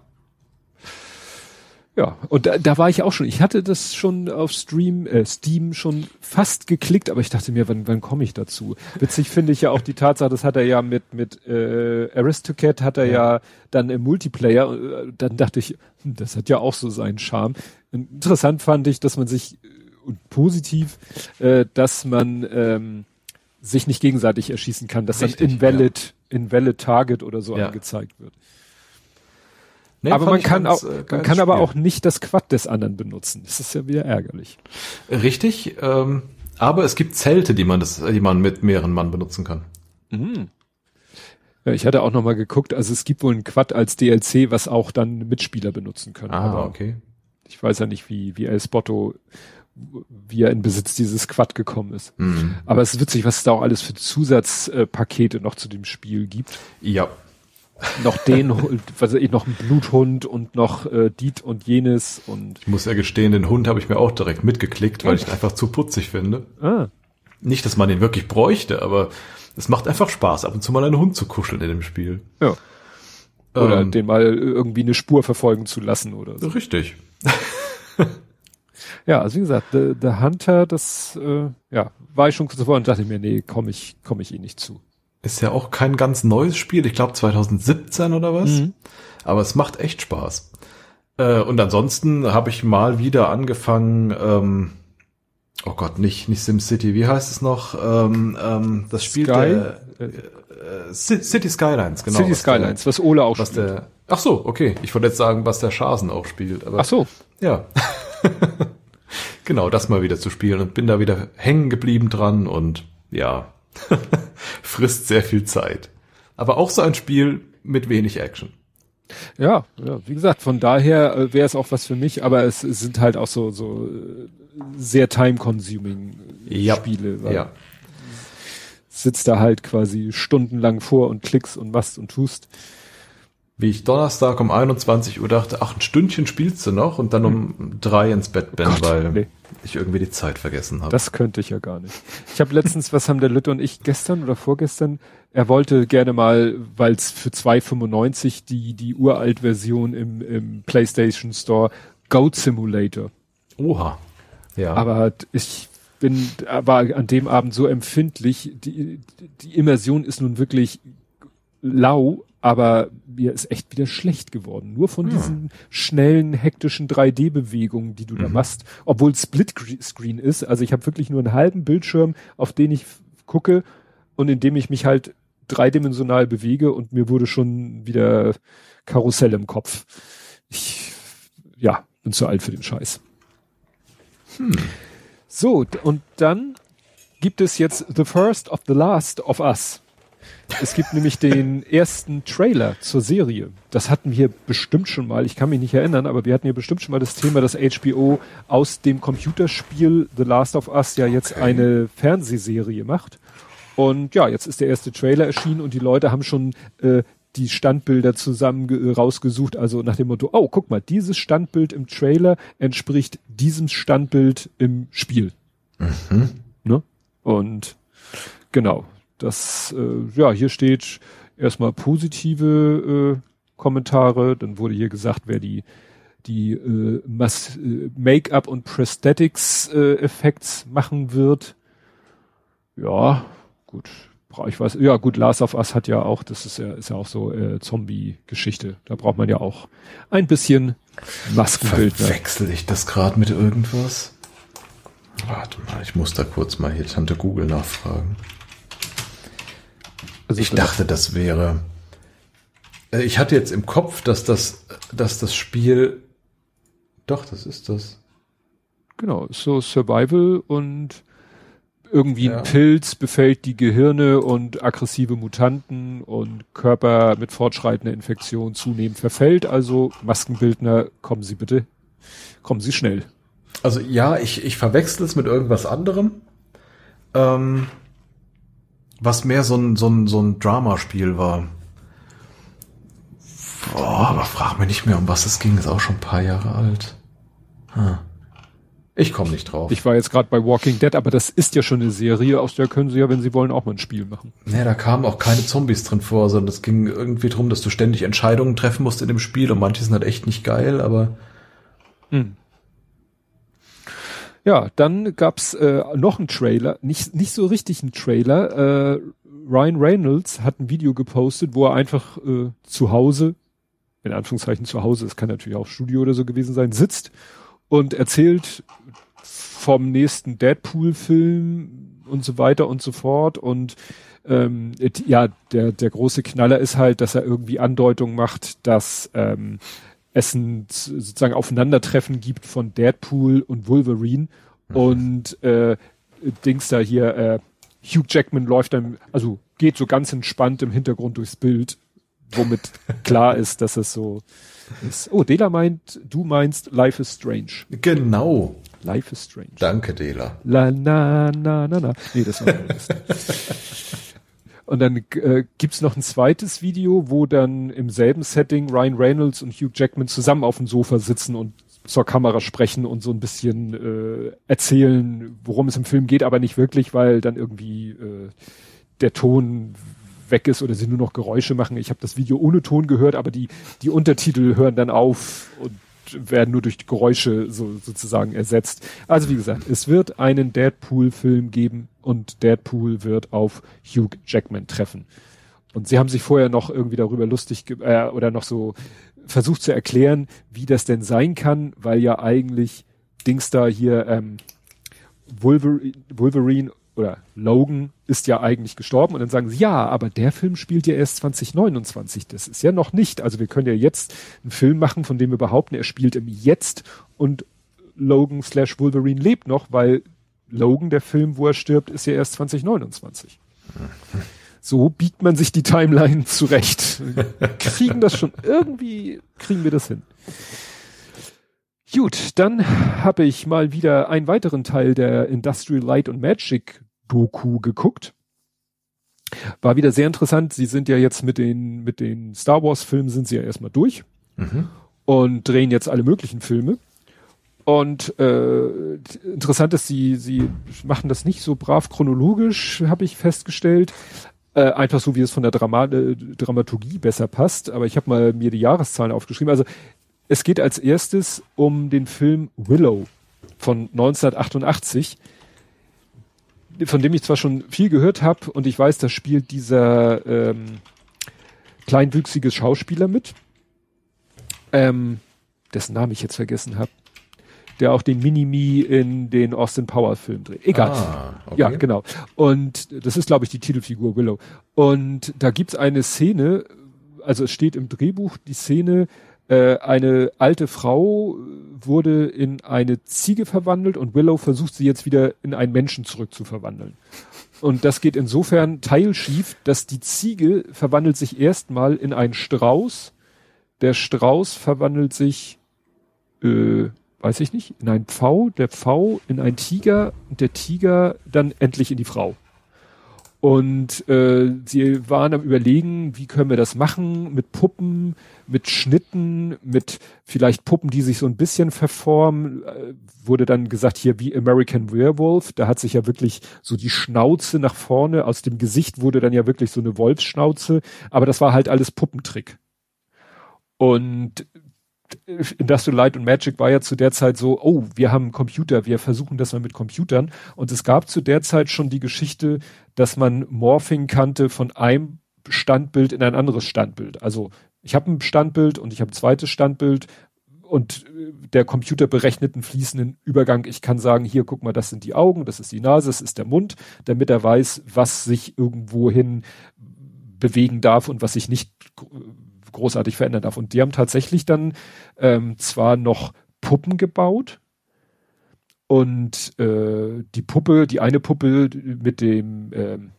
B: ja, und da, da war ich auch schon. Ich hatte das schon auf Stream, äh, Steam schon fast geklickt, aber ich dachte mir, wann, wann komme ich dazu? Witzig finde ich ja auch die Tatsache, das hat er ja mit mit äh, Aristocat hat er ja. ja dann im Multiplayer. Äh, dann dachte ich, hm, das hat ja auch so seinen Charme. Interessant fand ich, dass man sich äh, und positiv, äh, dass man ähm, sich nicht gegenseitig erschießen kann, dass Richtig, dann invalid ja. invalid Target oder so ja. angezeigt wird. Nee, aber man kann auch, äh, man kann aber auch nicht das Quad des anderen benutzen. Das ist ja wieder ärgerlich.
C: Richtig, ähm, aber es gibt Zelte, die man das, die man mit mehreren Mann benutzen kann. Mhm.
B: Ja, ich hatte auch noch mal geguckt, also es gibt wohl ein Quad als DLC, was auch dann Mitspieler benutzen können.
C: Ah, aber okay.
B: Ich weiß ja nicht, wie, wie El Spotto, wie er in Besitz dieses Quad gekommen ist. Mhm. Aber es ist witzig, was es da auch alles für Zusatzpakete noch zu dem Spiel gibt.
C: Ja.
B: Noch den, was ich, noch ein Bluthund und noch äh, Diet und jenes und.
C: Ich muss ja gestehen, den Hund habe ich mir auch direkt mitgeklickt, weil ich ihn einfach zu putzig finde. Ah. Nicht, dass man den wirklich bräuchte, aber es macht einfach Spaß, ab und zu mal einen Hund zu kuscheln in dem Spiel.
B: Ja. Oder ähm, den mal irgendwie eine Spur verfolgen zu lassen oder so.
C: Richtig.
B: ja, also wie gesagt, The, The Hunter, das äh, ja, war ich schon zuvor und dachte mir, nee, komme ich, komme ich eh nicht zu.
C: Ist ja auch kein ganz neues Spiel, ich glaube 2017 oder was. Mhm. Aber es macht echt Spaß. Äh, und ansonsten habe ich mal wieder angefangen, ähm, oh Gott, nicht, nicht SimCity, wie heißt es noch? Ähm, ähm, das Spiel
B: Sky? der
C: äh, City Skylines,
B: genau. City Skylines, der, was Ole auch
C: was spielt. Der, ach so, okay. Ich wollte jetzt sagen, was der Schasen auch spielt. Aber,
B: ach so.
C: Ja. genau, das mal wieder zu spielen und bin da wieder hängen geblieben dran und ja, frisst sehr viel Zeit. Aber auch so ein Spiel mit wenig Action.
B: Ja, ja, wie gesagt, von daher äh, wäre es auch was für mich, aber es, es sind halt auch so, so äh, sehr time-consuming
C: ja.
B: Spiele.
C: Weil ja.
B: Sitzt da halt quasi stundenlang vor und klickst und was und tust.
C: Wie ich Donnerstag um 21 Uhr dachte, ach, ein Stündchen spielst du noch und dann um drei ins Bett bin, Gott, weil nee. ich irgendwie die Zeit vergessen habe.
B: Das könnte ich ja gar nicht. Ich habe letztens, was haben der Lütte und ich gestern oder vorgestern, er wollte gerne mal, weil es für 2,95 die, die Uralt-Version im, im PlayStation Store Goat Simulator.
C: Oha.
B: Ja. Aber ich bin, war an dem Abend so empfindlich. Die, die Immersion ist nun wirklich lau, aber mir ist echt wieder schlecht geworden. Nur von ja. diesen schnellen, hektischen 3D-Bewegungen, die du mhm. da machst, obwohl Split-Screen ist. Also ich habe wirklich nur einen halben Bildschirm, auf den ich gucke und in dem ich mich halt dreidimensional bewege und mir wurde schon wieder Karussell im Kopf. Ich, ja, bin zu alt für den Scheiß. Hm. So, und dann gibt es jetzt The First of the Last of Us. Es gibt nämlich den ersten Trailer zur Serie. Das hatten wir bestimmt schon mal, ich kann mich nicht erinnern, aber wir hatten ja bestimmt schon mal das Thema, dass HBO aus dem Computerspiel The Last of Us ja jetzt okay. eine Fernsehserie macht. Und ja, jetzt ist der erste Trailer erschienen und die Leute haben schon äh, die Standbilder zusammen rausgesucht, also nach dem Motto, oh, guck mal, dieses Standbild im Trailer entspricht diesem Standbild im Spiel. Mhm. Ne? Und genau, das, äh, ja, hier steht erstmal positive äh, Kommentare, dann wurde hier gesagt, wer die die äh, äh, Make-up und Prosthetics äh, Effekts machen wird. Ja, gut, ich weiß, ja gut, Last of Us hat ja auch, das ist ja, ist ja auch so äh, Zombie-Geschichte. Da braucht man ja auch ein bisschen Maskenbild.
C: Wechsel ich das gerade mit irgendwas? Warte mal, ich muss da kurz mal hier Tante Google nachfragen. Also ich dachte, das wäre. Äh, ich hatte jetzt im Kopf, dass das, dass das Spiel. Doch, das ist das.
B: Genau, so Survival und irgendwie ja. ein Pilz befällt die Gehirne und aggressive Mutanten und Körper mit fortschreitender Infektion zunehmend verfällt. Also Maskenbildner, kommen Sie bitte, kommen Sie schnell.
C: Also ja, ich, ich verwechsel es mit irgendwas anderem, ähm, was mehr so ein, so ein, so ein Dramaspiel war. Boah, aber frag mich nicht mehr, um was es ging, ist auch schon ein paar Jahre alt. Hm. Ich komme nicht drauf.
B: Ich war jetzt gerade bei Walking Dead, aber das ist ja schon eine Serie, aus der können sie ja, wenn sie wollen, auch mal ein Spiel machen.
C: Nee, da kamen auch keine Zombies drin vor, sondern es ging irgendwie drum, dass du ständig Entscheidungen treffen musst in dem Spiel und manche sind halt echt nicht geil, aber. Hm.
B: Ja, dann gab's äh, noch einen Trailer, nicht, nicht so richtig einen Trailer. Äh, Ryan Reynolds hat ein Video gepostet, wo er einfach äh, zu Hause, in Anführungszeichen zu Hause, es kann natürlich auch Studio oder so gewesen sein, sitzt und erzählt vom nächsten Deadpool-Film und so weiter und so fort. Und ähm, ja, der, der große Knaller ist halt, dass er irgendwie Andeutung macht, dass ähm, es ein sozusagen Aufeinandertreffen gibt von Deadpool und Wolverine. Mhm. Und äh, Dings da hier, äh, Hugh Jackman läuft dann, also geht so ganz entspannt im Hintergrund durchs Bild, womit klar ist, dass es so ist. Oh, Dela meint, du meinst Life is Strange.
C: Genau.
B: Life is Strange.
C: Danke, Dela.
B: La na na na na. Nee, das war Und dann äh, gibt's noch ein zweites Video, wo dann im selben Setting Ryan Reynolds und Hugh Jackman zusammen auf dem Sofa sitzen und zur Kamera sprechen und so ein bisschen äh, erzählen, worum es im Film geht, aber nicht wirklich, weil dann irgendwie äh, der Ton weg ist oder sie nur noch Geräusche machen. Ich habe das Video ohne Ton gehört, aber die, die Untertitel hören dann auf und werden nur durch Geräusche so, sozusagen ersetzt. Also wie gesagt, es wird einen Deadpool-Film geben und Deadpool wird auf Hugh Jackman treffen. Und sie haben sich vorher noch irgendwie darüber lustig äh, oder noch so versucht zu erklären, wie das denn sein kann, weil ja eigentlich Dings da hier ähm, Wolverine, Wolverine oder Logan ist ja eigentlich gestorben und dann sagen sie, ja, aber der Film spielt ja erst 2029. Das ist ja noch nicht. Also wir können ja jetzt einen Film machen, von dem wir behaupten, er spielt im Jetzt und Logan slash Wolverine lebt noch, weil Logan, der Film, wo er stirbt, ist ja erst 2029. So biegt man sich die Timeline zurecht. kriegen das schon irgendwie, kriegen wir das hin. Gut, dann habe ich mal wieder einen weiteren Teil der Industrial Light und Magic Doku geguckt. War wieder sehr interessant. Sie sind ja jetzt mit den, mit den Star Wars Filmen sind sie ja erstmal durch mhm. und drehen jetzt alle möglichen Filme. Und äh, interessant ist, sie, sie machen das nicht so brav chronologisch, habe ich festgestellt. Äh, einfach so, wie es von der Drama äh, Dramaturgie besser passt. Aber ich habe mal mir die Jahreszahlen aufgeschrieben. Also es geht als erstes um den Film Willow von 1988 von dem ich zwar schon viel gehört habe und ich weiß, da spielt dieser ähm, kleinwüchsige Schauspieler mit, ähm, dessen Namen ich jetzt vergessen habe, der auch den Minimi in den Austin Power Film dreht. Egal. Ah, okay. Ja, genau. Und das ist, glaube ich, die Titelfigur Willow. Und da gibt's eine Szene, also es steht im Drehbuch die Szene, äh, eine alte Frau wurde in eine Ziege verwandelt und Willow versucht sie jetzt wieder in einen Menschen zurückzuverwandeln. Und das geht insofern teilschief, dass die Ziege verwandelt sich erstmal in einen Strauß. Der Strauß verwandelt sich, äh, weiß ich nicht, in einen Pfau, der Pfau in einen Tiger und der Tiger dann endlich in die Frau. Und äh, sie waren am überlegen, wie können wir das machen mit Puppen, mit Schnitten, mit vielleicht Puppen, die sich so ein bisschen verformen. Äh, wurde dann gesagt, hier wie American Werewolf, da hat sich ja wirklich so die Schnauze nach vorne, aus dem Gesicht wurde dann ja wirklich so eine Wolfsschnauze, aber das war halt alles Puppentrick. Und Industrial Light und Magic war ja zu der Zeit so, oh, wir haben Computer, wir versuchen das mal mit Computern. Und es gab zu der Zeit schon die Geschichte, dass man Morphing kannte von einem Standbild in ein anderes Standbild. Also ich habe ein Standbild und ich habe ein zweites Standbild und der Computer berechnet einen fließenden Übergang. Ich kann sagen, hier, guck mal, das sind die Augen, das ist die Nase, das ist der Mund, damit er weiß, was sich irgendwohin bewegen darf und was sich nicht großartig verändern darf. Und die haben tatsächlich dann ähm, zwar noch Puppen gebaut und äh, die Puppe, die eine Puppe mit dem ähm,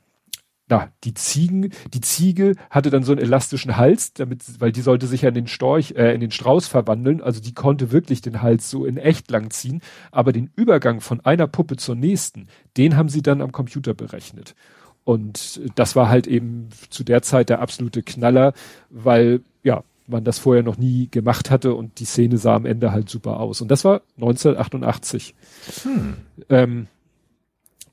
B: na, die Ziegen, die Ziege hatte dann so einen elastischen Hals, damit, weil die sollte sich ja in den Storch, äh, in den Strauß verwandeln, also die konnte wirklich den Hals so in echt lang ziehen, aber den Übergang von einer Puppe zur nächsten, den haben sie dann am Computer berechnet. Und das war halt eben zu der Zeit der absolute Knaller, weil ja, man das vorher noch nie gemacht hatte und die Szene sah am Ende halt super aus. Und das war 1988. Hm. Ähm,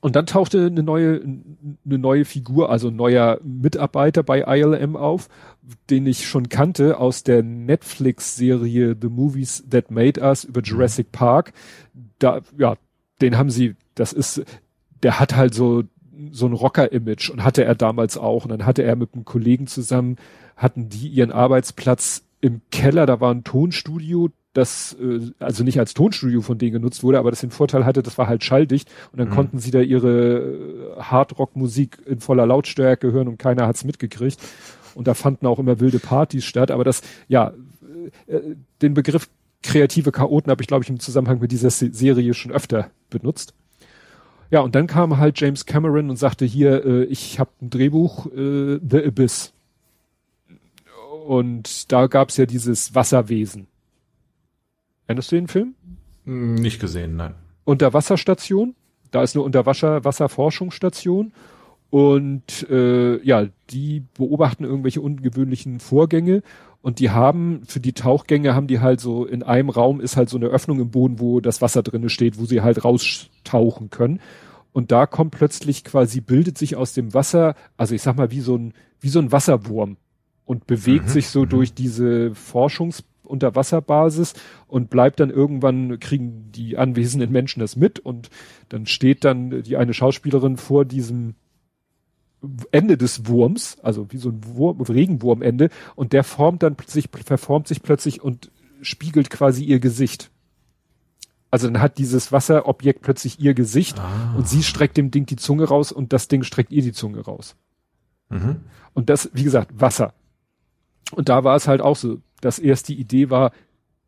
B: und dann tauchte eine neue, eine neue Figur, also ein neuer Mitarbeiter bei ILM auf, den ich schon kannte aus der Netflix-Serie The Movies That Made Us über Jurassic Park. Da, ja, den haben sie, das ist, der hat halt so so ein Rocker-Image und hatte er damals auch. Und dann hatte er mit einem Kollegen zusammen, hatten die ihren Arbeitsplatz im Keller, da war ein Tonstudio, das äh, also nicht als Tonstudio von denen genutzt wurde, aber das den Vorteil hatte, das war halt schalldicht und dann mhm. konnten sie da ihre äh, Hardrock-Musik in voller Lautstärke hören und keiner hat's mitgekriegt. Und da fanden auch immer wilde Partys statt. Aber das, ja, äh, den Begriff kreative Chaoten habe ich, glaube ich, im Zusammenhang mit dieser Serie schon öfter benutzt. Ja, und dann kam halt James Cameron und sagte hier, äh, ich habe ein Drehbuch, äh, The Abyss. Und da gab's ja dieses Wasserwesen. Erinnerst du den Film?
C: Hm, nicht gesehen, nein.
B: Unterwasserstation. Da ist eine Unterwasserforschungsstation. Und äh, ja, die beobachten irgendwelche ungewöhnlichen Vorgänge und die haben für die Tauchgänge haben die halt so in einem Raum ist halt so eine Öffnung im Boden, wo das Wasser drinne steht, wo sie halt raustauchen können. Und da kommt plötzlich quasi bildet sich aus dem Wasser, also ich sag mal wie so ein wie so ein Wasserwurm und bewegt mhm. sich so mhm. durch diese Forschungs Unterwasserbasis und bleibt dann irgendwann, kriegen die anwesenden Menschen das mit und dann steht dann die eine Schauspielerin vor diesem Ende des Wurms, also wie so ein Wurm, Regenwurmende, und der formt dann sich, verformt sich plötzlich und spiegelt quasi ihr Gesicht. Also dann hat dieses Wasserobjekt plötzlich ihr Gesicht ah. und sie streckt dem Ding die Zunge raus und das Ding streckt ihr die Zunge raus. Mhm. Und das, wie gesagt, Wasser. Und da war es halt auch so, dass erst die Idee war,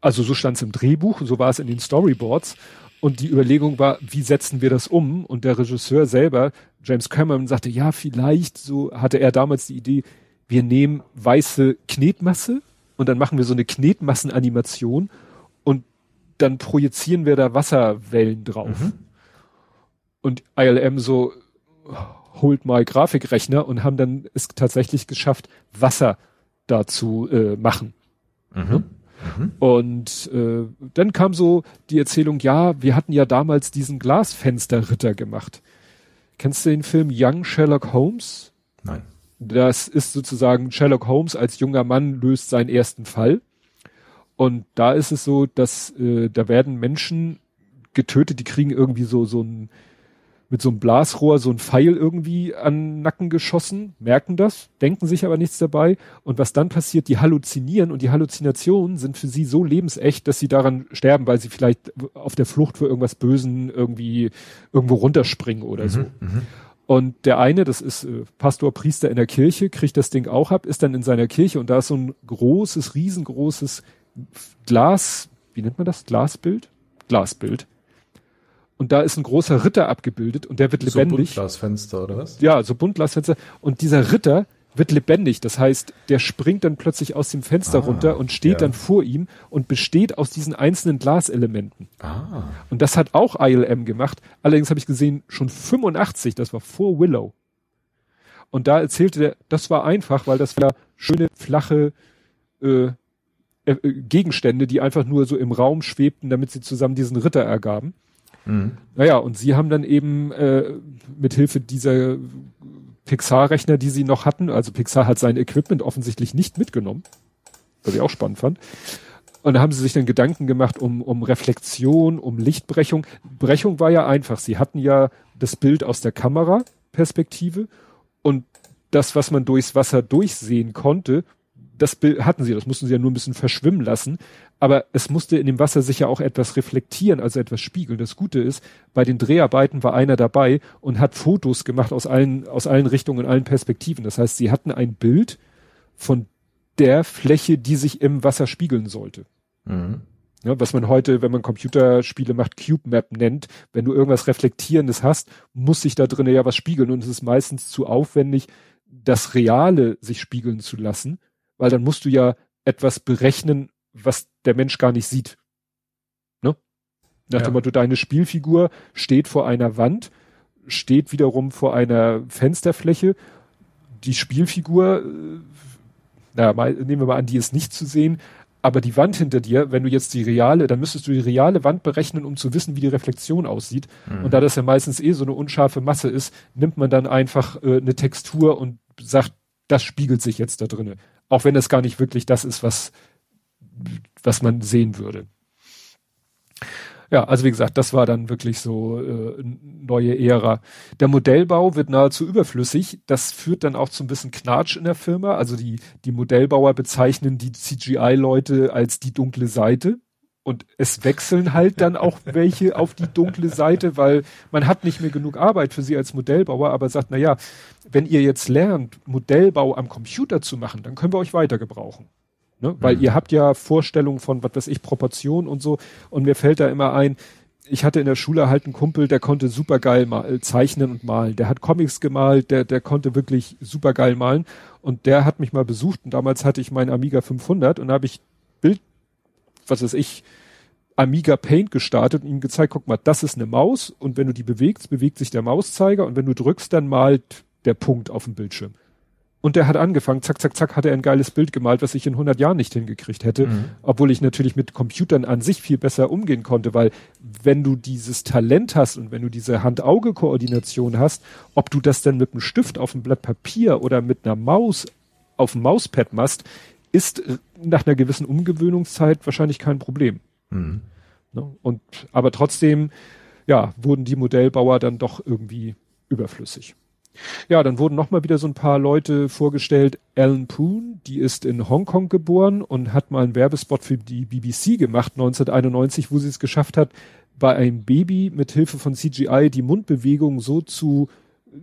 B: also so stand es im Drehbuch, so war es in den Storyboards. Und die Überlegung war, wie setzen wir das um? Und der Regisseur selber, James Cameron, sagte, ja, vielleicht, so hatte er damals die Idee, wir nehmen weiße Knetmasse und dann machen wir so eine Knetmassenanimation und dann projizieren wir da Wasserwellen drauf. Mhm. Und ILM so, holt mal Grafikrechner und haben dann es tatsächlich geschafft, Wasser dazu äh, machen. Mhm. Mhm. Und äh, dann kam so die Erzählung, ja, wir hatten ja damals diesen Glasfensterritter gemacht. Kennst du den Film Young Sherlock Holmes?
C: Nein.
B: Das ist sozusagen Sherlock Holmes als junger Mann löst seinen ersten Fall. Und da ist es so, dass äh, da werden Menschen getötet, die kriegen irgendwie so so ein mit so einem Blasrohr so ein Pfeil irgendwie an Nacken geschossen, merken das, denken sich aber nichts dabei. Und was dann passiert, die halluzinieren und die Halluzinationen sind für sie so lebensecht, dass sie daran sterben, weil sie vielleicht auf der Flucht für irgendwas Bösen irgendwie irgendwo runterspringen oder mhm, so. Mhm. Und der eine, das ist äh, Pastor, Priester in der Kirche, kriegt das Ding auch ab, ist dann in seiner Kirche und da ist so ein großes, riesengroßes Glas, wie nennt man das? Glasbild? Glasbild und da ist ein großer Ritter abgebildet und der wird lebendig. So
C: Buntglasfenster oder was?
B: Ja, so Buntglasfenster und dieser Ritter wird lebendig, das heißt, der springt dann plötzlich aus dem Fenster ah, runter und steht ja. dann vor ihm und besteht aus diesen einzelnen Glaselementen. Ah. Und das hat auch ILM gemacht. Allerdings habe ich gesehen, schon 85, das war vor Willow. Und da erzählte der, das war einfach, weil das war schöne, flache äh, äh, Gegenstände, die einfach nur so im Raum schwebten, damit sie zusammen diesen Ritter ergaben. Mhm. Naja, und sie haben dann eben äh, mit Hilfe dieser Pixar-Rechner, die sie noch hatten, also Pixar hat sein Equipment offensichtlich nicht mitgenommen, was ich auch spannend fand. Und da haben sie sich dann Gedanken gemacht um, um Reflexion, um Lichtbrechung. Brechung war ja einfach. Sie hatten ja das Bild aus der Kameraperspektive und das, was man durchs Wasser durchsehen konnte, das Bild hatten sie, das mussten sie ja nur ein bisschen verschwimmen lassen. Aber es musste in dem Wasser sich ja auch etwas reflektieren, also etwas spiegeln. Das Gute ist, bei den Dreharbeiten war einer dabei und hat Fotos gemacht aus allen, aus allen Richtungen, allen Perspektiven. Das heißt, sie hatten ein Bild von der Fläche, die sich im Wasser spiegeln sollte. Mhm. Ja, was man heute, wenn man Computerspiele macht, Cube Map nennt. Wenn du irgendwas Reflektierendes hast, muss sich da drinnen ja was spiegeln und es ist meistens zu aufwendig, das Reale sich spiegeln zu lassen weil dann musst du ja etwas berechnen, was der Mensch gar nicht sieht. Ne? Nach ja. dem Motto, deine Spielfigur steht vor einer Wand, steht wiederum vor einer Fensterfläche. Die Spielfigur, äh, na, mal, nehmen wir mal an, die ist nicht zu sehen, aber die Wand hinter dir, wenn du jetzt die reale, dann müsstest du die reale Wand berechnen, um zu wissen, wie die Reflexion aussieht. Mhm. Und da das ja meistens eh so eine unscharfe Masse ist, nimmt man dann einfach äh, eine Textur und sagt, das spiegelt sich jetzt da drinnen. Auch wenn es gar nicht wirklich das ist, was, was man sehen würde. Ja, also wie gesagt, das war dann wirklich so äh, neue Ära. Der Modellbau wird nahezu überflüssig. Das führt dann auch zu ein bisschen Knatsch in der Firma. Also die, die Modellbauer bezeichnen die CGI-Leute als die dunkle Seite. Und es wechseln halt dann auch welche auf die dunkle Seite, weil man hat nicht mehr genug Arbeit für sie als Modellbauer, aber sagt, na ja, wenn ihr jetzt lernt, Modellbau am Computer zu machen, dann können wir euch weiter gebrauchen. Ne? Weil mhm. ihr habt ja Vorstellungen von, was weiß ich, Proportionen und so. Und mir fällt da immer ein, ich hatte in der Schule halt einen Kumpel, der konnte super geil mal, zeichnen und malen. Der hat Comics gemalt, der, der konnte wirklich super geil malen. Und der hat mich mal besucht und damals hatte ich meinen Amiga 500 und da habe ich Bild, was weiß ich, Amiga Paint gestartet und ihm gezeigt, guck mal, das ist eine Maus und wenn du die bewegst, bewegt sich der Mauszeiger und wenn du drückst, dann malt der Punkt auf dem Bildschirm. Und der hat angefangen, zack, zack, zack, hat er ein geiles Bild gemalt, was ich in 100 Jahren nicht hingekriegt hätte. Mhm. Obwohl ich natürlich mit Computern an sich viel besser umgehen konnte, weil wenn du dieses Talent hast und wenn du diese Hand-Auge-Koordination hast, ob du das denn mit einem Stift auf einem Blatt Papier oder mit einer Maus auf dem Mauspad machst, ist äh, nach einer gewissen Umgewöhnungszeit wahrscheinlich kein Problem. Mhm. Ne? Und, aber trotzdem, ja, wurden die Modellbauer dann doch irgendwie überflüssig. Ja, dann wurden nochmal wieder so ein paar Leute vorgestellt. Ellen Poon, die ist in Hongkong geboren und hat mal einen Werbespot für die BBC gemacht 1991, wo sie es geschafft hat, bei einem Baby mit Hilfe von CGI die Mundbewegung so zu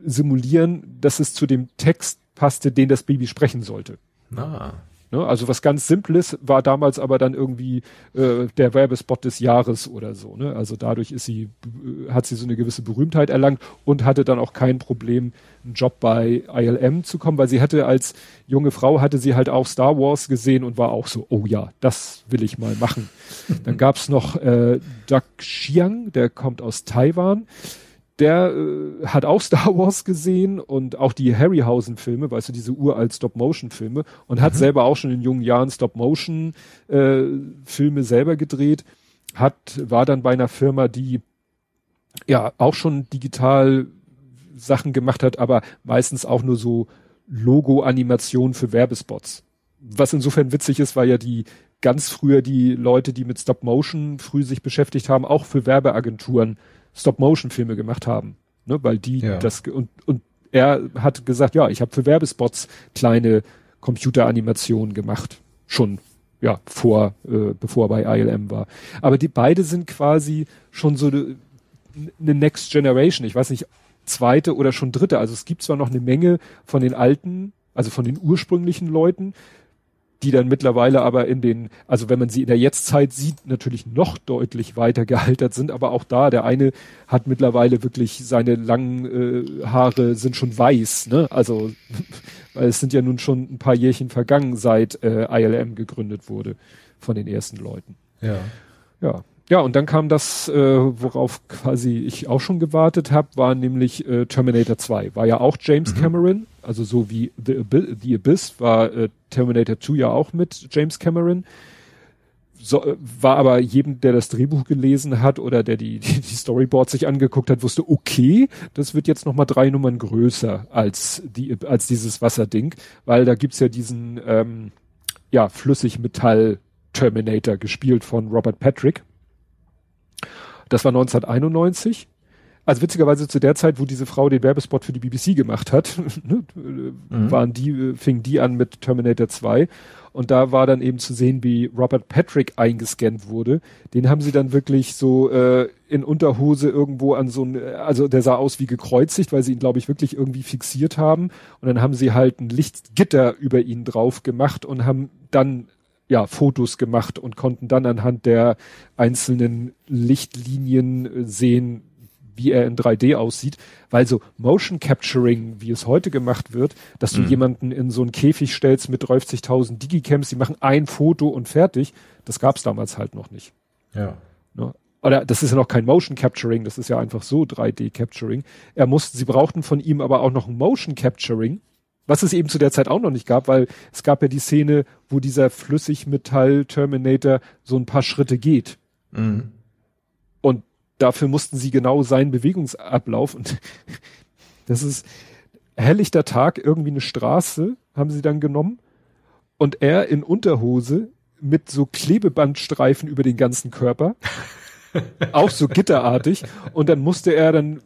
B: simulieren, dass es zu dem Text passte, den das Baby sprechen sollte. Ah. Ne? Also was ganz Simples war damals aber dann irgendwie äh, der Werbespot des Jahres oder so. Ne? Also dadurch ist sie, äh, hat sie so eine gewisse Berühmtheit erlangt und hatte dann auch kein Problem, einen Job bei ILM zu kommen, weil sie hatte als junge Frau, hatte sie halt auch Star Wars gesehen und war auch so, oh ja, das will ich mal machen. dann gab's noch äh, Doug Xiang, der kommt aus Taiwan der äh, hat auch Star Wars gesehen und auch die Harryhausen-Filme, weißt du, diese uralt Stop-Motion-Filme und mhm. hat selber auch schon in jungen Jahren Stop-Motion-Filme äh, selber gedreht, hat, war dann bei einer Firma, die ja auch schon digital Sachen gemacht hat, aber meistens auch nur so Logo-Animationen für Werbespots. Was insofern witzig ist, weil ja die ganz früher die Leute, die mit Stop-Motion früh sich beschäftigt haben, auch für Werbeagenturen Stop-Motion-Filme gemacht haben. Ne? Weil die ja. das und, und er hat gesagt, ja, ich habe für Werbespots kleine Computeranimationen gemacht. Schon ja, vor, äh, bevor er bei ILM war. Aber die beide sind quasi schon so eine ne Next Generation. Ich weiß nicht, zweite oder schon dritte. Also es gibt zwar noch eine Menge von den alten, also von den ursprünglichen Leuten, die dann mittlerweile aber in den, also wenn man sie in der Jetztzeit sieht, natürlich noch deutlich weiter gealtert sind, aber auch da, der eine hat mittlerweile wirklich seine langen äh, Haare sind schon weiß, ne? Also weil es sind ja nun schon ein paar Jährchen vergangen, seit äh, ILM gegründet wurde von den ersten Leuten.
C: Ja.
B: Ja. Ja, und dann kam das, äh, worauf quasi ich auch schon gewartet habe, war nämlich äh, Terminator 2. War ja auch James mhm. Cameron, also so wie The, Abyss, The Abyss war äh, Terminator 2 ja auch mit James Cameron. So, äh, war aber jedem, der das Drehbuch gelesen hat oder der die, die, die Storyboards sich angeguckt hat, wusste, okay, das wird jetzt nochmal drei Nummern größer als die, als dieses Wasserding, weil da gibt's ja diesen, ähm, ja, Flüssigmetall Terminator gespielt von Robert Patrick. Das war 1991. Also witzigerweise zu der Zeit, wo diese Frau den Werbespot für die BBC gemacht hat, ne, mhm. waren die, fing die an mit Terminator 2. Und da war dann eben zu sehen, wie Robert Patrick eingescannt wurde. Den haben sie dann wirklich so äh, in Unterhose irgendwo an so ein, also der sah aus wie gekreuzigt, weil sie ihn, glaube ich, wirklich irgendwie fixiert haben. Und dann haben sie halt ein Lichtgitter über ihn drauf gemacht und haben dann ja, Fotos gemacht und konnten dann anhand der einzelnen Lichtlinien äh, sehen, wie er in 3D aussieht, weil so Motion Capturing, wie es heute gemacht wird, dass du mhm. jemanden in so einen Käfig stellst mit 30.000 Digicams, die machen ein Foto und fertig, das gab's damals halt noch nicht.
C: Ja.
B: Ne? Oder das ist ja noch kein Motion Capturing, das ist ja einfach so 3D Capturing. Er musste, sie brauchten von ihm aber auch noch ein Motion Capturing, was es eben zu der Zeit auch noch nicht gab, weil es gab ja die Szene, wo dieser Flüssigmetall-Terminator so ein paar Schritte geht. Mhm. Und dafür mussten sie genau seinen Bewegungsablauf und das ist helllichter Tag, irgendwie eine Straße haben sie dann genommen und er in Unterhose mit so Klebebandstreifen über den ganzen Körper, auch so gitterartig und dann musste er dann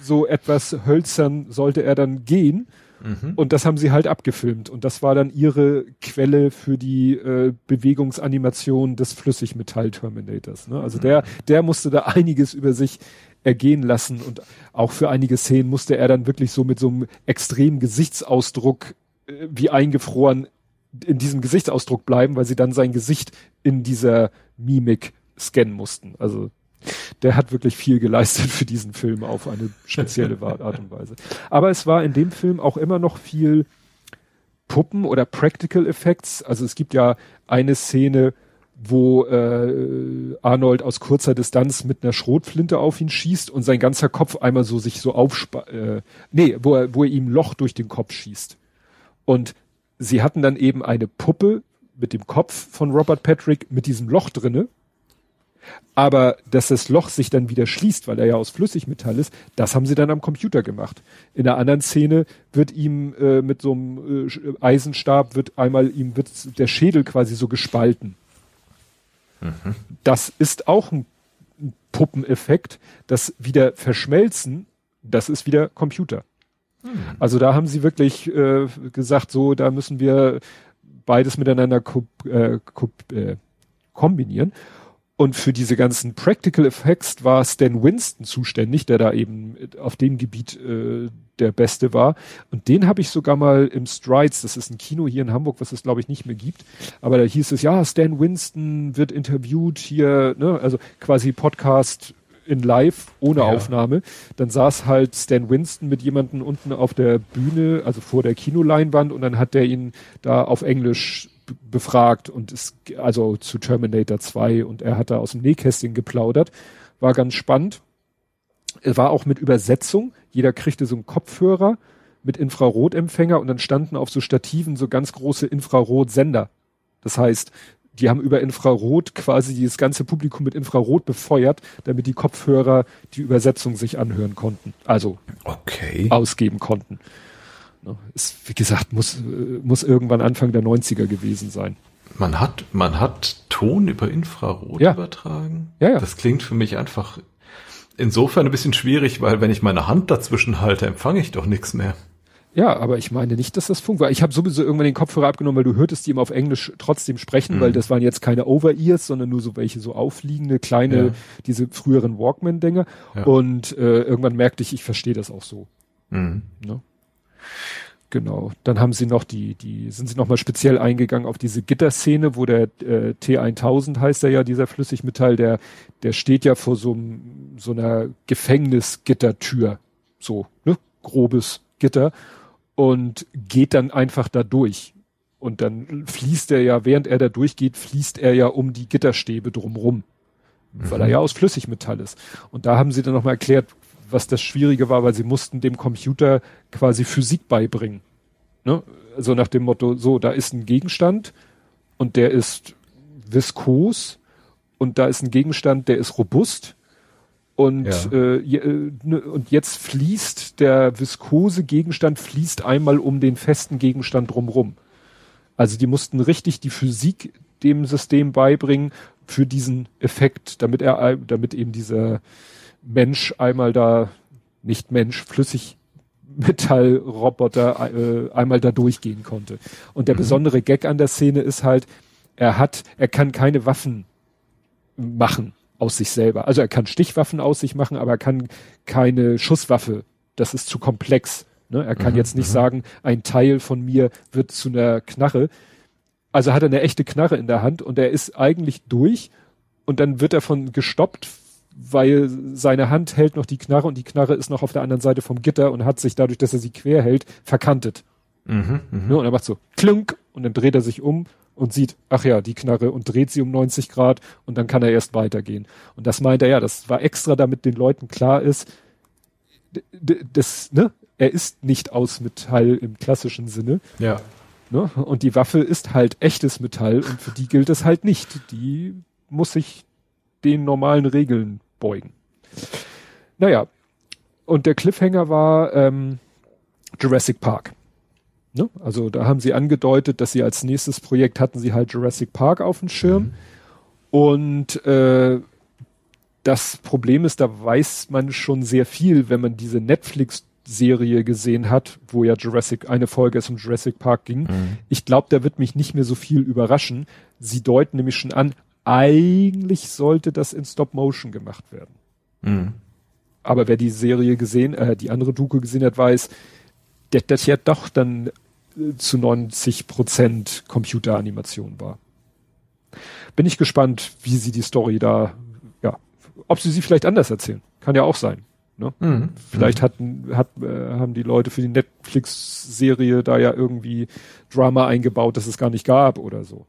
B: so etwas hölzern, sollte er dann gehen Mhm. Und das haben sie halt abgefilmt. Und das war dann ihre Quelle für die äh, Bewegungsanimation des Flüssigmetall-Terminators. Ne? Also mhm. der, der musste da einiges über sich ergehen lassen und auch für einige Szenen musste er dann wirklich so mit so einem extremen Gesichtsausdruck äh, wie eingefroren in diesem Gesichtsausdruck bleiben, weil sie dann sein Gesicht in dieser Mimik scannen mussten. Also der hat wirklich viel geleistet für diesen Film auf eine spezielle Art und Weise. Aber es war in dem Film auch immer noch viel Puppen oder Practical Effects. Also es gibt ja eine Szene, wo äh, Arnold aus kurzer Distanz mit einer Schrotflinte auf ihn schießt und sein ganzer Kopf einmal so sich so aufspa äh, nee, wo er, wo er ihm Loch durch den Kopf schießt. Und sie hatten dann eben eine Puppe mit dem Kopf von Robert Patrick mit diesem Loch drinne. Aber dass das Loch sich dann wieder schließt, weil er ja aus Flüssigmetall ist, das haben sie dann am Computer gemacht. In der anderen Szene wird ihm äh, mit so einem äh, Eisenstab wird einmal ihm wird der Schädel quasi so gespalten. Mhm. Das ist auch ein Puppeneffekt, das wieder verschmelzen, das ist wieder Computer. Mhm. Also da haben sie wirklich äh, gesagt, so, da müssen wir beides miteinander äh, äh, kombinieren. Und für diese ganzen Practical Effects war Stan Winston zuständig, der da eben auf dem Gebiet äh, der Beste war. Und den habe ich sogar mal im Strides, das ist ein Kino hier in Hamburg, was es glaube ich nicht mehr gibt. Aber da hieß es, ja, Stan Winston wird interviewt hier, ne, also quasi Podcast in live, ohne ja. Aufnahme. Dann saß halt Stan Winston mit jemanden unten auf der Bühne, also vor der Kinoleinwand und dann hat der ihn da auf Englisch befragt und ist also zu Terminator 2 und er hat da aus dem Nähkästchen geplaudert. War ganz spannend. Er war auch mit Übersetzung. Jeder kriegte so einen Kopfhörer mit Infrarotempfänger und dann standen auf so Stativen so ganz große Infrarotsender. Das heißt, die haben über Infrarot quasi das ganze Publikum mit Infrarot befeuert, damit die Kopfhörer die Übersetzung sich anhören konnten. Also okay. ausgeben konnten. Ne? Ist, wie gesagt, muss, muss irgendwann Anfang der 90er gewesen sein.
C: Man hat, man hat Ton über Infrarot ja. übertragen.
B: Ja, ja.
C: Das klingt für mich einfach insofern ein bisschen schwierig, weil wenn ich meine Hand dazwischen halte, empfange ich doch nichts mehr.
B: Ja, aber ich meine nicht, dass das funkt, weil ich habe sowieso irgendwann den Kopfhörer abgenommen, weil du hörtest die immer auf Englisch trotzdem sprechen, mhm. weil das waren jetzt keine Over-Ears, sondern nur so welche so aufliegende, kleine, ja. diese früheren Walkman-Dinger. Ja. Und äh, irgendwann merkte ich, ich verstehe das auch so. Mhm. Ne? Genau. Dann haben sie noch die, die, sind sie nochmal speziell eingegangen auf diese Gitterszene, wo der äh, T1000 heißt er ja, dieser Flüssigmetall, der, der steht ja vor so, so einer Gefängnisgittertür. So, ne? Grobes Gitter. Und geht dann einfach da durch. Und dann fließt er ja, während er da durchgeht, fließt er ja um die Gitterstäbe drumrum. Mhm. Weil er ja aus Flüssigmetall ist. Und da haben sie dann nochmal erklärt, was das Schwierige war, weil sie mussten dem Computer quasi Physik beibringen. Ne? Also nach dem Motto, so, da ist ein Gegenstand und der ist viskos und da ist ein Gegenstand, der ist robust und, ja. äh, äh ne, und jetzt fließt der viskose Gegenstand fließt einmal um den festen Gegenstand drumrum. Also die mussten richtig die Physik dem System beibringen für diesen Effekt, damit er, damit eben dieser Mensch einmal da, nicht Mensch, flüssig Metallroboter äh, einmal da durchgehen konnte. Und der mhm. besondere Gag an der Szene ist halt, er hat, er kann keine Waffen machen aus sich selber. Also er kann Stichwaffen aus sich machen, aber er kann keine Schusswaffe. Das ist zu komplex. Ne? Er kann mhm, jetzt nicht mhm. sagen, ein Teil von mir wird zu einer Knarre. Also hat er eine echte Knarre in der Hand und er ist eigentlich durch und dann wird er von gestoppt weil seine Hand hält noch die Knarre und die Knarre ist noch auf der anderen Seite vom Gitter und hat sich dadurch, dass er sie quer hält, verkantet. Mhm, mh. Und er macht so klunk und dann dreht er sich um und sieht, ach ja, die Knarre und dreht sie um 90 Grad und dann kann er erst weitergehen. Und das meint er ja, das war extra, damit den Leuten klar ist, das, ne, er ist nicht aus Metall im klassischen Sinne.
C: Ja.
B: Ne? Und die Waffe ist halt echtes Metall und für die gilt es halt nicht. Die muss sich den normalen Regeln beugen. Naja, und der Cliffhanger war ähm, Jurassic Park. Ne? Also da haben sie angedeutet, dass sie als nächstes Projekt hatten sie halt Jurassic Park auf dem Schirm. Mhm. Und äh, das Problem ist, da weiß man schon sehr viel, wenn man diese Netflix-Serie gesehen hat, wo ja Jurassic, eine Folge es um Jurassic Park ging. Mhm. Ich glaube, da wird mich nicht mehr so viel überraschen. Sie deuten nämlich schon an, eigentlich sollte das in Stop Motion gemacht werden. Mhm. Aber wer die Serie gesehen, äh, die andere Doku gesehen hat, weiß, dass das ja doch dann äh, zu 90 Prozent Computeranimation war. Bin ich gespannt, wie sie die Story da ja, ob sie sie vielleicht anders erzählen. Kann ja auch sein. Ne? Mhm. Vielleicht hatten, hat, äh, haben die Leute für die Netflix-Serie da ja irgendwie Drama eingebaut, das es gar nicht gab oder so.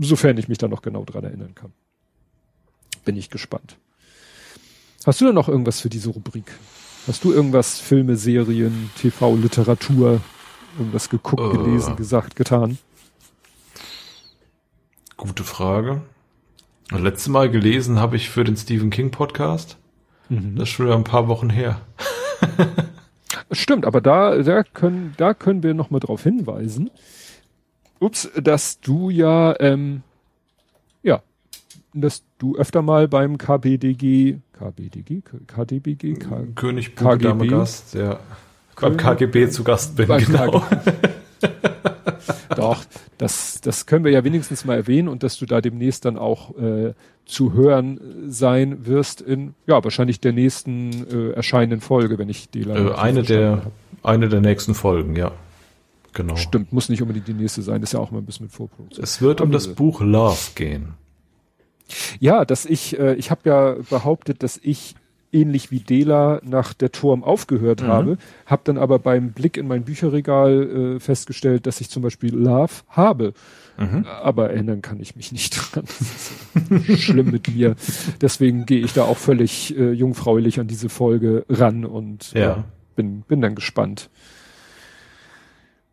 B: Sofern ich mich da noch genau dran erinnern kann. Bin ich gespannt. Hast du da noch irgendwas für diese Rubrik? Hast du irgendwas, Filme, Serien, TV, Literatur, irgendwas geguckt, uh. gelesen, gesagt, getan?
C: Gute Frage. Das letzte Mal gelesen habe ich für den Stephen King Podcast. Mhm. Das ist schon ein paar Wochen her.
B: Stimmt, aber da, da können, da können wir noch mal drauf hinweisen. Ups, dass du ja, ähm, ja, dass du öfter mal beim KBDG, KBDG, KDBG, K
C: König KGB, Gast, ja. Beim KGB zu Gast bin, genau. KGB.
B: Doch, das, das können wir ja wenigstens mal erwähnen und dass du da demnächst dann auch äh, zu hören sein wirst in, ja, wahrscheinlich der nächsten äh, erscheinenden Folge, wenn ich die
C: äh, Eine der, hab. eine der nächsten Folgen, ja.
B: Genau. Stimmt, muss nicht unbedingt die nächste sein, ist ja auch mal ein bisschen mit Vorproduktion.
C: Es wird um das Buch Love gehen.
B: Ja, dass ich, äh, ich habe ja behauptet, dass ich ähnlich wie Dela nach der Turm aufgehört mhm. habe, habe dann aber beim Blick in mein Bücherregal äh, festgestellt, dass ich zum Beispiel Love habe. Mhm. Aber erinnern kann ich mich nicht dran. Schlimm mit mir. Deswegen gehe ich da auch völlig äh, jungfräulich an diese Folge ran und ja. äh, bin, bin dann gespannt.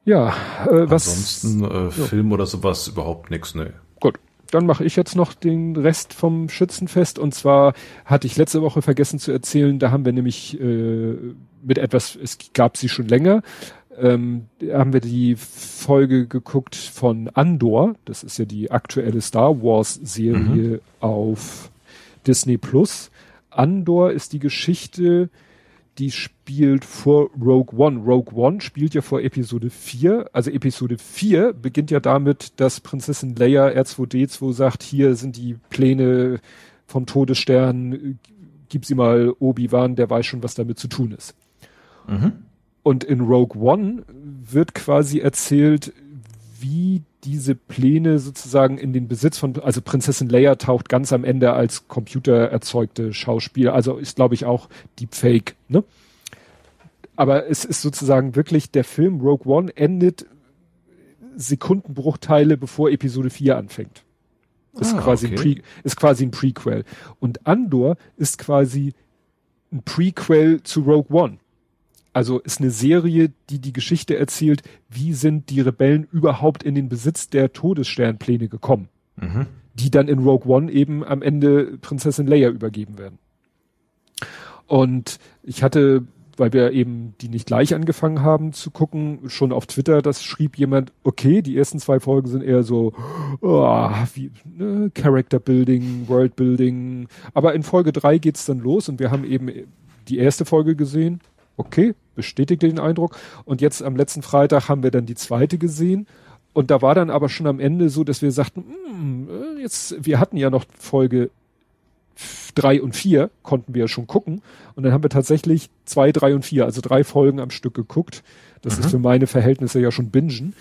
B: Ja,
C: äh, was. Ansonsten äh, ja. Film oder sowas überhaupt nichts, ne.
B: Gut dann mache ich jetzt noch den Rest vom Schützenfest. Und zwar hatte ich letzte Woche vergessen zu erzählen, da haben wir nämlich äh, mit etwas, es gab sie schon länger, ähm, haben wir die Folge geguckt von Andor. Das ist ja die aktuelle Star Wars Serie mhm. auf Disney Plus. Andor ist die Geschichte die spielt vor Rogue One. Rogue One spielt ja vor Episode 4. Also Episode 4 beginnt ja damit, dass Prinzessin Leia R2D2 sagt, hier sind die Pläne vom Todesstern, gib sie mal Obi-Wan, der weiß schon, was damit zu tun ist. Mhm. Und in Rogue One wird quasi erzählt, wie diese Pläne sozusagen in den Besitz von, also Prinzessin Leia taucht ganz am Ende als computererzeugte Schauspieler, also ist glaube ich auch Deepfake, ne? Aber es ist sozusagen wirklich, der Film Rogue One endet Sekundenbruchteile bevor Episode 4 anfängt. Ist ah, quasi okay. ein Pre, ist quasi ein Prequel. Und Andor ist quasi ein Prequel zu Rogue One. Also ist eine Serie, die die Geschichte erzählt, wie sind die Rebellen überhaupt in den Besitz der Todessternpläne gekommen, mhm. die dann in Rogue One eben am Ende Prinzessin Leia übergeben werden. Und ich hatte, weil wir eben die nicht gleich angefangen haben zu gucken, schon auf Twitter, das schrieb jemand, okay, die ersten zwei Folgen sind eher so oh, wie ne, Character Building, World Building, aber in Folge drei geht's dann los und wir haben eben die erste Folge gesehen okay, bestätigte den Eindruck. Und jetzt am letzten Freitag haben wir dann die zweite gesehen. Und da war dann aber schon am Ende so, dass wir sagten, hm, äh, jetzt, wir hatten ja noch Folge drei und vier, konnten wir ja schon gucken. Und dann haben wir tatsächlich zwei, drei und vier, also drei Folgen am Stück geguckt. Das mhm. ist für meine Verhältnisse ja schon Bingen.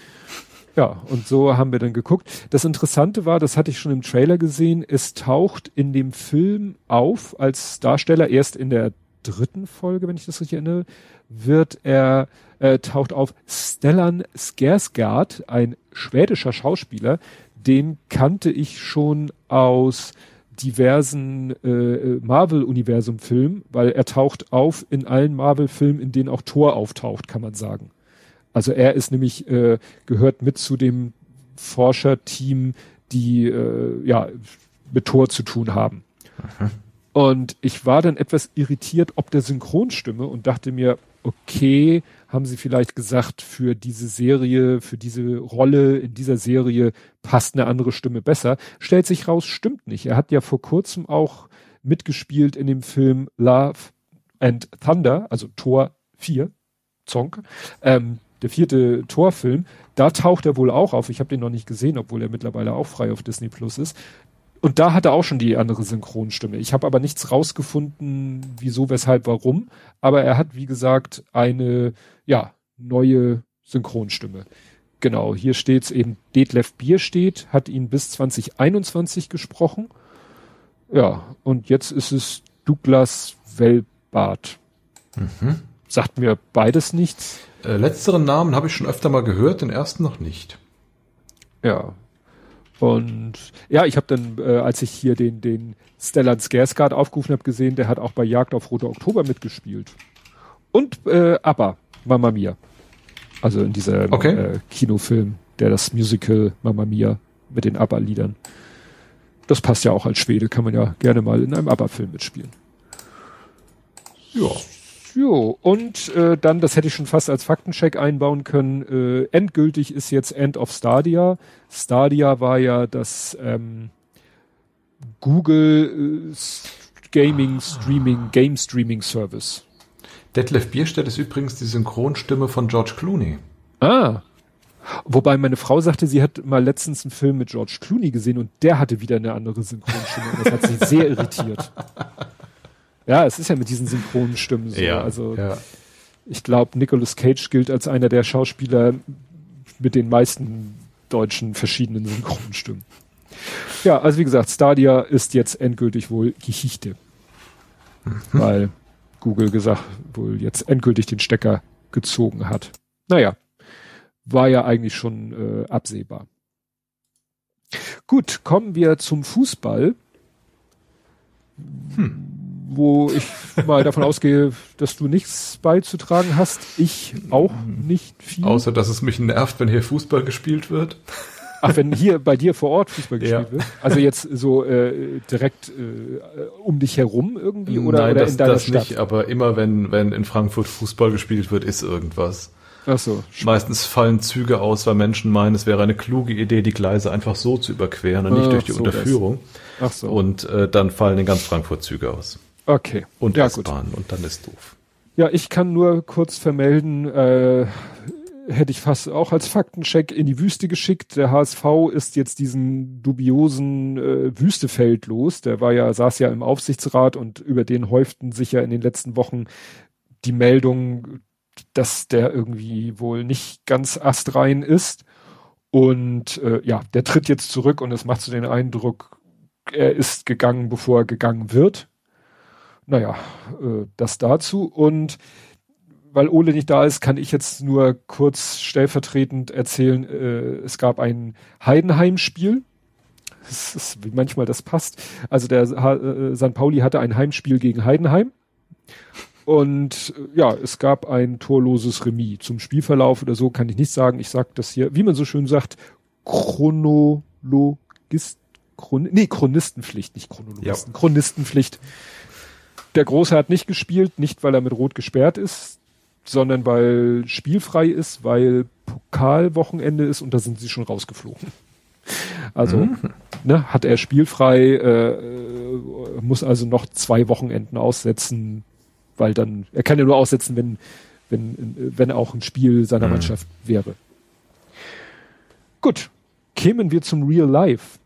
B: Ja, und so haben wir dann geguckt. Das Interessante war, das hatte ich schon im Trailer gesehen, es taucht in dem Film auf als Darsteller erst in der dritten Folge, wenn ich das richtig erinnere, wird er, äh, taucht auf Stellan Skarsgård, ein schwedischer Schauspieler, den kannte ich schon aus diversen äh, Marvel-Universum-Filmen, weil er taucht auf in allen Marvel-Filmen, in denen auch Thor auftaucht, kann man sagen. Also er ist nämlich, äh, gehört mit zu dem Forscherteam, die äh, ja mit Thor zu tun haben. Aha. Und ich war dann etwas irritiert ob der Synchronstimme und dachte mir, okay, haben sie vielleicht gesagt, für diese Serie, für diese Rolle in dieser Serie passt eine andere Stimme besser. Stellt sich raus, stimmt nicht. Er hat ja vor kurzem auch mitgespielt in dem Film Love and Thunder, also Tor 4, Zonk, ähm, der vierte Torfilm. Da taucht er wohl auch auf. Ich habe den noch nicht gesehen, obwohl er mittlerweile auch frei auf Disney Plus ist. Und da hat er auch schon die andere Synchronstimme. Ich habe aber nichts rausgefunden, wieso, weshalb, warum. Aber er hat, wie gesagt, eine ja neue Synchronstimme. Genau, hier steht's eben, Detlef Bierstedt hat ihn bis 2021 gesprochen. Ja, und jetzt ist es Douglas Wellbart. Mhm. Sagt mir beides nichts.
C: Äh, letzteren Namen habe ich schon öfter mal gehört, den ersten noch nicht.
B: Ja. Und ja, ich habe dann, äh, als ich hier den, den Stellan Skarsgård aufgerufen habe, gesehen, der hat auch bei Jagd auf Rote Oktober mitgespielt. Und äh, ABBA, Mamma Mia. Also in dieser okay. äh, Kinofilm, der das Musical Mamma Mia mit den ABBA-Liedern. Das passt ja auch als Schwede, kann man ja gerne mal in einem ABBA-Film mitspielen. Ja. Jo, und äh, dann, das hätte ich schon fast als Faktencheck einbauen können, äh, endgültig ist jetzt End of Stadia. Stadia war ja das ähm, Google äh, Gaming Streaming, Game Streaming Service.
C: Detlef Bierstedt ist übrigens die Synchronstimme von George Clooney.
B: Ah. Wobei meine Frau sagte, sie hat mal letztens einen Film mit George Clooney gesehen und der hatte wieder eine andere Synchronstimme. Und das hat sie sehr irritiert. Ja, es ist ja mit diesen synchronen Stimmen so. Ja, also ja. ich glaube, Nicolas Cage gilt als einer der Schauspieler mit den meisten deutschen verschiedenen synchronen Stimmen. Ja, also wie gesagt, Stadia ist jetzt endgültig wohl Geschichte. Mhm. Weil Google gesagt wohl jetzt endgültig den Stecker gezogen hat. Naja, war ja eigentlich schon äh, absehbar. Gut, kommen wir zum Fußball. Hm wo ich mal davon ausgehe, dass du nichts beizutragen hast. Ich auch nicht
C: viel. Außer, dass es mich nervt, wenn hier Fußball gespielt wird.
B: Ach, wenn hier bei dir vor Ort Fußball gespielt ja. wird? Also jetzt so äh, direkt äh, um dich herum irgendwie oder,
C: Nein,
B: oder
C: das, in deiner das Stadt? nicht, aber immer wenn, wenn in Frankfurt Fußball gespielt wird, ist irgendwas.
B: Ach so.
C: Meistens fallen Züge aus, weil Menschen meinen, es wäre eine kluge Idee, die Gleise einfach so zu überqueren und nicht Ach, durch die so Unterführung. Das. Ach so. Und äh, dann fallen in ganz Frankfurt Züge aus.
B: Okay.
C: Und ja, S-Bahn und dann ist doof.
B: Ja, ich kann nur kurz vermelden, äh, hätte ich fast auch als Faktencheck in die Wüste geschickt. Der HSV ist jetzt diesen dubiosen äh, Wüstefeld los. Der war ja, saß ja im Aufsichtsrat und über den häuften sich ja in den letzten Wochen die Meldungen, dass der irgendwie wohl nicht ganz astrein ist. Und äh, ja, der tritt jetzt zurück und es macht so den Eindruck, er ist gegangen, bevor er gegangen wird. Naja, äh, das dazu. Und weil Ole nicht da ist, kann ich jetzt nur kurz stellvertretend erzählen, äh, es gab ein Heidenheim-Spiel. Das ist, wie manchmal das passt. Also der äh, St. Pauli hatte ein Heimspiel gegen Heidenheim. Und äh, ja, es gab ein torloses Remis. Zum Spielverlauf oder so kann ich nicht sagen. Ich sage das hier, wie man so schön sagt, Chronologist, Chron nee, Chronistenpflicht, nicht Chronologisten, ja. Chronistenpflicht. Der Große hat nicht gespielt, nicht weil er mit Rot gesperrt ist, sondern weil spielfrei ist, weil Pokalwochenende ist und da sind sie schon rausgeflogen. Also mhm. ne, hat er spielfrei, äh, muss also noch zwei Wochenenden aussetzen, weil dann, er kann ja nur aussetzen, wenn, wenn, wenn auch ein Spiel seiner mhm. Mannschaft wäre. Gut, kämen wir zum Real Life.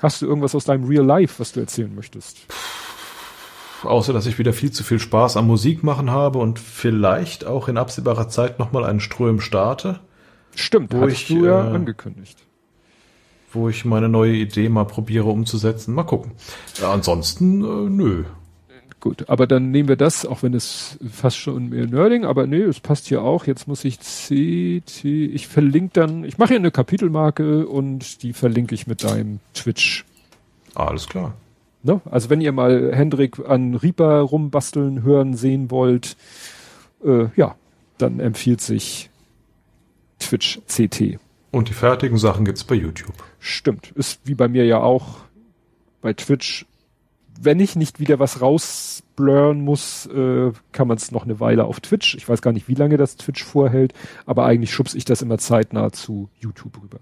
B: Hast du irgendwas aus deinem Real Life, was du erzählen möchtest?
C: Außer dass ich wieder viel zu viel Spaß am Musik machen habe und vielleicht auch in absehbarer Zeit nochmal einen Ström starte.
B: Stimmt, wo ich, du ja äh, angekündigt.
C: Wo ich meine neue Idee mal probiere umzusetzen. Mal gucken. Ja, ansonsten, äh, nö.
B: Gut, aber dann nehmen wir das, auch wenn es fast schon mehr Nerding, aber nee, es passt hier auch. Jetzt muss ich CT, ich verlinke dann, ich mache hier eine Kapitelmarke und die verlinke ich mit deinem Twitch.
C: Alles klar.
B: Ne? Also wenn ihr mal Hendrik an Reaper rumbasteln hören sehen wollt, äh, ja, dann empfiehlt sich Twitch CT.
C: Und die fertigen Sachen gibt's bei YouTube.
B: Stimmt. Ist wie bei mir ja auch bei Twitch. Wenn ich nicht wieder was rausblurren muss, äh, kann man es noch eine Weile auf Twitch. Ich weiß gar nicht, wie lange das Twitch vorhält, aber eigentlich schubse ich das immer zeitnah zu YouTube rüber.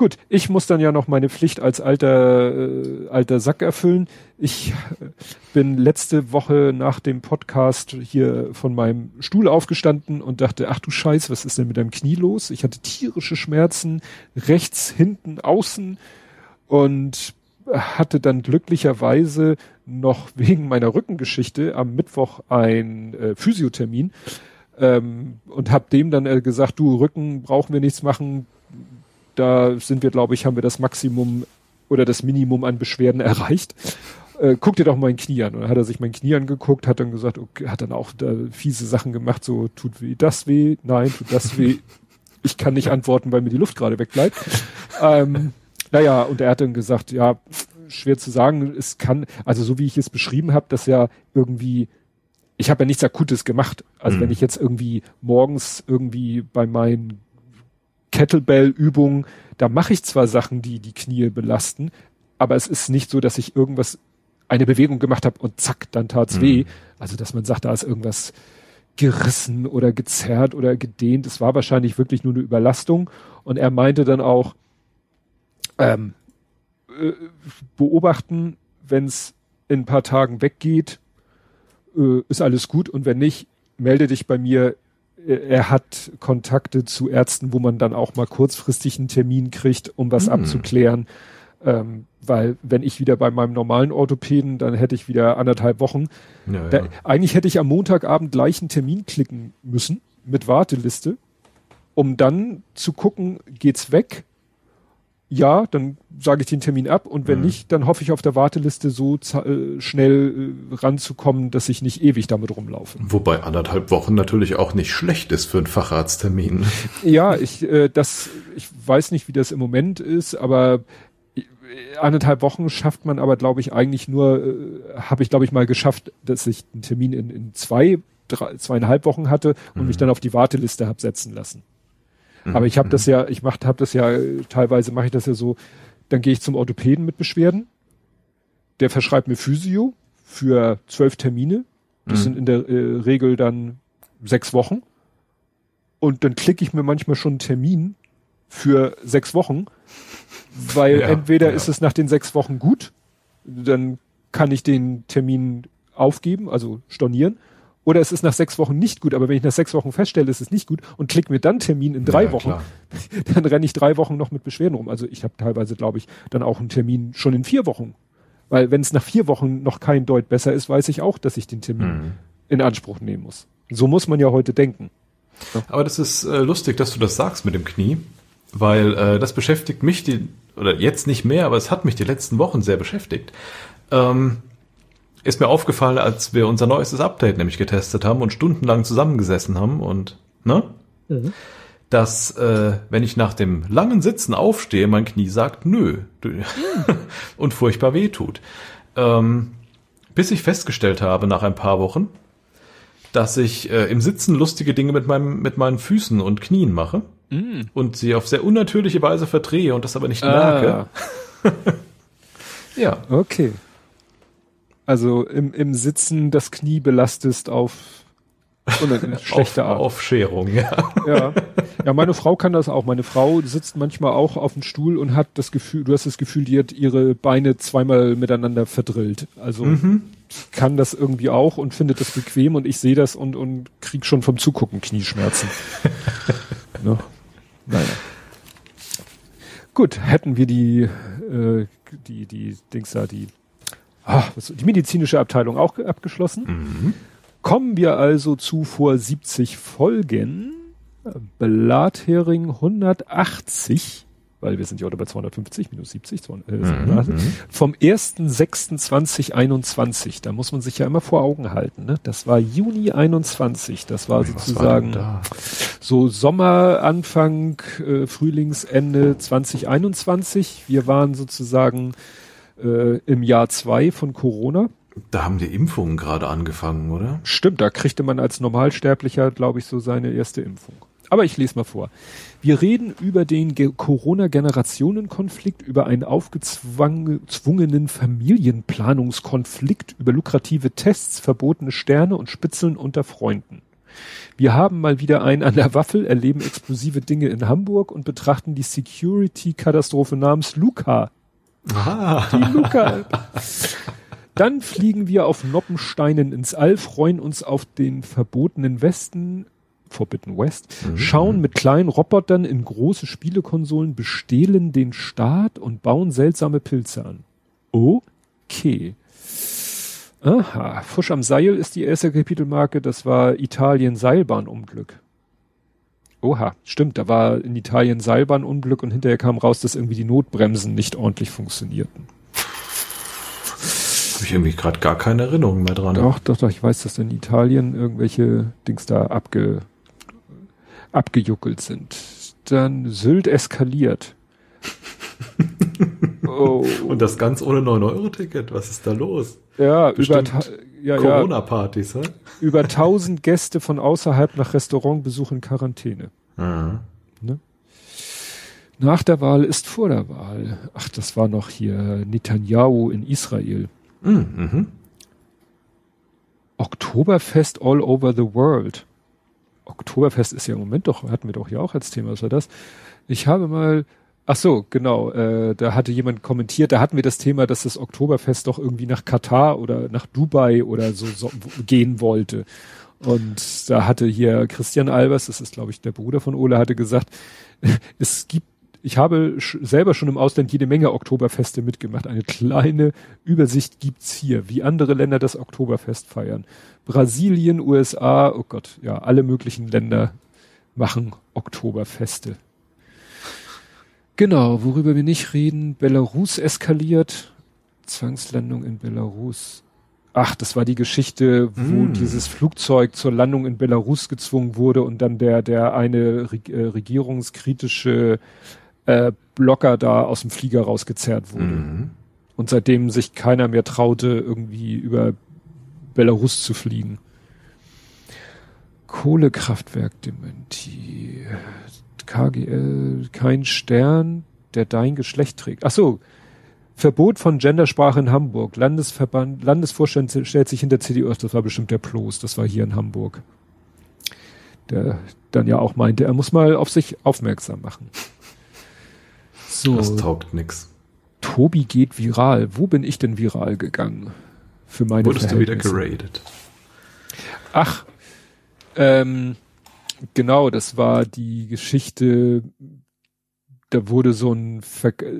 B: Gut, ich muss dann ja noch meine Pflicht als alter, äh, alter Sack erfüllen. Ich bin letzte Woche nach dem Podcast hier von meinem Stuhl aufgestanden und dachte, ach du Scheiß, was ist denn mit deinem Knie los? Ich hatte tierische Schmerzen, rechts, hinten, außen und hatte dann glücklicherweise noch wegen meiner Rückengeschichte am Mittwoch ein äh, Physiothermin ähm, und habe dem dann äh, gesagt, du Rücken brauchen wir nichts machen, da sind wir, glaube ich, haben wir das Maximum oder das Minimum an Beschwerden erreicht. äh, guck dir doch mein Knie an. Und dann hat er sich mein Knie angeguckt, hat dann gesagt, okay, hat dann auch da fiese Sachen gemacht, so tut weh, das weh, nein, tut das weh. Ich kann nicht antworten, weil mir die Luft gerade wegbleibt. ähm, naja, und er hat dann gesagt, ja, schwer zu sagen, es kann, also so wie ich es beschrieben habe, dass ja irgendwie, ich habe ja nichts Akutes gemacht. Also mhm. wenn ich jetzt irgendwie morgens irgendwie bei meinen Kettlebell-Übungen, da mache ich zwar Sachen, die die Knie belasten, aber es ist nicht so, dass ich irgendwas, eine Bewegung gemacht habe und zack, dann tat's mhm. weh. Also dass man sagt, da ist irgendwas gerissen oder gezerrt oder gedehnt. Es war wahrscheinlich wirklich nur eine Überlastung. Und er meinte dann auch, ähm, äh, beobachten, wenn es in ein paar Tagen weggeht, äh, ist alles gut. Und wenn nicht, melde dich bei mir. Er hat Kontakte zu Ärzten, wo man dann auch mal kurzfristig einen Termin kriegt, um was mhm. abzuklären. Ähm, weil wenn ich wieder bei meinem normalen Orthopäden, dann hätte ich wieder anderthalb Wochen. Ja, da, Eigentlich hätte ich am Montagabend gleich einen Termin klicken müssen mit Warteliste, um dann zu gucken, geht's weg? Ja, dann sage ich den Termin ab und wenn mhm. nicht, dann hoffe ich auf der Warteliste so äh, schnell äh, ranzukommen, dass ich nicht ewig damit rumlaufe.
C: Wobei anderthalb Wochen natürlich auch nicht schlecht ist für einen Facharzttermin.
B: Ja, ich äh, das ich weiß nicht, wie das im Moment ist, aber anderthalb Wochen schafft man aber, glaube ich, eigentlich nur, äh, habe ich, glaube ich, mal geschafft, dass ich einen Termin in, in zwei, drei, zweieinhalb Wochen hatte und mhm. mich dann auf die Warteliste habe setzen lassen. Mhm. Aber ich habe das mhm. ja, ich macht, habe das ja, teilweise mache ich das ja so, dann gehe ich zum Orthopäden mit Beschwerden, der verschreibt mir Physio für zwölf Termine, das mhm. sind in der äh, Regel dann sechs Wochen und dann klicke ich mir manchmal schon einen Termin für sechs Wochen weil ja, entweder ja. ist es nach den sechs Wochen gut, dann kann ich den Termin aufgeben, also stornieren, oder es ist nach sechs Wochen nicht gut, aber wenn ich nach sechs Wochen feststelle, es ist nicht gut und klicke mir dann Termin in drei ja, Wochen, klar. dann renne ich drei Wochen noch mit Beschwerden rum. Also ich habe teilweise, glaube ich, dann auch einen Termin schon in vier Wochen. Weil wenn es nach vier Wochen noch kein Deut besser ist, weiß ich auch, dass ich den Termin mhm. in Anspruch nehmen muss. So muss man ja heute denken.
C: Aber das ist äh, lustig, dass du das sagst mit dem Knie, weil äh, das beschäftigt mich die oder jetzt nicht mehr, aber es hat mich die letzten Wochen sehr beschäftigt. Ähm, ist mir aufgefallen, als wir unser neuestes Update nämlich getestet haben und stundenlang zusammengesessen haben und, ne? Mhm. Dass, äh, wenn ich nach dem langen Sitzen aufstehe, mein Knie sagt nö mhm. und furchtbar weh tut. Ähm, bis ich festgestellt habe nach ein paar Wochen, dass ich äh, im Sitzen lustige Dinge mit, meinem, mit meinen Füßen und Knien mache mm. und sie auf sehr unnatürliche Weise verdrehe und das aber nicht merke.
B: Ah. ja. Okay. Also im, im Sitzen das Knie belastest auf
C: schlechte auf, Art. Aufscherung, ja.
B: ja. Ja, meine Frau kann das auch. Meine Frau sitzt manchmal auch auf dem Stuhl und hat das Gefühl, du hast das Gefühl, die hat ihre Beine zweimal miteinander verdrillt. Also mhm. kann das irgendwie auch und findet das bequem und ich sehe das und, und krieg schon vom Zugucken Knieschmerzen. ne? Naja. Gut, hätten wir die, äh, die, die Dings da, die, was, die medizinische Abteilung auch abgeschlossen. Mhm. Kommen wir also zu vor 70 Folgen. Blathering 180 weil wir sind ja heute bei 250 minus 70, 200, äh, mhm, mhm. vom 1.6.2021. Da muss man sich ja immer vor Augen halten. Ne? Das war Juni 21. Das war sozusagen war so Sommeranfang, äh, Frühlingsende 2021. Wir waren sozusagen äh, im Jahr zwei von Corona.
C: Da haben die Impfungen gerade angefangen, oder?
B: Stimmt, da kriegte man als Normalsterblicher, glaube ich, so seine erste Impfung. Aber ich lese mal vor. Wir reden über den Corona-Generationenkonflikt, über einen aufgezwungenen Familienplanungskonflikt, über lukrative Tests, verbotene Sterne und Spitzeln unter Freunden. Wir haben mal wieder einen an der Waffel, erleben explosive Dinge in Hamburg und betrachten die Security-Katastrophe namens Luca. Ah. Die Luca. Dann fliegen wir auf Noppensteinen ins All, freuen uns auf den verbotenen Westen, Forbidden West, mhm. schauen mit kleinen Robotern in große Spielekonsolen, bestehlen den Staat und bauen seltsame Pilze an. Okay. Aha, Fusch am Seil ist die erste Kapitelmarke, das war Italien Seilbahnunglück. Oha, stimmt, da war in Italien Seilbahnunglück und hinterher kam raus, dass irgendwie die Notbremsen nicht ordentlich funktionierten.
C: Habe ich irgendwie gerade gar keine Erinnerung mehr dran.
B: Doch, doch, doch, ich weiß, dass in Italien irgendwelche Dings da abge, abgejuckelt sind. Dann Sylt eskaliert.
C: oh. Und das ganz ohne 9-Euro-Ticket. Was ist da los?
B: Ja, über
C: ja, Corona-Partys, ja.
B: Über 1000 Gäste von außerhalb nach Restaurantbesuch in Quarantäne. Mhm. Ne? Nach der Wahl ist vor der Wahl. Ach, das war noch hier Netanyahu in Israel. Mhm. Oktoberfest all over the world. Oktoberfest ist ja im Moment doch, hatten wir doch hier auch als Thema, was war das? Ich habe mal, ach so, genau, äh, da hatte jemand kommentiert, da hatten wir das Thema, dass das Oktoberfest doch irgendwie nach Katar oder nach Dubai oder so, so gehen wollte. Und da hatte hier Christian Albers, das ist glaube ich der Bruder von Ole, hatte gesagt, es gibt ich habe selber schon im Ausland jede Menge Oktoberfeste mitgemacht. Eine kleine Übersicht gibt's hier, wie andere Länder das Oktoberfest feiern. Brasilien, USA, oh Gott, ja, alle möglichen Länder machen Oktoberfeste. Genau, worüber wir nicht reden, Belarus eskaliert. Zwangslandung in Belarus. Ach, das war die Geschichte, wo mm. dieses Flugzeug zur Landung in Belarus gezwungen wurde und dann der, der eine äh, regierungskritische äh, Blocker da aus dem Flieger rausgezerrt wurde. Mhm. Und seitdem sich keiner mehr traute, irgendwie über Belarus zu fliegen. Kohlekraftwerk KGL, kein Stern, der dein Geschlecht trägt. Ach so, Verbot von Gendersprache in Hamburg. Landesverband, Landesvorstand stellt sich hinter CDU. Das war bestimmt der Plos. Das war hier in Hamburg. Der dann ja auch meinte, er muss mal auf sich aufmerksam machen.
C: So. Das taugt nix.
B: Tobi geht viral. Wo bin ich denn viral gegangen? Für meine
C: Wurdest du wieder geradet?
B: Ach, ähm, genau, das war die Geschichte, da wurde so ein,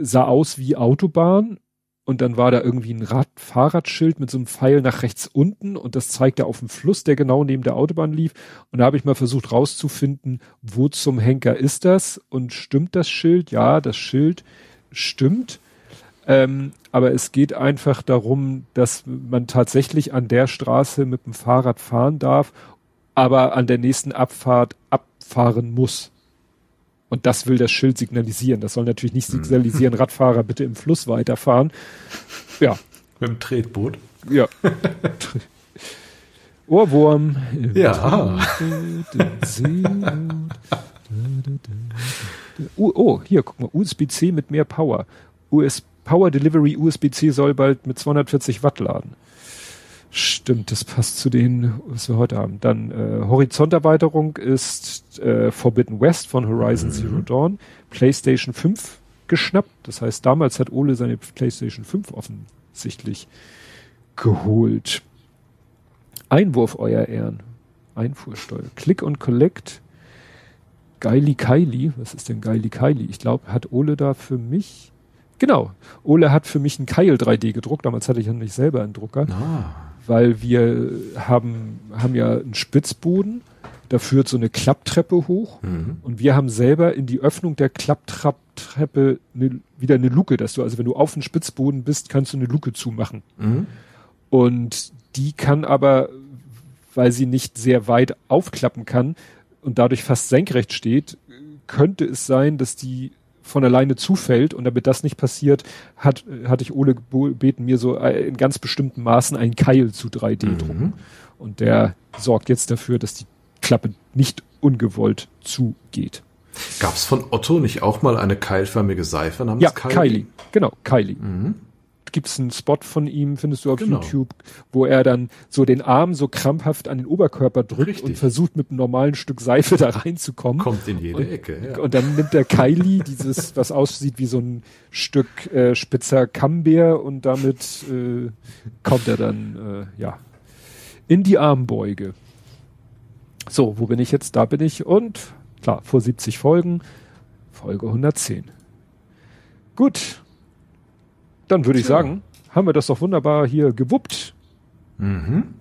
B: sah aus wie Autobahn und dann war da irgendwie ein Rad Fahrradschild mit so einem Pfeil nach rechts unten und das zeigte auf dem Fluss, der genau neben der Autobahn lief. Und da habe ich mal versucht rauszufinden, wo zum Henker ist das und stimmt das Schild? Ja, das Schild stimmt. Ähm, aber es geht einfach darum, dass man tatsächlich an der Straße mit dem Fahrrad fahren darf, aber an der nächsten Abfahrt abfahren muss. Und das will das Schild signalisieren. Das soll natürlich nicht hm. signalisieren, Radfahrer bitte im Fluss weiterfahren. Ja.
C: Mit dem Tretboot.
B: Ja. Ohrwurm.
C: Ja.
B: oh, hier, guck mal, USB-C mit mehr Power. US Power Delivery USB-C soll bald mit 240 Watt laden. Stimmt, das passt zu denen, was wir heute haben. Dann äh, Horizonterweiterung ist äh, Forbidden West von Horizon mhm. Zero Dawn. PlayStation 5 geschnappt. Das heißt, damals hat Ole seine PlayStation 5 offensichtlich geholt. Einwurf, euer Ehren. Einfuhrsteuer. Click und Collect. Geili Kylie. Was ist denn Geili Kylie? Ich glaube, hat Ole da für mich Genau. Ole hat für mich einen Keil 3D gedruckt. Damals hatte ich ja nicht selber einen Drucker. Ah weil wir haben, haben ja einen Spitzboden, da führt so eine Klapptreppe hoch mhm. und wir haben selber in die Öffnung der Klapptreppe eine, wieder eine Luke, dass du, also wenn du auf dem Spitzboden bist, kannst du eine Luke zumachen. Mhm. Und die kann aber, weil sie nicht sehr weit aufklappen kann und dadurch fast senkrecht steht, könnte es sein, dass die von alleine zufällt und damit das nicht passiert, hat, hatte ich Ole gebeten, mir so in ganz bestimmten Maßen einen Keil zu 3D mhm. drucken. Und der sorgt jetzt dafür, dass die Klappe nicht ungewollt zugeht.
C: Gab es von Otto nicht auch mal eine keilförmige Seife
B: namens ja, Kylie? Kylie. Genau, Kylie. Mhm gibt es einen Spot von ihm, findest du auf genau. YouTube, wo er dann so den Arm so krampfhaft an den Oberkörper drückt Richtig. und versucht mit einem normalen Stück Seife da reinzukommen.
C: Kommt in jede
B: und,
C: Ecke. Ja.
B: Und dann nimmt der Kylie dieses, was aussieht wie so ein Stück äh, spitzer Camembert und damit äh, kommt er dann äh, ja in die Armbeuge. So, wo bin ich jetzt? Da bin ich und klar, vor 70 Folgen, Folge 110. Gut, dann würde ich sagen, haben wir das doch wunderbar hier gewuppt. Mhm.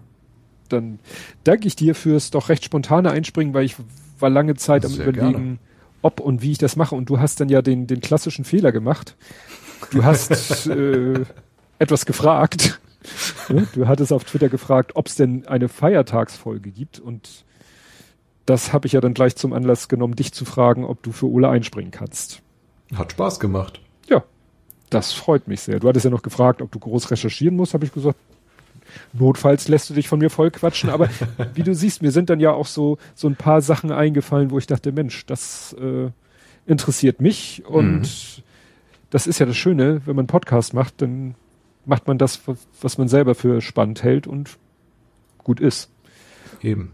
B: Dann danke ich dir fürs doch recht spontane Einspringen, weil ich war lange Zeit am überlegen, gerne. ob und wie ich das mache. Und du hast dann ja den, den klassischen Fehler gemacht. Du hast äh, etwas gefragt? Du hattest auf Twitter gefragt, ob es denn eine Feiertagsfolge gibt und das habe ich ja dann gleich zum Anlass genommen, dich zu fragen, ob du für Ole einspringen kannst.
C: Hat Spaß gemacht.
B: Das freut mich sehr. Du hattest ja noch gefragt, ob du groß recherchieren musst, habe ich gesagt, notfalls lässt du dich von mir voll quatschen, aber wie du siehst, mir sind dann ja auch so, so ein paar Sachen eingefallen, wo ich dachte, Mensch, das äh, interessiert mich und mhm. das ist ja das Schöne, wenn man einen Podcast macht, dann macht man das, was man selber für spannend hält und gut ist.
C: Eben.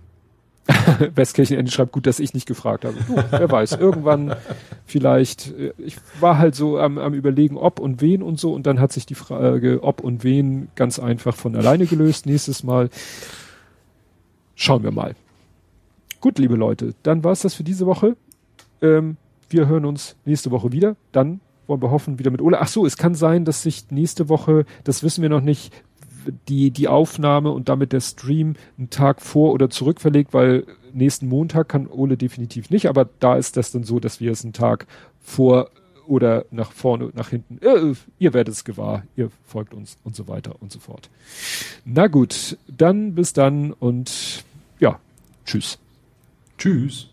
B: Westkirchen schreibt, gut, dass ich nicht gefragt habe. Du, wer weiß, irgendwann vielleicht, äh, ich war halt so am, am überlegen, ob und wen und so und dann hat sich die Frage, ob und wen ganz einfach von alleine gelöst. Nächstes Mal schauen wir mal. Gut, liebe Leute, dann war's das für diese Woche. Ähm, wir hören uns nächste Woche wieder. Dann wollen wir hoffen, wieder mit Ole. Ach so, es kann sein, dass sich nächste Woche, das wissen wir noch nicht, die, die Aufnahme und damit der Stream einen Tag vor oder zurück verlegt, weil nächsten Montag kann Ole definitiv nicht, aber da ist das dann so, dass wir es einen Tag vor oder nach vorne, nach hinten, äh, ihr werdet es gewahr, ihr folgt uns und so weiter und so fort. Na gut, dann bis dann und ja, tschüss.
C: Tschüss.